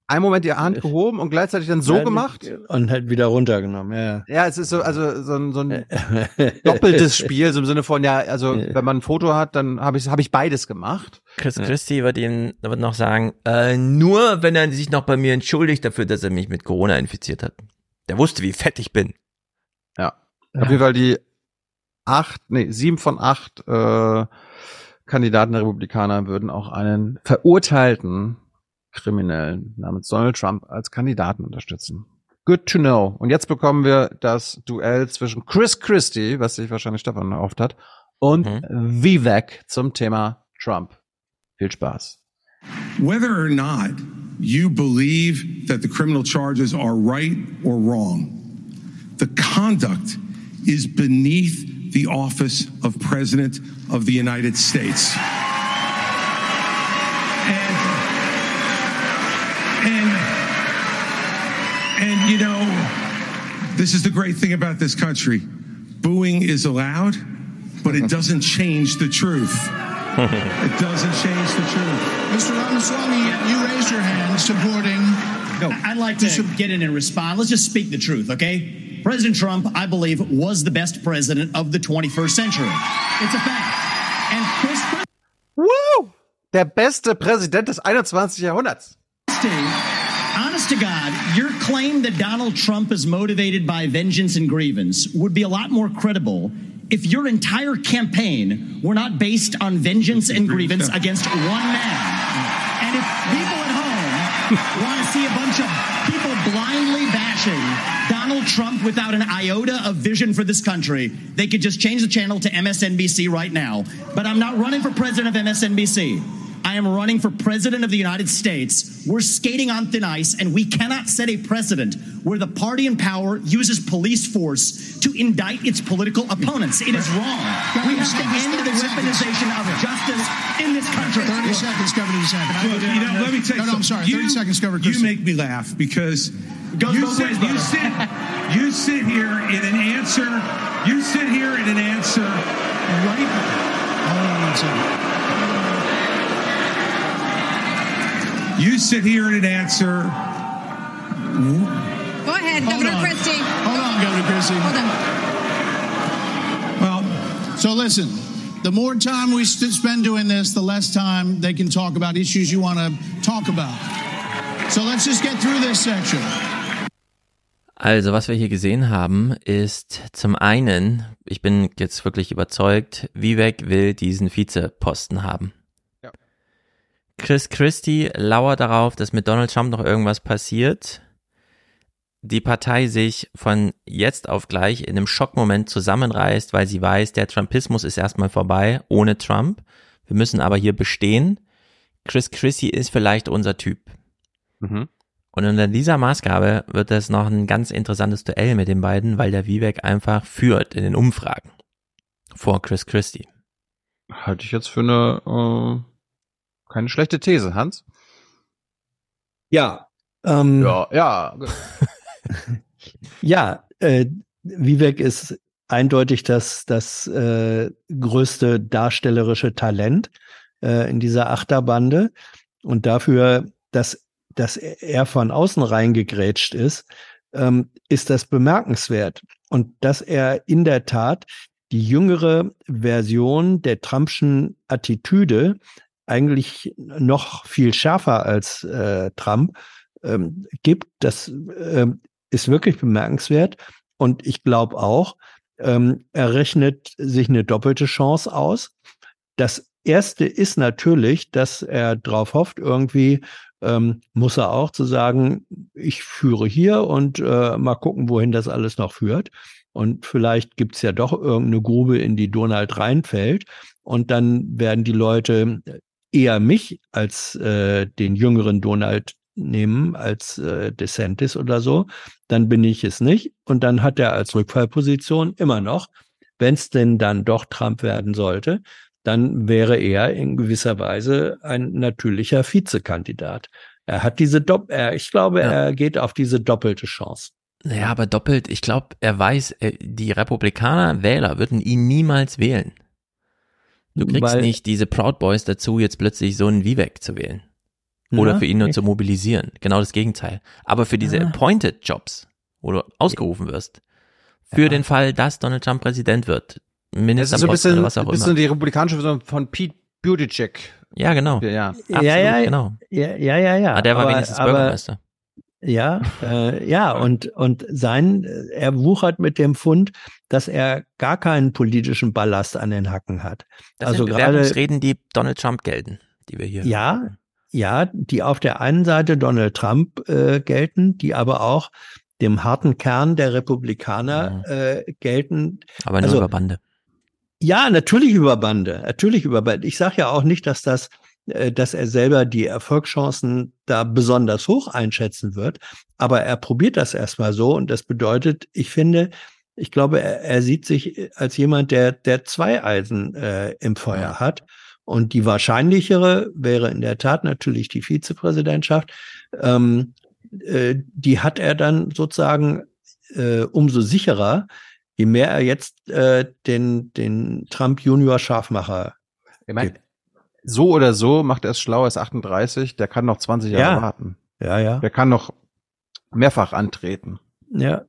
einen Moment die Hand gehoben und gleichzeitig dann so Ja, gemacht. Und halt wieder runtergenommen, ja. Ja, es ist so, also so ein, so ein [LAUGHS] doppeltes Spiel, so im Sinne von, ja, also wenn man ein Foto hat, dann habe ich, hab ich beides gemacht. Chris Christie wird ihm wird noch sagen, äh, nur wenn er sich noch bei mir entschuldigt dafür, dass er mich mit Corona infiziert hat. Der wusste, wie fett ich bin. Ja. Auf jeden Fall die acht, nee, sieben von acht äh, Kandidaten der Republikaner würden auch einen verurteilten Kriminellen namens Donald Trump als Kandidaten unterstützen. Good to know. Und jetzt bekommen wir das Duell zwischen Chris Christie, was sich wahrscheinlich Stefan erhofft hat, und mhm. Vivek zum Thema Trump. Viel Spaß. Whether or not you believe that the criminal charges are right or wrong, the conduct is beneath the office of President of the United States. And, and, and you know, this is the great thing about this country. Booing is allowed, but it doesn't change the truth. It doesn't change the truth. Mr. Ramaswamy, you raised your hand supporting. No, I'd like to get in and respond. Let's just speak the truth, okay? President Trump, I believe, was the best president of the 21st century. It's a fact. And Chris. Woo! Der beste Präsident des 21. Jahrhunderts. Honest to God, your claim that Donald Trump is motivated by vengeance and grievance would be a lot more credible if your entire campaign were not based on vengeance and grievance against one man. And if people at home want to see a bunch of people blindly bashing Donald Trump without an iota of vision for this country, they could just change the channel to MSNBC right now. But I'm not running for president of MSNBC. I am running for president of the United States. We're skating on thin ice, and we cannot set a precedent where the party in power uses police force to indict its political opponents. It is wrong. We have to end the weaponization of justice in this country. 30 seconds, Governor DeSantis. Look, you know, let me tell you No, no, I'm something. sorry. You- 30 secons, Governor You make me laugh because you sit, ways, you sit, you sit here in an answer. You sit here in an answer right. Hold on one second. You sit here and answer. Go ahead, Hold Governor on. Christie. Hold on, Governor Christie. Hold on. Well, so listen, the more time we st- spend doing this, the less time they can talk about issues you want to talk about. So let's just get through this section. Also, was wir hier gesehen haben, ist zum einen, ich bin jetzt wirklich überzeugt, Vivek will diesen Vizeposten haben. Chris Christie lauert darauf, dass mit Donald Trump noch irgendwas passiert. Die Partei sich von jetzt auf gleich in einem Schockmoment zusammenreißt, weil sie weiß, der Trumpismus ist erstmal vorbei ohne Trump. Wir müssen aber hier bestehen. Chris Christie ist vielleicht unser Typ. Mhm. Und unter dieser Maßgabe wird das noch ein ganz interessantes Duell mit den beiden, weil der Vivek einfach führt in den Umfragen vor Chris Christie. Halte ich jetzt für eine äh, keine schlechte These, Hans. Ja. Ähm, Ja, ja. [LAUGHS] Ja, äh, Vivek ist eindeutig das, das äh, größte darstellerische Talent äh, in dieser Achterbande. Und dafür, dass, dass er von außen reingegrätscht ist, ähm, ist das bemerkenswert. Und dass er in der Tat die jüngere Version der Trumpschen Attitüde eigentlich noch viel schärfer als äh, Trump ähm, gibt, das ähm, ist wirklich bemerkenswert. Und ich glaube auch, ähm, er rechnet sich eine doppelte Chance aus. Das erste ist natürlich, dass er darauf hofft, irgendwie ähm, muss er auch zu sagen, ich führe hier und äh, mal gucken, wohin das alles noch führt. Und vielleicht gibt's ja doch irgendeine Grube, in die Donald reinfällt. Und dann werden die Leute eher mich als äh, den jüngeren Donald nehmen, als äh, DeSantis oder so. Dann bin ich es nicht. Und dann hat er als Rückfallposition immer noch, wenn es denn dann doch Trump werden sollte, dann wäre er in gewisser Weise ein natürlicher Vizekandidat. Er hat diese Dopp er, ich glaube, Ja. er geht auf diese doppelte Chance. Naja, aber doppelt, ich glaube, er weiß, äh, die Republikaner, Wähler würden ihn niemals wählen. Du kriegst Weil- nicht diese Proud Boys dazu, jetzt plötzlich so einen Vivek zu wählen. Oder Ja, für ihn nur ich- zu mobilisieren. Genau das Gegenteil. Aber für diese Ja. Appointed Jobs, wo du ausgerufen wirst, für Ja. den Fall, dass Donald Trump Präsident wird, Das ist so bisschen, oder was auch bisschen immer. die republikanische Version von Pete Buttigieg. Ja, genau. Ja, ja. Absolut, ja, ja, genau. ja, ja, ja, ja. Ah, der war aber, wenigstens aber, Bürgermeister. Ja, äh, ja, und, und sein, er wuchert mit dem Fund, dass er gar keinen politischen Ballast an den Hacken hat. Das also sind gerade Bewerbungsreden, die Donald Trump gelten, die wir hier. Ja, ja, die auf der einen Seite Donald Trump äh, gelten, die aber auch dem harten Kern der Republikaner äh, gelten. Aber nur also, über Bande. Ja, natürlich über Bande, natürlich über Bande. Ich sage ja auch nicht, dass das, äh, dass er selber die Erfolgschancen da besonders hoch einschätzen wird, aber er probiert das erstmal so und das bedeutet, ich finde, ich glaube, er, er sieht sich als jemand, der der zwei Eisen äh, im Feuer hat. Und die wahrscheinlichere wäre in der Tat natürlich die Vizepräsidentschaft. Ähm, äh, die hat er dann sozusagen äh, umso sicherer, je mehr er jetzt äh, den, den Trump Junior Scharfmacher Ich meine, so oder so macht er es schlau, er ist 38, der kann noch 20 Jahre Ja. warten. Ja, ja. Der kann noch mehrfach antreten. Ja.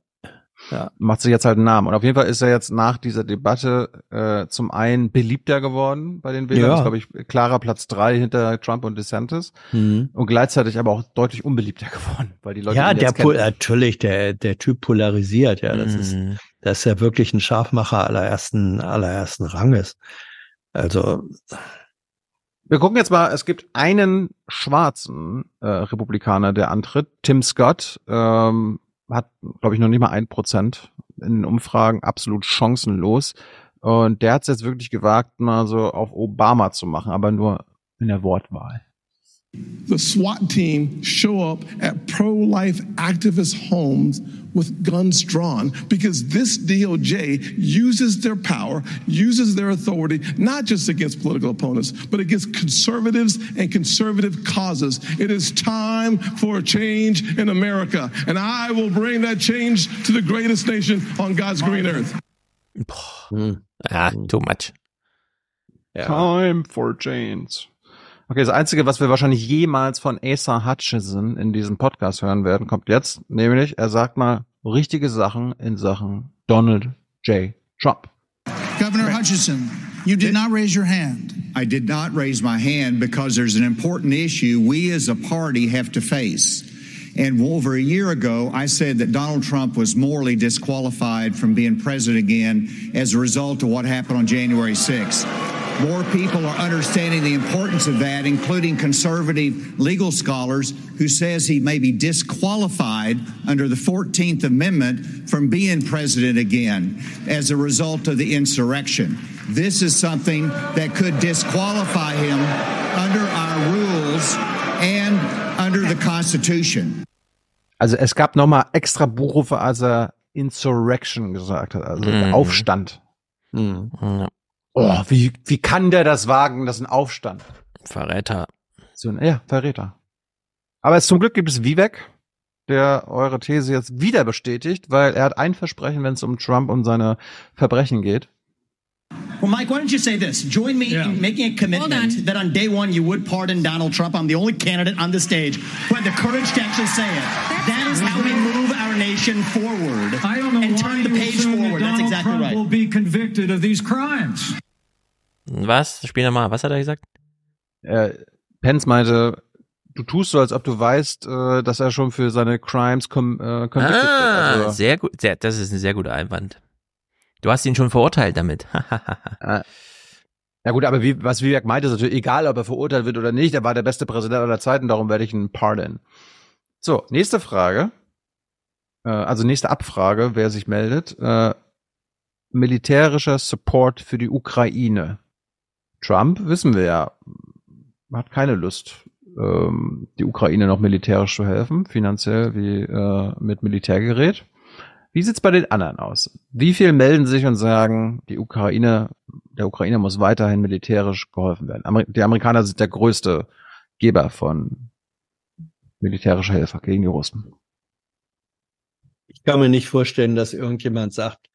Ja. Macht sich jetzt halt einen Namen. Und auf jeden Fall ist er jetzt nach dieser Debatte äh, zum einen beliebter geworden bei den Wählern. Ja. Das ist, glaube ich, klarer Platz drei hinter Trump und DeSantis. Mhm. Und gleichzeitig aber auch deutlich unbeliebter [LAUGHS] geworden, weil die Leute ja, der kennen. natürlich, der, der Typ polarisiert, ja. Das ist, Mhm. das ist ja wirklich ein Scharfmacher allerersten, allerersten Ranges. Also, Wir gucken jetzt mal, es gibt einen schwarzen äh, Republikaner, der antritt. Tim Scott ähm, hat, glaube ich, noch nicht mal ein Prozent in den Umfragen, absolut chancenlos. Und der hat es jetzt wirklich gewagt, mal so auf Obama zu machen, aber nur in der Wortwahl. The SWAT team show up at pro life activist homes with guns drawn because this DOJ uses their power, uses their authority, not just against political opponents, but against conservatives and conservative causes. It is time for a change in America, and I will bring that change to the greatest nation on God's green earth. Ja, [SIGHS] mm. ah, too much. Time for change. Okay, das Einzige, was wir wahrscheinlich jemals von Asa Hutchison in diesem Podcast hören werden, kommt jetzt. Nämlich, er sagt mal richtige Sachen in Sachen Donald J. Trump. Governor Hutchison, you did not raise your hand. I did not raise my hand because there's an important issue we as a party have to face. And over a year ago, I said that Donald Trump was morally disqualified from being president again as a result of what happened on January 6th. More people are understanding the importance of that, including conservative legal scholars who says he may be disqualified under the 14th Amendment from being president again as a result of the insurrection. This is something that could disqualify him under our rules and under the Constitution. Also es gab nochmal extra Buchrufe, als er Insurrection gesagt hat, also Mhm. Aufstand. Ja. Oh, wie, wie kann der das wagen, das ist ein Aufstand? Verräter. So, ein- ja, Verräter. Aber es, zum Glück gibt es Vivek, der eure These jetzt wieder bestätigt, weil er hat ein Versprechen, wenn es um Trump und seine Verbrechen geht. Well, Mike, why don't you say this? Join me in making a commitment that on day one you would pardon Donald Trump. I'm the only candidate on the stage who had the courage to actually say it. That is how we move our nation forward I don't know and why turn the page forward. That's Donald exactly Trump right. will be convicted of these crimes. Was? Spiel nochmal. Was hat er gesagt? Äh, Pence meinte, du tust so, als ob du weißt, äh, dass er schon für seine Crimes com äh, convicted Ah, wird. Also, sehr gut. Sehr, das ist ein sehr guter Einwand. Du hast ihn schon verurteilt damit. [LAUGHS] ja gut, aber wie, was Vivek meinte, ist natürlich egal, ob er verurteilt wird oder nicht. Er war der beste Präsident aller Zeiten, darum werde ich ihn pardon. So, nächste Frage. Äh, also nächste Abfrage, wer sich meldet. Äh, militärischer Support für die Ukraine. Trump, wissen wir ja, hat keine Lust, ähm, die Ukraine noch militärisch zu helfen, finanziell wie äh, mit Militärgerät. Wie sieht's bei den anderen aus? Wie viel melden sich und sagen, die Ukraine, der Ukraine muss weiterhin militärisch geholfen werden? Amer die Amerikaner sind der größte Geber von militärischer Hilfe gegen die Russen. ich kann mir nicht vorstellen, dass irgendjemand sagt,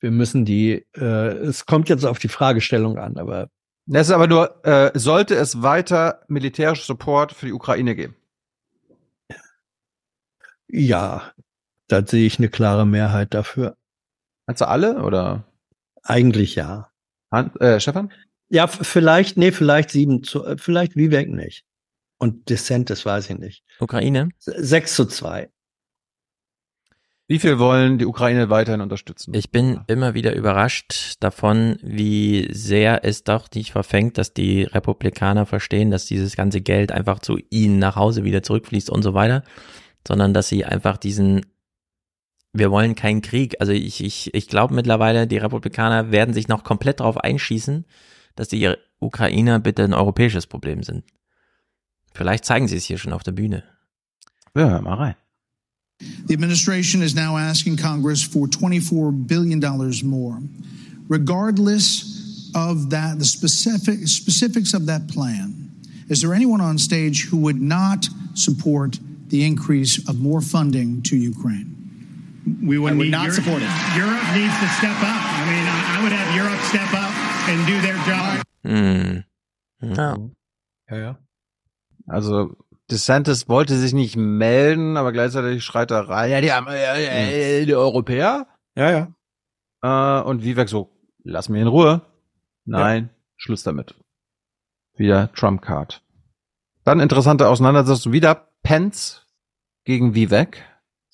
wir müssen die, äh, es kommt jetzt auf die Fragestellung an, aber Das ist aber nur, äh, sollte es weiter militärischen Support für die Ukraine geben? ja, da sehe ich eine klare Mehrheit dafür. Also alle oder? Eigentlich ja. Han äh, Stefan? Ja, vielleicht, nee, vielleicht sieben zu, äh, vielleicht Vivek nicht. Und DeSantis weiß ich nicht. Ukraine? Sechs zu zwei. Wie viel wollen die Ukraine weiterhin unterstützen? Ich bin immer wieder überrascht davon, wie sehr es doch nicht verfängt, dass die Republikaner verstehen, dass dieses ganze Geld einfach zu ihnen nach Hause wieder zurückfließt und so weiter, sondern dass sie einfach diesen wir wollen keinen Krieg. Also ich, ich, ich glaube mittlerweile, die Republikaner werden sich noch komplett darauf einschießen, dass die Ukrainer bitte ein europäisches Problem sind. Vielleicht zeigen sie es hier schon auf der Bühne. Ja, hör mal rein. The administration is now asking Congress for $24 billion more. Regardless of that, the specific, specifics of that plan, is there anyone on stage who would not support the increase of more funding to Ukraine? We would, I would need not Europe, support it. Europe needs to step up. I mean, I, I would have Europe step up and do their job. Hm. Ja. Ja, ja. Also DeSantis wollte sich nicht melden, aber gleichzeitig schreit er rein, ja, die, haben, äh, äh, die Europäer. Ja, ja. Äh, und Vivek so, lass mich in Ruhe. Nein, Schluss damit. Wieder Trump-Card. Dann interessante Auseinandersetzung wieder Pence gegen Vivek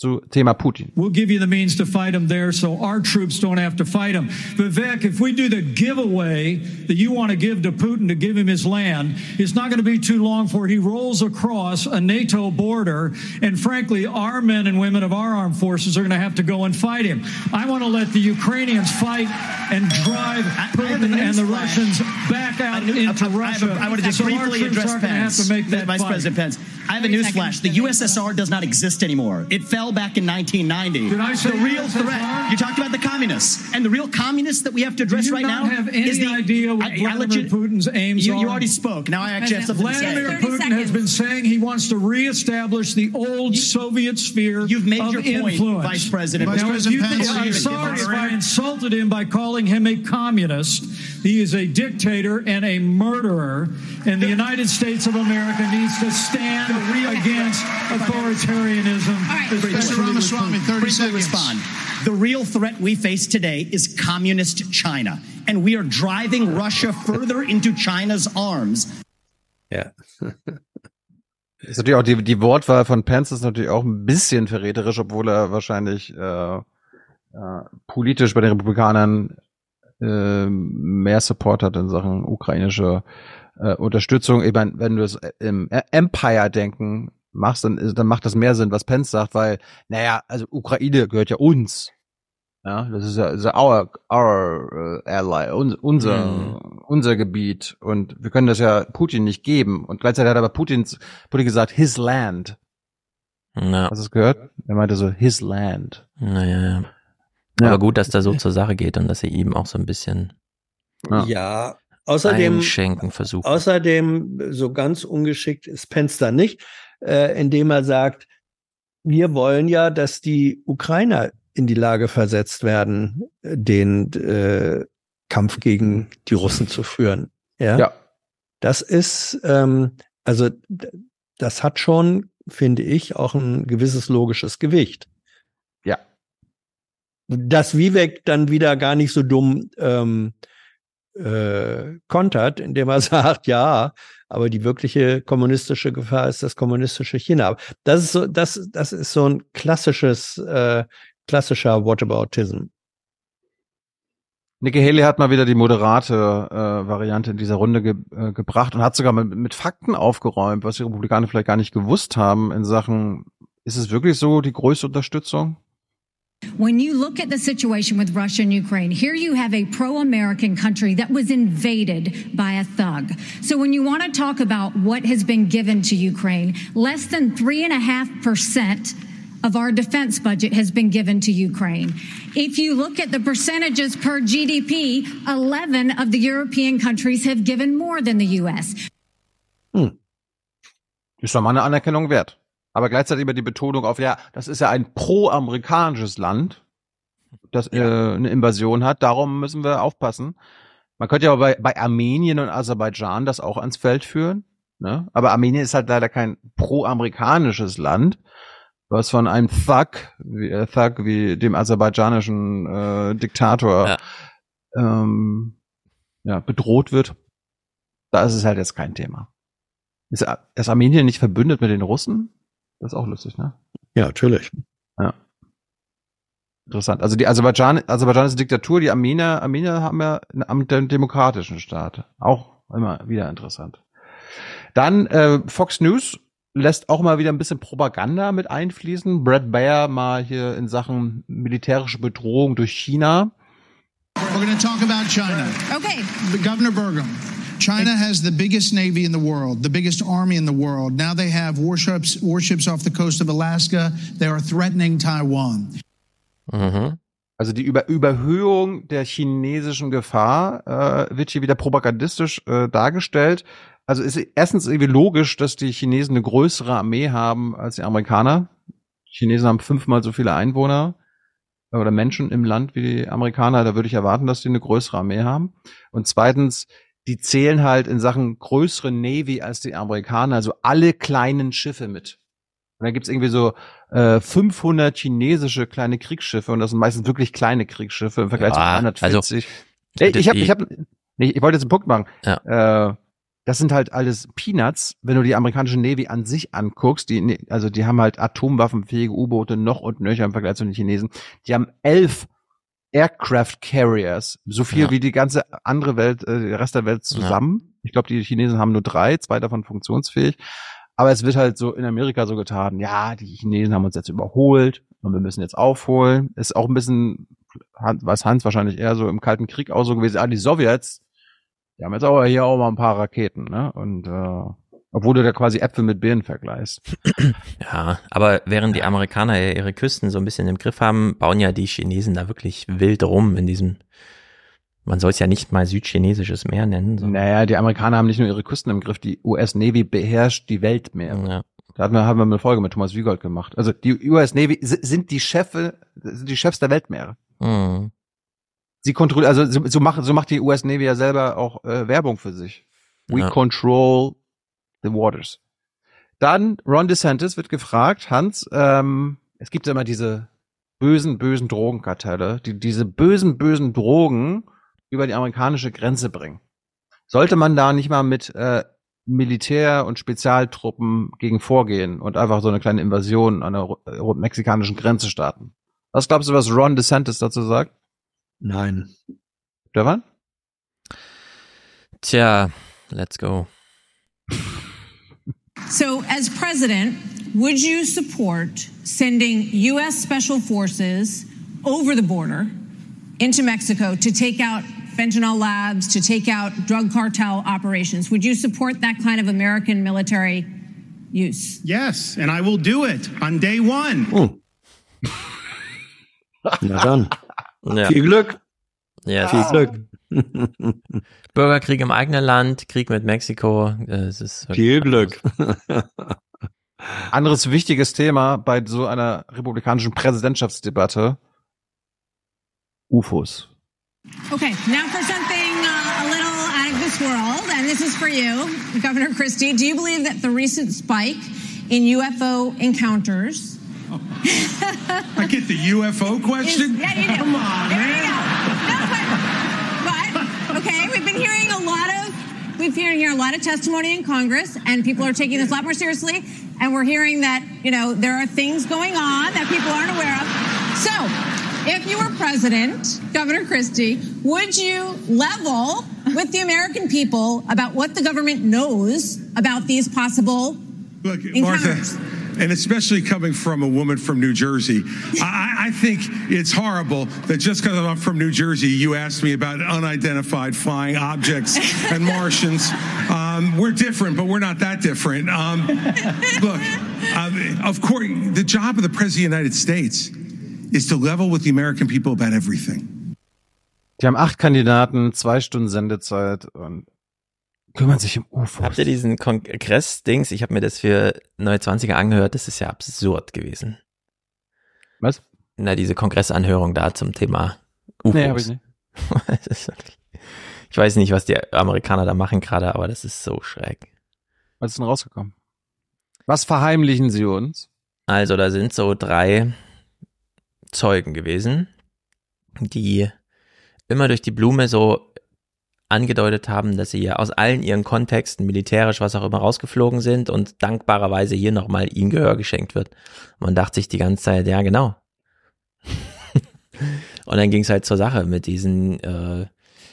zu Thema Putin. We'll give you the means to fight them there so our troops don't have to fight them. Vivek, if we do the giveaway that you want to give to Putin to give him his land, it's not going to be too long before he rolls across a NATO border. And frankly, our men and women of our armed forces are going to have to go and fight him. I want to let the Ukrainians fight and drive Putin and the Russians back out into Russia. I, want to just so briefly troops address aren't going to have Pence, to make that Vice fight. President Pence. I have a newsflash. The USSR does not exist anymore. It fell back in 1990. Did I say the real USSR? threat? You talked about the communists, and the real communists that we have to address right now have any is the idea what I, I Vladimir let you, Putin's aims you, you already spoke. Now I actually have something to say. Vladimir Putin has been saying he wants to reestablish the old Soviet sphere You've made of your point, influence. Vice President. Now, Vice if President you think- Pence, I'm sorry if I insulted him by calling him a communist. He is a dictator and a murderer, and the United States of America needs to stand against authoritarianism. Mr. Ramaswamy, 30 Briefly seconds. respond. The real threat we face today is communist China, and we are driving Russia further into China's arms. Ja. [LAUGHS] Ist natürlich auch die, die Wortwahl von Pence ist natürlich auch ein bisschen verräterisch, obwohl er wahrscheinlich äh, äh, politisch bei den Republikanern äh, mehr Support hat in Sachen ukrainische äh, Unterstützung. Ich meine, wenn du es im Empire-Denken machst, dann, ist- dann macht das mehr Sinn, was Pence sagt, weil, naja, also Ukraine gehört ja uns. Ja, das ist ja, ist ja our, our äh, ally, un, unser, Mhm. unser Gebiet. Und wir können das ja Putin nicht geben. Und gleichzeitig hat aber Putins, Putin gesagt, his land. Ja. Hast du es gehört? Er meinte so, his land. Naja, ja. Ja. Aber gut, dass da so zur Sache geht und dass sie ihm auch so ein bisschen Ja. Außerdem, einschenken versucht. außerdem, so ganz ungeschickt ist Pence da nicht, äh, indem er sagt, wir wollen ja, dass die Ukrainer in die Lage versetzt werden, den äh, Kampf gegen die Russen zu führen. Ja. Ja. Das ist, ähm, also das hat schon, finde ich, auch ein gewisses logisches Gewicht. Ja. Dass Vivek dann wieder gar nicht so dumm ähm, äh, kontert, indem er [LAUGHS] sagt, ja, aber die wirkliche kommunistische Gefahr ist das kommunistische China. Aber Das ist so, das, das ist so ein klassisches, äh, klassischer Whataboutism. Nikki Haley hat mal wieder die moderate äh, Variante in dieser Runde ge äh, gebracht und hat sogar mit, mit Fakten aufgeräumt, was die Republikaner vielleicht gar nicht gewusst haben in Sachen, ist es wirklich so die größte Unterstützung? When you look at the situation with Russia and Ukraine, here you have a pro American country that was invaded by a thug. So when you want to talk about what has been given to Ukraine, less than 3.5% of our defense budget has been given to Ukraine. If you look at the percentages per GDP, 11 of the European countries have given more than the U.S. Hm. Ist doch mal eine Anerkennung wert. Aber gleichzeitig immer die Betonung auf, ja, das ist ja ein pro-amerikanisches Land, das äh, eine Invasion hat, darum müssen wir aufpassen. Man könnte ja aber bei, bei Armenien und Aserbaidschan das auch ans Feld führen. Ne? Aber Armenien ist halt leider kein pro-amerikanisches Land, was von einem Thug, wie, äh, Thug wie dem aserbaidschanischen äh, Diktator Ja. ähm, ja, bedroht wird. Da ist es halt jetzt kein Thema. Ist, ist Armenien nicht verbündet mit den Russen? Das ist auch lustig, ne? Ja, natürlich. Ja. Interessant. Also die Aserbaidschan, Aserbaidschan ist eine Diktatur, die Armenier, Armenier haben ja einen demokratischen Staat. Auch immer wieder interessant. Dann äh, Fox News lässt auch mal wieder ein bisschen Propaganda mit einfließen. Brad Baer mal hier in Sachen militärische Bedrohung durch China. We're going to talk about China. Okay. Governor Burgum. China has the biggest navy in the world, the biggest army in the world. Now they have warships, warships off the coast of Alaska. They are threatening Taiwan. Mhm. Also die Über Überhöhung der chinesischen Gefahr äh, wird hier wieder propagandistisch äh, dargestellt. Also ist erstens irgendwie logisch, dass die Chinesen eine größere Armee haben als die Amerikaner. Die Chinesen haben fünfmal so viele Einwohner oder Menschen im Land wie die Amerikaner. Da würde ich erwarten, dass die eine größere Armee haben. Und zweitens, die zählen halt in Sachen größere Navy als die Amerikaner, also alle kleinen Schiffe mit. Und da gibt's irgendwie so äh, 500 chinesische kleine Kriegsschiffe und das sind meistens wirklich kleine Kriegsschiffe im Vergleich Ja, zu 340. also, Ey, ich habe, die- ich habe, nee, ich wollte jetzt einen Punkt machen. Ja. Äh, das sind halt alles Peanuts, wenn du die amerikanische Navy an sich anguckst. Die, also die haben halt atomwaffenfähige U-Boote noch und nöcher im Vergleich zu den Chinesen. Die haben elf Aircraft Carriers, so viel Ja. wie die ganze andere Welt, äh, der Rest der Welt zusammen. Ich glaube, die Chinesen haben nur drei, zwei davon funktionsfähig. Aber es wird halt so in Amerika so getan, ja, die Chinesen haben uns jetzt überholt und wir müssen jetzt aufholen. Ist auch ein bisschen, was Hans wahrscheinlich eher so im Kalten Krieg auch so gewesen, ah, die Sowjets, die haben jetzt aber hier auch mal ein paar Raketen, ne? Und äh, obwohl du da quasi Äpfel mit Birnen vergleichst. [CLEARS THROAT] Ja, aber während die Amerikaner ja ihre Küsten so ein bisschen im Griff haben, bauen ja die Chinesen da wirklich wild rum in diesem, man soll es ja nicht mal südchinesisches Meer nennen. So. Naja, die Amerikaner haben nicht nur ihre Küsten im Griff, die US Navy beherrscht die Weltmeere. Ja. Da hatten wir, haben wir eine Folge mit Thomas Wiegold gemacht. Also die US Navy si- sind die Chefe, sind die Chefs der Weltmeere. Mhm. Sie kontrollieren, also so, so macht so macht die US Navy ja selber auch äh, Werbung für sich. We Ja. control the waters. Dann Ron DeSantis wird gefragt, Hans, ähm, es gibt ja immer diese bösen, bösen Drogenkartelle, die diese bösen, bösen Drogen über die amerikanische Grenze bringen. Sollte man da nicht mal mit äh, Militär und Spezialtruppen gegen vorgehen und einfach so eine kleine Invasion an der ru- äh, mexikanischen Grenze starten? Was glaubst du, was Ron DeSantis dazu sagt? Nein. Stefan? Tja, let's go. So, as president, would you support sending U.S. Special Forces over the border into Mexico to take out fentanyl labs, to take out drug cartel operations? Would you support that kind of American military use? Yes, and I will do it on day one. Na dann. Ja. Viel Glück. Ja, Viel Glück. [LAUGHS] Bürgerkrieg im eigenen Land, Krieg mit Mexiko, äh, es ist Viel Glück. Anderes wichtiges Thema bei so einer republikanischen Präsidentschaftsdebatte. UFOs. Okay, now for something uh, a little out of this world, and this is for you, Governor Christie. Do you believe that the recent spike in UFO encounters I get the UFO [LAUGHS] question? Yeah, you do. Come on, There man. Okay, we've been hearing a lot of we've been hearing a lot of testimony in Congress, and people are taking this a lot more seriously. And we're hearing that you know there are things going on that people aren't aware of. So, if you were president, Governor Christie, would you level with the American people about what the government knows about these possible Look, encounters? Martha, and especially coming from a woman from New Jersey, I, I think it's horrible that just because I'm from New Jersey, you asked me about unidentified flying objects and [LAUGHS] Martians. Um, we're different, but we're not that different. Um, look, um, of course, the job of the President of the United States is to level with the American people about everything. Die haben acht Kandidaten, zwei Stunden Sendezeit und kümmern sich um UFOs. Habt ihr diesen Kongress-Dings? Ich habe mir das für Neue 20er angehört. Das ist ja absurd gewesen. Was? Na, diese Kongressanhörung da zum Thema UFOs. Nee, hab ich nicht. [LAUGHS] Ich weiß nicht, was die Amerikaner da machen gerade, aber das ist so schräg. Was ist denn rausgekommen? Was verheimlichen sie uns? Also, da sind so drei Zeugen gewesen, die immer durch die Blume so angedeutet haben, dass sie ja aus allen ihren Kontexten, militärisch, was auch immer, rausgeflogen sind und dankbarerweise hier nochmal ihnen Gehör geschenkt wird. Man dachte sich die ganze Zeit, ja, genau. [LAUGHS] Und dann ging es halt zur Sache mit diesen, äh,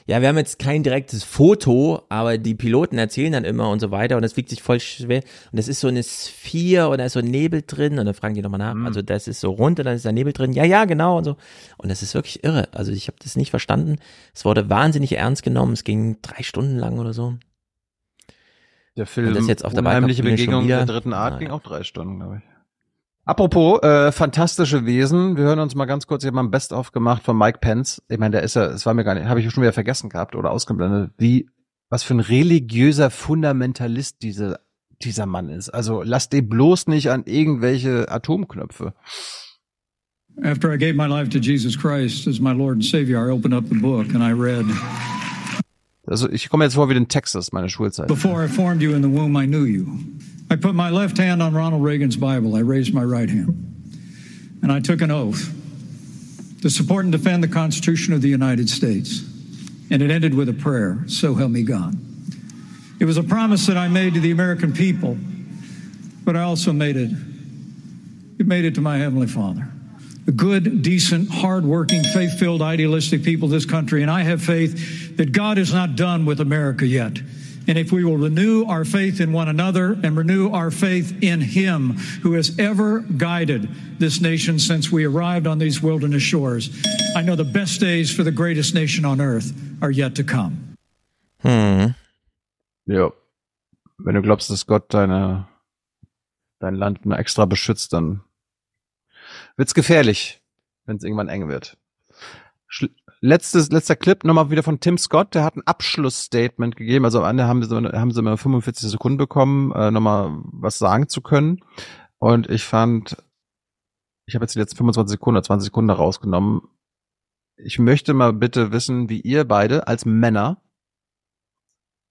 ja, wir haben jetzt kein direktes Foto, aber die Piloten erzählen dann immer und so weiter und es wiegt sich voll schwer. Und das ist so eine Sphäre und da ist so Nebel drin und dann fragen die nochmal nach. Mhm. Also das ist so rund und dann ist da Nebel drin. Ja, ja, genau und so. Und das ist wirklich irre. Also ich habe das nicht verstanden. Es wurde wahnsinnig ernst genommen. Es ging drei Stunden lang oder so. Der Film Und das jetzt auf der Unheimliche Begegnung der dritten Art Naja. ging auch drei Stunden, glaube ich. Apropos äh, fantastische Wesen, wir hören uns mal ganz kurz, ich habe mal ein Best-of gemacht von Mike Pence. Ich meine, der ist ja, es war mir gar nicht, habe ich schon wieder vergessen gehabt oder ausgeblendet, wie, was für ein religiöser Fundamentalist diese, dieser Mann ist. Also lass den bloß nicht an irgendwelche Atomknöpfe. After I gave my life to Jesus Christ as my Lord and Savior, I opened up the book and I read, Also ich komme jetzt vor wie in Texas, meine Schulzeit. Before I formed you in the womb, I knew you. I put my left hand on Ronald Reagan's Bible. I raised my right hand. And I took an oath to support and defend the Constitution of the United States. And it ended with a prayer, so help me God. It was a promise that I made to the American people, but I also made it, it made it to my Heavenly Father. The good, decent, hardworking, faith filled, idealistic people of this country. And I have faith that God is not done with America yet. And if we will renew our faith in one another and renew our faith in Him who has ever guided this nation since we arrived on these wilderness shores, I know the best days for the greatest nation on earth are yet to come. Hm. Ja. Wenn du glaubst, dass Gott deine, dein Land nur extra beschützt, dann wird's gefährlich, wenn es irgendwann eng wird. Schl Letztes, letzter Clip nochmal wieder von Tim Scott, der hat ein Abschlussstatement gegeben. Also am Ende haben sie, haben sie immer 45 Sekunden bekommen, äh, nochmal was sagen zu können. Und ich fand, ich habe jetzt die letzten 25 Sekunden oder 20 Sekunden rausgenommen. Ich möchte mal bitte wissen, wie ihr beide als Männer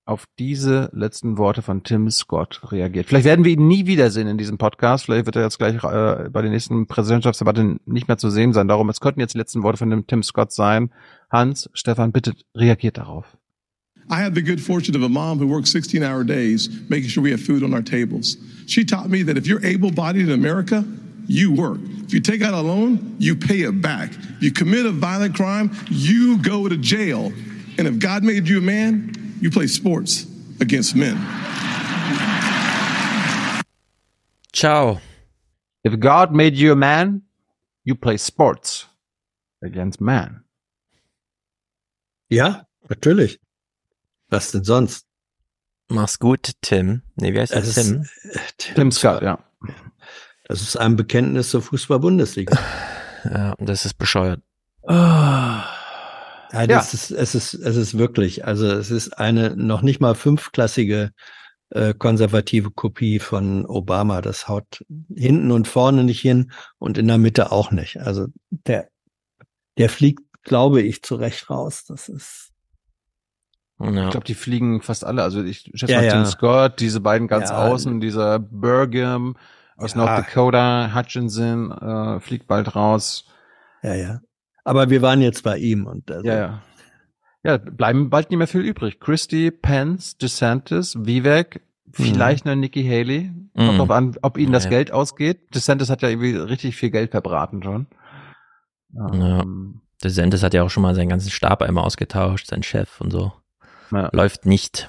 auf diese letzten Worte von Tim Scott reagiert. Vielleicht werden wir ihn nie wiedersehen in diesem Podcast. Vielleicht wird er jetzt gleich äh, bei der nächsten Präsidentschaftsdebatte nicht mehr zu sehen sein. Darum, es könnten jetzt die letzten Worte von dem Tim Scott sein. Hans, Stefan, bitte reagiert darauf. I had the good fortune of a mom who works 16 hour days, making sure we have food on our tables. She taught me that if you're able bodied in America, you work. If you take out a loan, you pay it back. If you commit a violent crime, you go to jail. And if God made you a man, you play sports against men. Ciao. If God made you a man, you play sports against man. Ja, natürlich. Was denn sonst? Mach's gut, Tim. Nee, wie heißt der Es Tim? ist, äh, Tim Scott, ja. Das ist ein Bekenntnis zur Fußball-Bundesliga. Ja, das ist bescheuert. Ja, das Ist, es ist, es ist wirklich, also es ist eine noch nicht mal fünfklassige äh, konservative Kopie von Obama. Das haut hinten und vorne nicht hin und in der Mitte auch nicht. Also der, der fliegt, glaube ich, zurecht raus. Das ist, Ja. Ich glaube, die fliegen fast alle. Also ich schätze Ja, mal ja. Tim Scott, diese beiden ganz Ja. außen, dieser Burgum aus Ja. North Dakota, Hutchinson äh, fliegt bald raus. ja, ja. Aber wir waren jetzt bei ihm und also, Ja, ja. Ja, bleiben bald nicht mehr viel übrig. Christie, Pence, DeSantis, Vivek, vielleicht eine Nikki Haley. Kommt Mhm. drauf an, ob ihnen das Ja. Geld ausgeht. DeSantis hat ja irgendwie richtig viel Geld verbraten schon. Ja. Der Sendes hat ja auch schon mal seinen ganzen Stab einmal ausgetauscht, sein Chef und so. Ja. Läuft nicht.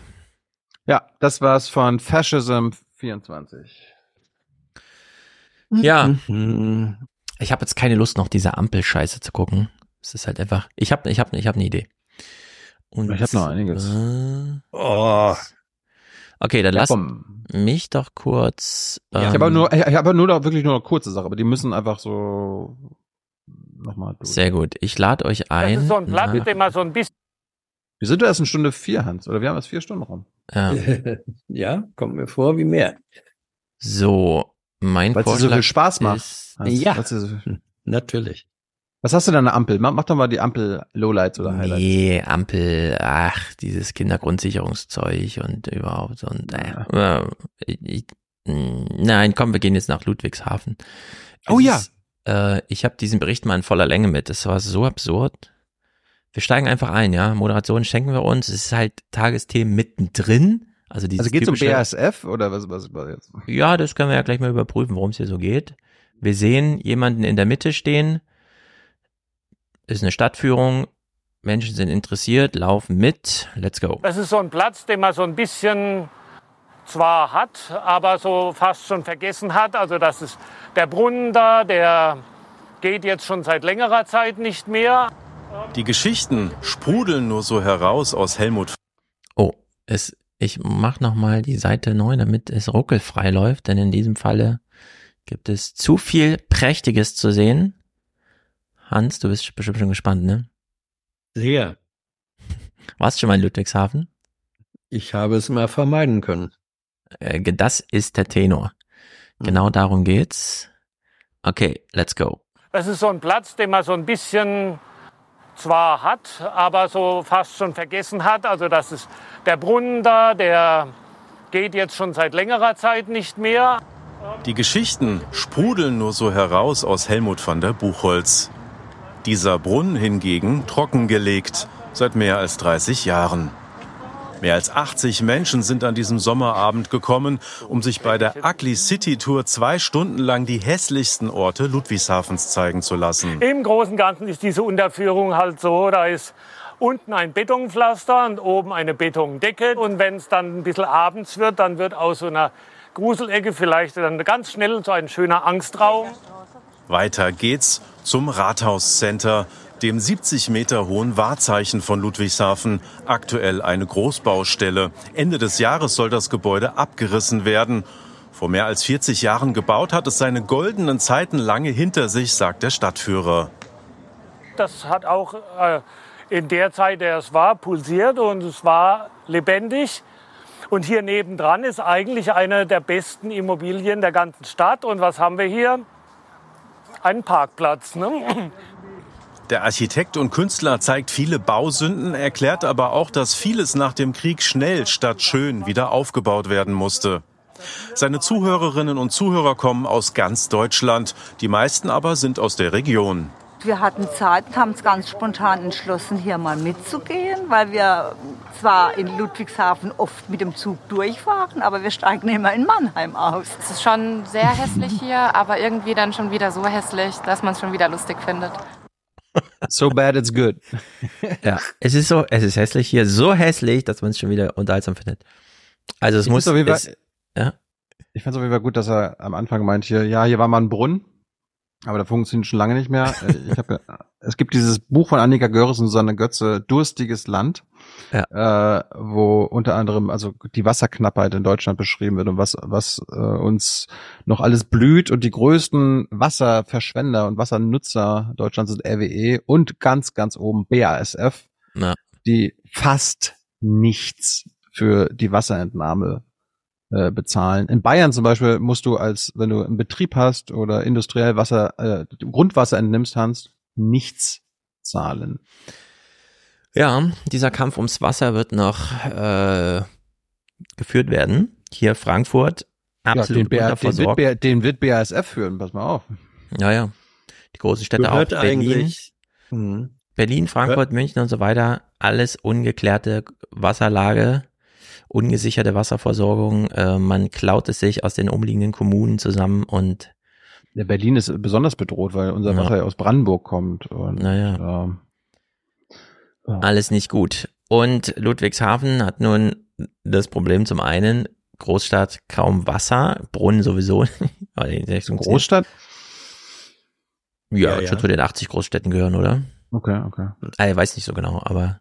Ja, das war's von Fascism 24. Ja. Mhm. Ich habe jetzt keine Lust, noch diese Ampelscheiße zu gucken. Es ist halt einfach. Ich habe ich hab, ich hab eine Idee. Und, Ich hab noch einiges. Äh, Oh, okay, dann Ja, lass komm. mich doch kurz. Ich ähm, habe aber nur, ich habe nur noch, wirklich nur eine kurze Sache, aber die müssen einfach so nochmal durch. Sehr gut. Ich lade euch ein. Das ist so ein Blatt, dem man so ein bisschen. Wir sind doch erst in Stunde vier, Hans, oder wir haben erst vier Stunden rum. ja. [LAUGHS] ja, kommt mir vor wie mehr. So, mein Weil es so viel Spaß macht. ist, ja, so- [LAUGHS] Natürlich. Was hast du an der Ampel? Mach, mach doch mal die Ampel Lowlights oder Highlights. nee, Ampel, ach, dieses Kindergrundsicherungszeug und überhaupt und äh, äh, ich, mh, nein, komm, wir gehen jetzt nach Ludwigshafen. Oh Es ja. Ist, äh, ich habe diesen Bericht mal in voller Länge mit. Das war so absurd. Wir steigen einfach ein, ja. Moderation schenken wir uns. Es ist halt Tagesthemen mittendrin. Also, dieses Also geht's um typische- BASF oder was, was war jetzt? Ja, das können wir ja gleich mal überprüfen, worum es hier so geht. Wir sehen jemanden in der Mitte stehen. ist eine Stadtführung. Menschen sind interessiert, laufen mit. Let's go. Das ist so ein Platz, den man so ein bisschen zwar hat, aber so fast schon vergessen hat. Also das ist der Brunnen da, der geht jetzt schon seit längerer Zeit nicht mehr. Die Geschichten sprudeln nur so heraus aus Helmut. Oh, es, ich mach noch mal die Seite neu, damit es ruckelfrei läuft, denn in diesem Falle gibt es zu viel Prächtiges zu sehen. Hans, du bist bestimmt schon gespannt, ne? Sehr. Warst du schon mal in Ludwigshafen? Ich habe es mal vermeiden können. Äh, Das ist der Tenor. Genau darum geht's. Okay, let's go. Das ist so ein Platz, den man so ein bisschen zwar hat, aber so fast schon vergessen hat. Also das ist der Brunnen da, der geht jetzt schon seit längerer Zeit nicht mehr. Die Geschichten sprudeln nur so heraus aus Helmut van der Buchholz. Dieser Brunnen hingegen trockengelegt seit mehr als 30 Jahren. Mehr als 80 Menschen sind an diesem Sommerabend gekommen, um sich bei der Ugly City Tour zwei Stunden lang die hässlichsten Orte Ludwigshafens zeigen zu lassen. Im Großen und Ganzen ist diese Unterführung halt so, da ist unten ein Betonpflaster und oben eine Betondecke. Und wenn es dann ein bisschen abends wird, dann wird aus so einer Gruselecke vielleicht dann ganz schnell so ein schöner Angstraum. Weiter geht's zum Rathauscenter, dem 70 Meter hohen Wahrzeichen von Ludwigshafen, aktuell eine Großbaustelle. Ende des Jahres soll das Gebäude abgerissen werden. Vor mehr als 40 Jahren gebaut hat es seine goldenen Zeiten lange hinter sich, sagt der Stadtführer. Das hat auch äh, in der Zeit, der es war, pulsiert und es war lebendig. Und hier nebendran ist eigentlich eine der besten Immobilien der ganzen Stadt. Und was haben wir hier? Einen Parkplatz. Ne? Der Architekt und Künstler zeigt viele Bausünden, erklärt aber auch, dass vieles nach dem Krieg schnell statt schön wieder aufgebaut werden musste. Seine Zuhörerinnen und Zuhörer kommen aus ganz Deutschland, die meisten aber sind aus der Region. Wir hatten Zeit und haben es ganz spontan entschlossen, hier mal mitzugehen, weil wir zwar in Ludwigshafen oft mit dem Zug durchfahren, aber wir steigen immer in Mannheim aus. Es ist schon sehr hässlich hier, aber irgendwie dann schon wieder so hässlich, dass man es schon wieder lustig findet. So bad it's good. [LAUGHS] Ja, es ist so, es ist hässlich hier, so hässlich, dass man es schon wieder unterhaltsam findet. Also es Ich muss, find's es, ja, Ich fand es auf jeden Fall gut, dass er am Anfang meint hier, ja, hier war mal ein Brunnen, aber der funktioniert schon lange nicht mehr. Äh, Ich hab, [LAUGHS] es gibt dieses Buch von Annika Görres und Susanne Götze, Durstiges Land, äh, wo unter anderem also die Wasserknappheit in Deutschland beschrieben wird und was, was äh, uns noch alles blüht und die größten Wasserverschwender und Wassernutzer Deutschlands sind RWE und ganz, ganz oben BASF, Ja. die fast nichts für die Wasserentnahme äh, bezahlen. In Bayern zum Beispiel musst du als, wenn du einen Betrieb hast oder industriell Wasser, äh, Grundwasser entnimmst, Hans, nichts zahlen. Ja, dieser Kampf ums Wasser wird noch äh, geführt werden. Hier Frankfurt, absolut ja, den, BA, den, wird. BA, den wird BASF führen, pass mal auf. Ja, ja. Die großen Städte auch. Gehört Berlin, eigentlich. Hm. Berlin, Frankfurt, München und so weiter. Alles ungeklärte Wasserlage, ungesicherte Wasserversorgung. Äh, man klaut es sich aus den umliegenden Kommunen zusammen und Ja, Berlin ist besonders bedroht, weil unser Ja. Wasser ja aus Brandenburg kommt. Und, Naja. ähm, alles nicht gut. Und Ludwigshafen hat nun das Problem zum einen, Großstadt kaum Wasser, Brunnen sowieso. [LAUGHS] Großstadt? Ja, Ja, ja. schon zu den 80 Großstädten gehören, oder? Okay, okay. Ah, Ich weiß nicht so genau, aber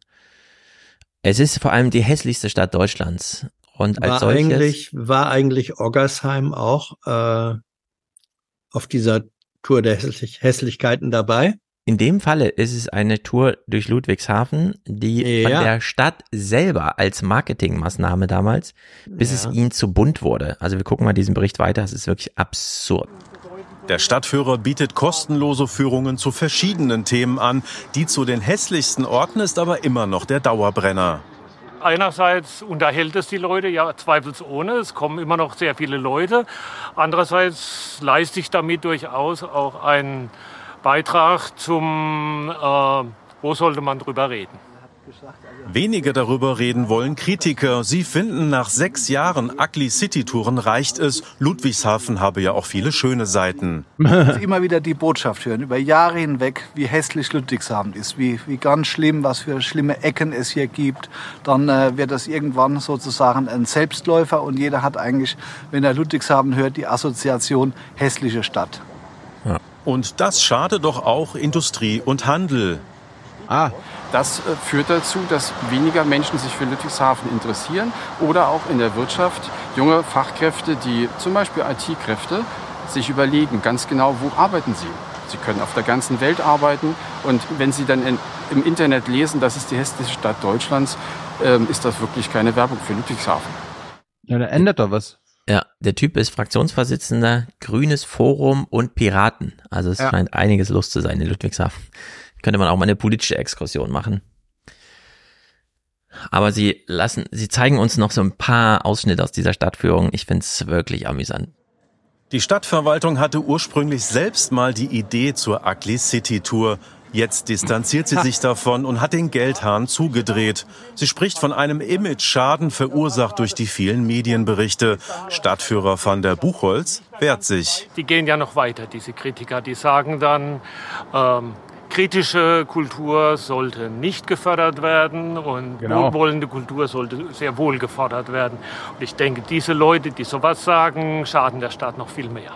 es ist vor allem die hässlichste Stadt Deutschlands. Und als War solches, eigentlich, war eigentlich Oggersheim auch äh, auf dieser Tour der Hässlich Hässlichkeiten dabei? In dem Falle ist es eine Tour durch Ludwigshafen, die von Ja. der Stadt selber als Marketingmaßnahme damals, bis Ja. es ihnen zu bunt wurde. Also wir gucken mal diesen Bericht weiter, es ist wirklich absurd. Der Stadtführer bietet kostenlose Führungen zu verschiedenen Themen an. Die zu den hässlichsten Orten ist aber immer noch der Dauerbrenner. Einerseits unterhält es die Leute, ja zweifelsohne, es kommen immer noch sehr viele Leute. Andererseits leiste ich damit durchaus auch einen Beitrag zum, äh, wo sollte man drüber reden. Wenige darüber reden wollen Kritiker. Sie finden, nach sechs Jahren Ugly City Touren reicht es. Ludwigshafen habe ja auch viele schöne Seiten. [LAUGHS] immer wieder die Botschaft hören, über Jahre hinweg, wie hässlich Ludwigshafen ist, wie, wie ganz schlimm, was für schlimme Ecken es hier gibt. Dann äh, wird das irgendwann sozusagen ein Selbstläufer und jeder hat eigentlich, wenn er Ludwigshafen hört, die Assoziation hässliche Stadt. Und das schade doch auch Industrie und Handel. Ah. Das äh, führt dazu, dass weniger Menschen sich für Ludwigshafen interessieren oder auch in der Wirtschaft junge Fachkräfte, die zum Beispiel IT-Kräfte, sich überlegen ganz genau, wo arbeiten sie. Sie können auf der ganzen Welt arbeiten und wenn sie dann in, im Internet lesen, das ist die hässlichste Stadt Deutschlands, ähm, ist das wirklich keine Werbung für Ludwigshafen. Ja, da ändert doch was. Ja, der Typ ist Fraktionsvorsitzender, Grünes Forum und Piraten. Also es ja. scheint einiges Lust zu sein in Ludwigshafen. Könnte man auch mal eine politische Exkursion machen. Aber sie lassen, sie zeigen uns noch so ein paar Ausschnitte aus dieser Stadtführung. Ich finde es wirklich amüsant. Die Stadtverwaltung hatte ursprünglich selbst mal die Idee zur Ugly City Tour. Jetzt distanziert sie sich davon und hat den Geldhahn zugedreht. Sie spricht von einem Image-Schaden verursacht durch die vielen Medienberichte. Stadtführer van der Buchholz wehrt sich. Die gehen ja noch weiter, diese Kritiker. Die sagen dann, ähm, kritische Kultur sollte nicht gefördert werden und genau. wohlwollende Kultur sollte sehr wohl gefordert werden. Und ich denke, diese Leute, die sowas sagen, schaden der Stadt noch viel mehr.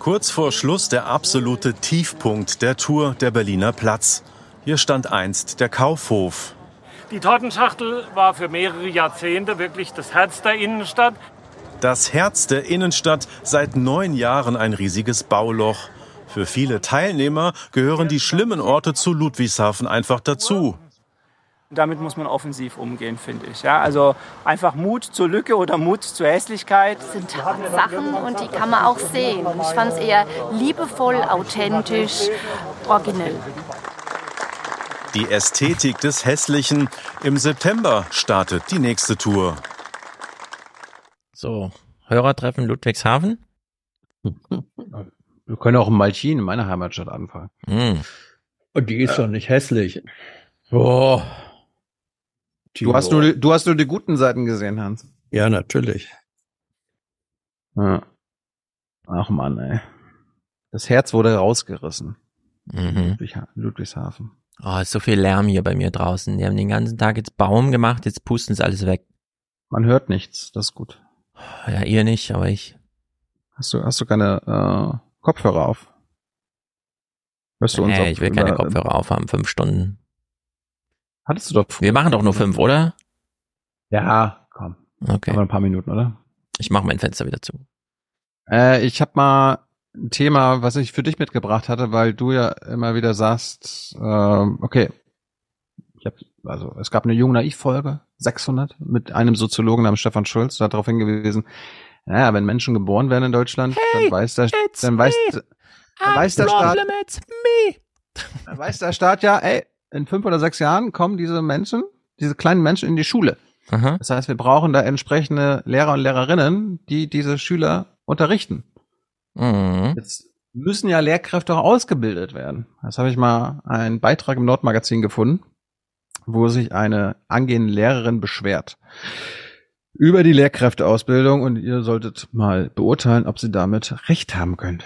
Kurz vor Schluss der absolute Tiefpunkt der Tour der Berliner Platz. Hier stand einst der Kaufhof. Die Tortenschachtel war für mehrere Jahrzehnte wirklich das Herz der Innenstadt. Das Herz der Innenstadt, seit neun Jahren ein riesiges Bauloch. Für viele Teilnehmer gehören die schlimmen Orte zu Ludwigshafen einfach dazu. Damit muss man offensiv umgehen, finde ich. Ja, also einfach Mut zur Lücke oder Mut zur Hässlichkeit. Das sind Sachen und die kann man auch sehen. Ich fand es eher liebevoll, authentisch, originell. Die Ästhetik des Hässlichen. Im September startet die nächste Tour. So, Hörertreffen Ludwigshafen. Wir können auch in Malchin, in meiner Heimatstadt, anfangen. Mm. Und die ist äh. doch nicht hässlich. Oh. Du hast, nur, du hast nur die guten Seiten gesehen, Hans. Ja, natürlich. Ja. Ach man, ey. Das Herz wurde rausgerissen. Mhm. Ludwigshafen. Oh, ist so viel Lärm hier bei mir draußen. Die haben den ganzen Tag jetzt Baum gemacht, jetzt pusten sie alles weg. Man hört nichts, das ist gut. Ja, ihr nicht, aber ich. Hast du, hast du keine äh, Kopfhörer auf. Hörst du uns nee, ich will keine Kopfhörer aufhaben, fünf Stunden. Hattest du doch. Wir machen doch nur fünf, oder? Ja, komm. Okay. Aber ein paar Minuten, oder? Ich mache mein Fenster wieder zu. Äh, ich habe mal ein Thema, was ich für dich mitgebracht hatte, weil du ja immer wieder sagst, äh, okay, ich hab, also es gab eine Jung Naiv Folge 600 mit einem Soziologen namens Stefan Schulz, der hat darauf hingewiesen, naja, wenn Menschen geboren werden in Deutschland, hey, dann weiß der, dann weiß, dann weiß der Staat, dann weiß der Staat ja, ey, in fünf oder sechs Jahren kommen diese Menschen, diese kleinen Menschen in die Schule. Aha. Das heißt, wir brauchen da entsprechende Lehrer und Lehrerinnen, die diese Schüler unterrichten. Mhm. Jetzt müssen ja Lehrkräfte auch ausgebildet werden. Das habe ich mal einen Beitrag im Nordmagazin gefunden, wo sich eine angehende Lehrerin beschwert über die Lehrkräfteausbildung und ihr solltet mal beurteilen, ob sie damit recht haben könnt.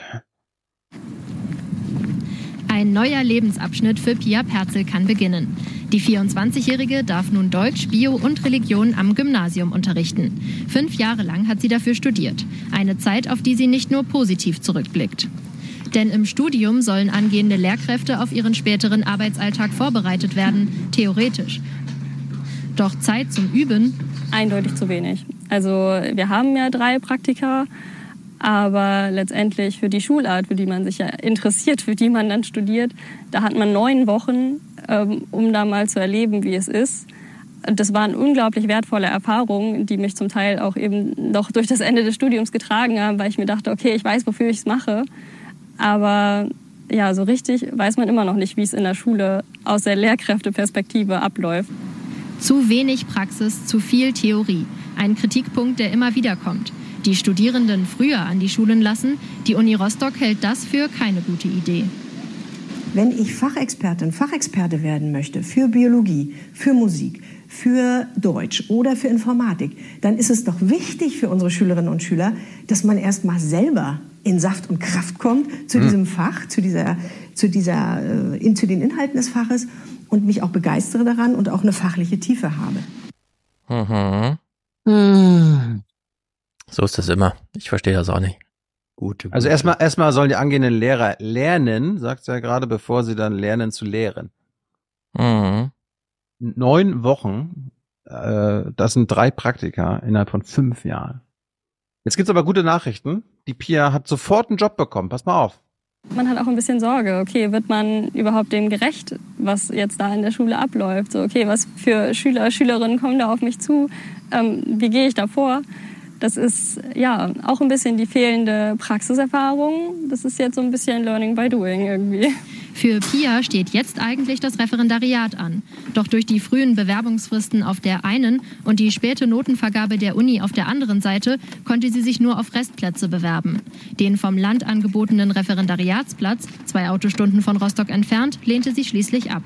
Neuer Lebensabschnitt für Pia Perzel kann beginnen. Die 24-Jährige darf nun Deutsch, Bio und Religion am Gymnasium unterrichten. Fünf Jahre lang hat sie dafür studiert. Eine Zeit, auf die sie nicht nur positiv zurückblickt. Denn im Studium sollen angehende Lehrkräfte auf ihren späteren Arbeitsalltag vorbereitet werden, theoretisch. Doch Zeit zum Üben eindeutig zu wenig. Also wir haben ja drei Praktika, aber letztendlich für die Schulart, für die man sich ja interessiert, für die man dann studiert, da hat man neun Wochen, ähm, um da mal zu erleben, wie es ist. Das waren unglaublich wertvolle Erfahrungen, die mich zum Teil auch eben noch durch das Ende des Studiums getragen haben, weil ich mir dachte, okay, ich weiß, wofür ich es mache. Aber ja, so richtig weiß man immer noch nicht, wie es in der Schule aus der Lehrkräfteperspektive abläuft. Zu wenig Praxis, zu viel Theorie. Ein Kritikpunkt, der immer wieder kommt. Die Studierenden früher an die Schulen lassen, die Uni Rostock hält das für keine gute Idee. wenn ich Fachexpertin, Fachexperte werden möchte für Biologie, für Musik, für Deutsch oder für Informatik, dann ist es doch wichtig für unsere Schülerinnen und Schüler, dass man erst mal selber in Saft und Kraft kommt zu Mhm. diesem Fach, zu, dieser, zu, dieser, äh, in, zu den Inhalten des Faches und mich auch begeistere daran und auch eine fachliche Tiefe habe. Mhm. So ist das immer. Ich verstehe das auch nicht. Gute, Also erstmal, erstmal sollen die angehenden Lehrer lernen, sagt er ja gerade, bevor sie dann lernen zu lehren. Mhm. Neun Wochen, äh, das sind drei Praktika innerhalb von fünf Jahren. Jetzt gibt's aber gute Nachrichten. Die Pia hat sofort einen Job bekommen. Pass mal auf. Man hat auch ein bisschen Sorge, okay, wird man überhaupt dem gerecht, was jetzt da in der Schule abläuft? So, okay, was für Schüler, Schülerinnen kommen da auf mich zu? Ähm, wie gehe ich da vor? Das ist ja auch ein bisschen die fehlende Praxiserfahrung. Das ist jetzt so ein bisschen Learning by Doing irgendwie. Für Pia steht jetzt eigentlich das Referendariat an. Doch durch die frühen Bewerbungsfristen auf der einen und die späte Notenvergabe der Uni auf der anderen Seite konnte sie sich nur auf Restplätze bewerben. Den vom Land angebotenen Referendariatsplatz, zwei Autostunden von Rostock entfernt, lehnte sie schließlich ab.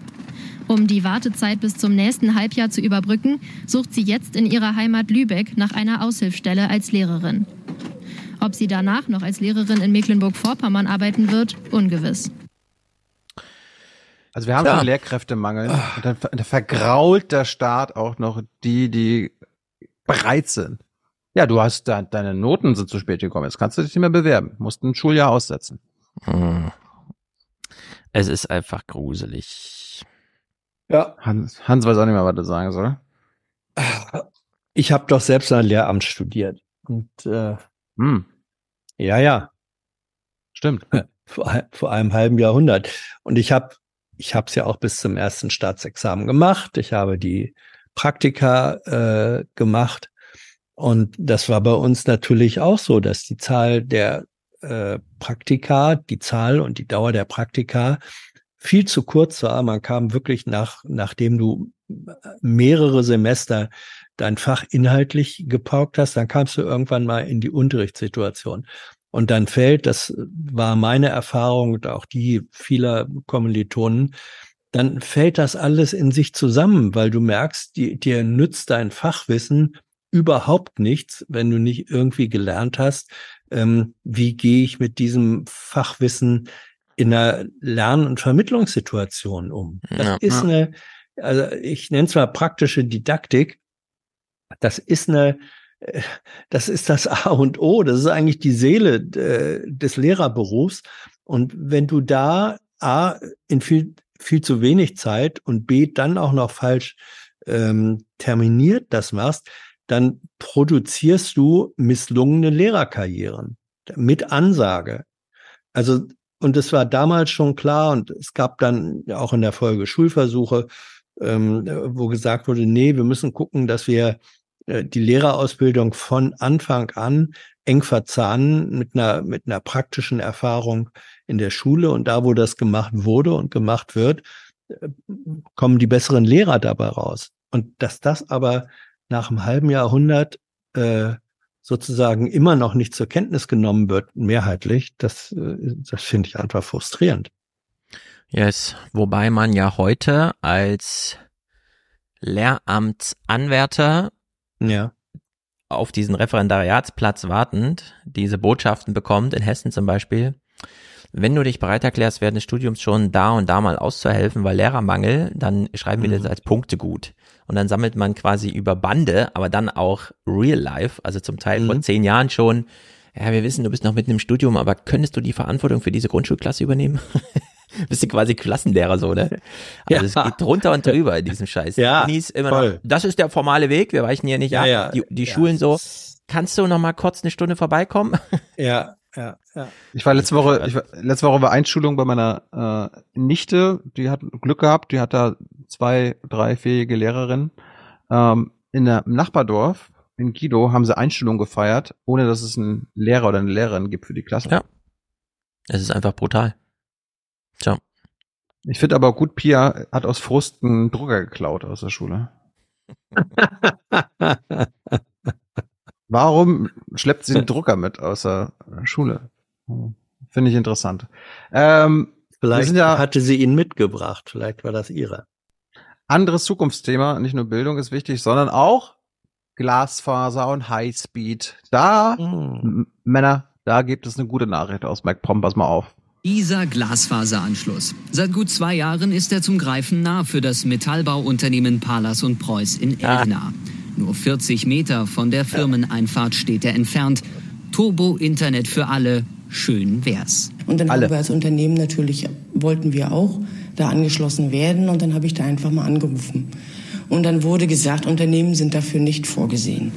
Um die Wartezeit bis zum nächsten Halbjahr zu überbrücken, sucht sie jetzt in ihrer Heimat Lübeck nach einer Aushilfsstelle als Lehrerin. Ob sie danach noch als Lehrerin in Mecklenburg-Vorpommern arbeiten wird, ungewiss. Also wir haben Tja. schon Lehrkräftemangel und dann vergrault der Staat auch noch die, die bereit sind. Ja, du hast da, deine Noten sind zu spät gekommen. Jetzt kannst du dich nicht mehr bewerben. Musst ein Schuljahr aussetzen. Hm. Es ist einfach gruselig. Ja. Hans, Hans weiß auch nicht mehr, was er sagen soll. Ich habe doch selbst ein Lehramt studiert. Und äh, Hm. ja, ja. Stimmt. [LAUGHS] Vor, vor einem halben Jahrhundert. Und ich habe ich habe es ja auch bis zum ersten Staatsexamen gemacht. Ich habe die Praktika äh, gemacht. Und das war bei uns natürlich auch so, dass die Zahl der äh, Praktika, die Zahl und die Dauer der Praktika viel zu kurz war. Man kam wirklich nach, nachdem du mehrere Semester dein Fach inhaltlich gepaukt hast, dann kamst du irgendwann mal in die Unterrichtssituation. Und dann fällt, das war meine Erfahrung und auch die vieler Kommilitonen, dann fällt das alles in sich zusammen, weil du merkst, die, dir nützt dein Fachwissen überhaupt nichts, wenn du nicht irgendwie gelernt hast, ähm, wie gehe ich mit diesem Fachwissen in einer Lern- und Vermittlungssituation um. Das Ja. ist Ja. eine, also ich nenne zwar praktische Didaktik, das ist eine, äh, das ist das A und O, das ist eigentlich die Seele äh, des Lehrerberufs. Und wenn du da A in viel, viel zu wenig Zeit und B dann auch noch falsch ähm, terminiert das machst, dann produzierst du misslungene Lehrerkarrieren mit Ansage. Also, und es war damals schon klar und es gab dann auch in der Folge Schulversuche, ähm, wo gesagt wurde, nee, wir müssen gucken, dass wir äh, die Lehrerausbildung von Anfang an eng verzahnen mit einer, mit einer praktischen Erfahrung in der Schule. Und da, wo das gemacht wurde und gemacht wird, äh, kommen die besseren Lehrer dabei raus. Und dass das aber nach einem halben Jahrhundert äh, sozusagen immer noch nicht zur Kenntnis genommen wird, mehrheitlich, das, äh, das finde ich einfach frustrierend. Yes, wobei man ja heute als Lehramtsanwärter ja. auf diesen Referendariatsplatz wartend diese Botschaften bekommt, in Hessen zum Beispiel, wenn du dich bereit erklärst, während des Studiums schon da und da mal auszuhelfen, weil Lehrermangel, dann schreiben wir das als Punkte gut. Und dann sammelt man quasi über Bande, aber dann auch real life, also zum Teil vor zehn Jahren schon, ja, wir wissen, du bist noch mitten im Studium, aber könntest du die Verantwortung für diese Grundschulklasse übernehmen? [LAUGHS] bist du quasi Klassenlehrer so, ne? Also es geht drunter und drüber in diesem Scheiß. Ja, Unis immer voll. noch, das ist der formale Weg, wir weichen hier nicht Ja, ab. ja, die die ja, Schulen so, kannst du noch mal kurz eine Stunde vorbeikommen? [LAUGHS] Ja, ja, ja. Ich war letzte Woche, ich war, letzte Woche war Einschulung bei meiner äh, Nichte, die hat Glück gehabt, die hat da zwei, drei fähige Lehrerinnen. Ähm, in der im Nachbardorf in Guido haben sie Einschulung gefeiert, ohne dass es einen Lehrer oder eine Lehrerin gibt für die Klasse. Ja. Es ist einfach brutal. Ciao. Ich finde aber gut, Pia hat aus Frust einen Drucker geklaut aus der Schule. [LAUGHS] Warum schleppt sie einen Drucker mit aus der Schule? Finde ich interessant. Ähm, Vielleicht ja hatte sie ihn mitgebracht, vielleicht war das ihre. Anderes Zukunftsthema, nicht nur Bildung ist wichtig, sondern auch Glasfaser und Highspeed. Da, mm. Männer, da gibt es eine gute Nachricht aus MacPom, pass mal auf. Dieser Glasfaseranschluss. Seit gut zwei Jahren ist er zum Greifen nah für das Metallbauunternehmen Palas und Preuß in Elna. Nur 40 Meter von der Firmeneinfahrt steht er entfernt. Turbo-Internet für alle, schön wär's. Und dann alle. haben wir als Unternehmen natürlich, wollten wir auch da angeschlossen werden und dann habe ich da einfach mal angerufen. Und dann wurde gesagt, Unternehmen sind dafür nicht vorgesehen.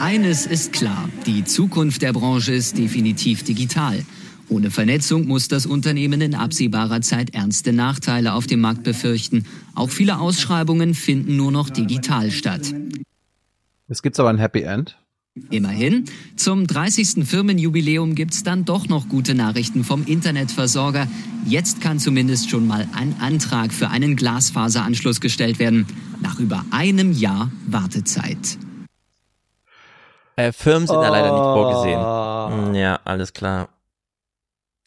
Eines ist klar, die Zukunft der Branche ist definitiv digital. Ohne Vernetzung muss das Unternehmen in absehbarer Zeit ernste Nachteile auf dem Markt befürchten. Auch viele Ausschreibungen finden nur noch digital statt. Es gibt aber ein Happy End. Immerhin, zum 30. Firmenjubiläum gibt's dann doch noch gute Nachrichten vom Internetversorger. Jetzt kann zumindest schon mal ein Antrag für einen Glasfaseranschluss gestellt werden. Nach über einem Jahr Wartezeit. Äh, Firmen sind da leider nicht Oh. vorgesehen. Hm, Ja, alles klar.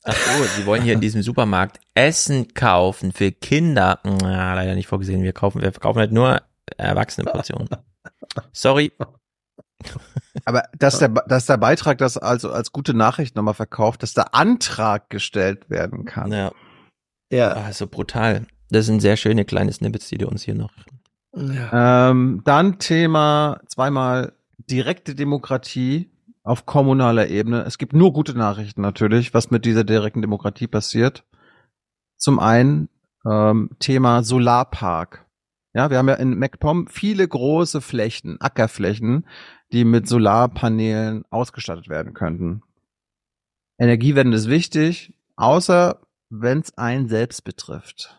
Ach so, sie wollen hier in diesem Supermarkt Essen kaufen für Kinder. Hm, Ja, leider nicht vorgesehen. Wir kaufen, wir verkaufen halt nur erwachsene Portionen. Sorry. Aber dass der, dass der Beitrag das also als gute Nachricht nochmal verkauft, dass der Antrag gestellt werden kann. Ja. Ja. Ah, so brutal. Das sind sehr schöne kleine Snippets, die du uns hier noch. Ähm, dann Thema zweimal direkte Demokratie auf kommunaler Ebene. Es gibt nur gute Nachrichten natürlich, was mit dieser direkten Demokratie passiert. Zum einen ähm, Thema Solarpark. Ja, wir haben ja in MacPom viele große Flächen, Ackerflächen, die mit Solarpanelen ausgestattet werden könnten. Energiewende ist wichtig, außer wenn es einen selbst betrifft.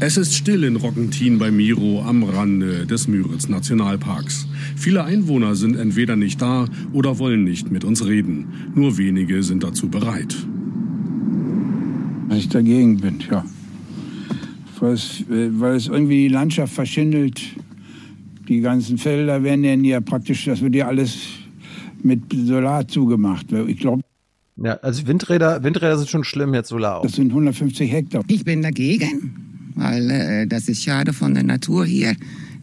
Es ist still in Rockentin bei Miro am Rande des Müritz Nationalparks. Viele Einwohner sind entweder nicht da oder wollen nicht mit uns reden. Nur wenige sind dazu bereit. Weil ich dagegen bin, ja. Weil es, äh, weil es irgendwie die Landschaft verschindelt. Die ganzen Felder werden ja praktisch, das wird ja alles mit Solar zugemacht. Ich glaube, Ja, also Windräder, Windräder sind schon schlimm jetzt Solar auch. das sind 150 Hektar. Ich bin dagegen, weil äh, das ist schade von der Natur hier.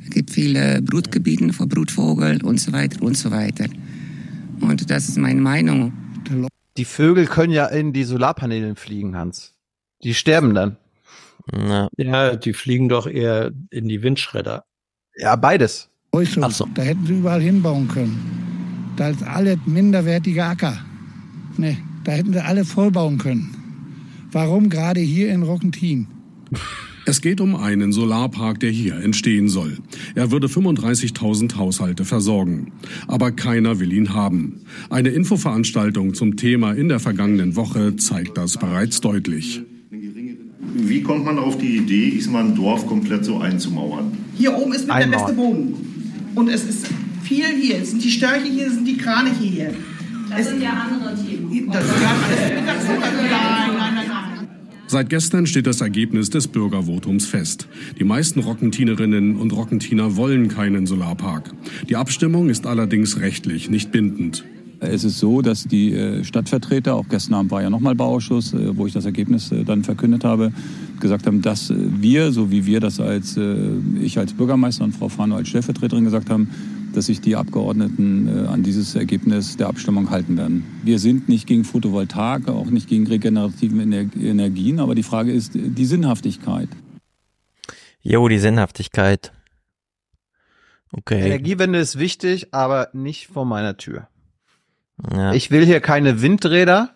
Es gibt viele Brutgebiete für Brutvogel und so weiter und so weiter. Und das ist meine Meinung. Die Vögel können ja in die Solarpaneelen fliegen, Hans. Die sterben dann. Ja, die fliegen doch eher in die Windschredder. Ja, beides. Ach so. Da hätten sie überall hinbauen können. Da ist alles minderwertige Acker. Nee, da hätten sie alle vollbauen können. Warum gerade hier in Rockentin? Es geht um einen Solarpark, der hier entstehen soll. Er würde 35.000 Haushalte versorgen. Aber keiner will ihn haben. Eine Infoveranstaltung zum Thema in der vergangenen Woche zeigt das bereits deutlich. Wie kommt man auf die Idee, Ismael ein Dorf komplett so einzumauern? Hier oben ist mit der Einmauern. beste Boden. Und es ist viel hier. Es sind die Störche hier, es sind die Kraniche hier. Das sind ja andere Themen. Das ist ja alles nein, nein. Seit gestern steht das Ergebnis des Bürgervotums fest. Die meisten Rockentinerinnen und Rockentiner wollen keinen Solarpark. Die Abstimmung ist allerdings rechtlich nicht bindend. Es ist so, dass die äh, Stadtvertreter, auch gestern Abend war ja nochmal Bauausschuss, äh, wo ich das Ergebnis äh, dann verkündet habe, gesagt haben, dass wir, so wie wir das als ich als Bürgermeister und Frau Fano als Stellvertreterin gesagt haben, dass sich die Abgeordneten an dieses Ergebnis der Abstimmung halten werden. Wir sind nicht gegen Photovoltaik, auch nicht gegen regenerative Ener Energien, aber die Frage ist die Sinnhaftigkeit. Jo, die Sinnhaftigkeit. Okay. Energiewende ist wichtig, aber nicht vor meiner Tür. Ja. Ich will hier keine Windräder.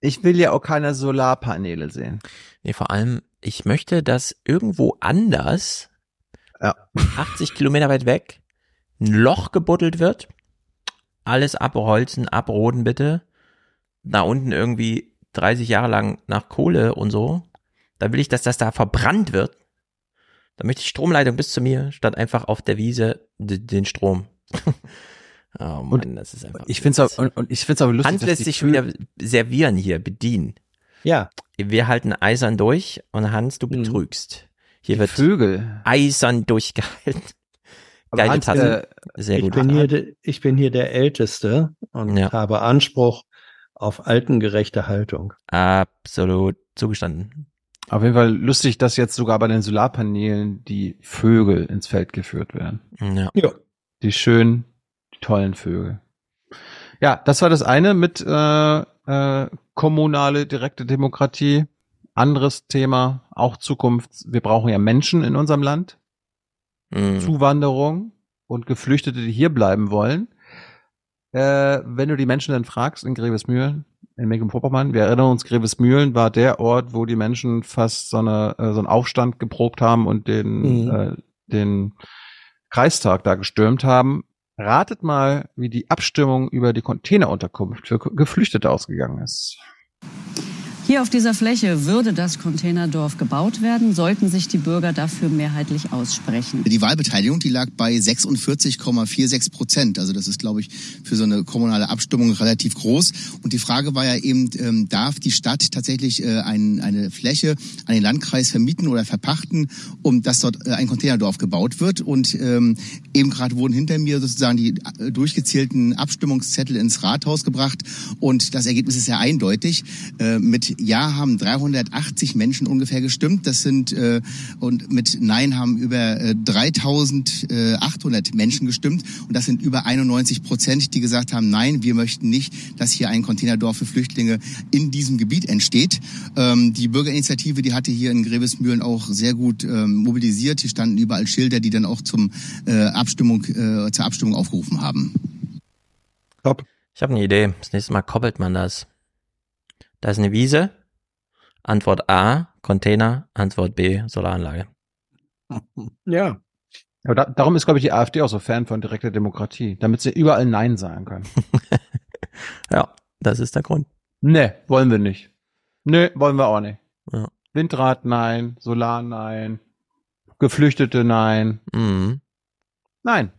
Ich will ja auch keine Solarpaneele sehen. Nee, vor allem, ich möchte, dass irgendwo anders, 80 Kilometer weit weg, ein Loch gebuddelt wird. Alles abholzen, abroden bitte. Da unten irgendwie 30 Jahre lang nach Kohle und so. Da will ich, dass das da verbrannt wird. Da möchte ich Stromleitung bis zu mir, statt einfach auf der Wiese den Strom. [LAUGHS] oh Mann, Und das ist einfach. Ich finde es und, und ich find's aber lustig, Hans dass lässt die sich schon wieder servieren hier, bedienen. Ja. Wir halten eisern durch und Hans, du betrügst. Hier wird Vögel. eisern durchgehalten. [LAUGHS] Geile Hans, Tasse. äh, Sehr ich gut. Bin hier, de- ich bin hier der Älteste und habe Anspruch auf altengerechte Haltung. Absolut. zugestanden. Auf jeden Fall lustig, dass jetzt sogar bei den Solarpanelen die Vögel ins Feld geführt werden. Ja. ja. Die schönen, die tollen Vögel. Ja, das war das eine mit äh, äh, kommunale direkte Demokratie. Anderes Thema, auch Zukunft. Wir brauchen ja Menschen in unserem Land. Mhm. Zuwanderung und Geflüchtete, die hier bleiben wollen. Äh, wenn du die Menschen dann fragst in Grevesmühlen, in Mecklenburg-Vorpommern, wir erinnern uns, Grevesmühlen war der Ort, wo die Menschen fast so, eine, äh, so einen Aufstand geprobt haben und den, Mhm. äh, den Kreistag da gestürmt haben. Ratet mal, wie die Abstimmung über die Containerunterkunft für Geflüchtete ausgegangen ist. Hier auf dieser Fläche würde das Containerdorf gebaut werden, sollten sich die Bürger dafür mehrheitlich aussprechen. Die Wahlbeteiligung, die lag bei 46,46 Prozent. Also das ist, glaube ich, für so eine kommunale Abstimmung relativ groß. Und die Frage war ja eben, ähm, darf die Stadt tatsächlich äh, ein, eine Fläche an den Landkreis vermieten oder verpachten, um dass dort äh, ein Containerdorf gebaut wird. Und ähm, eben gerade wurden hinter mir sozusagen die äh, durchgezählten Abstimmungszettel ins Rathaus gebracht. Und das Ergebnis ist sehr eindeutig. Äh, mit Ja haben 380 Menschen ungefähr gestimmt. Das sind äh, und mit Nein haben über äh, 3800 Menschen gestimmt. Und das sind über 91 Prozent, die gesagt haben, nein, wir möchten nicht, dass hier ein Containerdorf für Flüchtlinge in diesem Gebiet entsteht. Ähm, die Bürgerinitiative, die hatte hier in Grevesmühlen auch sehr gut ähm, mobilisiert. Hier standen überall Schilder, die dann auch zum äh, Abstimmung, äh, zur Abstimmung aufgerufen haben. Top. Ich habe eine Idee. Das nächste Mal koppelt man das. Da ist eine Wiese. Antwort A, Container. Antwort B, Solaranlage. Ja. Aber da, darum ist, glaube ich, die AfD auch so Fan von direkter Demokratie, damit sie überall Nein sagen können. [LAUGHS] ja, das ist der Grund. Nee, wollen wir nicht. Nee, wollen wir auch nicht. Ja. Windrad nein, Solar nein, Geflüchtete nein. Mhm. Nein.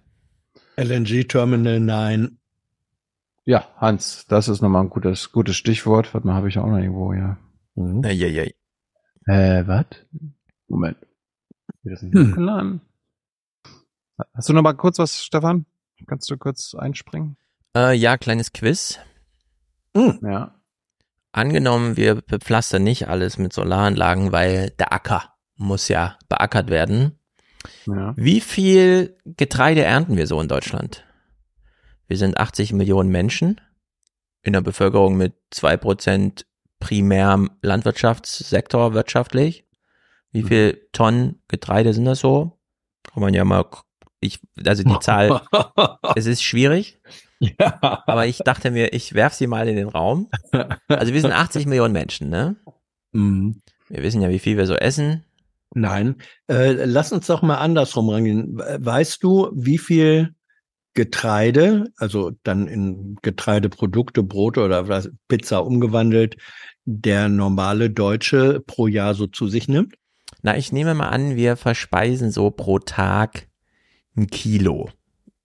LNG-Terminal nein. Ja, Hans, das ist nochmal ein gutes, gutes Stichwort. Warte mal, habe ich auch noch irgendwo, ja. Mhm. Eieiei. Äh, was? Moment. Das nicht Hm. Hast du noch mal kurz was, Stefan? Kannst du kurz einspringen? Äh, ja, kleines Quiz. Ja. Angenommen, wir bepflastern nicht alles mit Solaranlagen, weil der Acker muss ja beackert werden. Ja. Wie viel Getreide ernten wir so in Deutschland? Wir sind 80 Millionen Menschen in der Bevölkerung mit zwei Prozent primär Landwirtschaftssektor wirtschaftlich. Wie viel Tonnen Getreide sind das so? Kann man ja mal, ich, also die Zahl, [LAUGHS] es ist schwierig. Ja. Aber ich dachte mir, ich werf sie mal in den Raum. Also wir sind 80 [LAUGHS] Millionen Menschen, ne? Mhm. Wir wissen ja, wie viel wir so essen. Nein, äh, lass uns doch mal andersrum rangehen. Weißt du, wie viel Getreide, also dann in Getreideprodukte, Brote oder was, Pizza umgewandelt, der normale Deutsche pro Jahr so zu sich nimmt? Na, ich nehme mal an, wir verspeisen so pro Tag ein Kilo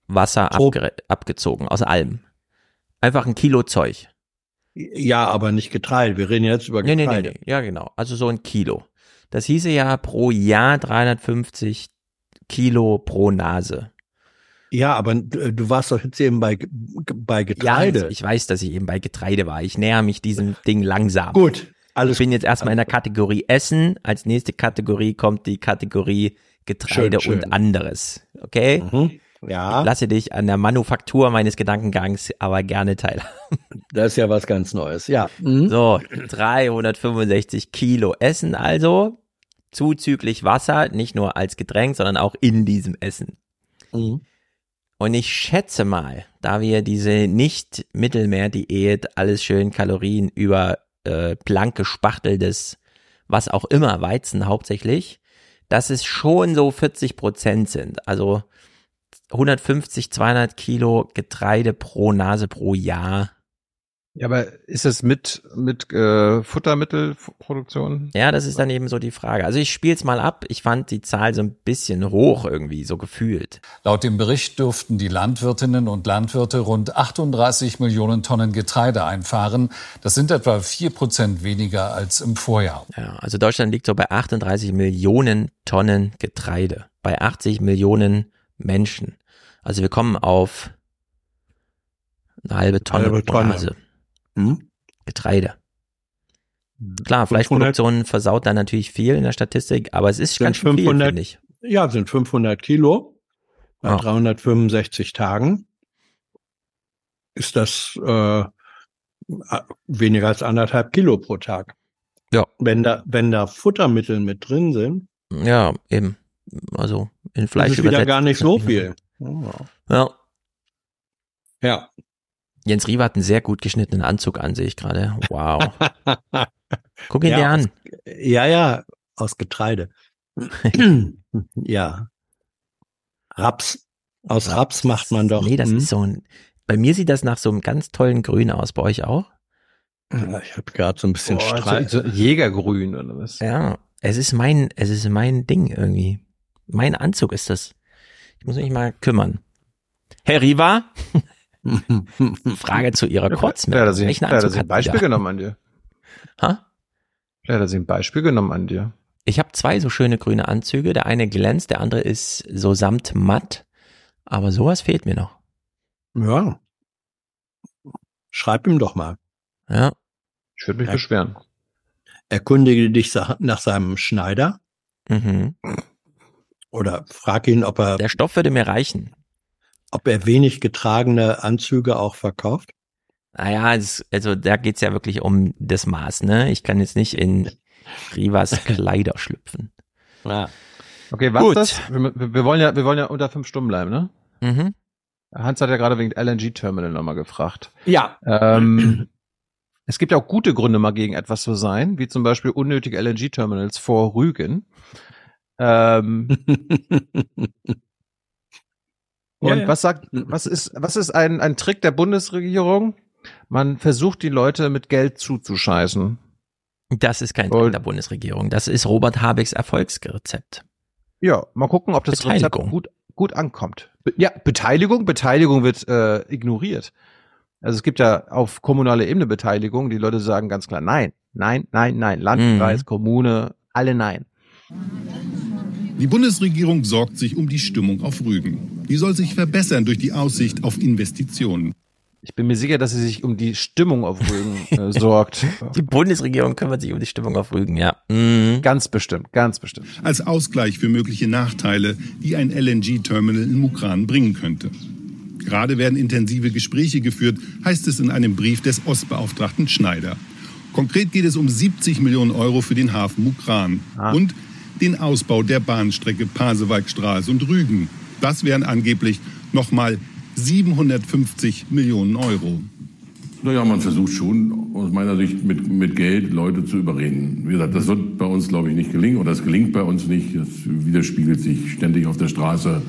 Wasser abge abgezogen aus allem. Einfach ein Kilo Zeug. Ja, aber nicht Getreide. Wir reden jetzt über Nee, nee, Getreide. nee, nee. Ja, genau. Also so ein Kilo. Das hieße ja pro Jahr 350 Kilo pro Nase. Ja, aber äh, du warst doch jetzt eben bei, bei Ja, Getreide. ich weiß, dass ich eben bei Getreide war. Ich näher mich diesem Ding langsam. Gut, alles Ich bin jetzt erstmal in der Kategorie Essen. Als nächste Kategorie kommt die Kategorie Getreide Schön, schön. und anderes. Okay? Mhm. Ja. Ich lasse dich an der Manufaktur meines Gedankengangs aber gerne teilhaben. [LAUGHS] Das ist ja was ganz Neues. Ja. Mhm. So, 365 Kilo Essen also, zuzüglich Wasser, nicht nur als Getränk, sondern auch in diesem Essen. Mhm. Und ich schätze mal, da wir diese nicht Mittelmeer-Diät, alles schön Kalorien über äh, blank gespachteltes, was auch immer, Weizen hauptsächlich, dass es schon so 40 Prozent sind. Also 150, 200 Kilo Getreide pro Nase pro Jahr. Ja, aber ist es mit, mit äh, Futtermittelproduktion? Ja, das ist dann eben so die Frage. Also ich spiele es mal ab. Ich fand die Zahl so ein bisschen hoch irgendwie, so gefühlt. Laut dem Bericht dürften die Landwirtinnen und Landwirte rund 38 Millionen Tonnen Getreide einfahren. Das sind etwa vier Prozent weniger als im Vorjahr. Ja, also Deutschland liegt so bei 38 Millionen Tonnen Getreide. Bei 80 Millionen Menschen. Also wir kommen auf eine halbe Tonne Halbe pro Tonne. Nase. Hm? Getreide. Klar, Fleischproduktion versaut da natürlich viel in der Statistik, aber es ist ganz schön 500, viel, finde ich. Ja, sind 500 Kilo bei oh. 365 Tagen. Ist das äh, weniger als anderthalb Kilo pro Tag. Ja. Wenn da, wenn da Futtermittel mit drin sind. Ja, eben. Also in Fleisch ist es wieder gar nicht so [LAUGHS] viel. Ja. Ja. Jens Riewer hat einen sehr gut geschnittenen Anzug an, sehe ich gerade. Wow. [LAUGHS] Guck ihn ja, dir an. Aus, ja, ja, aus Getreide. [CLEARS THROAT] ja. Raps. Aus Raps, Raps macht man doch. Nee, das hm? ist so ein. Bei mir sieht das nach so einem ganz tollen Grün aus. Bei euch auch? Ja, ich habe gerade so ein bisschen Boah, Streit. So Jägergrün oder was? Ja, es ist mein, es ist mein Ding irgendwie. Mein Anzug ist das. Ich muss mich mal kümmern. Herr Riva? [LAUGHS] [LAUGHS] Frage zu Ihrer Kurzmeldung. Ja, da Welchen Anzug hat sie ein Beispiel genommen an dir. Ha? Ja, da sie ein Beispiel genommen an dir. Ich habe zwei so schöne grüne Anzüge. Der eine glänzt, der andere ist so samt matt. Aber sowas fehlt mir noch. Ja. Schreib ihm doch mal. Ja. Ich würde mich er beschweren. Erkundige dich nach seinem Schneider. Mhm. Oder frag ihn, ob er. Der Stoff würde mir reichen. Ob er wenig getragene Anzüge auch verkauft? Naja, es, also da geht's ja wirklich um das Maß, ne? Ich kann jetzt nicht in Rivas [LAUGHS] Kleider schlüpfen. Ja. Okay, was Gut. das? Wir, wir, wollen ja, wir wollen ja unter fünf Stunden bleiben, ne? Mhm. Hans hat ja gerade wegen LNG-Terminal nochmal gefragt. Ja. Ähm, [CLEARS THROAT] es gibt ja auch gute Gründe, mal gegen etwas zu sein, wie zum Beispiel unnötige LNG-Terminals vor Rügen. Ähm, [LAUGHS] Und ja, was sagt, was ist, was ist ein, ein Trick der Bundesregierung? Man versucht die Leute mit Geld zuzuscheißen. Das ist kein Trick der Bundesregierung. Das ist Robert Habecks Erfolgsrezept. Ja, mal gucken, ob das Rezept gut, gut ankommt. Be ja, Beteiligung, Beteiligung wird äh, ignoriert. Also es gibt ja auf kommunaler Ebene Beteiligung. Die Leute sagen ganz klar Nein, nein, nein, nein. Landkreis, mhm. Kommune, alle Nein. Die Bundesregierung sorgt sich um die Stimmung auf Rügen. Die soll sich verbessern durch die Aussicht auf Investitionen. Ich bin mir sicher, dass sie sich um die Stimmung auf Rügen äh, [LAUGHS] sorgt. Die Bundesregierung kümmert sich um die Stimmung auf Rügen, ja. Mhm. Ganz bestimmt, ganz bestimmt. Als Ausgleich für mögliche Nachteile, die ein LNG-Terminal in Mukran bringen könnte. Gerade werden intensive Gespräche geführt, heißt es in einem Brief des Ostbeauftragten Schneider. Konkret geht es um 70 Millionen Euro für den Hafen Mukran ah. und den Ausbau der Bahnstrecke Pasewalkstraße und Rügen. Das wären angeblich nochmal 750 Millionen Euro. Naja, man versucht schon aus meiner Sicht mit, mit Geld Leute zu überreden. Wie gesagt, das wird bei uns, glaube ich, nicht gelingen oder das gelingt bei uns nicht. Das widerspiegelt sich ständig auf der Straße.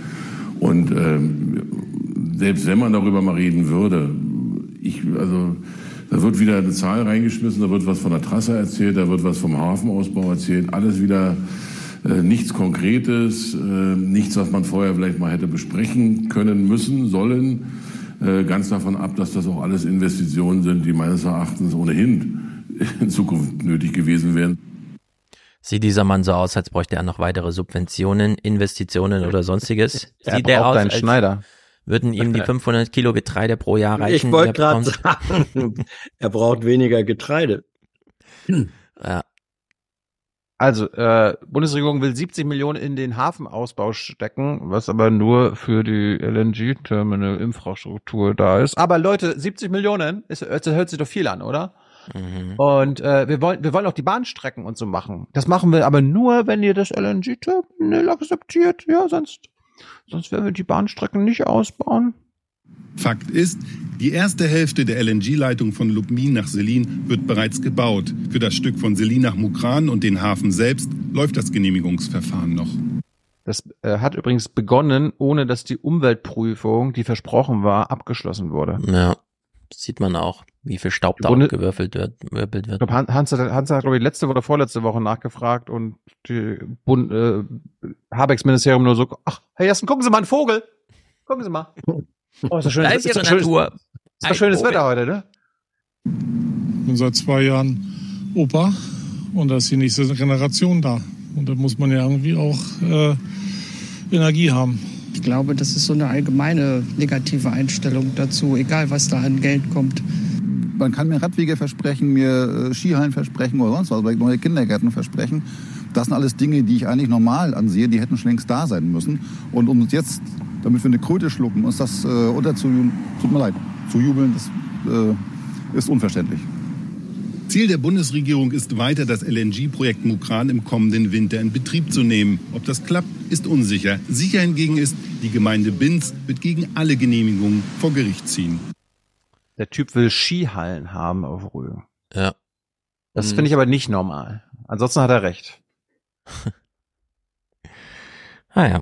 Und ähm, selbst wenn man darüber mal reden würde, ich, also da wird wieder eine Zahl reingeschmissen, da wird was von der Trasse erzählt, da wird was vom Hafenausbau erzählt, alles wieder nichts Konkretes, äh, nichts, was man vorher vielleicht mal hätte besprechen können, müssen, sollen. Äh, ganz davon ab, dass das auch alles Investitionen sind, die meines Erachtens ohnehin in Zukunft nötig gewesen wären. Sieht dieser Mann so aus, als bräuchte er noch weitere Subventionen, Investitionen oder sonstiges? [LAUGHS] Er Sieht der aus, als Schneider. würden ihm die [LAUGHS] 500 Kilo Getreide pro Jahr reichen? Ich wollte gerade sagen, [LAUGHS] er braucht weniger Getreide. Ja, also, äh, Bundesregierung will 70 Millionen in den Hafenausbau stecken, was aber nur für die LNG-Terminal-Infrastruktur da ist. Aber Leute, 70 Millionen, ist, hört, hört sich doch viel an, oder? Mhm. Und äh, wir wollen, wir wollen auch die Bahnstrecken und so machen. Das machen wir aber nur, wenn ihr das LNG-Terminal akzeptiert. Ja, sonst, sonst werden wir die Bahnstrecken nicht ausbauen. Fakt ist, die erste Hälfte der LNG-Leitung von Lubmin nach Selin wird bereits gebaut. Für das Stück von Selin nach Mukran und den Hafen selbst läuft das Genehmigungsverfahren noch. Das äh, hat übrigens begonnen, ohne dass die Umweltprüfung, die versprochen war, abgeschlossen wurde. Ja, sieht man auch, wie viel Staub da gewürfelt wird. wird. Ich glaube, Hans, hat, Hans hat, glaube ich, letzte oder vorletzte Woche nachgefragt und die Bund, äh, Habecks Ministerium nur so, ach, Herr Jessen, gucken Sie mal einen Vogel. Gucken Sie mal. Oh, ist das schön. Da ist, ist ihre Natur. Ist doch schönes Wetter heute, ne? Ich bin seit zwei Jahren Opa und da ist die nächste Generation da. Und da muss man ja irgendwie auch äh, Energie haben. Ich glaube, das ist so eine allgemeine negative Einstellung dazu, egal was da an Geld kommt. man kann mir Radwege versprechen, mir äh, Skihallen versprechen oder sonst was, neue Kindergärten versprechen. Das sind alles Dinge, die ich eigentlich normal ansehe, die hätten schon längst da sein müssen. Und um uns jetzt, damit wir eine Kröte schlucken, uns das äh, unterzujubeln, tut mir leid, zu jubeln, das äh, ist unverständlich. Ziel der Bundesregierung ist weiter, das LNG-Projekt Mukran im kommenden Winter in Betrieb zu nehmen. Ob das klappt, ist unsicher. Sicher hingegen ist, die Gemeinde Binz wird gegen alle Genehmigungen vor Gericht ziehen. Der Typ will Skihallen haben auf Rügen. Ja. Das Mhm. finde ich aber nicht normal. Ansonsten hat er recht. [LAUGHS] ah ja.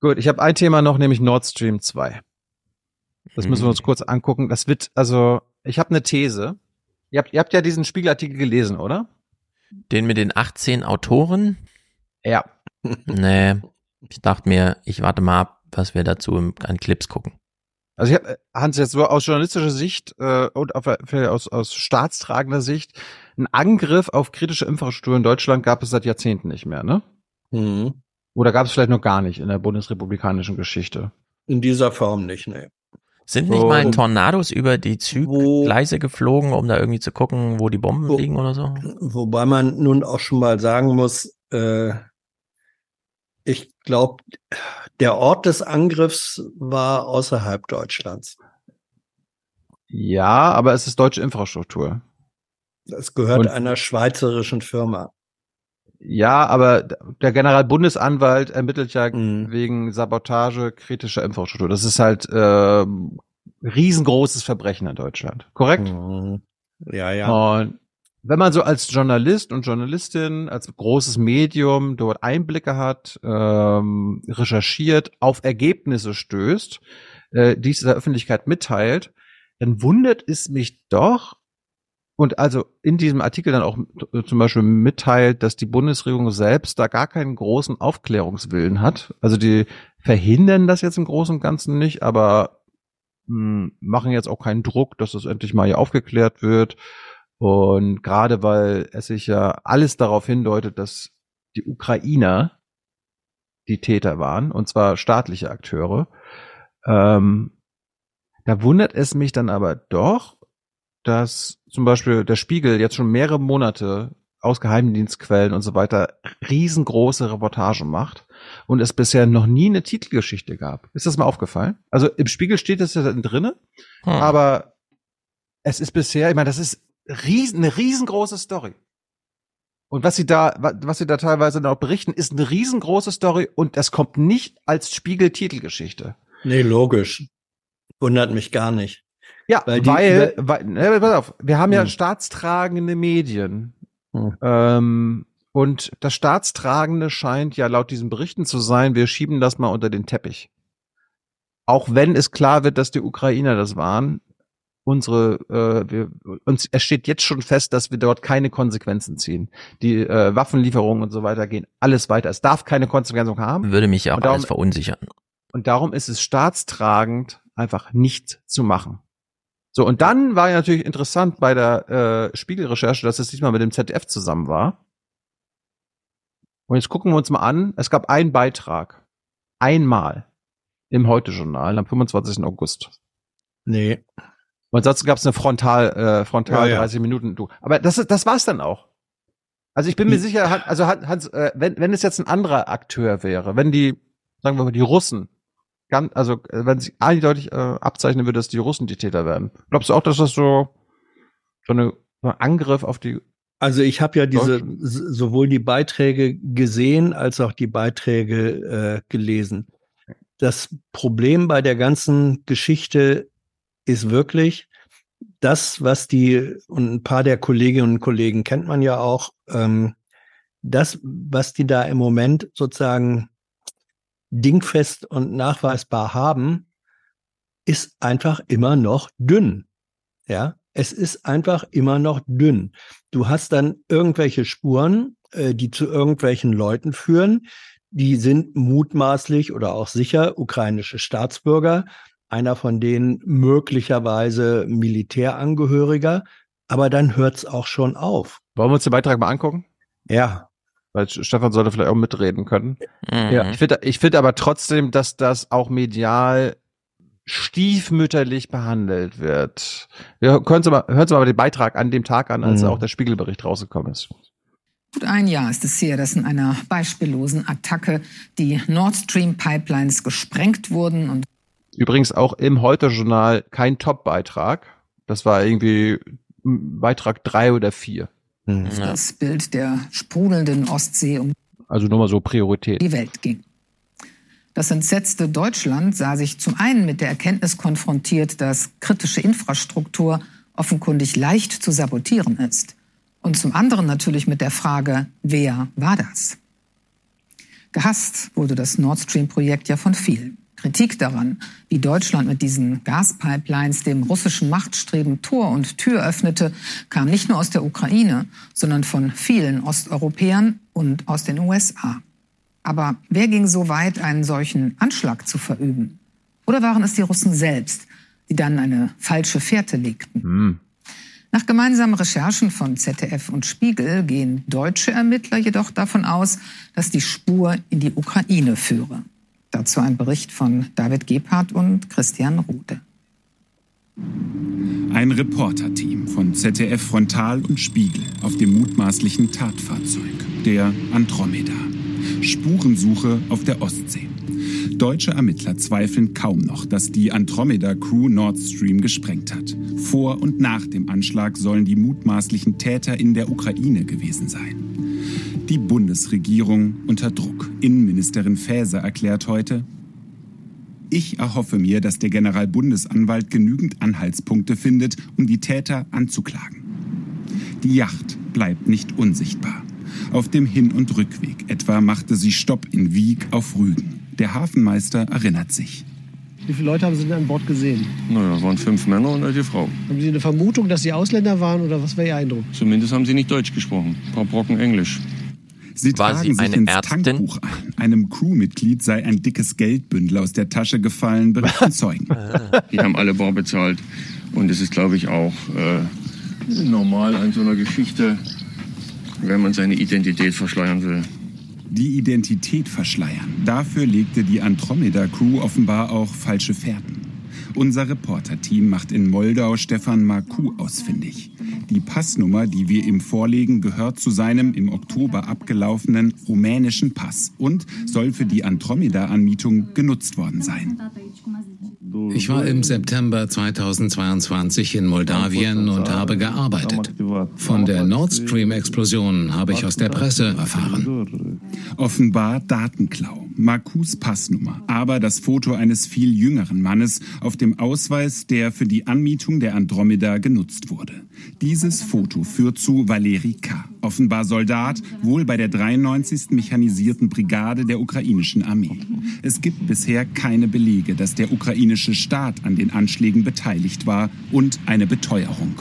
Gut, ich habe ein Thema noch, nämlich Nord Stream 2. Das müssen wir uns kurz angucken. Das wird, also, ich habe eine These. Ihr habt, ihr habt ja diesen Spiegelartikel gelesen, oder? Den mit den 18 Autoren? Ja. Nee. Ich dachte mir, ich warte mal ab, was wir dazu im- an Clips gucken. Also ich habe Hans jetzt so aus journalistischer Sicht äh, und auf, aus, aus staatstragender Sicht einen Angriff auf kritische Infrastruktur in Deutschland gab es seit Jahrzehnten nicht mehr, ne? Mhm. Oder gab es vielleicht noch gar nicht in der bundesrepublikanischen Geschichte? In dieser Form nicht, nee. Sind nicht mal Tornados über die Zuggleise geflogen, um da irgendwie zu gucken, wo die Bomben liegen oder so? Wobei man nun auch schon mal sagen muss, äh, ich glaube, der Ort des Angriffs war außerhalb Deutschlands. Ja, aber es ist deutsche Infrastruktur. Es gehört Und- einer schweizerischen Firma. Ja, aber der Generalbundesanwalt ermittelt ja wegen Sabotage kritischer Infrastruktur. Das ist halt ähm, riesengroßes Verbrechen in Deutschland. Korrekt? Ja, ja. Und wenn man so als Journalist und Journalistin, als großes Medium dort Einblicke hat, ähm, recherchiert, auf Ergebnisse stößt, äh, dies der Öffentlichkeit mitteilt, dann wundert es mich doch, und also in diesem Artikel dann auch äh, zum Beispiel mitteilt, dass die Bundesregierung selbst da gar keinen großen Aufklärungswillen hat. Also die verhindern das jetzt im Großen und Ganzen nicht, aber mh, machen jetzt auch keinen Druck, dass das endlich mal hier aufgeklärt wird. Und gerade weil es sich ja alles darauf hindeutet, dass die Ukrainer die Täter waren, und zwar staatliche Akteure, ähm, da wundert es mich dann aber doch, dass zum Beispiel der Spiegel jetzt schon mehrere Monate aus Geheimdienstquellen und so weiter riesengroße Reportagen macht und es bisher noch nie eine Titelgeschichte gab. Ist das mal aufgefallen? Also im Spiegel steht das ja drinne, Hm. aber es ist bisher, ich meine, das ist riesen, eine riesengroße Story. Und was sie da, wa- was sie da teilweise noch berichten, ist eine riesengroße Story und das kommt nicht als Spiegel-Titelgeschichte. Nee, logisch. Wundert mich gar nicht. Ja, Weil weil, die- weil, ne, pass auf, wir haben ja Hm. staatstragende Medien. Hm. Ähm, und das Staatstragende scheint ja laut diesen Berichten zu sein, wir schieben das mal unter den Teppich. Auch wenn es klar wird, dass die Ukrainer das waren, unsere, äh, wir, uns, es steht jetzt schon fest, dass wir dort keine Konsequenzen ziehen. Die äh, Waffenlieferungen und so weiter gehen alles weiter. Es darf keine Konsequenzen haben. Würde mich ja auch darum- alles verunsichern. Und darum ist es staatstragend, einfach nichts zu machen. So, und dann war ja natürlich interessant bei der äh, Spiegelrecherche, dass es diesmal mit dem ZDF zusammen war. Und jetzt gucken wir uns mal an. Es gab einen Beitrag. Einmal. Im Heute-Journal am 25. August. Nee. Und sonst gab es eine Frontal, äh, Frontal Ja, ja. 30 Minuten. Du. Aber das, das war's dann auch. Also ich bin mir Hm. sicher, also Han- Hans, äh, wenn, wenn es jetzt ein anderer Akteur wäre, wenn die, sagen wir mal, die Russen, ganz, also äh, wenn sich eindeutig äh, abzeichnen würde, dass die Russen die Täter werden. Glaubst du auch, dass das so, so, eine, so ein Angriff auf die Also ich habe ja diese sowohl die Beiträge gesehen als auch die Beiträge äh, gelesen. Das Problem bei der ganzen Geschichte ist wirklich, das, was die, und ein paar der Kolleginnen und Kollegen kennt man ja auch, ähm, das, was die da im Moment sozusagen dingfest und nachweisbar haben, ist einfach immer noch dünn. Ja, es ist einfach immer noch dünn. Du hast dann irgendwelche Spuren, äh, die zu irgendwelchen Leuten führen. Die sind mutmaßlich oder auch sicher ukrainische Staatsbürger. Einer von denen möglicherweise Militärangehöriger. Aber dann hört's auch schon auf. Wollen wir uns den Beitrag mal angucken? Ja. Weil Stefan sollte vielleicht auch mitreden können. Mhm. Ja. Ich finde ich finde aber trotzdem, dass das auch medial stiefmütterlich behandelt wird. Wir hören Sie mal, hören Sie mal den Beitrag an dem Tag an, als mhm. auch der Spiegelbericht rausgekommen ist. Gut ein Jahr ist es her, dass in einer beispiellosen Attacke die Nord Stream Pipelines gesprengt wurden und Übrigens auch im Heute-Journal kein Top-Beitrag. Das war irgendwie Beitrag drei oder vier. Mhm. Das Bild der sprudelnden Ostsee um also nur mal so Priorität. die Welt ging. Das entsetzte Deutschland sah sich zum einen mit der Erkenntnis konfrontiert, dass kritische Infrastruktur offenkundig leicht zu sabotieren ist. Und zum anderen natürlich mit der Frage, wer war das? Gehasst wurde das Nord Stream-Projekt ja von vielen. Kritik daran, wie Deutschland mit diesen Gaspipelines dem russischen Machtstreben Tor und Tür öffnete, kam nicht nur aus der Ukraine, sondern von vielen Osteuropäern und aus den USA. Aber wer ging so weit, einen solchen Anschlag zu verüben? Oder waren es die Russen selbst, die dann eine falsche Fährte legten? Mhm. Nach gemeinsamen Recherchen von ZDF und Spiegel gehen deutsche Ermittler jedoch davon aus, dass die Spur in die Ukraine führe. Dazu ein Bericht von David Gebhardt und Christian Rude. Ein Reporterteam von ZDF Frontal und Spiegel auf dem mutmaßlichen Tatfahrzeug, der Andromeda. Spurensuche auf der Ostsee. Deutsche Ermittler zweifeln kaum noch, dass die Andromeda-Crew Nord Stream gesprengt hat. Vor und nach dem Anschlag sollen die mutmaßlichen Täter in der Ukraine gewesen sein. Die Bundesregierung unter Druck. Innenministerin Faeser erklärt heute, ich erhoffe mir, dass der Generalbundesanwalt genügend Anhaltspunkte findet, um die Täter anzuklagen. Die Yacht bleibt nicht unsichtbar. Auf dem Hin- und Rückweg etwa machte sie Stopp in Wieg auf Rügen. Der Hafenmeister erinnert sich. Wie viele Leute haben Sie denn an Bord gesehen? Naja, es waren fünf Männer und eine Frau. Haben Sie eine Vermutung, dass sie Ausländer waren oder was war Ihr Eindruck? Zumindest haben sie nicht Deutsch gesprochen. Ein paar Brocken Englisch. Sie War tragen sie sich eine ins Ärztin? Tankbuch ein. Einem Crewmitglied sei ein dickes Geldbündel aus der Tasche gefallen, berichten [LAUGHS] Zeugen. Die haben alle bar bezahlt. Und es ist, glaube ich, auch äh, normal an so einer Geschichte, wenn man seine Identität verschleiern will. Die Identität verschleiern. Dafür legte die Andromeda-Crew offenbar auch falsche Fährten. Unser Reporterteam macht in Moldau Stefan Marku ausfindig. Die Passnummer, die wir ihm vorlegen, gehört zu seinem im Oktober abgelaufenen rumänischen Pass und soll für die Andromeda-Anmietung genutzt worden sein. Ich war im September 2022 in Moldawien und habe gearbeitet. Von der Nord Stream-Explosion habe ich aus der Presse erfahren. Offenbar Datenklau, Markus Passnummer, aber das Foto eines viel jüngeren Mannes auf dem Ausweis, der für die Anmietung der Andromeda genutzt wurde. Dieses Foto führt zu Valeri K., offenbar Soldat, wohl bei der 93. Mechanisierten Brigade der ukrainischen Armee. Es gibt bisher keine Belege, dass der ukrainische Staat an den Anschlägen beteiligt war und eine Beteuerung.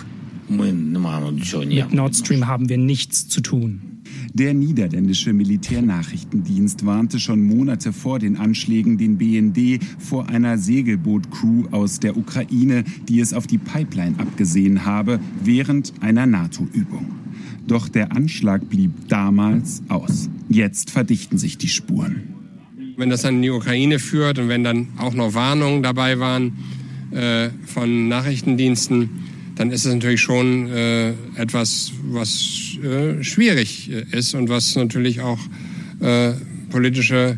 Mit Nord Stream haben wir nichts zu tun. Der niederländische Militärnachrichtendienst warnte schon Monate vor den Anschlägen den BND vor einer Segelboot-Crew aus der Ukraine, die es auf die Pipeline abgesehen habe, während einer NATO-Übung. Doch der Anschlag blieb damals aus. Jetzt verdichten sich die Spuren. Wenn das dann in die Ukraine führt und wenn dann auch noch Warnungen dabei waren äh, von Nachrichtendiensten, dann ist es natürlich schon äh, etwas, was äh, schwierig äh, ist und was natürlich auch äh, politische,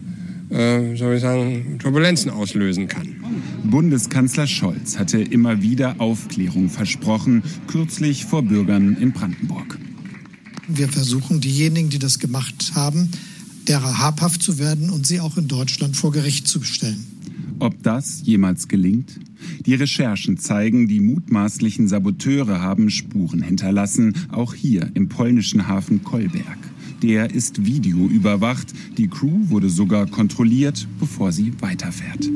äh, soll ich sagen, Turbulenzen auslösen kann. Bundeskanzler Scholz hatte immer wieder Aufklärung versprochen, kürzlich vor Bürgern in Brandenburg. Wir versuchen, diejenigen, die das gemacht haben, derer habhaft zu werden und sie auch in Deutschland vor Gericht zu stellen. Ob das jemals gelingt? Die Recherchen zeigen, die mutmaßlichen Saboteure haben Spuren hinterlassen, auch hier im polnischen Hafen Kolberg. Der ist videoüberwacht. Die Crew wurde sogar kontrolliert, bevor sie weiterfährt.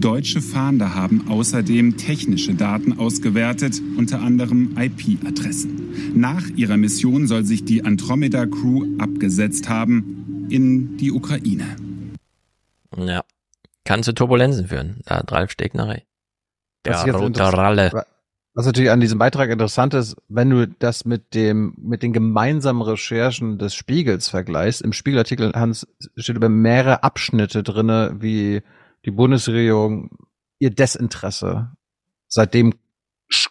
Deutsche Fahnder haben außerdem technische Daten ausgewertet, unter anderem IP-Adressen. Nach ihrer Mission soll sich die Andromeda-Crew abgesetzt haben in die Ukraine. Ja. Kann zu Turbulenzen führen. Da hat Ralf Stegner Was, ich Der rote Ralle. was natürlich an diesem Beitrag interessant ist, wenn du das mit dem, mit den gemeinsamen Recherchen des Spiegels vergleichst. Im Spiegelartikel, Hans, steht über mehrere Abschnitte drinne, wie die Bundesregierung ihr Desinteresse, seitdem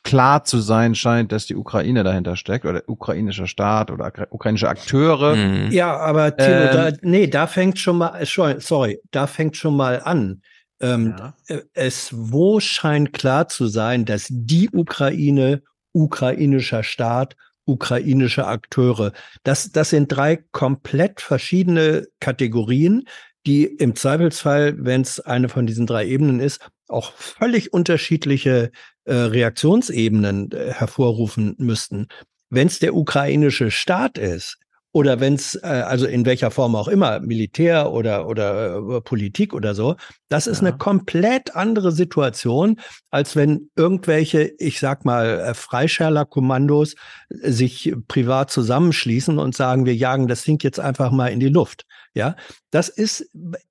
klar zu sein scheint, dass die Ukraine dahinter steckt oder ukrainischer Staat oder ukrainische Akteure. Mhm. Ja, aber Tilo, ähm, da, nee, da fängt schon mal, äh, sorry, da fängt schon mal an. Ähm, ja. Äh, es wo scheint klar zu sein, dass die Ukraine ukrainischer Staat ukrainische Akteure. Das, das sind drei komplett verschiedene Kategorien, die im Zweifelsfall, wenn es eine von diesen drei Ebenen ist, auch völlig unterschiedliche äh, Reaktionsebenen äh, hervorrufen müssten. Wenn es der ukrainische Staat ist, oder wenn es, äh, also in welcher Form auch immer, Militär oder, oder äh, Politik oder so, das ist ja. eine komplett andere Situation, als wenn irgendwelche, ich sag mal, äh, Freischärler-Kommandos äh, sich privat zusammenschließen und sagen, wir jagen das Ding jetzt einfach mal in die Luft. Ja, das ist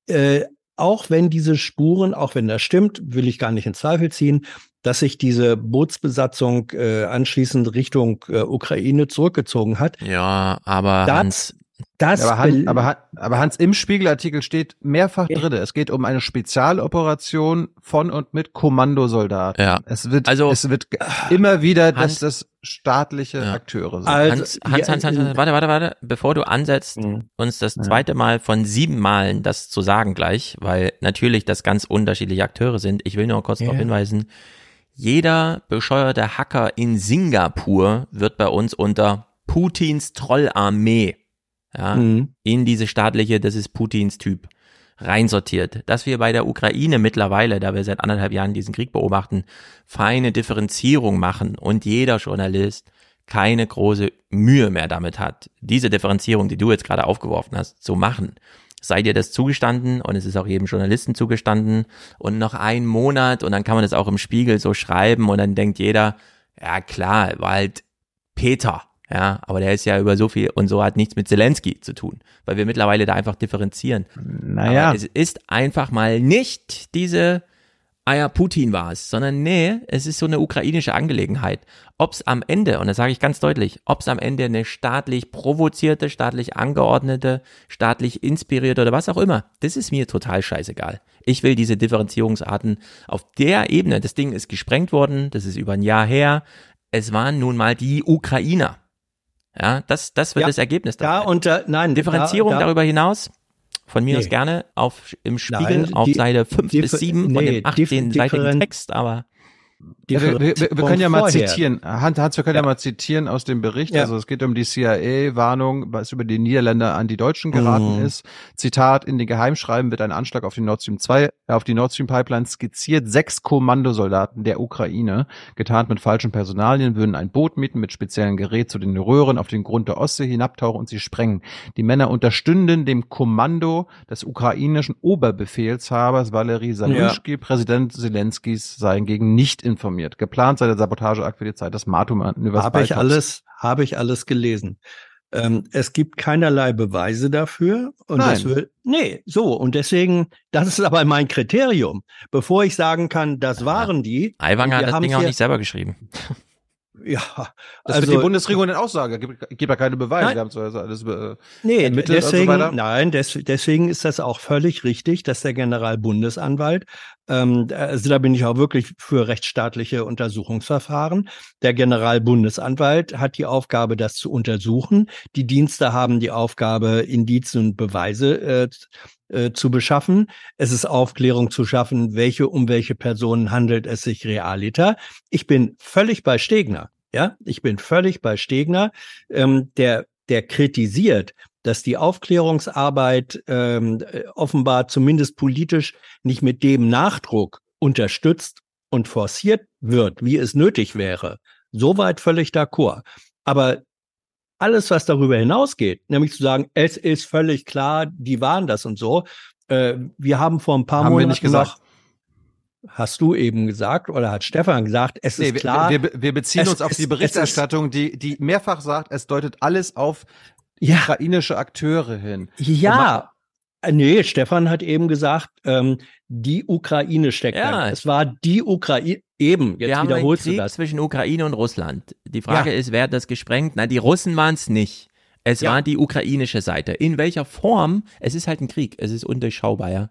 äh, auch wenn diese Spuren, auch wenn das stimmt, will ich gar nicht in Zweifel ziehen, dass sich diese Bootsbesatzung äh, anschließend Richtung äh, Ukraine zurückgezogen hat. Ja, aber das, Hans, das aber, Hans, aber, aber Hans, im Spiegelartikel steht mehrfach ja. drin. Es geht um eine Spezialoperation von und mit Kommandosoldaten. Ja. Es wird, also, es wird immer wieder, Hans, dass das staatliche ja. Akteure sind. Also, Hans, Hans, Hans, Hans, Hans, warte, warte, warte, bevor du ansetzt, mhm. uns das zweite Mal von sieben Malen das zu sagen gleich, weil natürlich das ganz unterschiedliche Akteure sind. Ich will nur kurz ja. darauf hinweisen, jeder bescheuerte Hacker in Singapur wird bei uns unter Putins Trollarmee ja, mhm. in diese staatliche, das ist Putins Typ, reinsortiert. Dass wir bei der Ukraine mittlerweile, da wir seit anderthalb Jahren diesen Krieg beobachten, feine Differenzierung machen und jeder Journalist keine große Mühe mehr damit hat, diese Differenzierung, die du jetzt gerade aufgeworfen hast, zu machen. Sei dir das zugestanden und es ist auch jedem Journalisten zugestanden und noch ein Monat und dann kann man das auch im Spiegel so schreiben und dann denkt jeder, ja klar, war halt Peter, ja, aber der ist ja über so viel und so hat nichts mit Zelensky zu tun, weil wir mittlerweile da einfach differenzieren. Naja. Aber es ist einfach mal nicht diese ah ja, Putin war es, sondern nee, es ist so eine ukrainische Angelegenheit. Ob es am Ende, und das sage ich ganz deutlich, ob es am Ende eine staatlich provozierte, staatlich angeordnete, staatlich inspirierte oder was auch immer, das ist mir total scheißegal. Ich will diese Differenzierungsarten auf der Ebene, das Ding ist gesprengt worden, das ist über ein Jahr her, es waren nun mal die Ukrainer. Ja, das, das wird ja, das Ergebnis. Da und äh, nein, Differenzierung da, da, darüber hinaus. Von mir nee. aus gerne auf, im Spiegel nein, auf Seite 5 bis 7 nee, von dem 18-seitigen Text, aber ja, wir, wir, wir können ja mal vorher. zitieren. Hans, Hans, wir können ja. ja. mal zitieren aus dem Bericht. Ja. Also es geht um die CIA-Warnung, was über die Niederländer an die Deutschen geraten mhm. ist. Zitat, in den Geheimschreiben wird ein Anschlag auf die Nord Stream 2, äh, auf die Nord Stream Pipeline skizziert. Sechs Kommandosoldaten der Ukraine, getarnt mit falschen Personalien, würden ein Boot mieten mit speziellem Gerät zu den Röhren auf den Grund der Ostsee hinabtauchen und sie sprengen. Die Männer unterstünden dem Kommando des ukrainischen Oberbefehlshabers Valery Salushky. Präsident Zelenskis seien gegen nicht informiert. Geplant sei der Sabotageakt für die Zeit des Matu-Manövers. Habe ich alles, habe ich alles gelesen. Ähm, es gibt keinerlei Beweise dafür. Und Nein. Das will, nee, so. Und deswegen, das ist aber mein Kriterium. Bevor ich sagen kann, das waren die. Aiwanger hat das Ding auch nicht selber geschrieben. Ja, das also, wird die Bundesregierung dann auch sagen. Gibt, gibt ja keine Beweise. Nein, Wir haben zwar alles äh, nee, deswegen, so nein, des, deswegen ist das auch völlig richtig, dass der Generalbundesanwalt, ähm, also da bin ich auch wirklich für rechtsstaatliche Untersuchungsverfahren. Der Generalbundesanwalt hat die Aufgabe, das zu untersuchen. Die Dienste haben die Aufgabe, Indizien und Beweise äh, äh, zu beschaffen. Es ist Aufklärung zu schaffen, welche um welche Personen handelt es sich realiter. Ich bin völlig bei Stegner. Ja, ich bin völlig bei Stegner, ähm, der der kritisiert, dass die Aufklärungsarbeit ähm, offenbar zumindest politisch nicht mit dem Nachdruck unterstützt und forciert wird, wie es nötig wäre. Soweit völlig d'accord. Aber alles, was darüber hinausgeht, nämlich zu sagen, es ist völlig klar, die waren das und so. Äh, wir haben vor ein paar haben Monaten wir nicht gesagt. Noch, hast du eben gesagt oder hat Stefan gesagt, es nee, ist klar. Wir, wir, wir beziehen uns auf es, die Berichterstattung, die, die mehrfach sagt, es deutet alles auf ja. ukrainische Akteure hin. Ja, äh, Nee, Stefan hat eben gesagt, ähm, die Ukraine steckt ja. da. Es war die Ukraine. Eben, jetzt Wir haben wiederholst einen Krieg das. zwischen Ukraine und Russland. Die Frage ja. ist, wer hat das gesprengt? Na, die Russen waren es nicht. Es ja. war die ukrainische Seite. In welcher Form? Es ist halt ein Krieg. Es ist undurchschaubar, ja.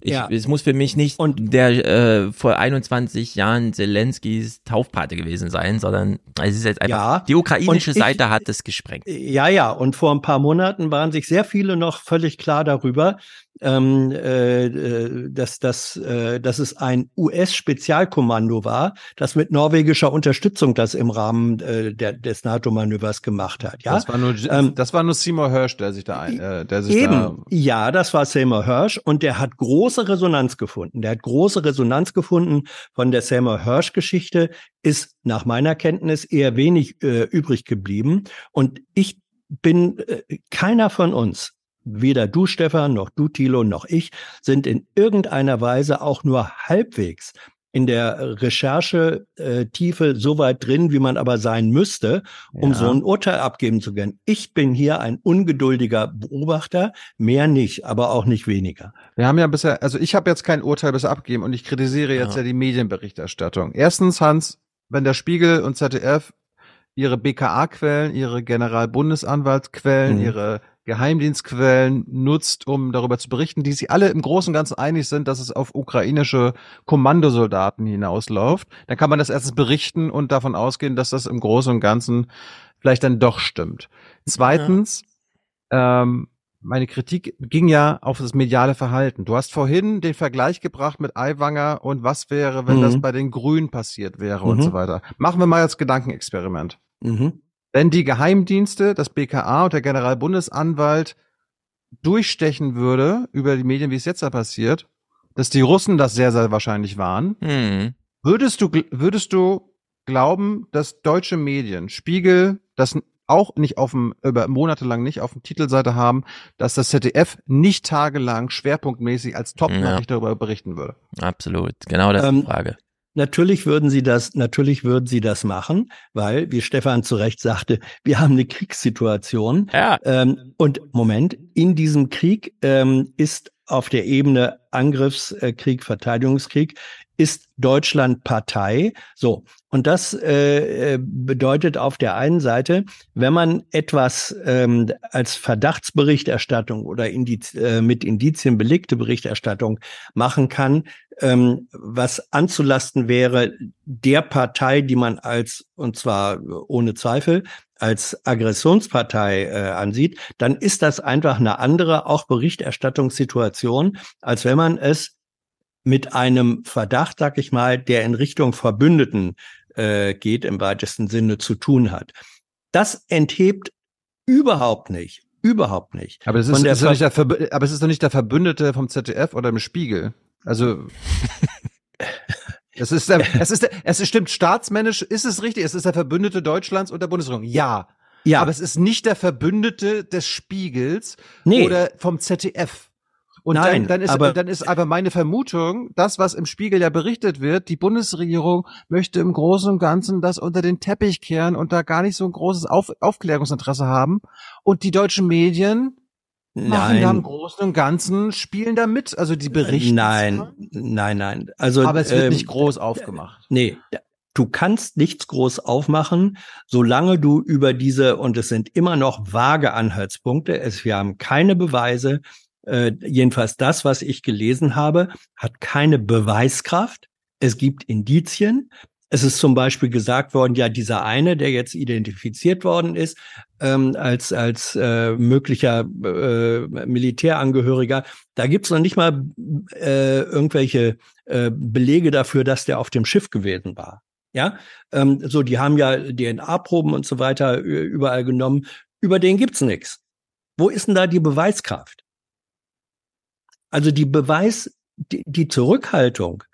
Ich, ja. Es muss für mich nicht und der äh, vor 21 Jahren Zelenskis Taufpate gewesen sein, sondern es ist jetzt einfach, ja, die ukrainische ich, Seite hat es gesprengt. Ja, ja, und vor ein paar Monaten waren sich sehr viele noch völlig klar darüber, ähm, äh, äh, dass, dass, äh, dass es ein US-Spezialkommando war, das mit norwegischer Unterstützung das im Rahmen äh, der, des NATO-Manövers gemacht hat. Ja? Das war nur, ähm, das war nur Seymour Hirsch, der sich da, ein, äh, der sich eben, da ja, das war Seymour Hirsch und der hat große Resonanz gefunden. Der hat große Resonanz gefunden von der Seymour Hirsch-Geschichte, ist nach meiner Kenntnis eher wenig äh, übrig geblieben und ich bin äh, keiner von uns weder du, Stefan, noch du, Thilo, noch ich sind in irgendeiner Weise auch nur halbwegs in der Recherche-Tiefe äh, so weit drin, wie man aber sein müsste, um ja. so ein Urteil abgeben zu können. Ich bin hier ein ungeduldiger Beobachter, mehr nicht, aber auch nicht weniger. Wir haben ja bisher, also ich habe jetzt kein Urteil bisher abgegeben und ich kritisiere jetzt ja, ja die Medienberichterstattung. Erstens, Hans, wenn der Spiegel und ZDF ihre BKA-Quellen, ihre Generalbundesanwaltsquellen, mhm. ihre Geheimdienstquellen nutzt, um darüber zu berichten, die sich alle im Großen und Ganzen einig sind, dass es auf ukrainische Kommandosoldaten hinausläuft, dann kann man das erstens berichten und davon ausgehen, dass das im Großen und Ganzen vielleicht dann doch stimmt. Zweitens, ja. ähm, meine Kritik ging ja auf das mediale Verhalten. Du hast vorhin den Vergleich gebracht mit Aiwanger und was wäre, wenn mhm. das bei den Grünen passiert wäre mhm. und so weiter. Machen wir mal als Gedankenexperiment. Mhm wenn die Geheimdienste, das BKA und der Generalbundesanwalt durchstechen würde über die Medien, wie es jetzt da passiert, dass die Russen das sehr, sehr wahrscheinlich waren, mhm. würdest du, würdest du glauben, dass deutsche Medien, Spiegel, das auch nicht auf dem, über monatelang nicht auf dem Titelseite haben, dass das ZDF nicht tagelang schwerpunktmäßig als Top-Nachricht ja. darüber berichten würde. Absolut, genau das ist ähm, die Frage. Natürlich würden sie das, natürlich würden sie das machen, weil, wie Stefan zu Recht sagte, wir haben eine Kriegssituation. Ja. Ähm, und Moment, in diesem Krieg ähm, ist auf der Ebene Angriffskrieg, Verteidigungskrieg, ist Deutschland Partei. So. Und das äh, äh, bedeutet auf der einen Seite, wenn man etwas ähm, als Verdachtsberichterstattung oder Indiz, äh, mit Indizien belegte Berichterstattung machen kann, ähm, was anzulasten wäre der Partei, die man als, und zwar ohne Zweifel, als Aggressionspartei äh, ansieht, dann ist das einfach eine andere, auch Berichterstattungssituation, als wenn man es mit einem Verdacht, sag ich mal, der in Richtung Verbündeten äh, geht, im weitesten Sinne zu tun hat. Das enthebt überhaupt nicht, überhaupt nicht. Aber es ist, ist nicht der aber es ist doch nicht der Verbündete vom ZDF oder im Spiegel. Also [LAUGHS] es ist, der, es ist, der, es stimmt staatsmännisch, ist es richtig? Es ist der Verbündete Deutschlands und der Bundesregierung. Ja. Ja. Aber es ist nicht der Verbündete des Spiegels nee. oder vom ZDF. Und Nein, dann, dann, ist, aber, dann ist aber meine Vermutung, das, was im Spiegel ja berichtet wird, die Bundesregierung möchte im Großen und Ganzen das unter den Teppich kehren und da gar nicht so ein großes Auf Aufklärungsinteresse haben. Und die deutschen Medien Nein. machen da im Großen und Ganzen, spielen da mit. Also die berichten. Nein, nein, nein. Also, aber es wird ähm, nicht groß aufgemacht. Nee, Du kannst nichts groß aufmachen, solange du über diese, und es sind immer noch vage Anhaltspunkte, es, wir haben keine Beweise, äh, jedenfalls das, was ich gelesen habe, hat keine Beweiskraft. Es gibt Indizien. Es ist zum Beispiel gesagt worden, ja, dieser eine, der jetzt identifiziert worden ist ähm, als als äh, möglicher äh, Militärangehöriger, da gibt's noch nicht mal äh, irgendwelche äh, Belege dafür, dass der auf dem Schiff gewesen war. Ja, ähm, so die haben ja DNA-Proben und so weiter überall genommen. Über den gibt's nichts. Wo ist denn da die Beweiskraft? Also die Beweis, die, die Zurückhaltung,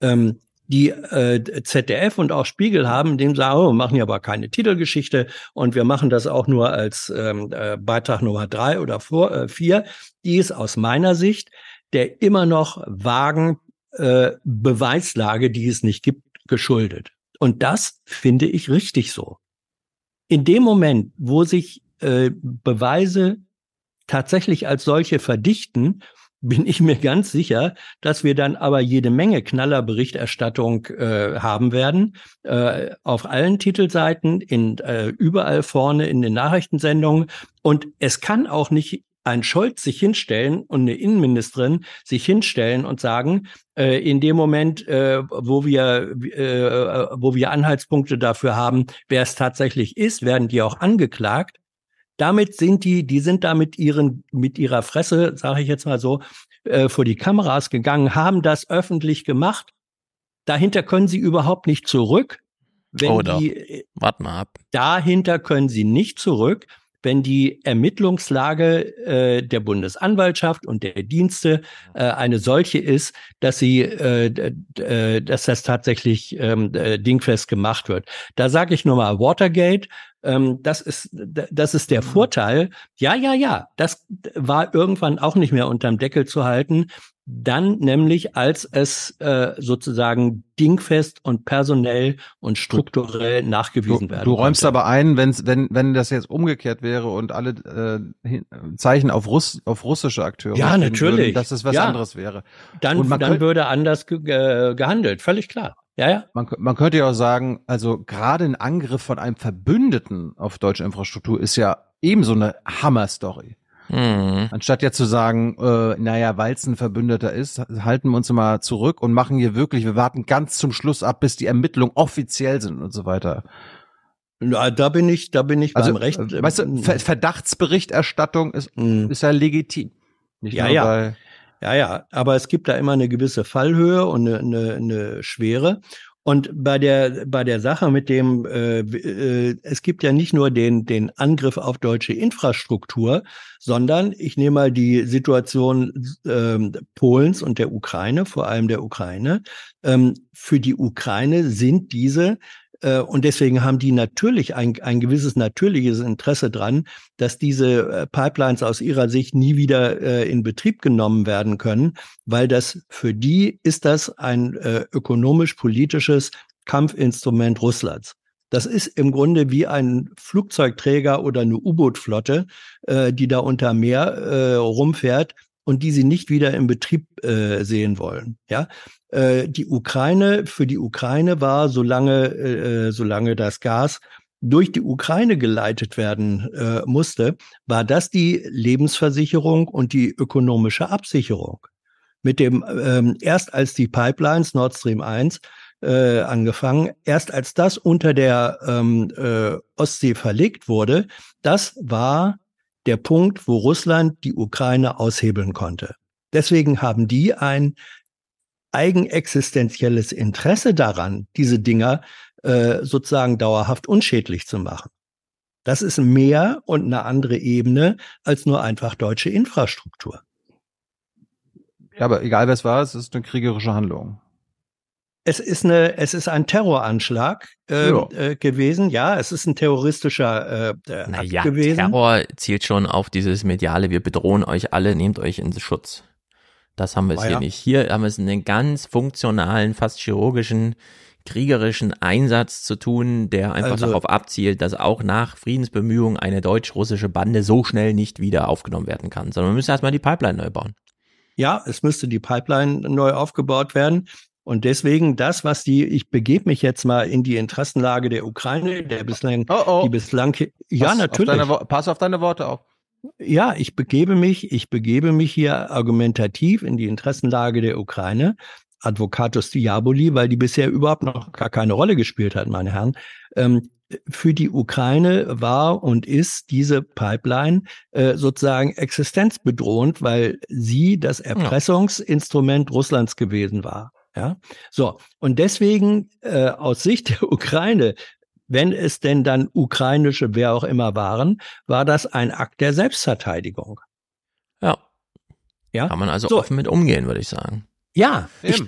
ähm, die äh, ZDF und auch Spiegel haben, sie sagen, oh, wir machen ja aber keine Titelgeschichte und wir machen das auch nur als ähm, äh, Beitrag Nummer drei oder vor, äh, vier, die ist aus meiner Sicht der immer noch vagen äh, Beweislage, die es nicht gibt, geschuldet. Und das finde ich richtig so. In dem Moment, wo sich äh, Beweise tatsächlich als solche verdichten bin ich mir ganz sicher, dass wir dann aber jede Menge Knallerberichterstattung äh, haben werden, äh, auf allen Titelseiten, in, äh, überall vorne in den Nachrichtensendungen. Und es kann auch nicht ein Scholz sich hinstellen und eine Innenministerin sich hinstellen und sagen, äh, in dem Moment, äh, wo wir, äh, wo wir Anhaltspunkte dafür haben, wer es tatsächlich ist, werden die auch angeklagt. Damit sind die, die sind da mit ihren, mit ihrer Fresse, sage ich jetzt mal so, äh, vor die Kameras gegangen, haben das öffentlich gemacht. Dahinter können sie überhaupt nicht zurück. Wenn oh, doch. die, Wart mal ab. Dahinter können sie nicht zurück wenn die Ermittlungslage äh, der Bundesanwaltschaft und der Dienste äh, eine solche ist, dass sie, äh, äh, dass das tatsächlich ähm, äh, dingfest gemacht wird. Da sage ich nur mal Watergate. Ähm, das ist, das ist der Vorteil. Ja, ja, ja. Das war irgendwann auch nicht mehr unterm Deckel zu halten. Dann nämlich, als es äh, sozusagen dingfest und personell und strukturell nachgewiesen du, werden. Du räumst konnte. aber ein, wenn's, wenn, wenn das jetzt umgekehrt wäre und alle äh, Zeichen auf, Russ, auf russische Akteure ja, natürlich. Würden, dass es was ja. anderes wäre. Dann, dann könnte, würde anders ge gehandelt, völlig klar. Ja, ja. Man, man könnte ja auch sagen, also gerade ein Angriff von einem Verbündeten auf deutsche Infrastruktur ist ja ebenso eine Hammer-Story. Mhm. Anstatt jetzt zu sagen, äh, naja, weil es ein Verbündeter ist, halten wir uns mal zurück und machen hier wirklich, wir warten ganz zum Schluss ab, bis die Ermittlungen offiziell sind und so weiter. Na, da bin ich, da bin ich also, beim Recht. Äh, weißt du, Ver Verdachtsberichterstattung ist, mhm. ist ja legitim. Nicht ja, ja. Ja, ja, aber es gibt da immer eine gewisse Fallhöhe und eine, eine, eine Schwere. Und bei der bei der Sache mit dem, äh, äh, es gibt ja nicht nur den den Angriff auf deutsche Infrastruktur, sondern ich nehme mal die Situation äh, Polens und der Ukraine, vor allem der Ukraine. Ähm, für die Ukraine sind diese und deswegen haben die natürlich ein, ein gewisses natürliches Interesse dran, dass diese äh, Pipelines aus ihrer Sicht nie wieder äh, in Betrieb genommen werden können, weil das für die ist das ein äh, ökonomisch-politisches Kampfinstrument Russlands. Das ist im Grunde wie ein Flugzeugträger oder eine U-Boot-Flotte, äh, die da unter Meer äh, rumfährt und die sie nicht wieder im Betrieb äh, sehen wollen. Ja, äh, die Ukraine für die Ukraine war, solange äh, solange das Gas durch die Ukraine geleitet werden äh, musste, war das die Lebensversicherung und die ökonomische Absicherung. Mit dem ähm, erst als die Pipelines Nord Stream 1 äh, angefangen, erst als das unter der ähm, äh, Ostsee verlegt wurde, das war der Punkt, wo Russland die Ukraine aushebeln konnte. Deswegen haben die ein eigenexistenzielles Interesse daran, diese Dinger äh, sozusagen dauerhaft unschädlich zu machen. Das ist mehr und eine andere Ebene als nur einfach deutsche Infrastruktur. Ja, aber egal wer es war, es ist eine kriegerische Handlung. Es ist eine, es ist ein Terroranschlag äh, äh, gewesen. Ja, es ist ein terroristischer äh, äh naja, Akt gewesen. Terror zielt schon auf dieses mediale. Wir bedrohen euch alle, nehmt euch in Schutz. Das haben wir es ah, hier ja. nicht. Hier haben wir es einen ganz funktionalen, fast chirurgischen, kriegerischen Einsatz zu tun, der einfach also, darauf abzielt, dass auch nach Friedensbemühungen eine deutsch-russische Bande so schnell nicht wieder aufgenommen werden kann, sondern wir müssen erstmal die Pipeline neu bauen. Ja, es müsste die Pipeline neu aufgebaut werden. Und deswegen das, was die, ich begebe mich jetzt mal in die Interessenlage der Ukraine, der bislang, oh, oh. die bislang, ja pass natürlich. Auf deine, pass auf deine Worte auf. Ja, ich begebe mich, ich begebe mich hier argumentativ in die Interessenlage der Ukraine. Advocatus Diaboli, weil die bisher überhaupt noch gar keine Rolle gespielt hat, meine Herren. Ähm, für die Ukraine war und ist diese Pipeline äh, sozusagen existenzbedrohend, weil sie das Erpressungsinstrument Russlands gewesen war. Ja, so. Und deswegen äh, aus Sicht der Ukraine, wenn es denn dann ukrainische, wer auch immer waren, war das ein Akt der Selbstverteidigung. Ja. Ja. Kann man also so. offen mit umgehen, würde ich sagen. Ja. Ich,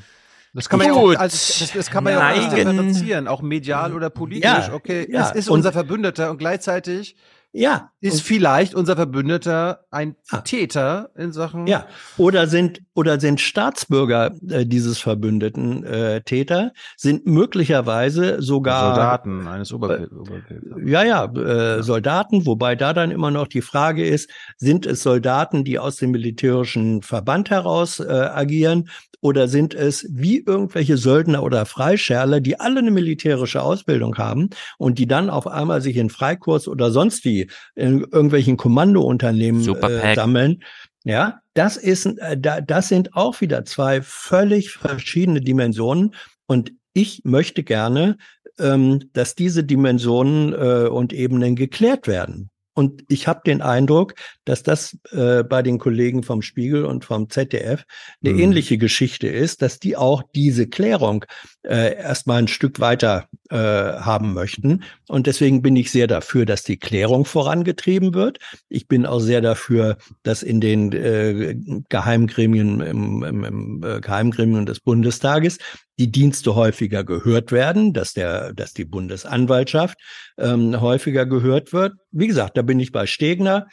das kann man Gut. ja auch, als, das, das kann man ja auch differenzieren, auch medial oder politisch. Ja, okay, ja. es ist unser Verbündeter und gleichzeitig ja. Ist vielleicht unser Verbündeter ein ah. Täter in Sachen. Ja. Oder sind, oder sind Staatsbürger äh, dieses Verbündeten äh, Täter, sind möglicherweise sogar. Soldaten eines Oberfelds. Äh, ja, ja, äh, Soldaten, wobei da dann immer noch die Frage ist, sind es Soldaten, die aus dem militärischen Verband heraus äh, agieren Oder sind es wie irgendwelche Söldner oder Freischärler, die alle eine militärische Ausbildung haben und die dann auf einmal sich in Freikurs oder sonst wie in irgendwelchen Kommandounternehmen äh, sammeln? Ja, das ist, äh, das sind auch wieder zwei völlig verschiedene Dimensionen. Und ich möchte gerne, ähm, dass diese Dimensionen äh, und Ebenen geklärt werden. Und ich habe den Eindruck, dass das äh, bei den Kollegen vom Spiegel und vom ZDF eine mhm. ähnliche Geschichte ist, dass die auch diese Klärung äh, erstmal ein Stück weiter äh, haben möchten. Und deswegen bin ich sehr dafür, dass die Klärung vorangetrieben wird. Ich bin auch sehr dafür, dass in den äh, Geheimgremien, im, im, im äh, des Bundestages die Dienste häufiger gehört werden, dass der, dass die Bundesanwaltschaft ähm, häufiger gehört wird. Wie gesagt, da bin ich bei Stegner.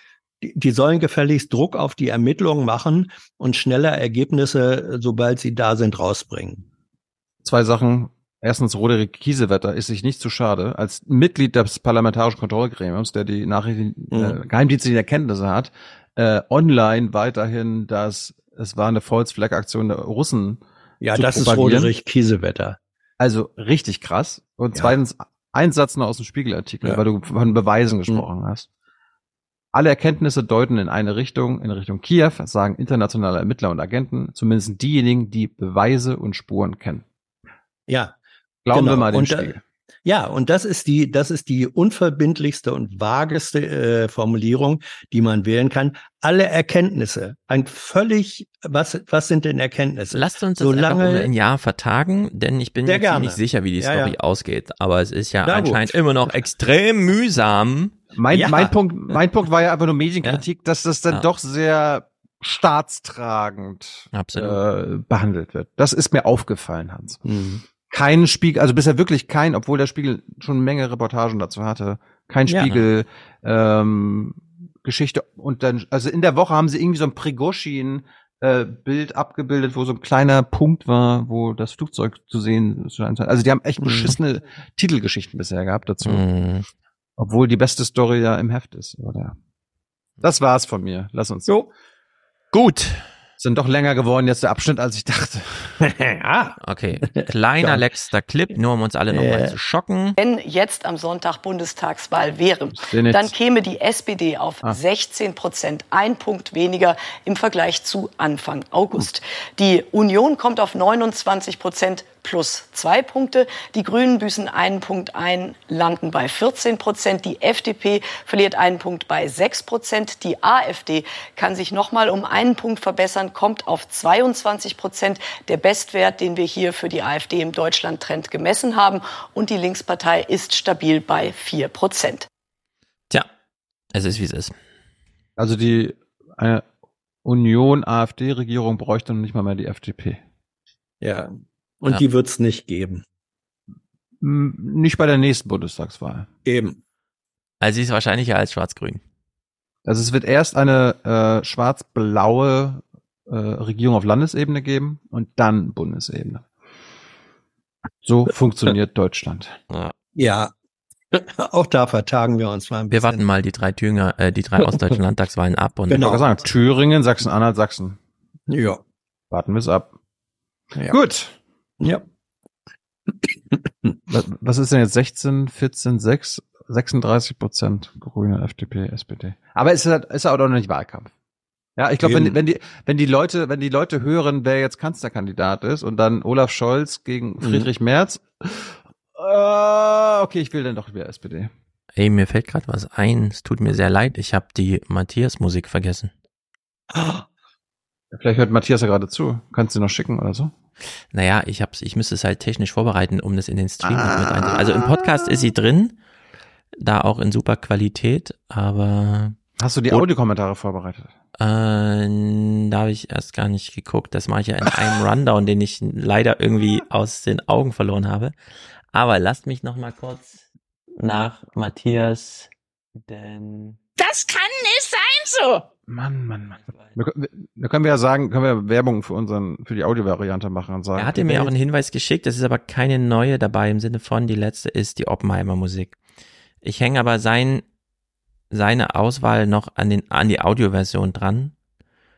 Die sollen gefälligst Druck auf die Ermittlungen machen und schneller Ergebnisse, sobald sie da sind, rausbringen. Zwei Sachen. Erstens, Roderick Kiesewetter ist sich nicht zu schade, als Mitglied des Parlamentarischen Kontrollgremiums, der die Nachrichten, mhm. äh, geheimdienstlichen Erkenntnisse hat, äh, online weiterhin, dass es war eine False Flag Aktion der Russen ja, das ist Roderich Kiesewetter. Also richtig krass. Und zweitens, ein Satz noch aus dem Spiegelartikel, ja. weil du von Beweisen gesprochen mhm. hast. Alle Erkenntnisse deuten in eine Richtung, in Richtung Kiew, sagen internationale Ermittler und Agenten, zumindest diejenigen, die Beweise und Spuren kennen. Ja. Glauben genau. wir mal den und, Spiegel. Ja, und das ist die, das ist die unverbindlichste und vageste äh, Formulierung, die man wählen kann. Alle Erkenntnisse, ein völlig, was, was sind denn Erkenntnisse? Lasst uns das Solange, einfach um ein Jahr vertagen, denn ich bin mir ziemlich sicher, wie die ja, Story ja. ausgeht. Aber es ist ja Na anscheinend gut. immer noch extrem mühsam. Mein, ja. mein Punkt, mein Punkt war ja einfach nur Medienkritik, dass das dann doch sehr staatstragend äh, behandelt wird. Das ist mir aufgefallen, Hans. Mhm kein Spiegel, also bisher wirklich kein, obwohl der Spiegel schon eine Menge Reportagen dazu hatte, kein Spiegel ja. ähm, Geschichte und dann, also in der Woche haben sie irgendwie so ein Prigoshin äh, Bild abgebildet, wo so ein kleiner Punkt war, wo das Flugzeug zu sehen ist. Also die haben echt mhm. beschissene mhm. Titelgeschichten bisher gehabt dazu. Mhm. Obwohl die beste Story ja im Heft ist, oder? Das war's von mir. Lass uns. So. Gut. Sind doch länger geworden jetzt der Abschnitt, als ich dachte. [LAUGHS] [LAUGHS] ja. Okay. Kleiner letzter Clip, nur um uns alle nochmal äh. zu schocken. Wenn jetzt am Sonntag Bundestagswahl wäre, dann käme die SPD auf ah. 16 Prozent, ein Punkt weniger im Vergleich zu Anfang August. Die Union kommt auf 29 Prozent plus zwei Punkte. Die Grünen büßen einen Punkt ein, landen bei 14 Prozent. Die FDP verliert einen Punkt bei 6 Prozent. Die AfD kann sich noch mal um einen Punkt verbessern, kommt auf 22 Prozent. Der Bestwert, den wir hier für die AfD im Deutschland-Trend gemessen haben. Und die Linkspartei ist stabil bei 4 Prozent. Tja, es ist wie es ist. Also die äh, Union-AfD-Regierung bräuchte noch nicht mal mehr die FDP. Ja, und ja. die wird es nicht geben. Nicht bei der nächsten Bundestagswahl. Eben. Also sie ist wahrscheinlicher als schwarz-grün. Also es wird erst eine äh, schwarz-blaue äh, Regierung auf Landesebene geben und dann Bundesebene. So [LAUGHS] funktioniert Deutschland. Ja. ja. [LAUGHS] Auch da vertagen wir uns mal ein bisschen. Wir warten mal die drei Thüringer, äh, die drei [LAUGHS] ostdeutschen Landtagswahlen ab und genau. gesagt, Thüringen, Sachsen-Anhalt, Sachsen. Ja. Warten wir es ab. Ja. Gut. Ja. Was ist denn jetzt 16, 14, 6, 36 Prozent Grüne, FDP, SPD. Aber es ist halt, ist auch noch nicht Wahlkampf. Ja, ich glaube, wenn, wenn die, wenn die Leute, wenn die Leute hören, wer jetzt Kanzlerkandidat ist und dann Olaf Scholz gegen mhm. Friedrich mhm. Merz, äh, okay, ich will dann doch wieder SPD. Ey, mir fällt gerade was ein. Es tut mir sehr leid. Ich habe die Matthias-Musik vergessen. Vielleicht hört Matthias ja gerade zu. Kannst du noch schicken oder so? Naja, ich hab's, ich müsste es halt technisch vorbereiten, um das in den Stream ah. mit einzubauen. Also im Podcast ist sie drin, da auch in super Qualität, aber. Hast du die Audiokommentare vorbereitet? Äh, da habe ich erst gar nicht geguckt. Das mache ich ja in einem Rundown, den ich leider irgendwie aus den Augen verloren habe. Aber lasst mich noch mal kurz nach Matthias, denn das kann nicht sein so. Mann, Mann, Mann. Da können wir ja sagen, können wir Werbung für unseren, für die Audiovariante machen und sagen. Er hatte mir auch einen Hinweis geschickt, das ist aber keine neue dabei im Sinne von, die letzte ist die Oppenheimer Musik. Ich hänge aber sein, seine Auswahl noch an den, an die Audioversion dran.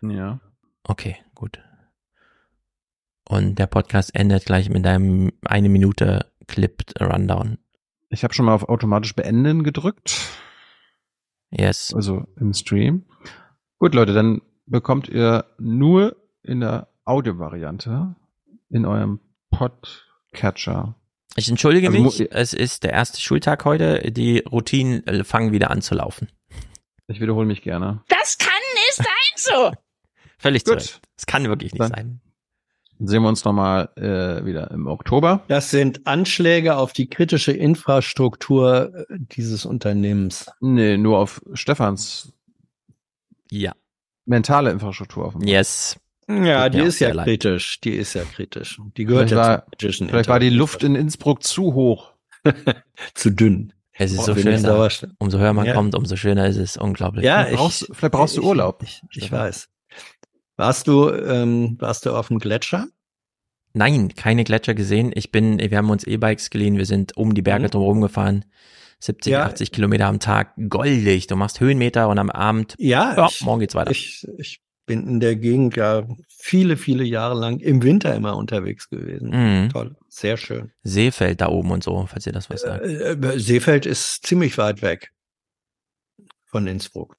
Ja. Okay, gut. Und der Podcast endet gleich mit einem eine Minute Clip Rundown. Ich habe schon mal auf automatisch beenden gedrückt. Yes. Also im Stream. Gut, Leute, dann bekommt ihr nur in der Audiovariante in eurem Podcatcher. Ich entschuldige also, mich, es ist der erste Schultag heute. Die Routinen äh, fangen wieder an zu laufen. Ich wiederhole mich gerne. Das kann nicht sein so. [LAUGHS] Völlig gut. Es kann wirklich nicht dann sein. Sehen wir uns nochmal äh, wieder im Oktober. Das sind Anschläge auf die kritische Infrastruktur äh, dieses Unternehmens. Nee, nur auf Stefans ja. mentale Infrastruktur. Yes. Ja, die ist ja kritisch. Die ist ja kritisch. Die gehört vielleicht ja war, kritischen Vielleicht war die Luft in Innsbruck zu hoch. [LAUGHS] zu dünn. Es ist oh, so schön da. Umso höher man ja. kommt, umso schöner ist es. Unglaublich. Ja, vielleicht brauchst, ich, vielleicht brauchst du Urlaub. Ich, ich, ich weiß. Warst du, ähm, warst du auf dem Gletscher? Nein, keine Gletscher gesehen. Ich bin, wir haben uns E-Bikes geliehen. Wir sind um die Berge mhm. drumherum gefahren. 70, ja. 80 Kilometer am Tag. Goldig. Du machst Höhenmeter und am Abend. Ja. ja ich, morgen geht's weiter. Ich, ich bin in der Gegend ja viele, viele Jahre lang im Winter immer unterwegs gewesen. Mhm. Toll, sehr schön. Seefeld da oben und so, falls ihr das was sagt. Äh, äh, Seefeld ist ziemlich weit weg von Innsbruck.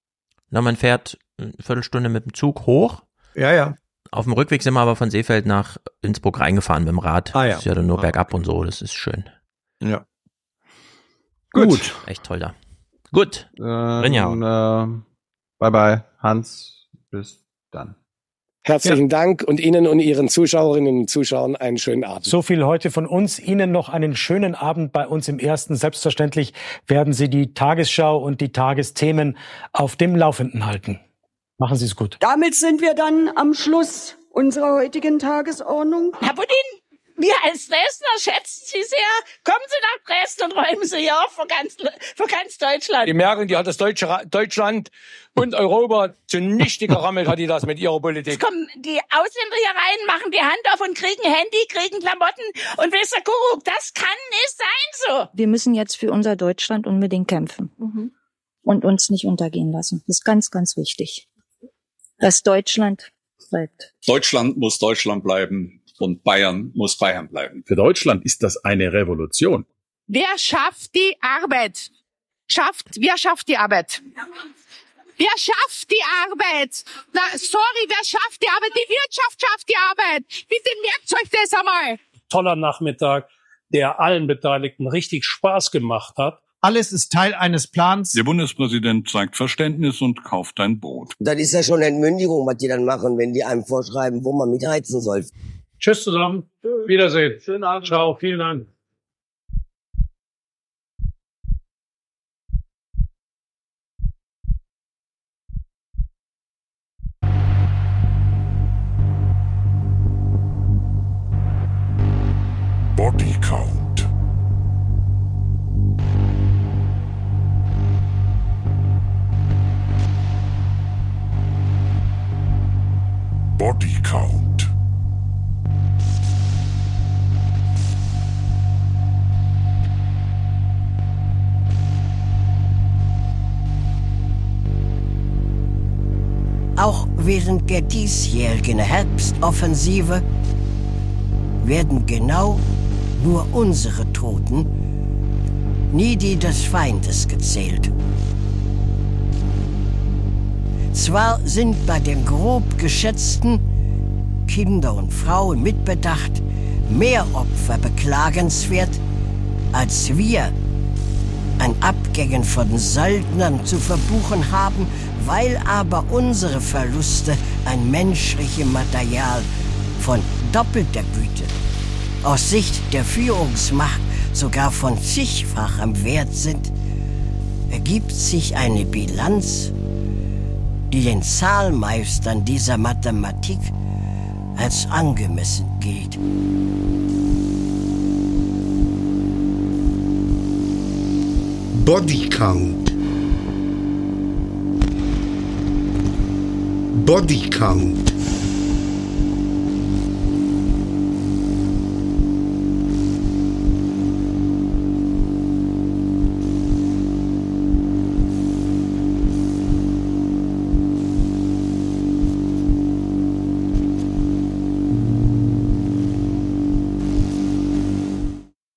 Na, man fährt eine Viertelstunde mit dem Zug hoch. Ja, ja. Auf dem Rückweg sind wir aber von Seefeld nach Innsbruck reingefahren mit dem Rad. Ah, ja. Das ist ja dann nur ah. bergab und so, das ist schön. Ja. Gut. Gut. Echt toll da. Gut. Ähm. Äh, bye bye, Hans. Bis dann. Herzlichen ja. Dank und Ihnen und Ihren Zuschauerinnen und Zuschauern einen schönen Abend. So viel heute von uns. Ihnen noch einen schönen Abend bei uns im Ersten. Selbstverständlich werden Sie die Tagesschau und die Tagesthemen auf dem Laufenden halten. Machen Sie es gut. Damit sind wir dann am Schluss unserer heutigen Tagesordnung. Herr Budin, wir als Dresdner schätzen Sie sehr. Kommen Sie nach Dresden und räumen Sie hier auf für ganz, für ganz Deutschland. Die merken, die hat das Deutsche, Deutschland und Europa zunichte gerammelt, hat die das mit ihrer Politik. Jetzt kommen die Ausländer hier rein, machen die Hand auf und kriegen Handy, kriegen Klamotten und ihr, Kuckuck, das kann nicht sein so. Wir müssen jetzt für unser Deutschland unbedingt kämpfen. Mhm. Und uns nicht untergehen lassen. Das ist ganz, ganz wichtig. Dass Deutschland bleibt. Deutschland muss Deutschland bleiben und Bayern muss Bayern bleiben. Für Deutschland ist das eine Revolution. Wer schafft die Arbeit? Schafft, wer schafft die Arbeit? Wer schafft die Arbeit? Na, sorry, wer schafft die Arbeit? Die Wirtschaft schafft die Arbeit. Bitte merkt euch das einmal. Toller Nachmittag, der allen Beteiligten richtig Spaß gemacht hat. Alles ist Teil eines Plans. Der Bundespräsident zeigt Verständnis und kauft ein Boot. Das ist ja schon Entmündigung, was die dann machen, wenn die einem vorschreiben, wo man mitheizen soll. Tschüss zusammen. Wiedersehen. Schönen Abend. Ciao. Vielen Dank. Body Count. Body Count. Auch während der diesjährigen Herbstoffensive werden genau nur unsere Toten, nie die des Feindes gezählt. Zwar sind bei den grob geschätzten Kinder und Frauen mitbedacht mehr Opfer beklagenswert, als wir an Abgängen von Söldnern zu verbuchen haben, weil aber unsere Verluste an menschlichem Material von doppelter Güte aus Sicht der Führungsmacht sogar von zigfachem Wert sind, ergibt sich eine Bilanz, die den Zahlmeistern dieser Mathematik als angemessen gilt. Body Body Count.